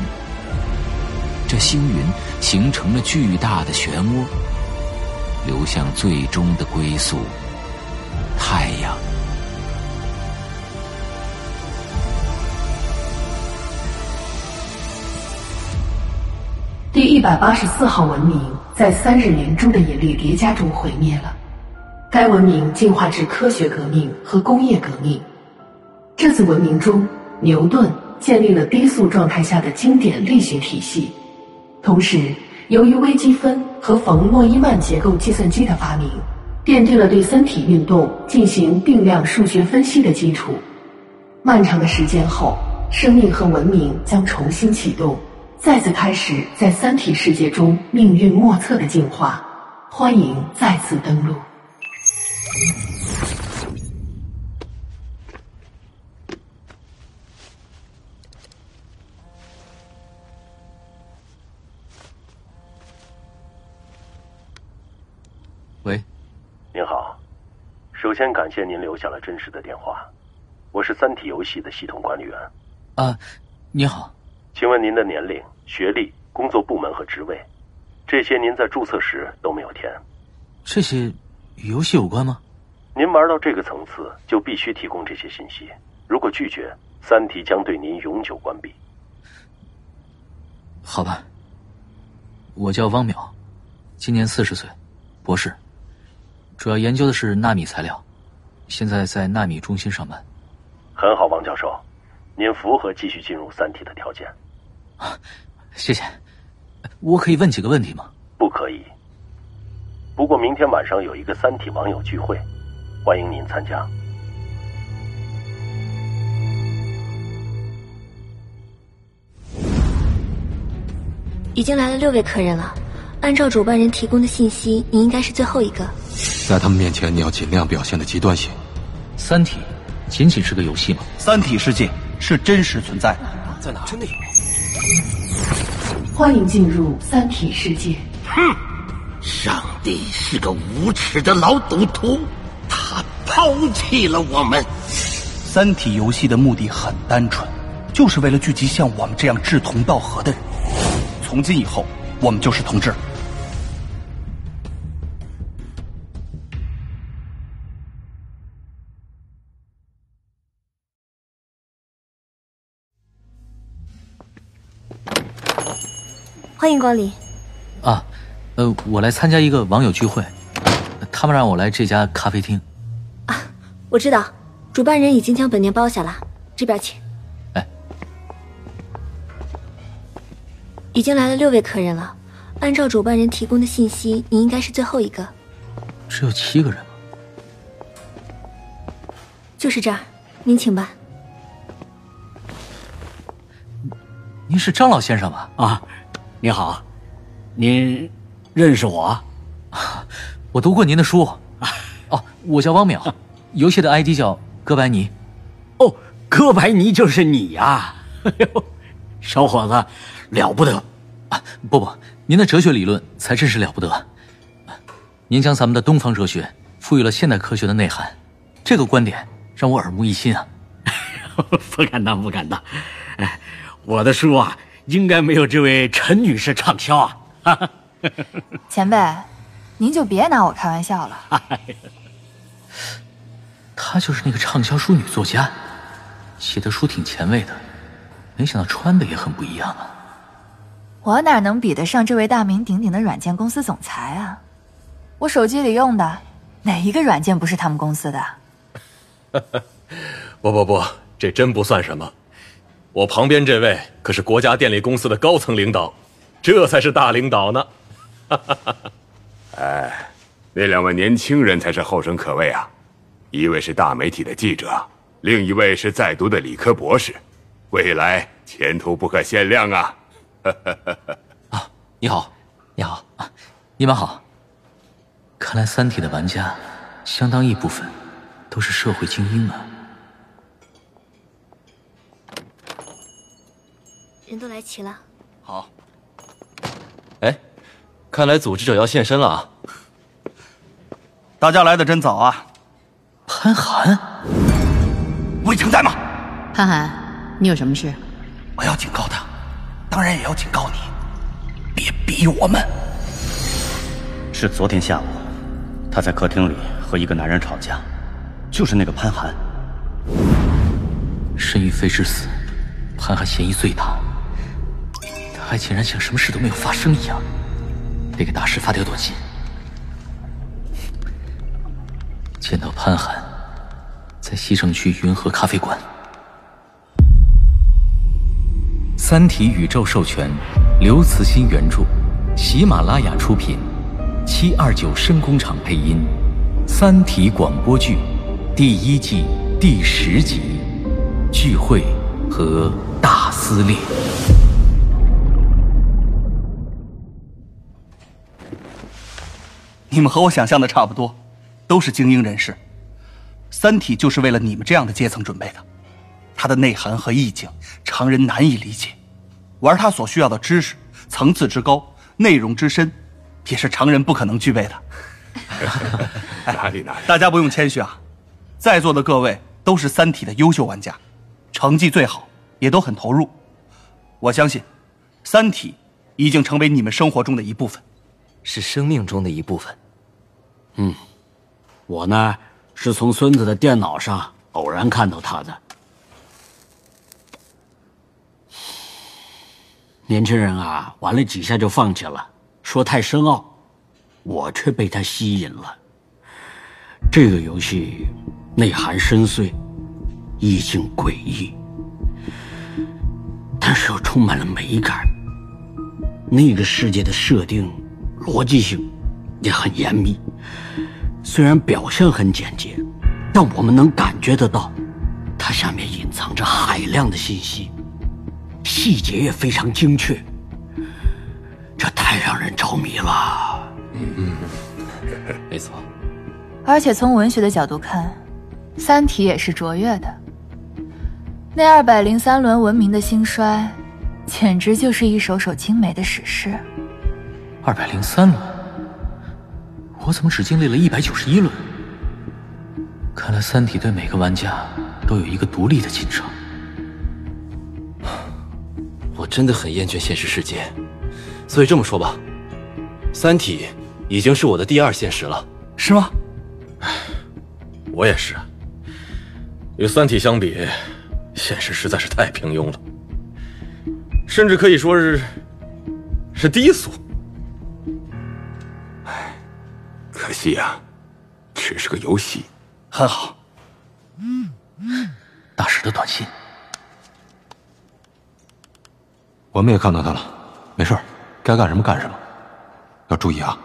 这星云形成了巨大的漩涡。流向最终的归宿——太阳。第一百八十四号文明在三日连珠的引力叠加中毁灭了。该文明进化至科学革命和工业革命。这次文明中，牛顿建立了低速状态下的经典力学体系，同时。由于微积分和冯诺依曼结构计算机的发明，奠定了对三体运动进行定量数学分析的基础。漫长的时间后，生命和文明将重新启动，再次开始在三体世界中命运莫测的进化。欢迎再次登录。喂，您好，首先感谢您留下了真实的电话，我是三体游戏的系统管理员。啊，你好，请问您的年龄、学历、工作部门和职位，这些您在注册时都没有填。这些与游戏有关吗？您玩到这个层次就必须提供这些信息，如果拒绝，三体将对您永久关闭。好吧，我叫汪淼，今年四十岁，博士。主要研究的是纳米材料，现在在纳米中心上班。很好，王教授，您符合继续进入三体的条件。啊，*laughs* 谢谢。我可以问几个问题吗？不可以。不过明天晚上有一个三体网友聚会，欢迎您参加。已经来了六位客人了，按照主办人提供的信息，你应该是最后一个。在他们面前，你要尽量表现的极端些。三体仅仅是个游戏吗？三体世界是真实存在的，在哪？真的有。欢迎进入三体世界。哼，上帝是个无耻的老赌徒，他抛弃了我们。三体游戏的目的很单纯，就是为了聚集像我们这样志同道合的人。从今以后，我们就是同志。欢迎光临。啊，呃，我来参加一个网友聚会。他们让我来这家咖啡厅。啊我知道，主办人已经将本店包下了，这边请。哎，已经来了六位客人了，按照主办人提供的信息，你应该是最后一个。只有七个人吗？就是这儿，您请吧。您是张老先生吧？啊，你好，您认识我？我读过您的书。哦，我叫汪淼，游戏的 ID 叫哥白尼。哦，哥白尼就是你呀！哎呦，小伙子，了不得！啊，不不，您的哲学理论才真是了不得。您将咱们的东方哲学赋予了现代科学的内涵，这个观点让我耳目一新啊！*laughs* 不敢当，不敢当。哎，我的书啊，应该没有这位陈女士畅销啊！*laughs* 前辈，您就别拿我开玩笑了。*laughs* 她就是那个畅销书女作家，写的书挺前卫的，没想到穿的也很不一样啊！我哪能比得上这位大名鼎鼎的软件公司总裁啊？我手机里用的哪一个软件不是他们公司的？*laughs* 不不不，这真不算什么。我旁边这位可是国家电力公司的高层领导，这才是大领导呢。*laughs* 哎，那两位年轻人才是后生可畏啊！一位是大媒体的记者，另一位是在读的理科博士，未来前途不可限量啊！*laughs* 啊，你好，你好啊，你们好。看来《三体》的玩家，相当一部分都是社会精英啊！人都来齐了，好。哎，看来组织者要现身了啊！大家来的真早啊！潘寒，魏成在吗？潘寒，你有什么事？我要警告他，当然也要警告你，别逼我们。是昨天下午。他在客厅里和一个男人吵架，就是那个潘寒。申玉飞之死，潘寒嫌疑最大，他还竟然像什么事都没有发生一样，得给大师发条短信。见到潘寒，在西城区云和咖啡馆。《三体》宇宙授权，刘慈欣原著，喜马拉雅出品。七二九声工厂配音，《三体》广播剧第一季第十集《聚会》和大撕裂。你们和我想象的差不多，都是精英人士。《三体》就是为了你们这样的阶层准备的，它的内涵和意境常人难以理解，玩它所需要的知识层次之高，内容之深。也是常人不可能具备的。*laughs* 哪里哪里？大家不用谦虚啊，在座的各位都是《三体》的优秀玩家，成绩最好，也都很投入。我相信，《三体》已经成为你们生活中的一部分，是生命中的一部分。嗯，我呢是从孙子的电脑上偶然看到他的。年轻人啊，玩了几下就放弃了。说太深奥，我却被他吸引了。这个游戏内涵深邃，意境诡异，但是又充满了美感。那个世界的设定逻辑性也很严密，虽然表现很简洁，但我们能感觉得到，它下面隐藏着海量的信息，细节也非常精确。这太让人着迷了。嗯嗯，没错。而且从文学的角度看，《三体》也是卓越的。那二百零三轮文明的兴衰，简直就是一首首精美的史诗。二百零三轮，我怎么只经历了一百九十一轮？看来《三体》对每个玩家都有一个独立的进程。我真的很厌倦现实世界。所以这么说吧，《三体》已经是我的第二现实了，是吗？唉，我也是。与《三体》相比，现实实在是太平庸了，甚至可以说是是低俗。可惜呀，只是个游戏。很好。大使的短信，我们也看到他了。没事该干什么干什么。要注意啊，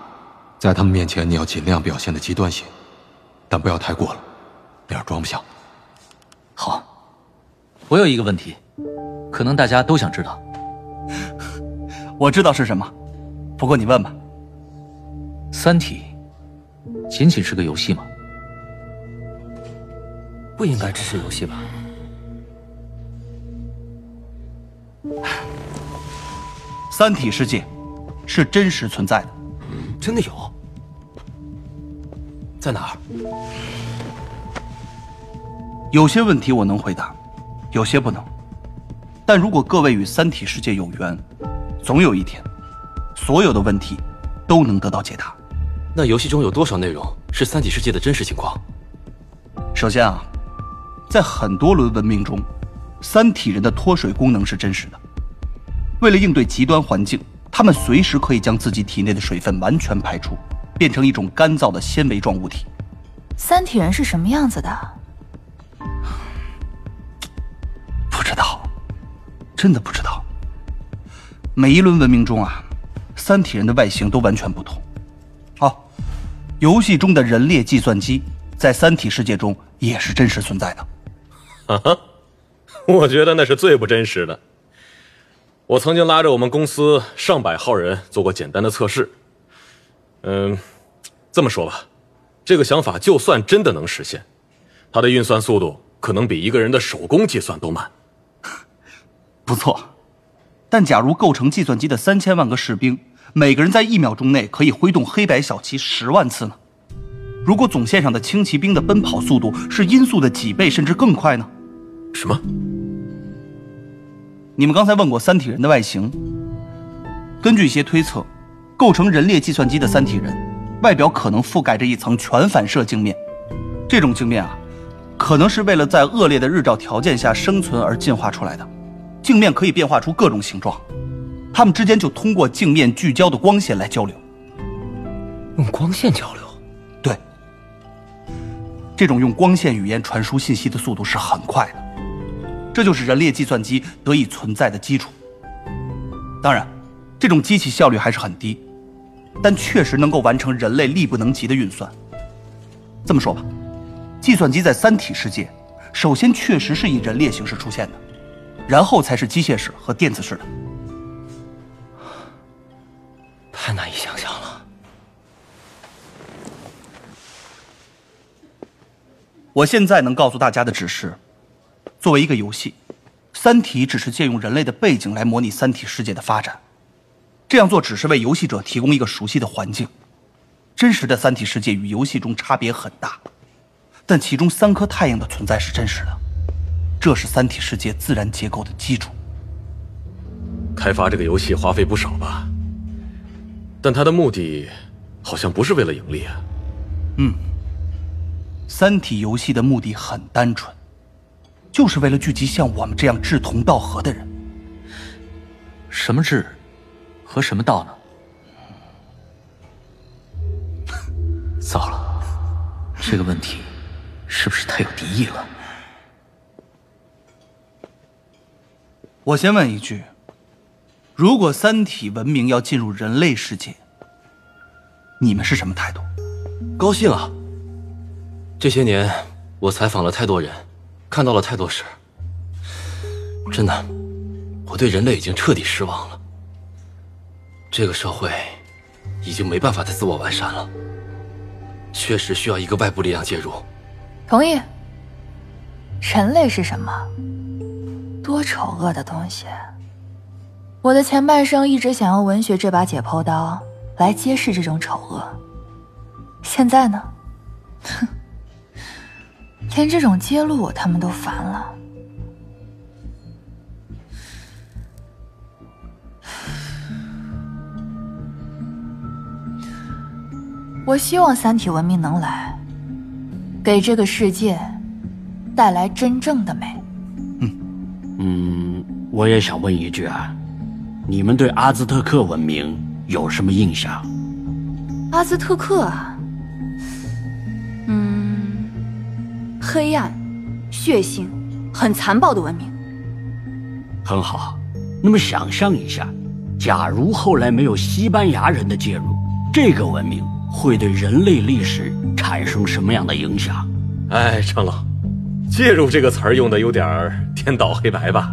在他们面前你要尽量表现的极端些，但不要太过了，那样装不下。好，我有一个问题，可能大家都想知道。我知道是什么，不过你问吧。《三体》仅仅是个游戏吗？不应该只是游戏吧？三体世界是真实存在的，真的有？在哪儿？有些问题我能回答，有些不能。但如果各位与三体世界有缘，总有一天，所有的问题都能得到解答。那游戏中有多少内容是三体世界的真实情况？首先啊，在很多轮文明中，三体人的脱水功能是真实的。为了应对极端环境，他们随时可以将自己体内的水分完全排出，变成一种干燥的纤维状物体。三体人是什么样子的？不知道，真的不知道。每一轮文明中啊，三体人的外形都完全不同。哦，游戏中的人列计算机在三体世界中也是真实存在的。啊哈，我觉得那是最不真实的。我曾经拉着我们公司上百号人做过简单的测试。嗯，这么说吧，这个想法就算真的能实现，它的运算速度可能比一个人的手工计算都慢。*laughs* 不错，但假如构成计算机的三千万个士兵，每个人在一秒钟内可以挥动黑白小旗十万次呢？如果总线上的轻骑兵的奔跑速度是音速的几倍甚至更快呢？什么？你们刚才问过三体人的外形，根据一些推测，构成人类计算机的三体人，外表可能覆盖着一层全反射镜面。这种镜面啊，可能是为了在恶劣的日照条件下生存而进化出来的。镜面可以变化出各种形状，它们之间就通过镜面聚焦的光线来交流。用光线交流？对，这种用光线语言传输信息的速度是很快的。这就是人类计算机得以存在的基础。当然，这种机器效率还是很低，但确实能够完成人类力不能及的运算。这么说吧，计算机在三体世界，首先确实是以人列形式出现的，然后才是机械式和电子式的。太难以想象了。我现在能告诉大家的只是。作为一个游戏，《三体》只是借用人类的背景来模拟三体世界的发展。这样做只是为游戏者提供一个熟悉的环境。真实的三体世界与游戏中差别很大，但其中三颗太阳的存在是真实的，这是三体世界自然结构的基础。开发这个游戏花费不少吧？但他的目的好像不是为了盈利啊。嗯，三体游戏的目的很单纯。就是为了聚集像我们这样志同道合的人。什么志，和什么道呢？*laughs* 糟了，这个问题是不是太有敌意了？我先问一句：如果三体文明要进入人类世界，你们是什么态度？高兴啊！这些年我采访了太多人。看到了太多事，真的，我对人类已经彻底失望了。这个社会已经没办法再自我完善了，确实需要一个外部力量介入。同意。人类是什么？多丑恶的东西！我的前半生一直想用文学这把解剖刀来揭示这种丑恶，现在呢？哼。连这种揭露他们都烦了。我希望三体文明能来，给这个世界带来真正的美。嗯嗯，我也想问一句啊，你们对阿兹特克文明有什么印象？阿兹特克啊，嗯。黑暗、血腥、很残暴的文明。很好，那么想象一下，假如后来没有西班牙人的介入，这个文明会对人类历史产生什么样的影响？哎，长老，介入这个词儿用的有点颠倒黑白吧？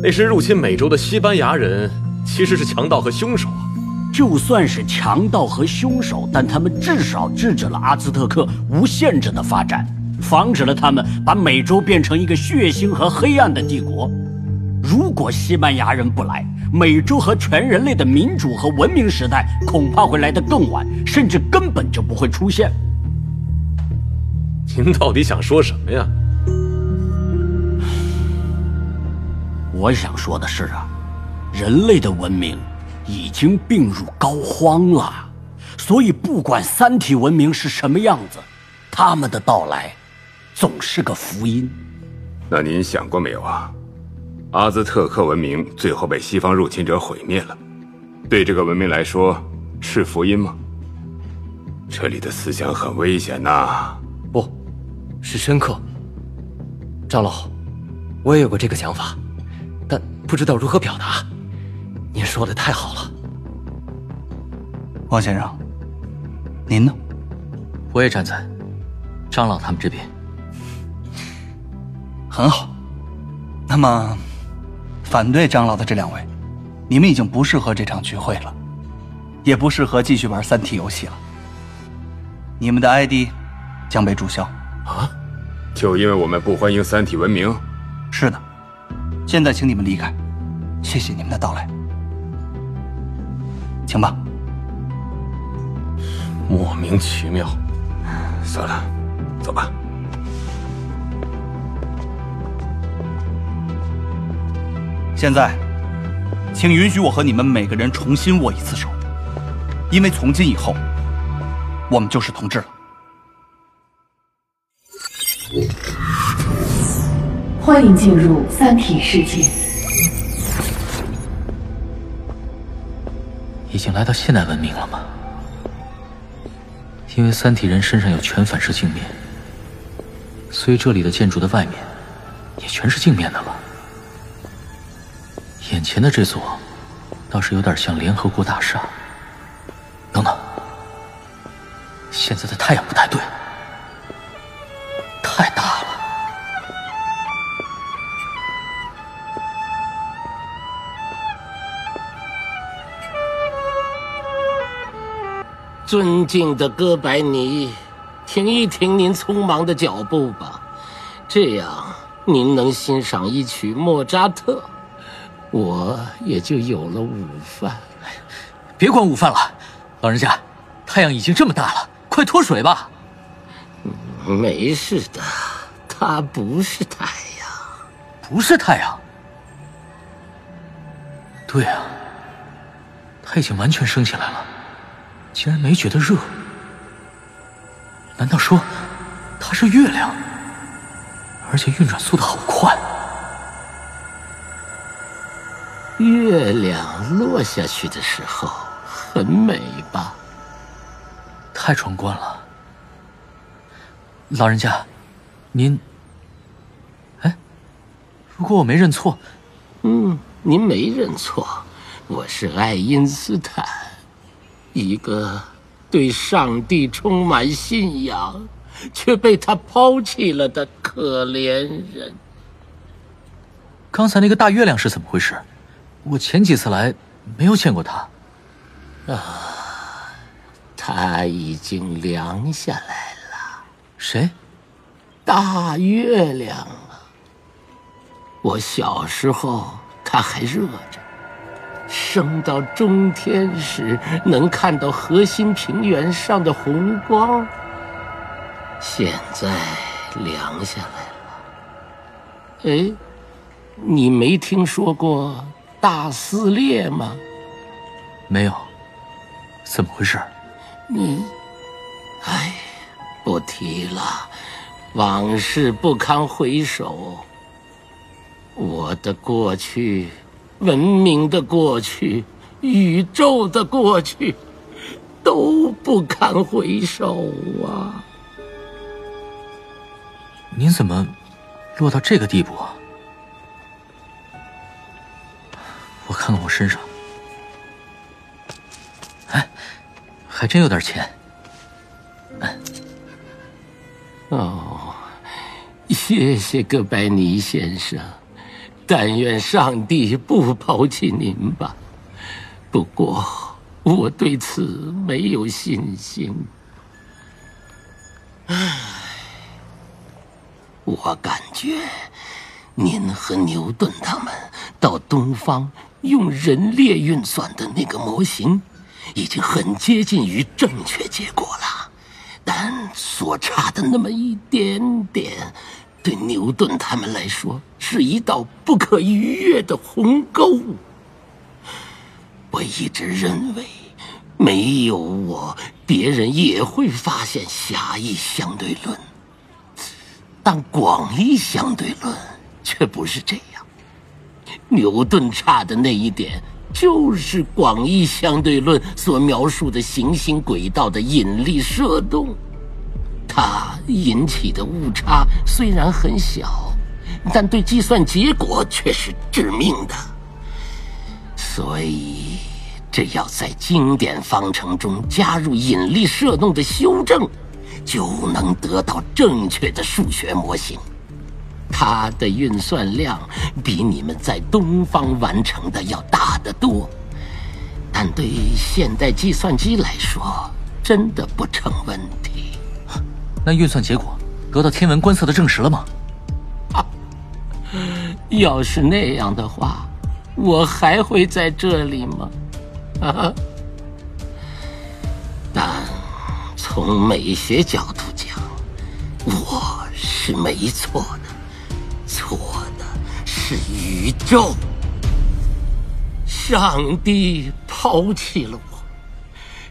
那时入侵美洲的西班牙人其实是强盗和凶手啊。就算是强盗和凶手，但他们至少制止了阿兹特克无限制的发展，防止了他们把美洲变成一个血腥和黑暗的帝国。如果西班牙人不来，美洲和全人类的民主和文明时代恐怕会来得更晚，甚至根本就不会出现。您到底想说什么呀？我想说的是啊，人类的文明已经病入膏肓了，所以不管三体文明是什么样子，他们的到来总是个福音。那您想过没有啊？阿兹特克文明最后被西方入侵者毁灭了，对这个文明来说是福音吗？这里的思想很危险呐！不，是深刻。长老，我也有过这个想法，但不知道如何表达。您说的太好了，王先生，您呢？我也站在张老他们这边。很好，那么。反对张老的这两位，你们已经不适合这场聚会了，也不适合继续玩三体游戏了。你们的 ID 将被注销。啊？就因为我们不欢迎三体文明？是的。现在请你们离开，谢谢你们的到来。请吧。莫名其妙。算了，走吧。现在，请允许我和你们每个人重新握一次手，因为从今以后，我们就是同志了。欢迎进入三体世界。已经来到现代文明了吗？因为三体人身上有全反射镜面，所以这里的建筑的外面也全是镜面的了。眼前的这座，倒是有点像联合国大厦。等等，现在的太阳不太对，太大尊敬的哥白尼，停一停您匆忙的脚步吧，这样您能欣赏一曲莫扎特。我也就有了午饭。别管午饭了，老人家，太阳已经这么大了，快脱水吧。没事的，它不是太阳，不是太阳。对啊，它已经完全升起来了，竟然没觉得热。难道说它是月亮？而且运转速度好快。月亮落下去的时候很美吧？太壮观了，老人家，您，哎，如果我没认错，嗯，您没认错，我是爱因斯坦，一个对上帝充满信仰，却被他抛弃了的可怜人。刚才那个大月亮是怎么回事？我前几次来没有见过他。啊，他已经凉下来了。谁？大月亮啊！我小时候他还热着，升到中天时能看到核心平原上的红光。现在凉下来了。哎，你没听说过？大撕裂吗？没有，怎么回事？你，哎，不提了，往事不堪回首。我的过去，文明的过去，宇宙的过去，都不堪回首啊！您怎么落到这个地步啊？我看看我身上，哎，还真有点钱。哦，谢谢哥白尼先生，但愿上帝不抛弃您吧。不过我对此没有信心。唉，我感觉您和牛顿他们到东方用人列运算的那个模型，已经很接近于正确结果了。但所差的那么一点点，对牛顿他们来说是一道不可逾越的鸿沟。我一直认为，没有我，别人也会发现狭义相对论，但广义相对论却不是这样。牛顿差的那一点，就是广义相对论所描述的行星轨道的引力射动。它引起的误差虽然很小，但对计算结果却是致命的。所以，只要在经典方程中加入引力射动的修正，就能得到正确的数学模型。它的运算量比你们在东方完成的要大得多，但对现代计算机来说，真的不成问题。那运算结果得到天文观测的证实了吗？要是那样的话，我还会在这里吗？啊！但从美学角度讲，我是没错的，错的是宇宙。上帝抛弃了我，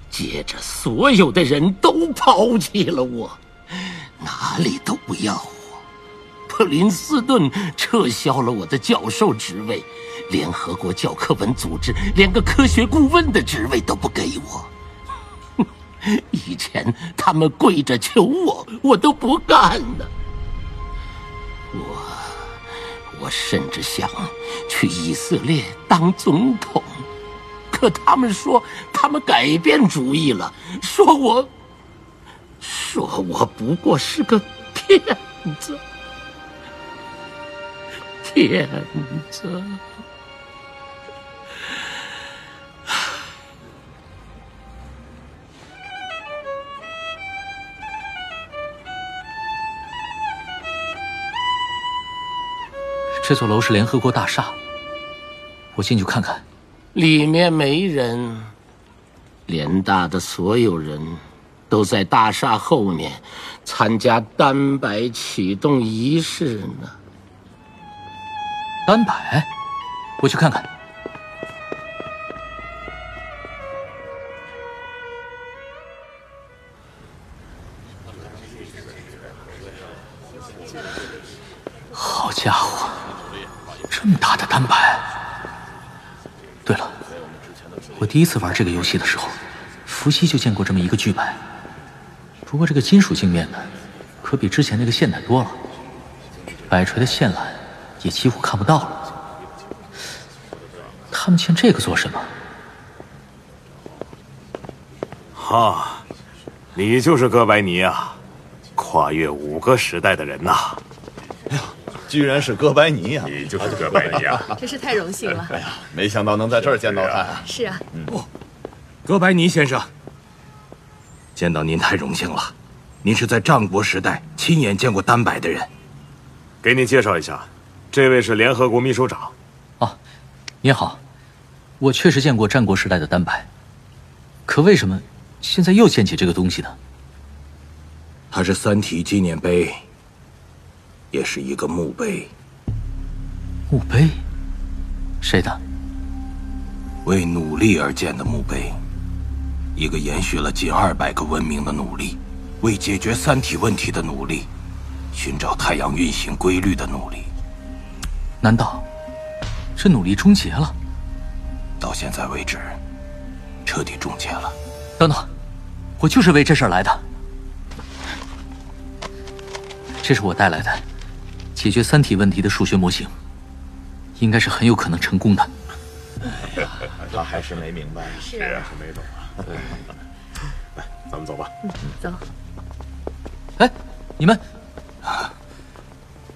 接着所有的人都抛弃了我。哪里都不要我，普林斯顿撤销了我的教授职位，联合国教科文组织连个科学顾问的职位都不给我。*laughs* 以前他们跪着求我，我都不干呢。我，我甚至想去以色列当总统，可他们说他们改变主意了，说我。说我不过是个骗子，骗子！这座楼是联合国大厦，我进去看看。里面没人，联大的所有人。都在大厦后面参加单摆启动仪式呢。单摆，我去看看。好家伙，这么大的单摆！对了，我第一次玩这个游戏的时候，伏羲就见过这么一个巨摆。不过这个金属镜面的，可比之前那个现代多了。摆锤的线缆也几乎看不到了。他们建这个做什么？哈，你就是哥白尼啊！跨越五个时代的人呐！哎呀，居然是哥白尼啊！你就是哥白尼啊！*laughs* 真是太荣幸了。哎呀，没想到能在这儿见到他。是啊。哦，哥白尼先生。见到您太荣幸了，您是在战国时代亲眼见过单白的人。给您介绍一下，这位是联合国秘书长。哦，您好，我确实见过战国时代的单白，可为什么现在又建起这个东西呢？它是三体纪念碑，也是一个墓碑。墓碑？谁的？为努力而建的墓碑。一个延续了近二百个文明的努力，为解决三体问题的努力，寻找太阳运行规律的努力。难道这努力终结了？到现在为止，彻底终结了。等等，我就是为这事儿来的。这是我带来的解决三体问题的数学模型，应该是很有可能成功的。哎呀，他还是没明白，是啊，是没懂啊。来，咱们走吧。嗯走。哎，你们，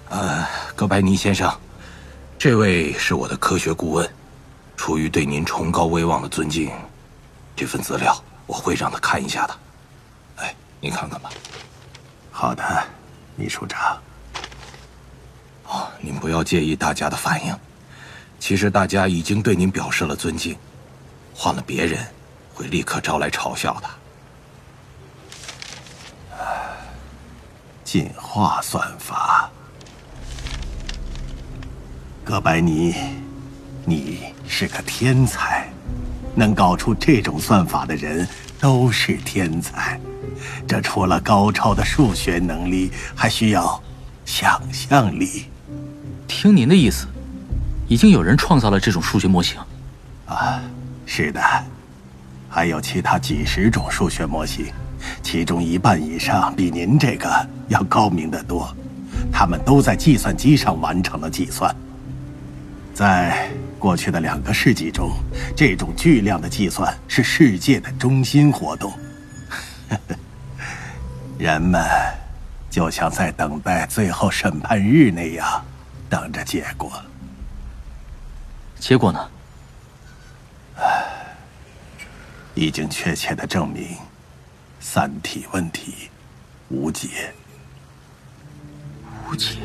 呃，葛白尼先生，这位是我的科学顾问，出于对您崇高威望的尊敬，这份资料我会让他看一下的。哎，您看看吧。好的，秘书长。哦，您不要介意大家的反应，其实大家已经对您表示了尊敬，换了别人，会立刻招来嘲笑的。进化算法，哥白尼，你是个天才，能搞出这种算法的人都是天才。这除了高超的数学能力，还需要想象力。听您的意思，已经有人创造了这种数学模型。啊，是的，还有其他几十种数学模型。其中一半以上比您这个要高明得多，他们都在计算机上完成了计算。在过去的两个世纪中，这种巨量的计算是世界的中心活动。*laughs* 人们就像在等待最后审判日那样，等着结果。结果呢？唉，已经确切的证明。三体问题无解，无解。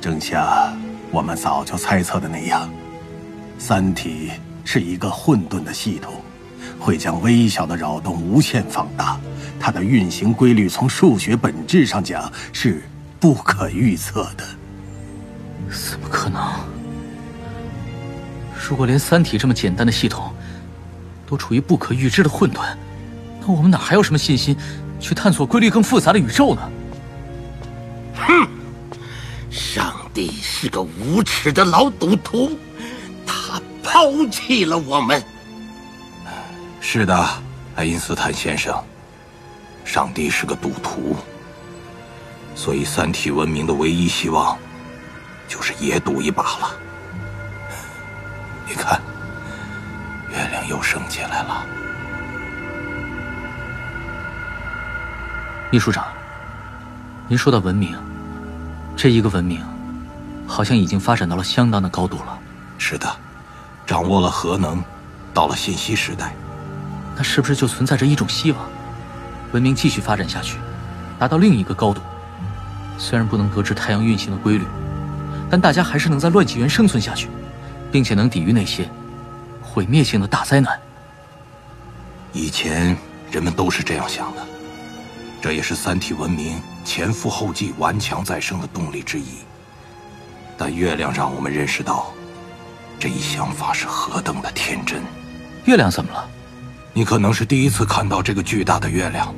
正像我们早就猜测的那样，三体是一个混沌的系统，会将微小的扰动无限放大。它的运行规律从数学本质上讲是不可预测的。怎么可能？如果连三体这么简单的系统都处于不可预知的混沌，那我们哪还有什么信心去探索规律更复杂的宇宙呢？哼！上帝是个无耻的老赌徒，他抛弃了我们。是的，爱因斯坦先生，上帝是个赌徒，所以三体文明的唯一希望就是也赌一把了。*laughs* 你看，月亮又升起来了。秘书长，您说到文明，这一个文明，好像已经发展到了相当的高度了。是的，掌握了核能，到了信息时代。那是不是就存在着一种希望，文明继续发展下去，达到另一个高度？虽然不能得知太阳运行的规律，但大家还是能在乱纪元生存下去，并且能抵御那些毁灭性的大灾难。以前人们都是这样想的。这也是三体文明前赴后继、顽强再生的动力之一。但月亮让我们认识到，这一想法是何等的天真。月亮怎么了？你可能是第一次看到这个巨大的月亮。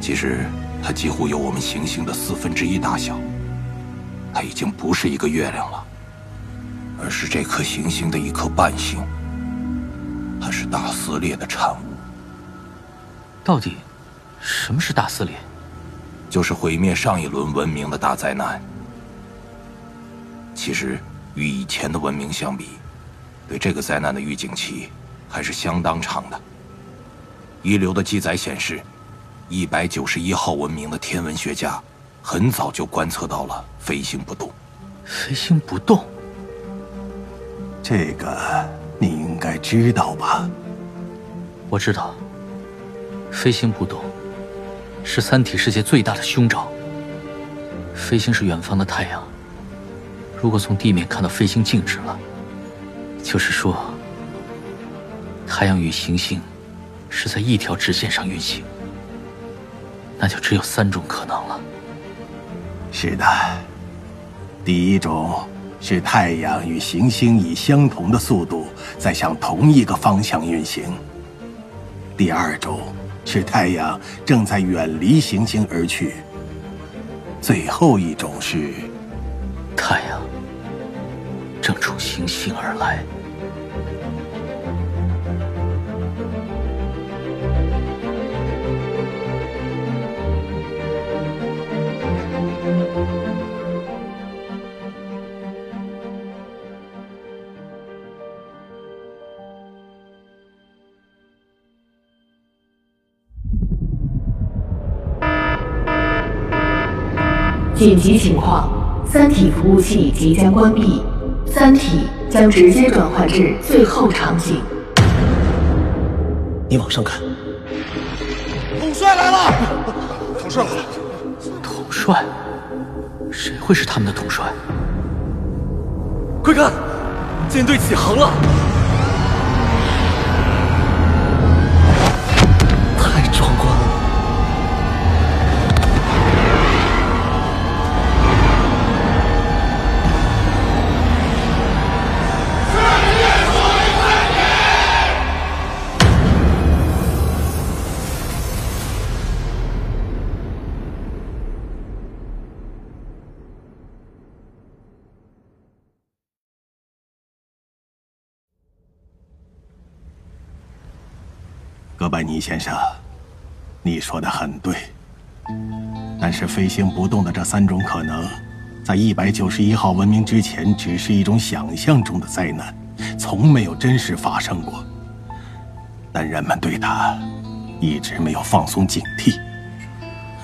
其实，它几乎有我们行星的四分之一大小。它已经不是一个月亮了，而是这颗行星的一颗半星。它是大撕裂的产物。到底？什么是大撕裂？就是毁灭上一轮文明的大灾难。其实，与以前的文明相比，对这个灾难的预警期还是相当长的。遗留的记载显示，一百九十一号文明的天文学家很早就观测到了飞星不动。飞星不动？这个你应该知道吧？我知道，飞星不动。是三体世界最大的凶兆。飞星是远方的太阳，如果从地面看到飞星静止了，就是说，太阳与行星是在一条直线上运行，那就只有三种可能了。是的，第一种是太阳与行星以相同的速度在向同一个方向运行，第二种。是太阳正在远离行星而去。最后一种是，太阳正冲行星而来。紧急情况，三体服务器即将关闭，三体将直接转换至最后场景。你往上看，统帅来了！统帅来了！统帅？谁会是他们的统帅？快看，舰队起航了！哥白尼先生，你说的很对。但是飞行不动的这三种可能，在一百九十一号文明之前，只是一种想象中的灾难，从没有真实发生过。但人们对它一直没有放松警惕，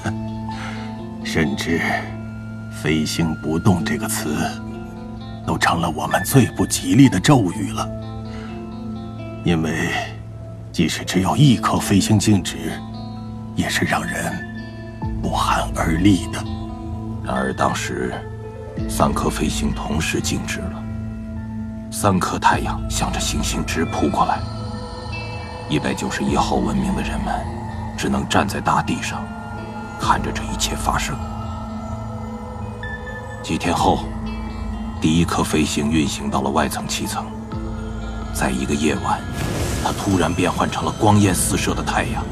*laughs* 甚至“飞行不动”这个词都成了我们最不吉利的咒语了，因为。即使只有一颗飞星静止，也是让人不寒而栗的。然而当时，三颗飞星同时静止了，三颗太阳向着行星直扑过来。一百九十一号文明的人们只能站在大地上，看着这一切发生。几天后，第一颗飞星运行到了外层气层，在一个夜晚。它突然变换成了光焰四射的太阳。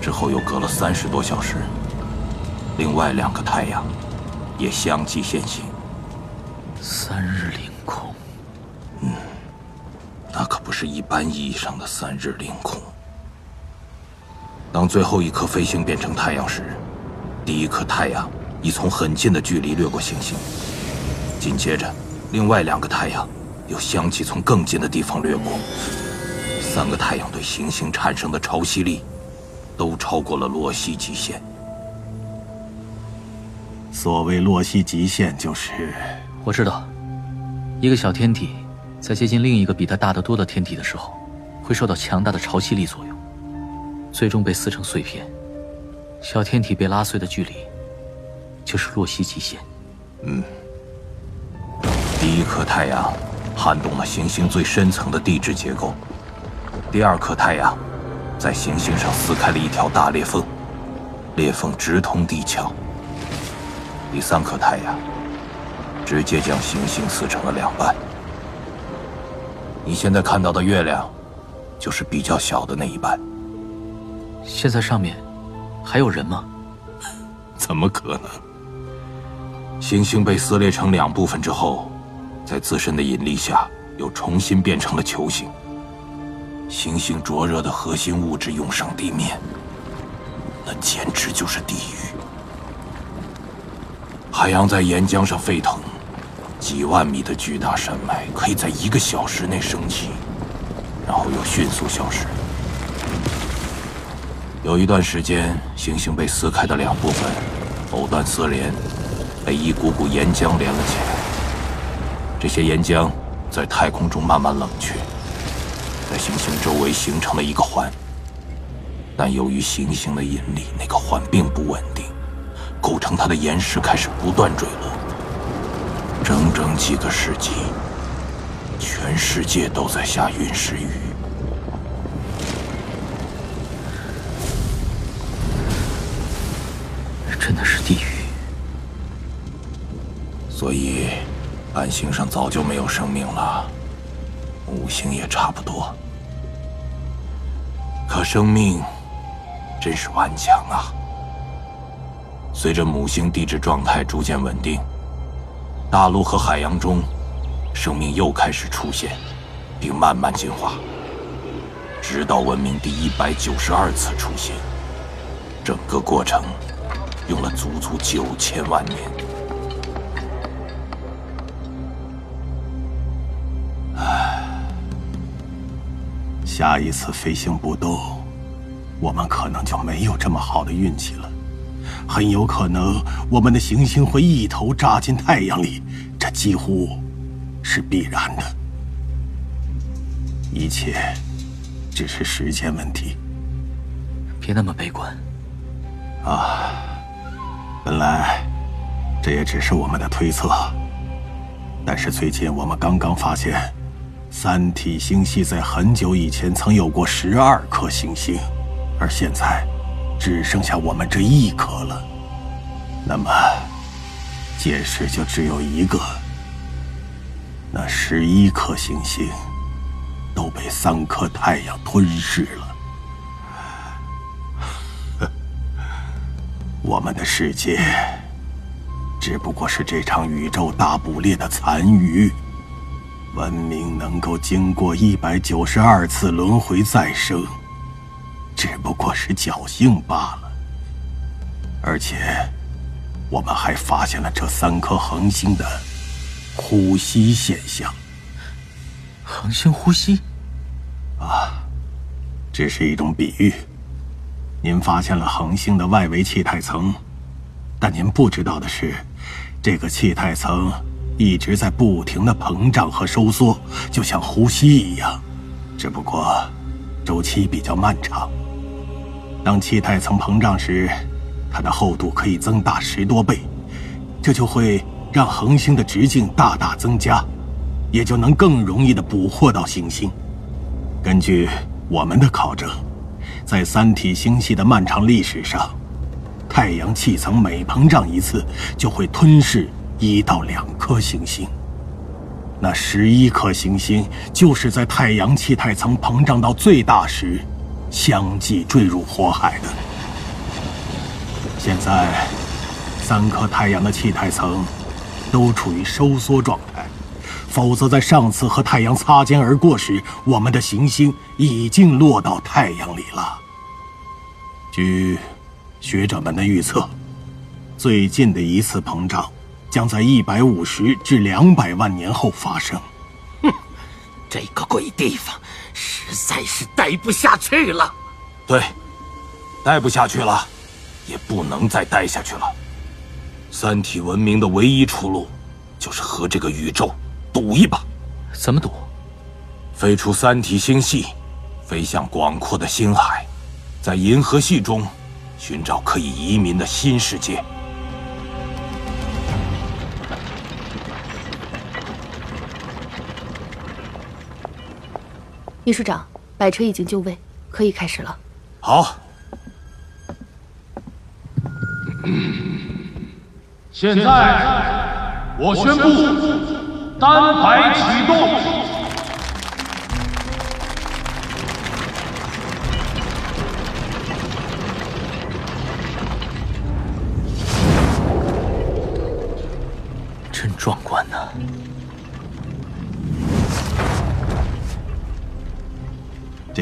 之后又隔了三十多小时，另外两个太阳也相继现形。三日凌空，嗯，那可不是一般意义上的三日凌空。当最后一颗飞星变成太阳时，第一颗太阳已从很近的距离掠过行星，紧接着，另外两个太阳。又相继从更近的地方掠过，三个太阳对行星产生的潮汐力，都超过了洛希极限。所谓洛希极限，就是我知道，一个小天体在接近另一个比它大得多的天体的时候，会受到强大的潮汐力作用，最终被撕成碎片。小天体被拉碎的距离，就是洛希极限。嗯，第一颗太阳。撼动了行星最深层的地质结构。第二颗太阳在行星上撕开了一条大裂缝，裂缝直通地壳。第三颗太阳直接将行星撕成了两半。你现在看到的月亮，就是比较小的那一半。现在上面还有人吗？怎么可能？行星被撕裂成两部分之后。在自身的引力下，又重新变成了球形。行星灼热的核心物质涌上地面，那简直就是地狱。海洋在岩浆上沸腾，几万米的巨大山脉可以在一个小时内升起，然后又迅速消失。有一段时间，行星被撕开的两部分藕断丝连，被一股股岩浆连了起来。这些岩浆在太空中慢慢冷却，在行星周围形成了一个环。但由于行星的引力，那个环并不稳定，构成它的岩石开始不断坠落。整整几个世纪，全世界都在下陨石雨。真的是地狱。所以。暗星上早就没有生命了，五星也差不多。可生命真是顽强啊！随着母星地质状态逐渐稳定，大陆和海洋中生命又开始出现，并慢慢进化，直到文明第一百九十二次出现。整个过程用了足足九千万年。下一次飞行不动，我们可能就没有这么好的运气了。很有可能我们的行星会一头扎进太阳里，这几乎是必然的。一切只是时间问题。别那么悲观。啊，本来这也只是我们的推测，但是最近我们刚刚发现，三体星系在很久以前曾有过十二颗行星，而现在只剩下我们这一颗了。那么，解释就只有一个：那十一颗行星都被三颗太阳吞噬了。*laughs* 我们的世界只不过是这场宇宙大捕猎的残余，文明能够经过一百九十二次轮回再生，只不过是侥幸罢了。而且，我们还发现了这三颗恒星的呼吸现象。恒星呼吸？啊，这是一种比喻。您发现了恒星的外围气态层，但您不知道的是，这个气态层一直在不停的膨胀和收缩，就像呼吸一样，只不过周期比较漫长。当气态层膨胀时，它的厚度可以增大十多倍，这就会让恒星的直径大大增加，也就能更容易的捕获到行星。根据我们的考证。在三体星系的漫长历史上，太阳气层每膨胀一次，就会吞噬一到两颗行星。那十一颗行星就是在太阳气态层膨胀到最大时，相继坠入火海的。现在，三颗太阳的气态层都处于收缩状态，否则在上次和太阳擦肩而过时，我们的行星已经落到太阳里了。据学者们的预测，最近的一次膨胀将在一百五十至两百万年后发生。哼，这个鬼地方实在是待不下去了。对，待不下去了，也不能再待下去了。三体文明的唯一出路，就是和这个宇宙赌一把。怎么赌？飞出三体星系，飞向广阔的星海。在银河系中寻找可以移民的新世界。秘书长，摆车已经就位，可以开始了。好。现在，我宣布，单排启动。真壮观呢！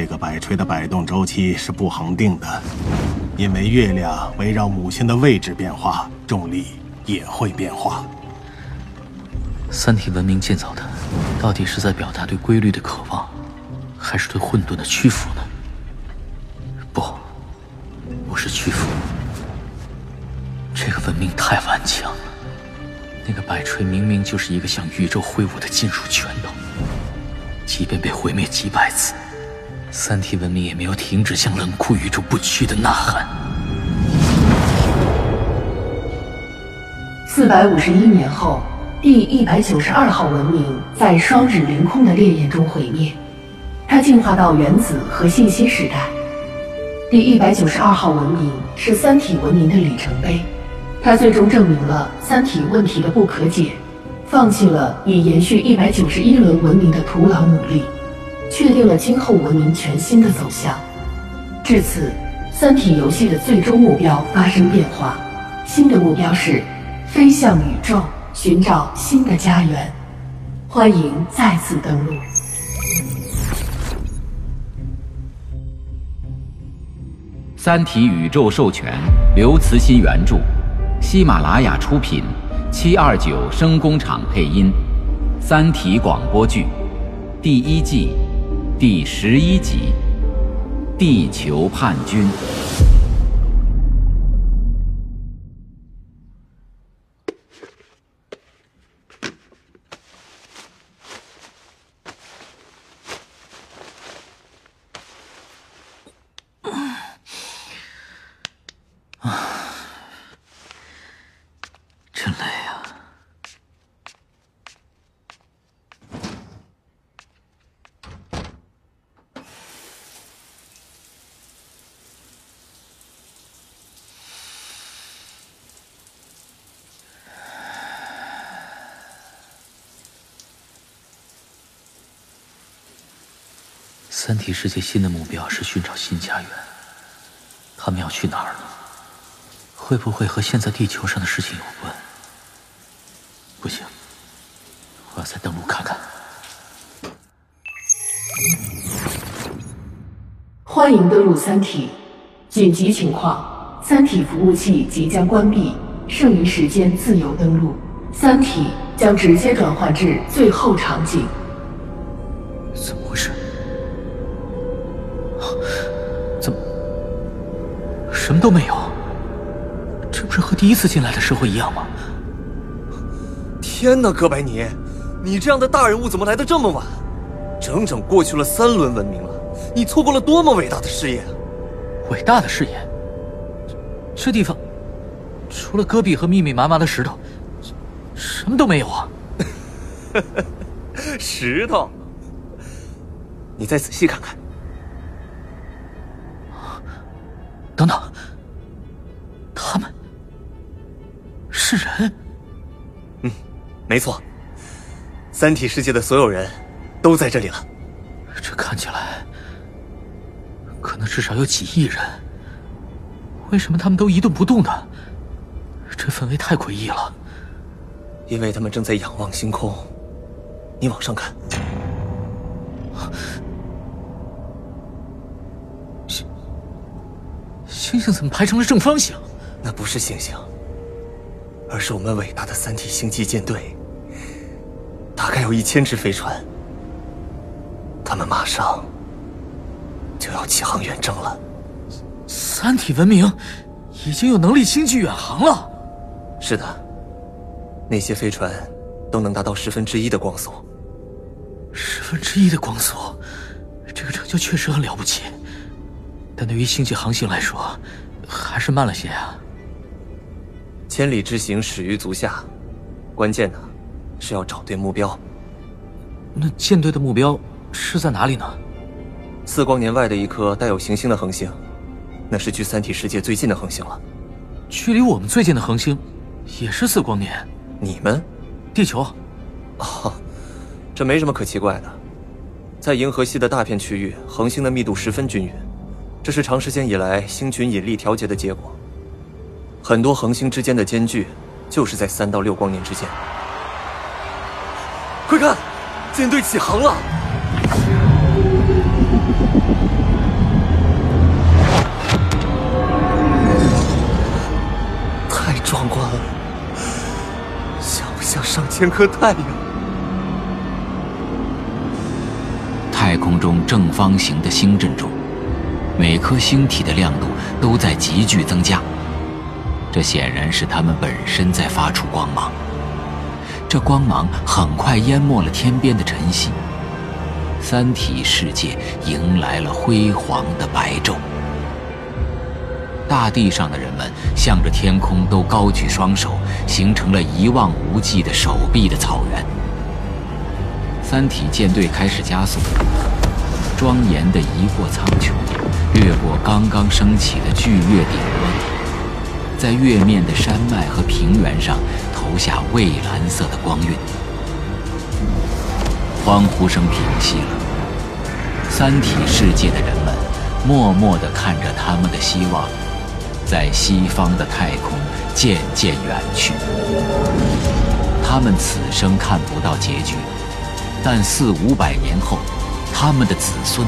这个摆锤的摆动周期是不恒定的，因为月亮围绕母星的位置变化，重力也会变化。三体文明建造的，到底是在表达对规律的渴望，还是对混沌的屈服呢？不，不是屈服。这个文明太顽强了。那个摆锤明明就是一个向宇宙挥舞的金属拳头，即便被毁灭几百次，三体文明也没有停止向冷酷宇宙不屈的呐喊。四百五十一年后，第一百九十二号文明在双日凌空的烈焰中毁灭，它进化到原子和信息时代。第一百九十二号文明是三体文明的里程碑。它最终证明了三体问题的不可解，放弃了以延续一百九十一轮文明的徒劳努力，确定了今后文明全新的走向。至此，三体游戏的最终目标发生变化，新的目标是飞向宇宙，寻找新的家园。欢迎再次登录。三体宇宙授权，刘慈欣原著。喜马拉雅出品，七二九声工厂配音，《三体》广播剧，第一季第十一集《地球叛军》。三体世界新的目标是寻找新家园，他们要去哪儿呢？会不会和现在地球上的事情有关？不行，我要再登陆看看。欢迎登录三体，紧急情况：三体服务器即将关闭，剩余时间自由登录。三体将直接转换至最后场景。什么都没有？这不是和第一次进来的时候一样吗？天哪，哥白尼，你这样的大人物怎么来的这么晚？整整过去了三轮文明了，你错过了多么伟大的事业！伟大的事业？这这地方除了戈壁和密密麻麻的石头，什么都没有啊！*laughs* 石头，你再仔细看看。等等，是人？嗯，没错，三体世界的所有人。都在这里了，这看起来可能至少有几亿人。为什么他们都一动不动的？这氛围太诡异了。因为他们正在仰望星空。你往上看，星星星怎么排成了正方形？那不是星星，而是我们伟大的三体星际舰队。大概有一千只飞船。他们马上就要起航远征了。三体文明已经有能力星际远航了。是的，那些飞船都能达到十分之一的光速。十分之一的光速，这个成就确实很了不起。但对于星际航行来说，还是慢了些啊。千里之行，始于足下。关键呢，是要找对目标。那舰队的目标？是在哪里呢？四光年外的一颗带有行星的恒星，那是距三体世界最近的恒星了。距离我们最近的恒星，也是四光年。你们，地球。哦，这没什么可奇怪的。在银河系的大片区域，恒星的密度十分均匀，这是长时间以来星群引力调节的结果。很多恒星之间的间距，就是在三到六光年之间。快看，舰队起航了！太壮观了，像不像上千颗太阳？太空中正方形的星阵中，每颗星体的亮度都在急剧增加，这显然是它们本身在发出光芒。这光芒很快淹没了天边的晨曦。三体世界迎来了辉煌的白昼，大地上的人们向着天空都高举双手，形成了一望无际的手臂的草原。三体舰队开始加速，庄严地移过苍穹，越过刚刚升起的巨月顶端，在月面的山脉和平原上投下蔚蓝色的光晕。欢呼声平息了，三体世界的人们默默地看着他们的希望，在西方的太空渐渐远去。他们此生看不到结局，但四五百年后，他们的子孙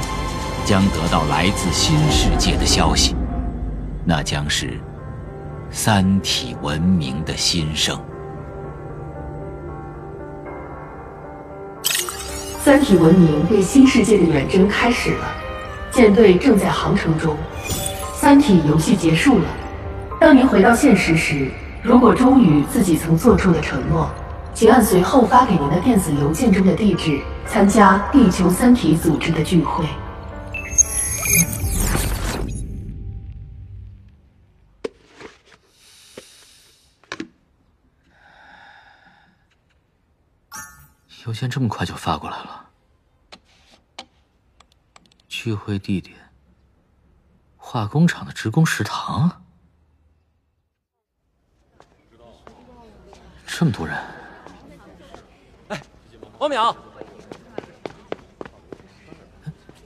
将得到来自新世界的消息，那将是三体文明的新生。三体文明对新世界的远征开始了，舰队正在航程中。三体游戏结束了。当您回到现实时，如果忠于自己曾做出的承诺，请按随后发给您的电子邮件中的地址参加地球三体组织的聚会。邮件这么快就发过来了，聚会地点：化工厂的职工食堂。这么多人，哎，王淼，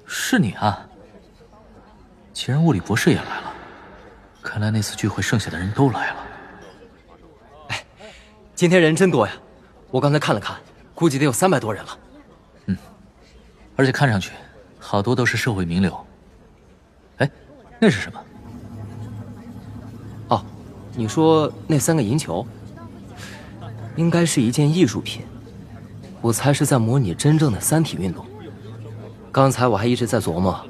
是你啊！既然物理博士也来了，看来那次聚会剩下的人都来了。哎，今天人真多呀！我刚才看了看，估计得有三百多人了。嗯，而且看上去好多都是社会名流。哎，那是什么？哦，你说那三个银球，应该是一件艺术品。我猜是在模拟真正的三体运动。刚才我还一直在琢磨，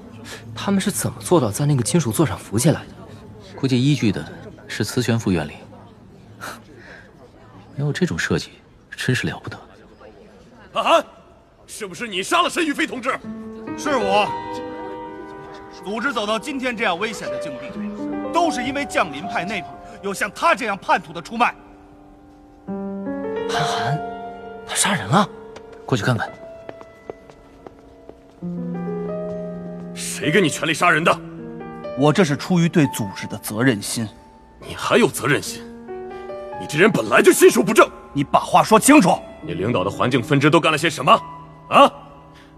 他们是怎么做到在那个金属座上浮起来的？估计依据的是磁悬浮原理。没有这种设计，真是了不得。阿寒，是不是你杀了申玉飞同志？是我。组织走到今天这样危险的境地，都是因为降临派内部有像他这样叛徒的出卖。韩寒，他杀人了？过去看看。谁给你权利杀人的？我这是出于对组织的责任心。你还有责任心？你这人本来就心术不正。你把话说清楚。你领导的环境分支都干了些什么？啊？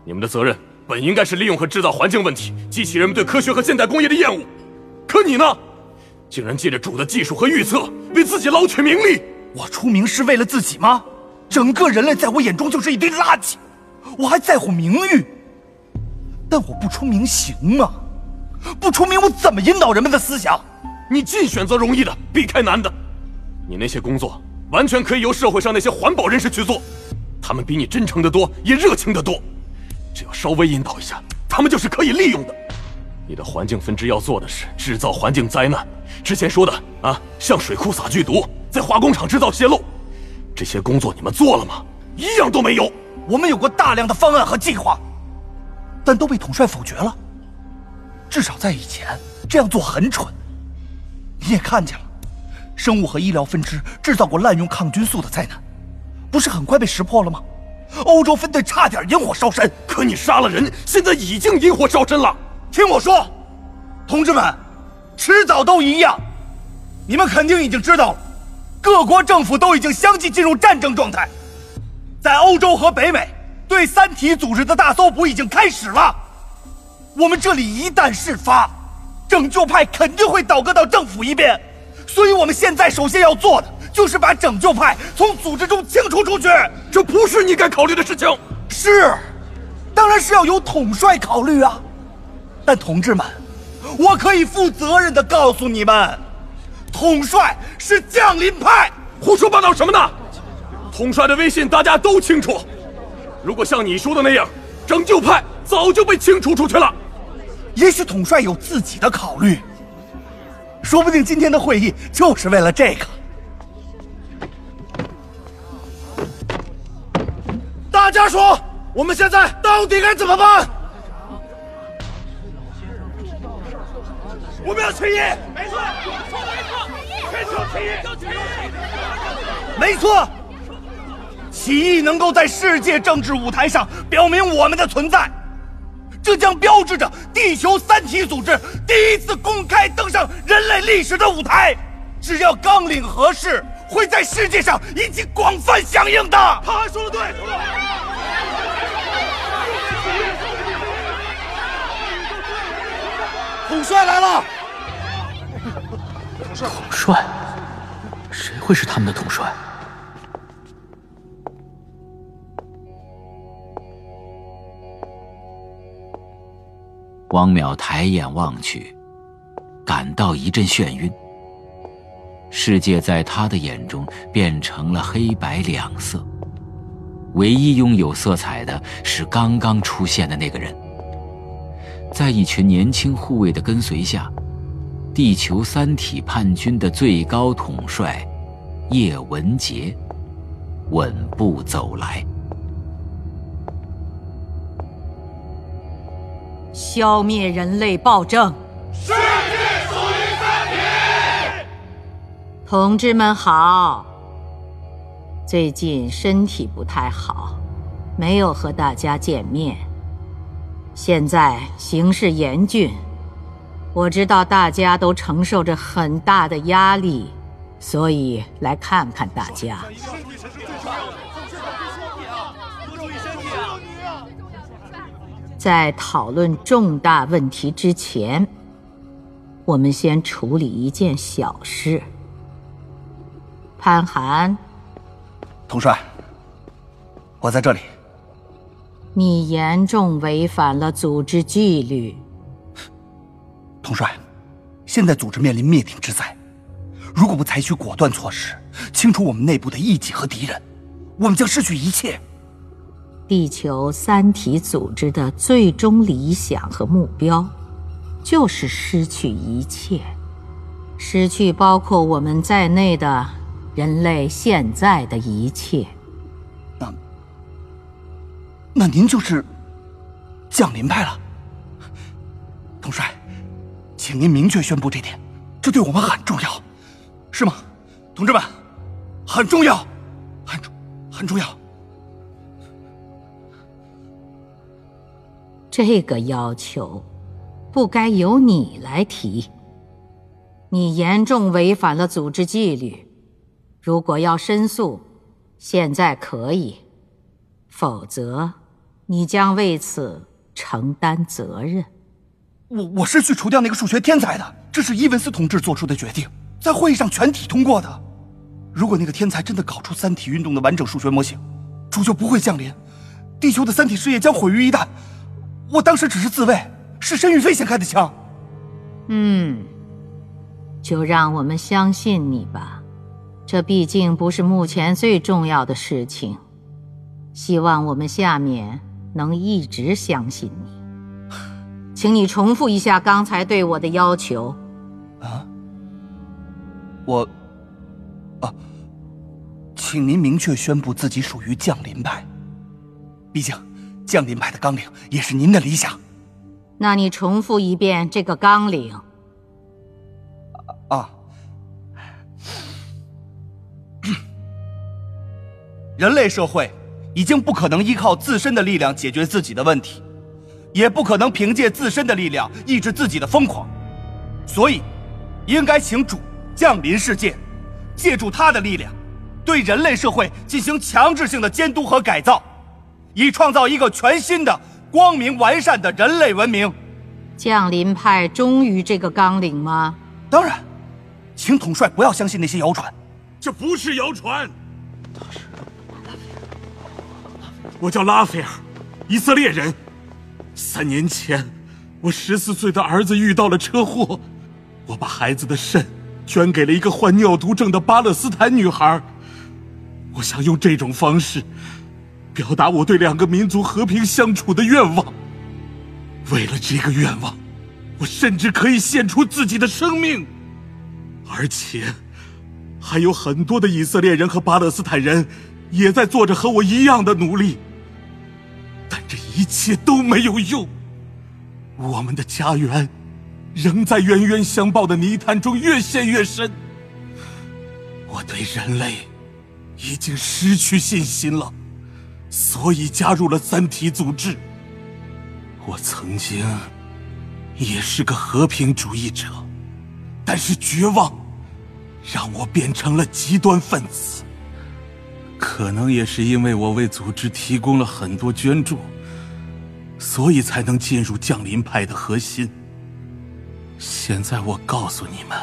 你们的责任本应该是利用和制造环境问题，激起人们对科学和现代工业的厌恶。可你呢？竟然借着主的技术和预测，为自己捞取名利。我出名是为了自己吗？整个人类在我眼中就是一堆垃圾，我还在乎名誉。但我不出名行吗？不出名，我怎么引导人们的思想？你尽选择容易的，避开难的。你那些工作完全可以由社会上那些环保人士去做，他们比你真诚的多，也热情的多。只要稍微引导一下，他们就是可以利用的。你的环境分支要做的是制造环境灾难，之前说的啊，向水库撒剧毒，在化工厂制造泄漏，这些工作你们做了吗？一样都没有。我们有过大量的方案和计划。但都被统帅否决了。至少在以前，这样做很蠢。你也看见了，生物和医疗分支制造过滥用抗菌素的灾难，不是很快被识破了吗？欧洲分队差点引火烧身，可你杀了人，现在已经引火烧身了。听我说，同志们，迟早都一样。你们肯定已经知道了，各国政府都已经相继进入战争状态，在欧洲和北美。对三体组织的大搜捕已经开始了，我们这里一旦事发，拯救派肯定会倒戈到政府一边，所以我们现在首先要做的就是把拯救派从组织中清除出去。这不是你该考虑的事情。是，当然是要由统帅考虑啊。但同志们，我可以负责任的告诉你们，统帅是降临派。胡说八道什么呢？统帅的威信大家都清楚。如果像你说的那样，拯救派早就被清除出去了。也许统帅有自己的考虑，说不定今天的会议就是为了这个。大家说，我们现在到底该怎么办？我们要起义！没错，没错，起义！没错。起义能够在世界政治舞台上表明我们的存在，这将标志着地球三体组织第一次公开登上人类历史的舞台。只要纲领合适，会在世界上引起广泛响应的。他说的对。统帅来了。统帅？谁会是他们的统帅？汪淼抬眼望去，感到一阵眩晕。世界在他的眼中变成了黑白两色，唯一拥有色彩的是刚刚出现的那个人。在一群年轻护卫的跟随下，地球三体叛军的最高统帅叶文洁稳步走来。消灭人类暴政，世界属于三体。同志们好，最近身体不太好，没有和大家见面。现在形势严峻，我知道大家都承受着很大的压力，所以来看看大家。在讨论重大问题之前，我们先处理一件小事。潘寒，统帅，我在这里。你严重违反了组织纪律。统帅，现在组织面临灭顶之灾，如果不采取果断措施，清除我们内部的异己和敌人，我们将失去一切。地球三体组织的最终理想和目标，就是失去一切，失去包括我们在内的人类现在的一切。那那您就是降临派了，统帅，请您明确宣布这点，这对我们很重要，是吗，同志们？很重要，很，很重要。这个要求不该由你来提，你严重违反了组织纪律。如果要申诉，现在可以，否则。你将为此承担责任。我我是去除掉那个数学天才的，这是伊文斯同志做出的决定，在会议上全体通过的。如果那个天才真的搞出三体运动的完整数学模型，主就不会降临，地球的三体事业将毁于一旦。我当时只是自卫，是申玉飞先开的枪。嗯，就让我们相信你吧，这毕竟不是目前最重要的事情。希望我们下面。能一直相信你，请你重复一下刚才对我的要求。啊，我，啊，请您明确宣布自己属于降临派。毕竟，降临派的纲领也是您的理想。那你重复一遍这个纲领。啊，*clears throat* 人类社会。已经不可能依靠自身的力量解决自己的问题，也不可能凭借自身的力量抑制自己的疯狂，所以，应该请主降临世界，借助他的力量，对人类社会进行强制性的监督和改造，以创造一个全新的、光明完善的人类文明。降临派忠于这个纲领吗？当然，请统帅不要相信那些谣传，这不是谣传。我叫拉斐尔，以色列人。三年前，我十四岁的儿子遇到了车祸，我把孩子的肾捐给了一个患尿毒症的巴勒斯坦女孩。我想用这种方式，表达我对两个民族和平相处的愿望。为了这个愿望，我甚至可以献出自己的生命。而且，还有很多的以色列人和巴勒斯坦人也在做着和我一样的努力。但这一切都没有用，我们的家园仍在冤冤相报的泥潭中越陷越深。我对人类已经失去信心了，所以加入了三体组织。我曾经也是个和平主义者，但是绝望让我变成了极端分子。可能也是因为我为组织提供了很多捐助，所以才能进入降临派的核心。现在我告诉你们，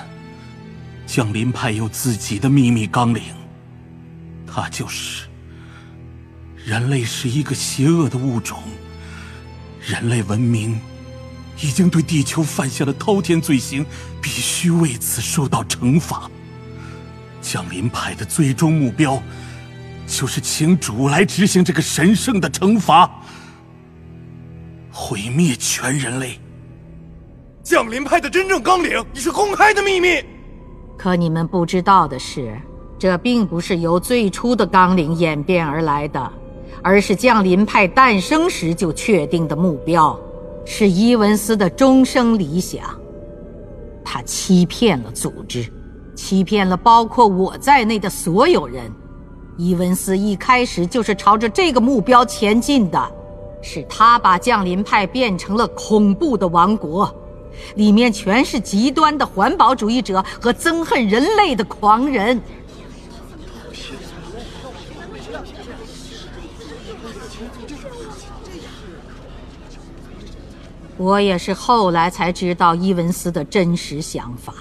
降临派有自己的秘密纲领，它就是：人类是一个邪恶的物种，人类文明已经对地球犯下了滔天罪行，必须为此受到惩罚。降临派的最终目标。就是请主来执行这个神圣的惩罚，毁灭全人类。降临派的真正纲领已是公开的秘密。可你们不知道的是，这并不是由最初的纲领演变而来的，而是降临派诞生时就确定的目标，是伊文斯的终生理想。他欺骗了组织，欺骗了包括我在内的所有人。伊文斯一开始就是朝着这个目标前进的，是他把降临派变成了恐怖的王国，里面全是极端的环保主义者和憎恨人类的狂人。我也是后来才知道伊文斯的真实想法。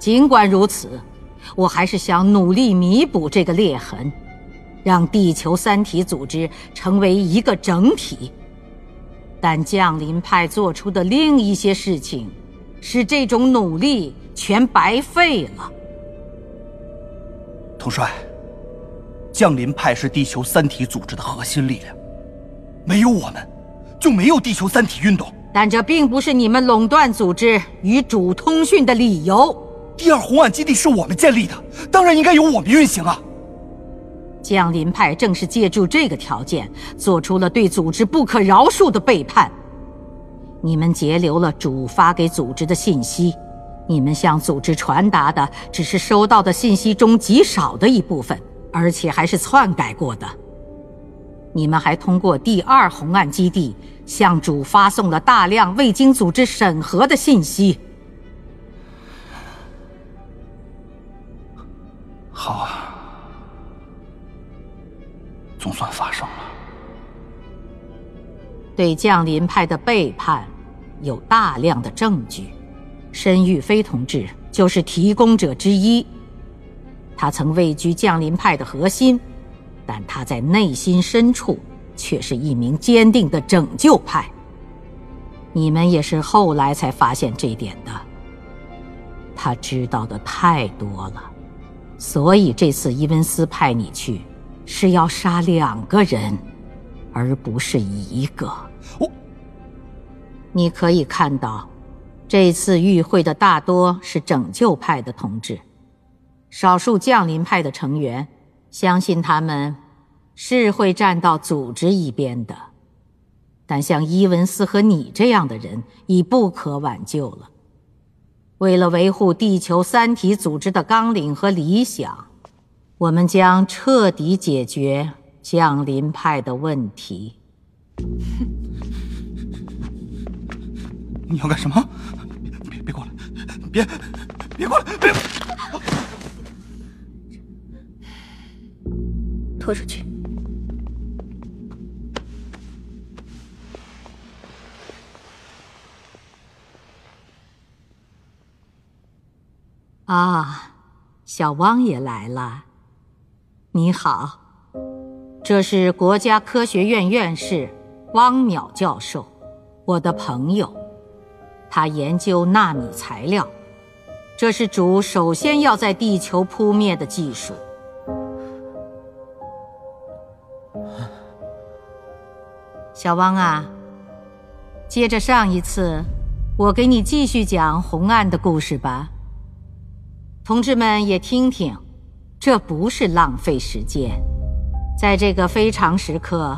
尽管如此，我还是想努力弥补这个裂痕，让地球三体组织成为一个整体。但降临派做出的另一些事情，使这种努力全白费了。统帅，降临派是地球三体组织的核心力量，没有我们，就没有地球三体运动。但这并不是你们垄断组织与主通讯的理由。第二红岸基地是我们建立的，当然应该由我们运行啊。降临派正是借助这个条件，做出了对组织不可饶恕的背叛。你们截留了主发给组织的信息，你们向组织传达的只是收到的信息中极少的一部分，而且还是篡改过的。你们还通过第二红岸基地向主发送了大量未经组织审核的信息。好啊。总算发生了。对降临派的背叛，有大量的证据。申玉飞同志就是提供者之一。他曾位居降临派的核心，但他在内心深处却是一名坚定的拯救派。你们也是后来才发现这点的。他知道的太多了，所以这次伊文斯派你去。是要杀两个人，而不是一个。我，你可以看到，这次与会的大多是拯救派的同志，少数降临派的成员，相信他们是会站到组织一边的。但像伊文斯和你这样的人已不可挽救了。为了维护地球三体组织的纲领和理想。我们将彻底解决降临派的问题。*laughs* 你要干什么？别别过来！别别过来！别！拖出去！啊，小汪也来了。你好，这是国家科学院院士汪淼教授，我的朋友，他研究纳米材料，这是主首先要在地球扑灭的技术。小汪啊，接着上一次，我给你继续讲红岸的故事吧，同志们也听听。这不是浪费时间，在这个非常时刻，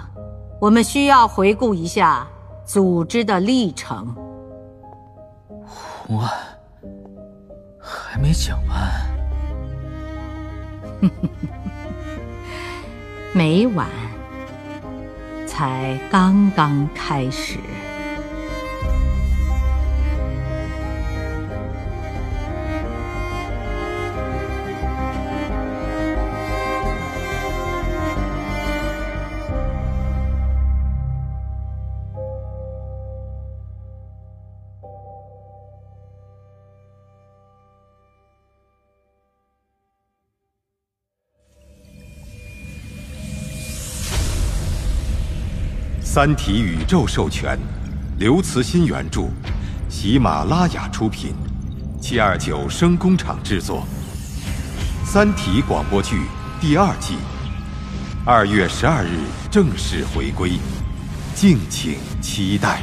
我们需要回顾一下组织的历程。红岸还没讲完，没完，才刚刚开始。《三体》宇宙授权，刘慈欣原著，喜马拉雅出品，七二九声工厂制作，《三体》广播剧第二季，二月十二日正式回归，敬请期待。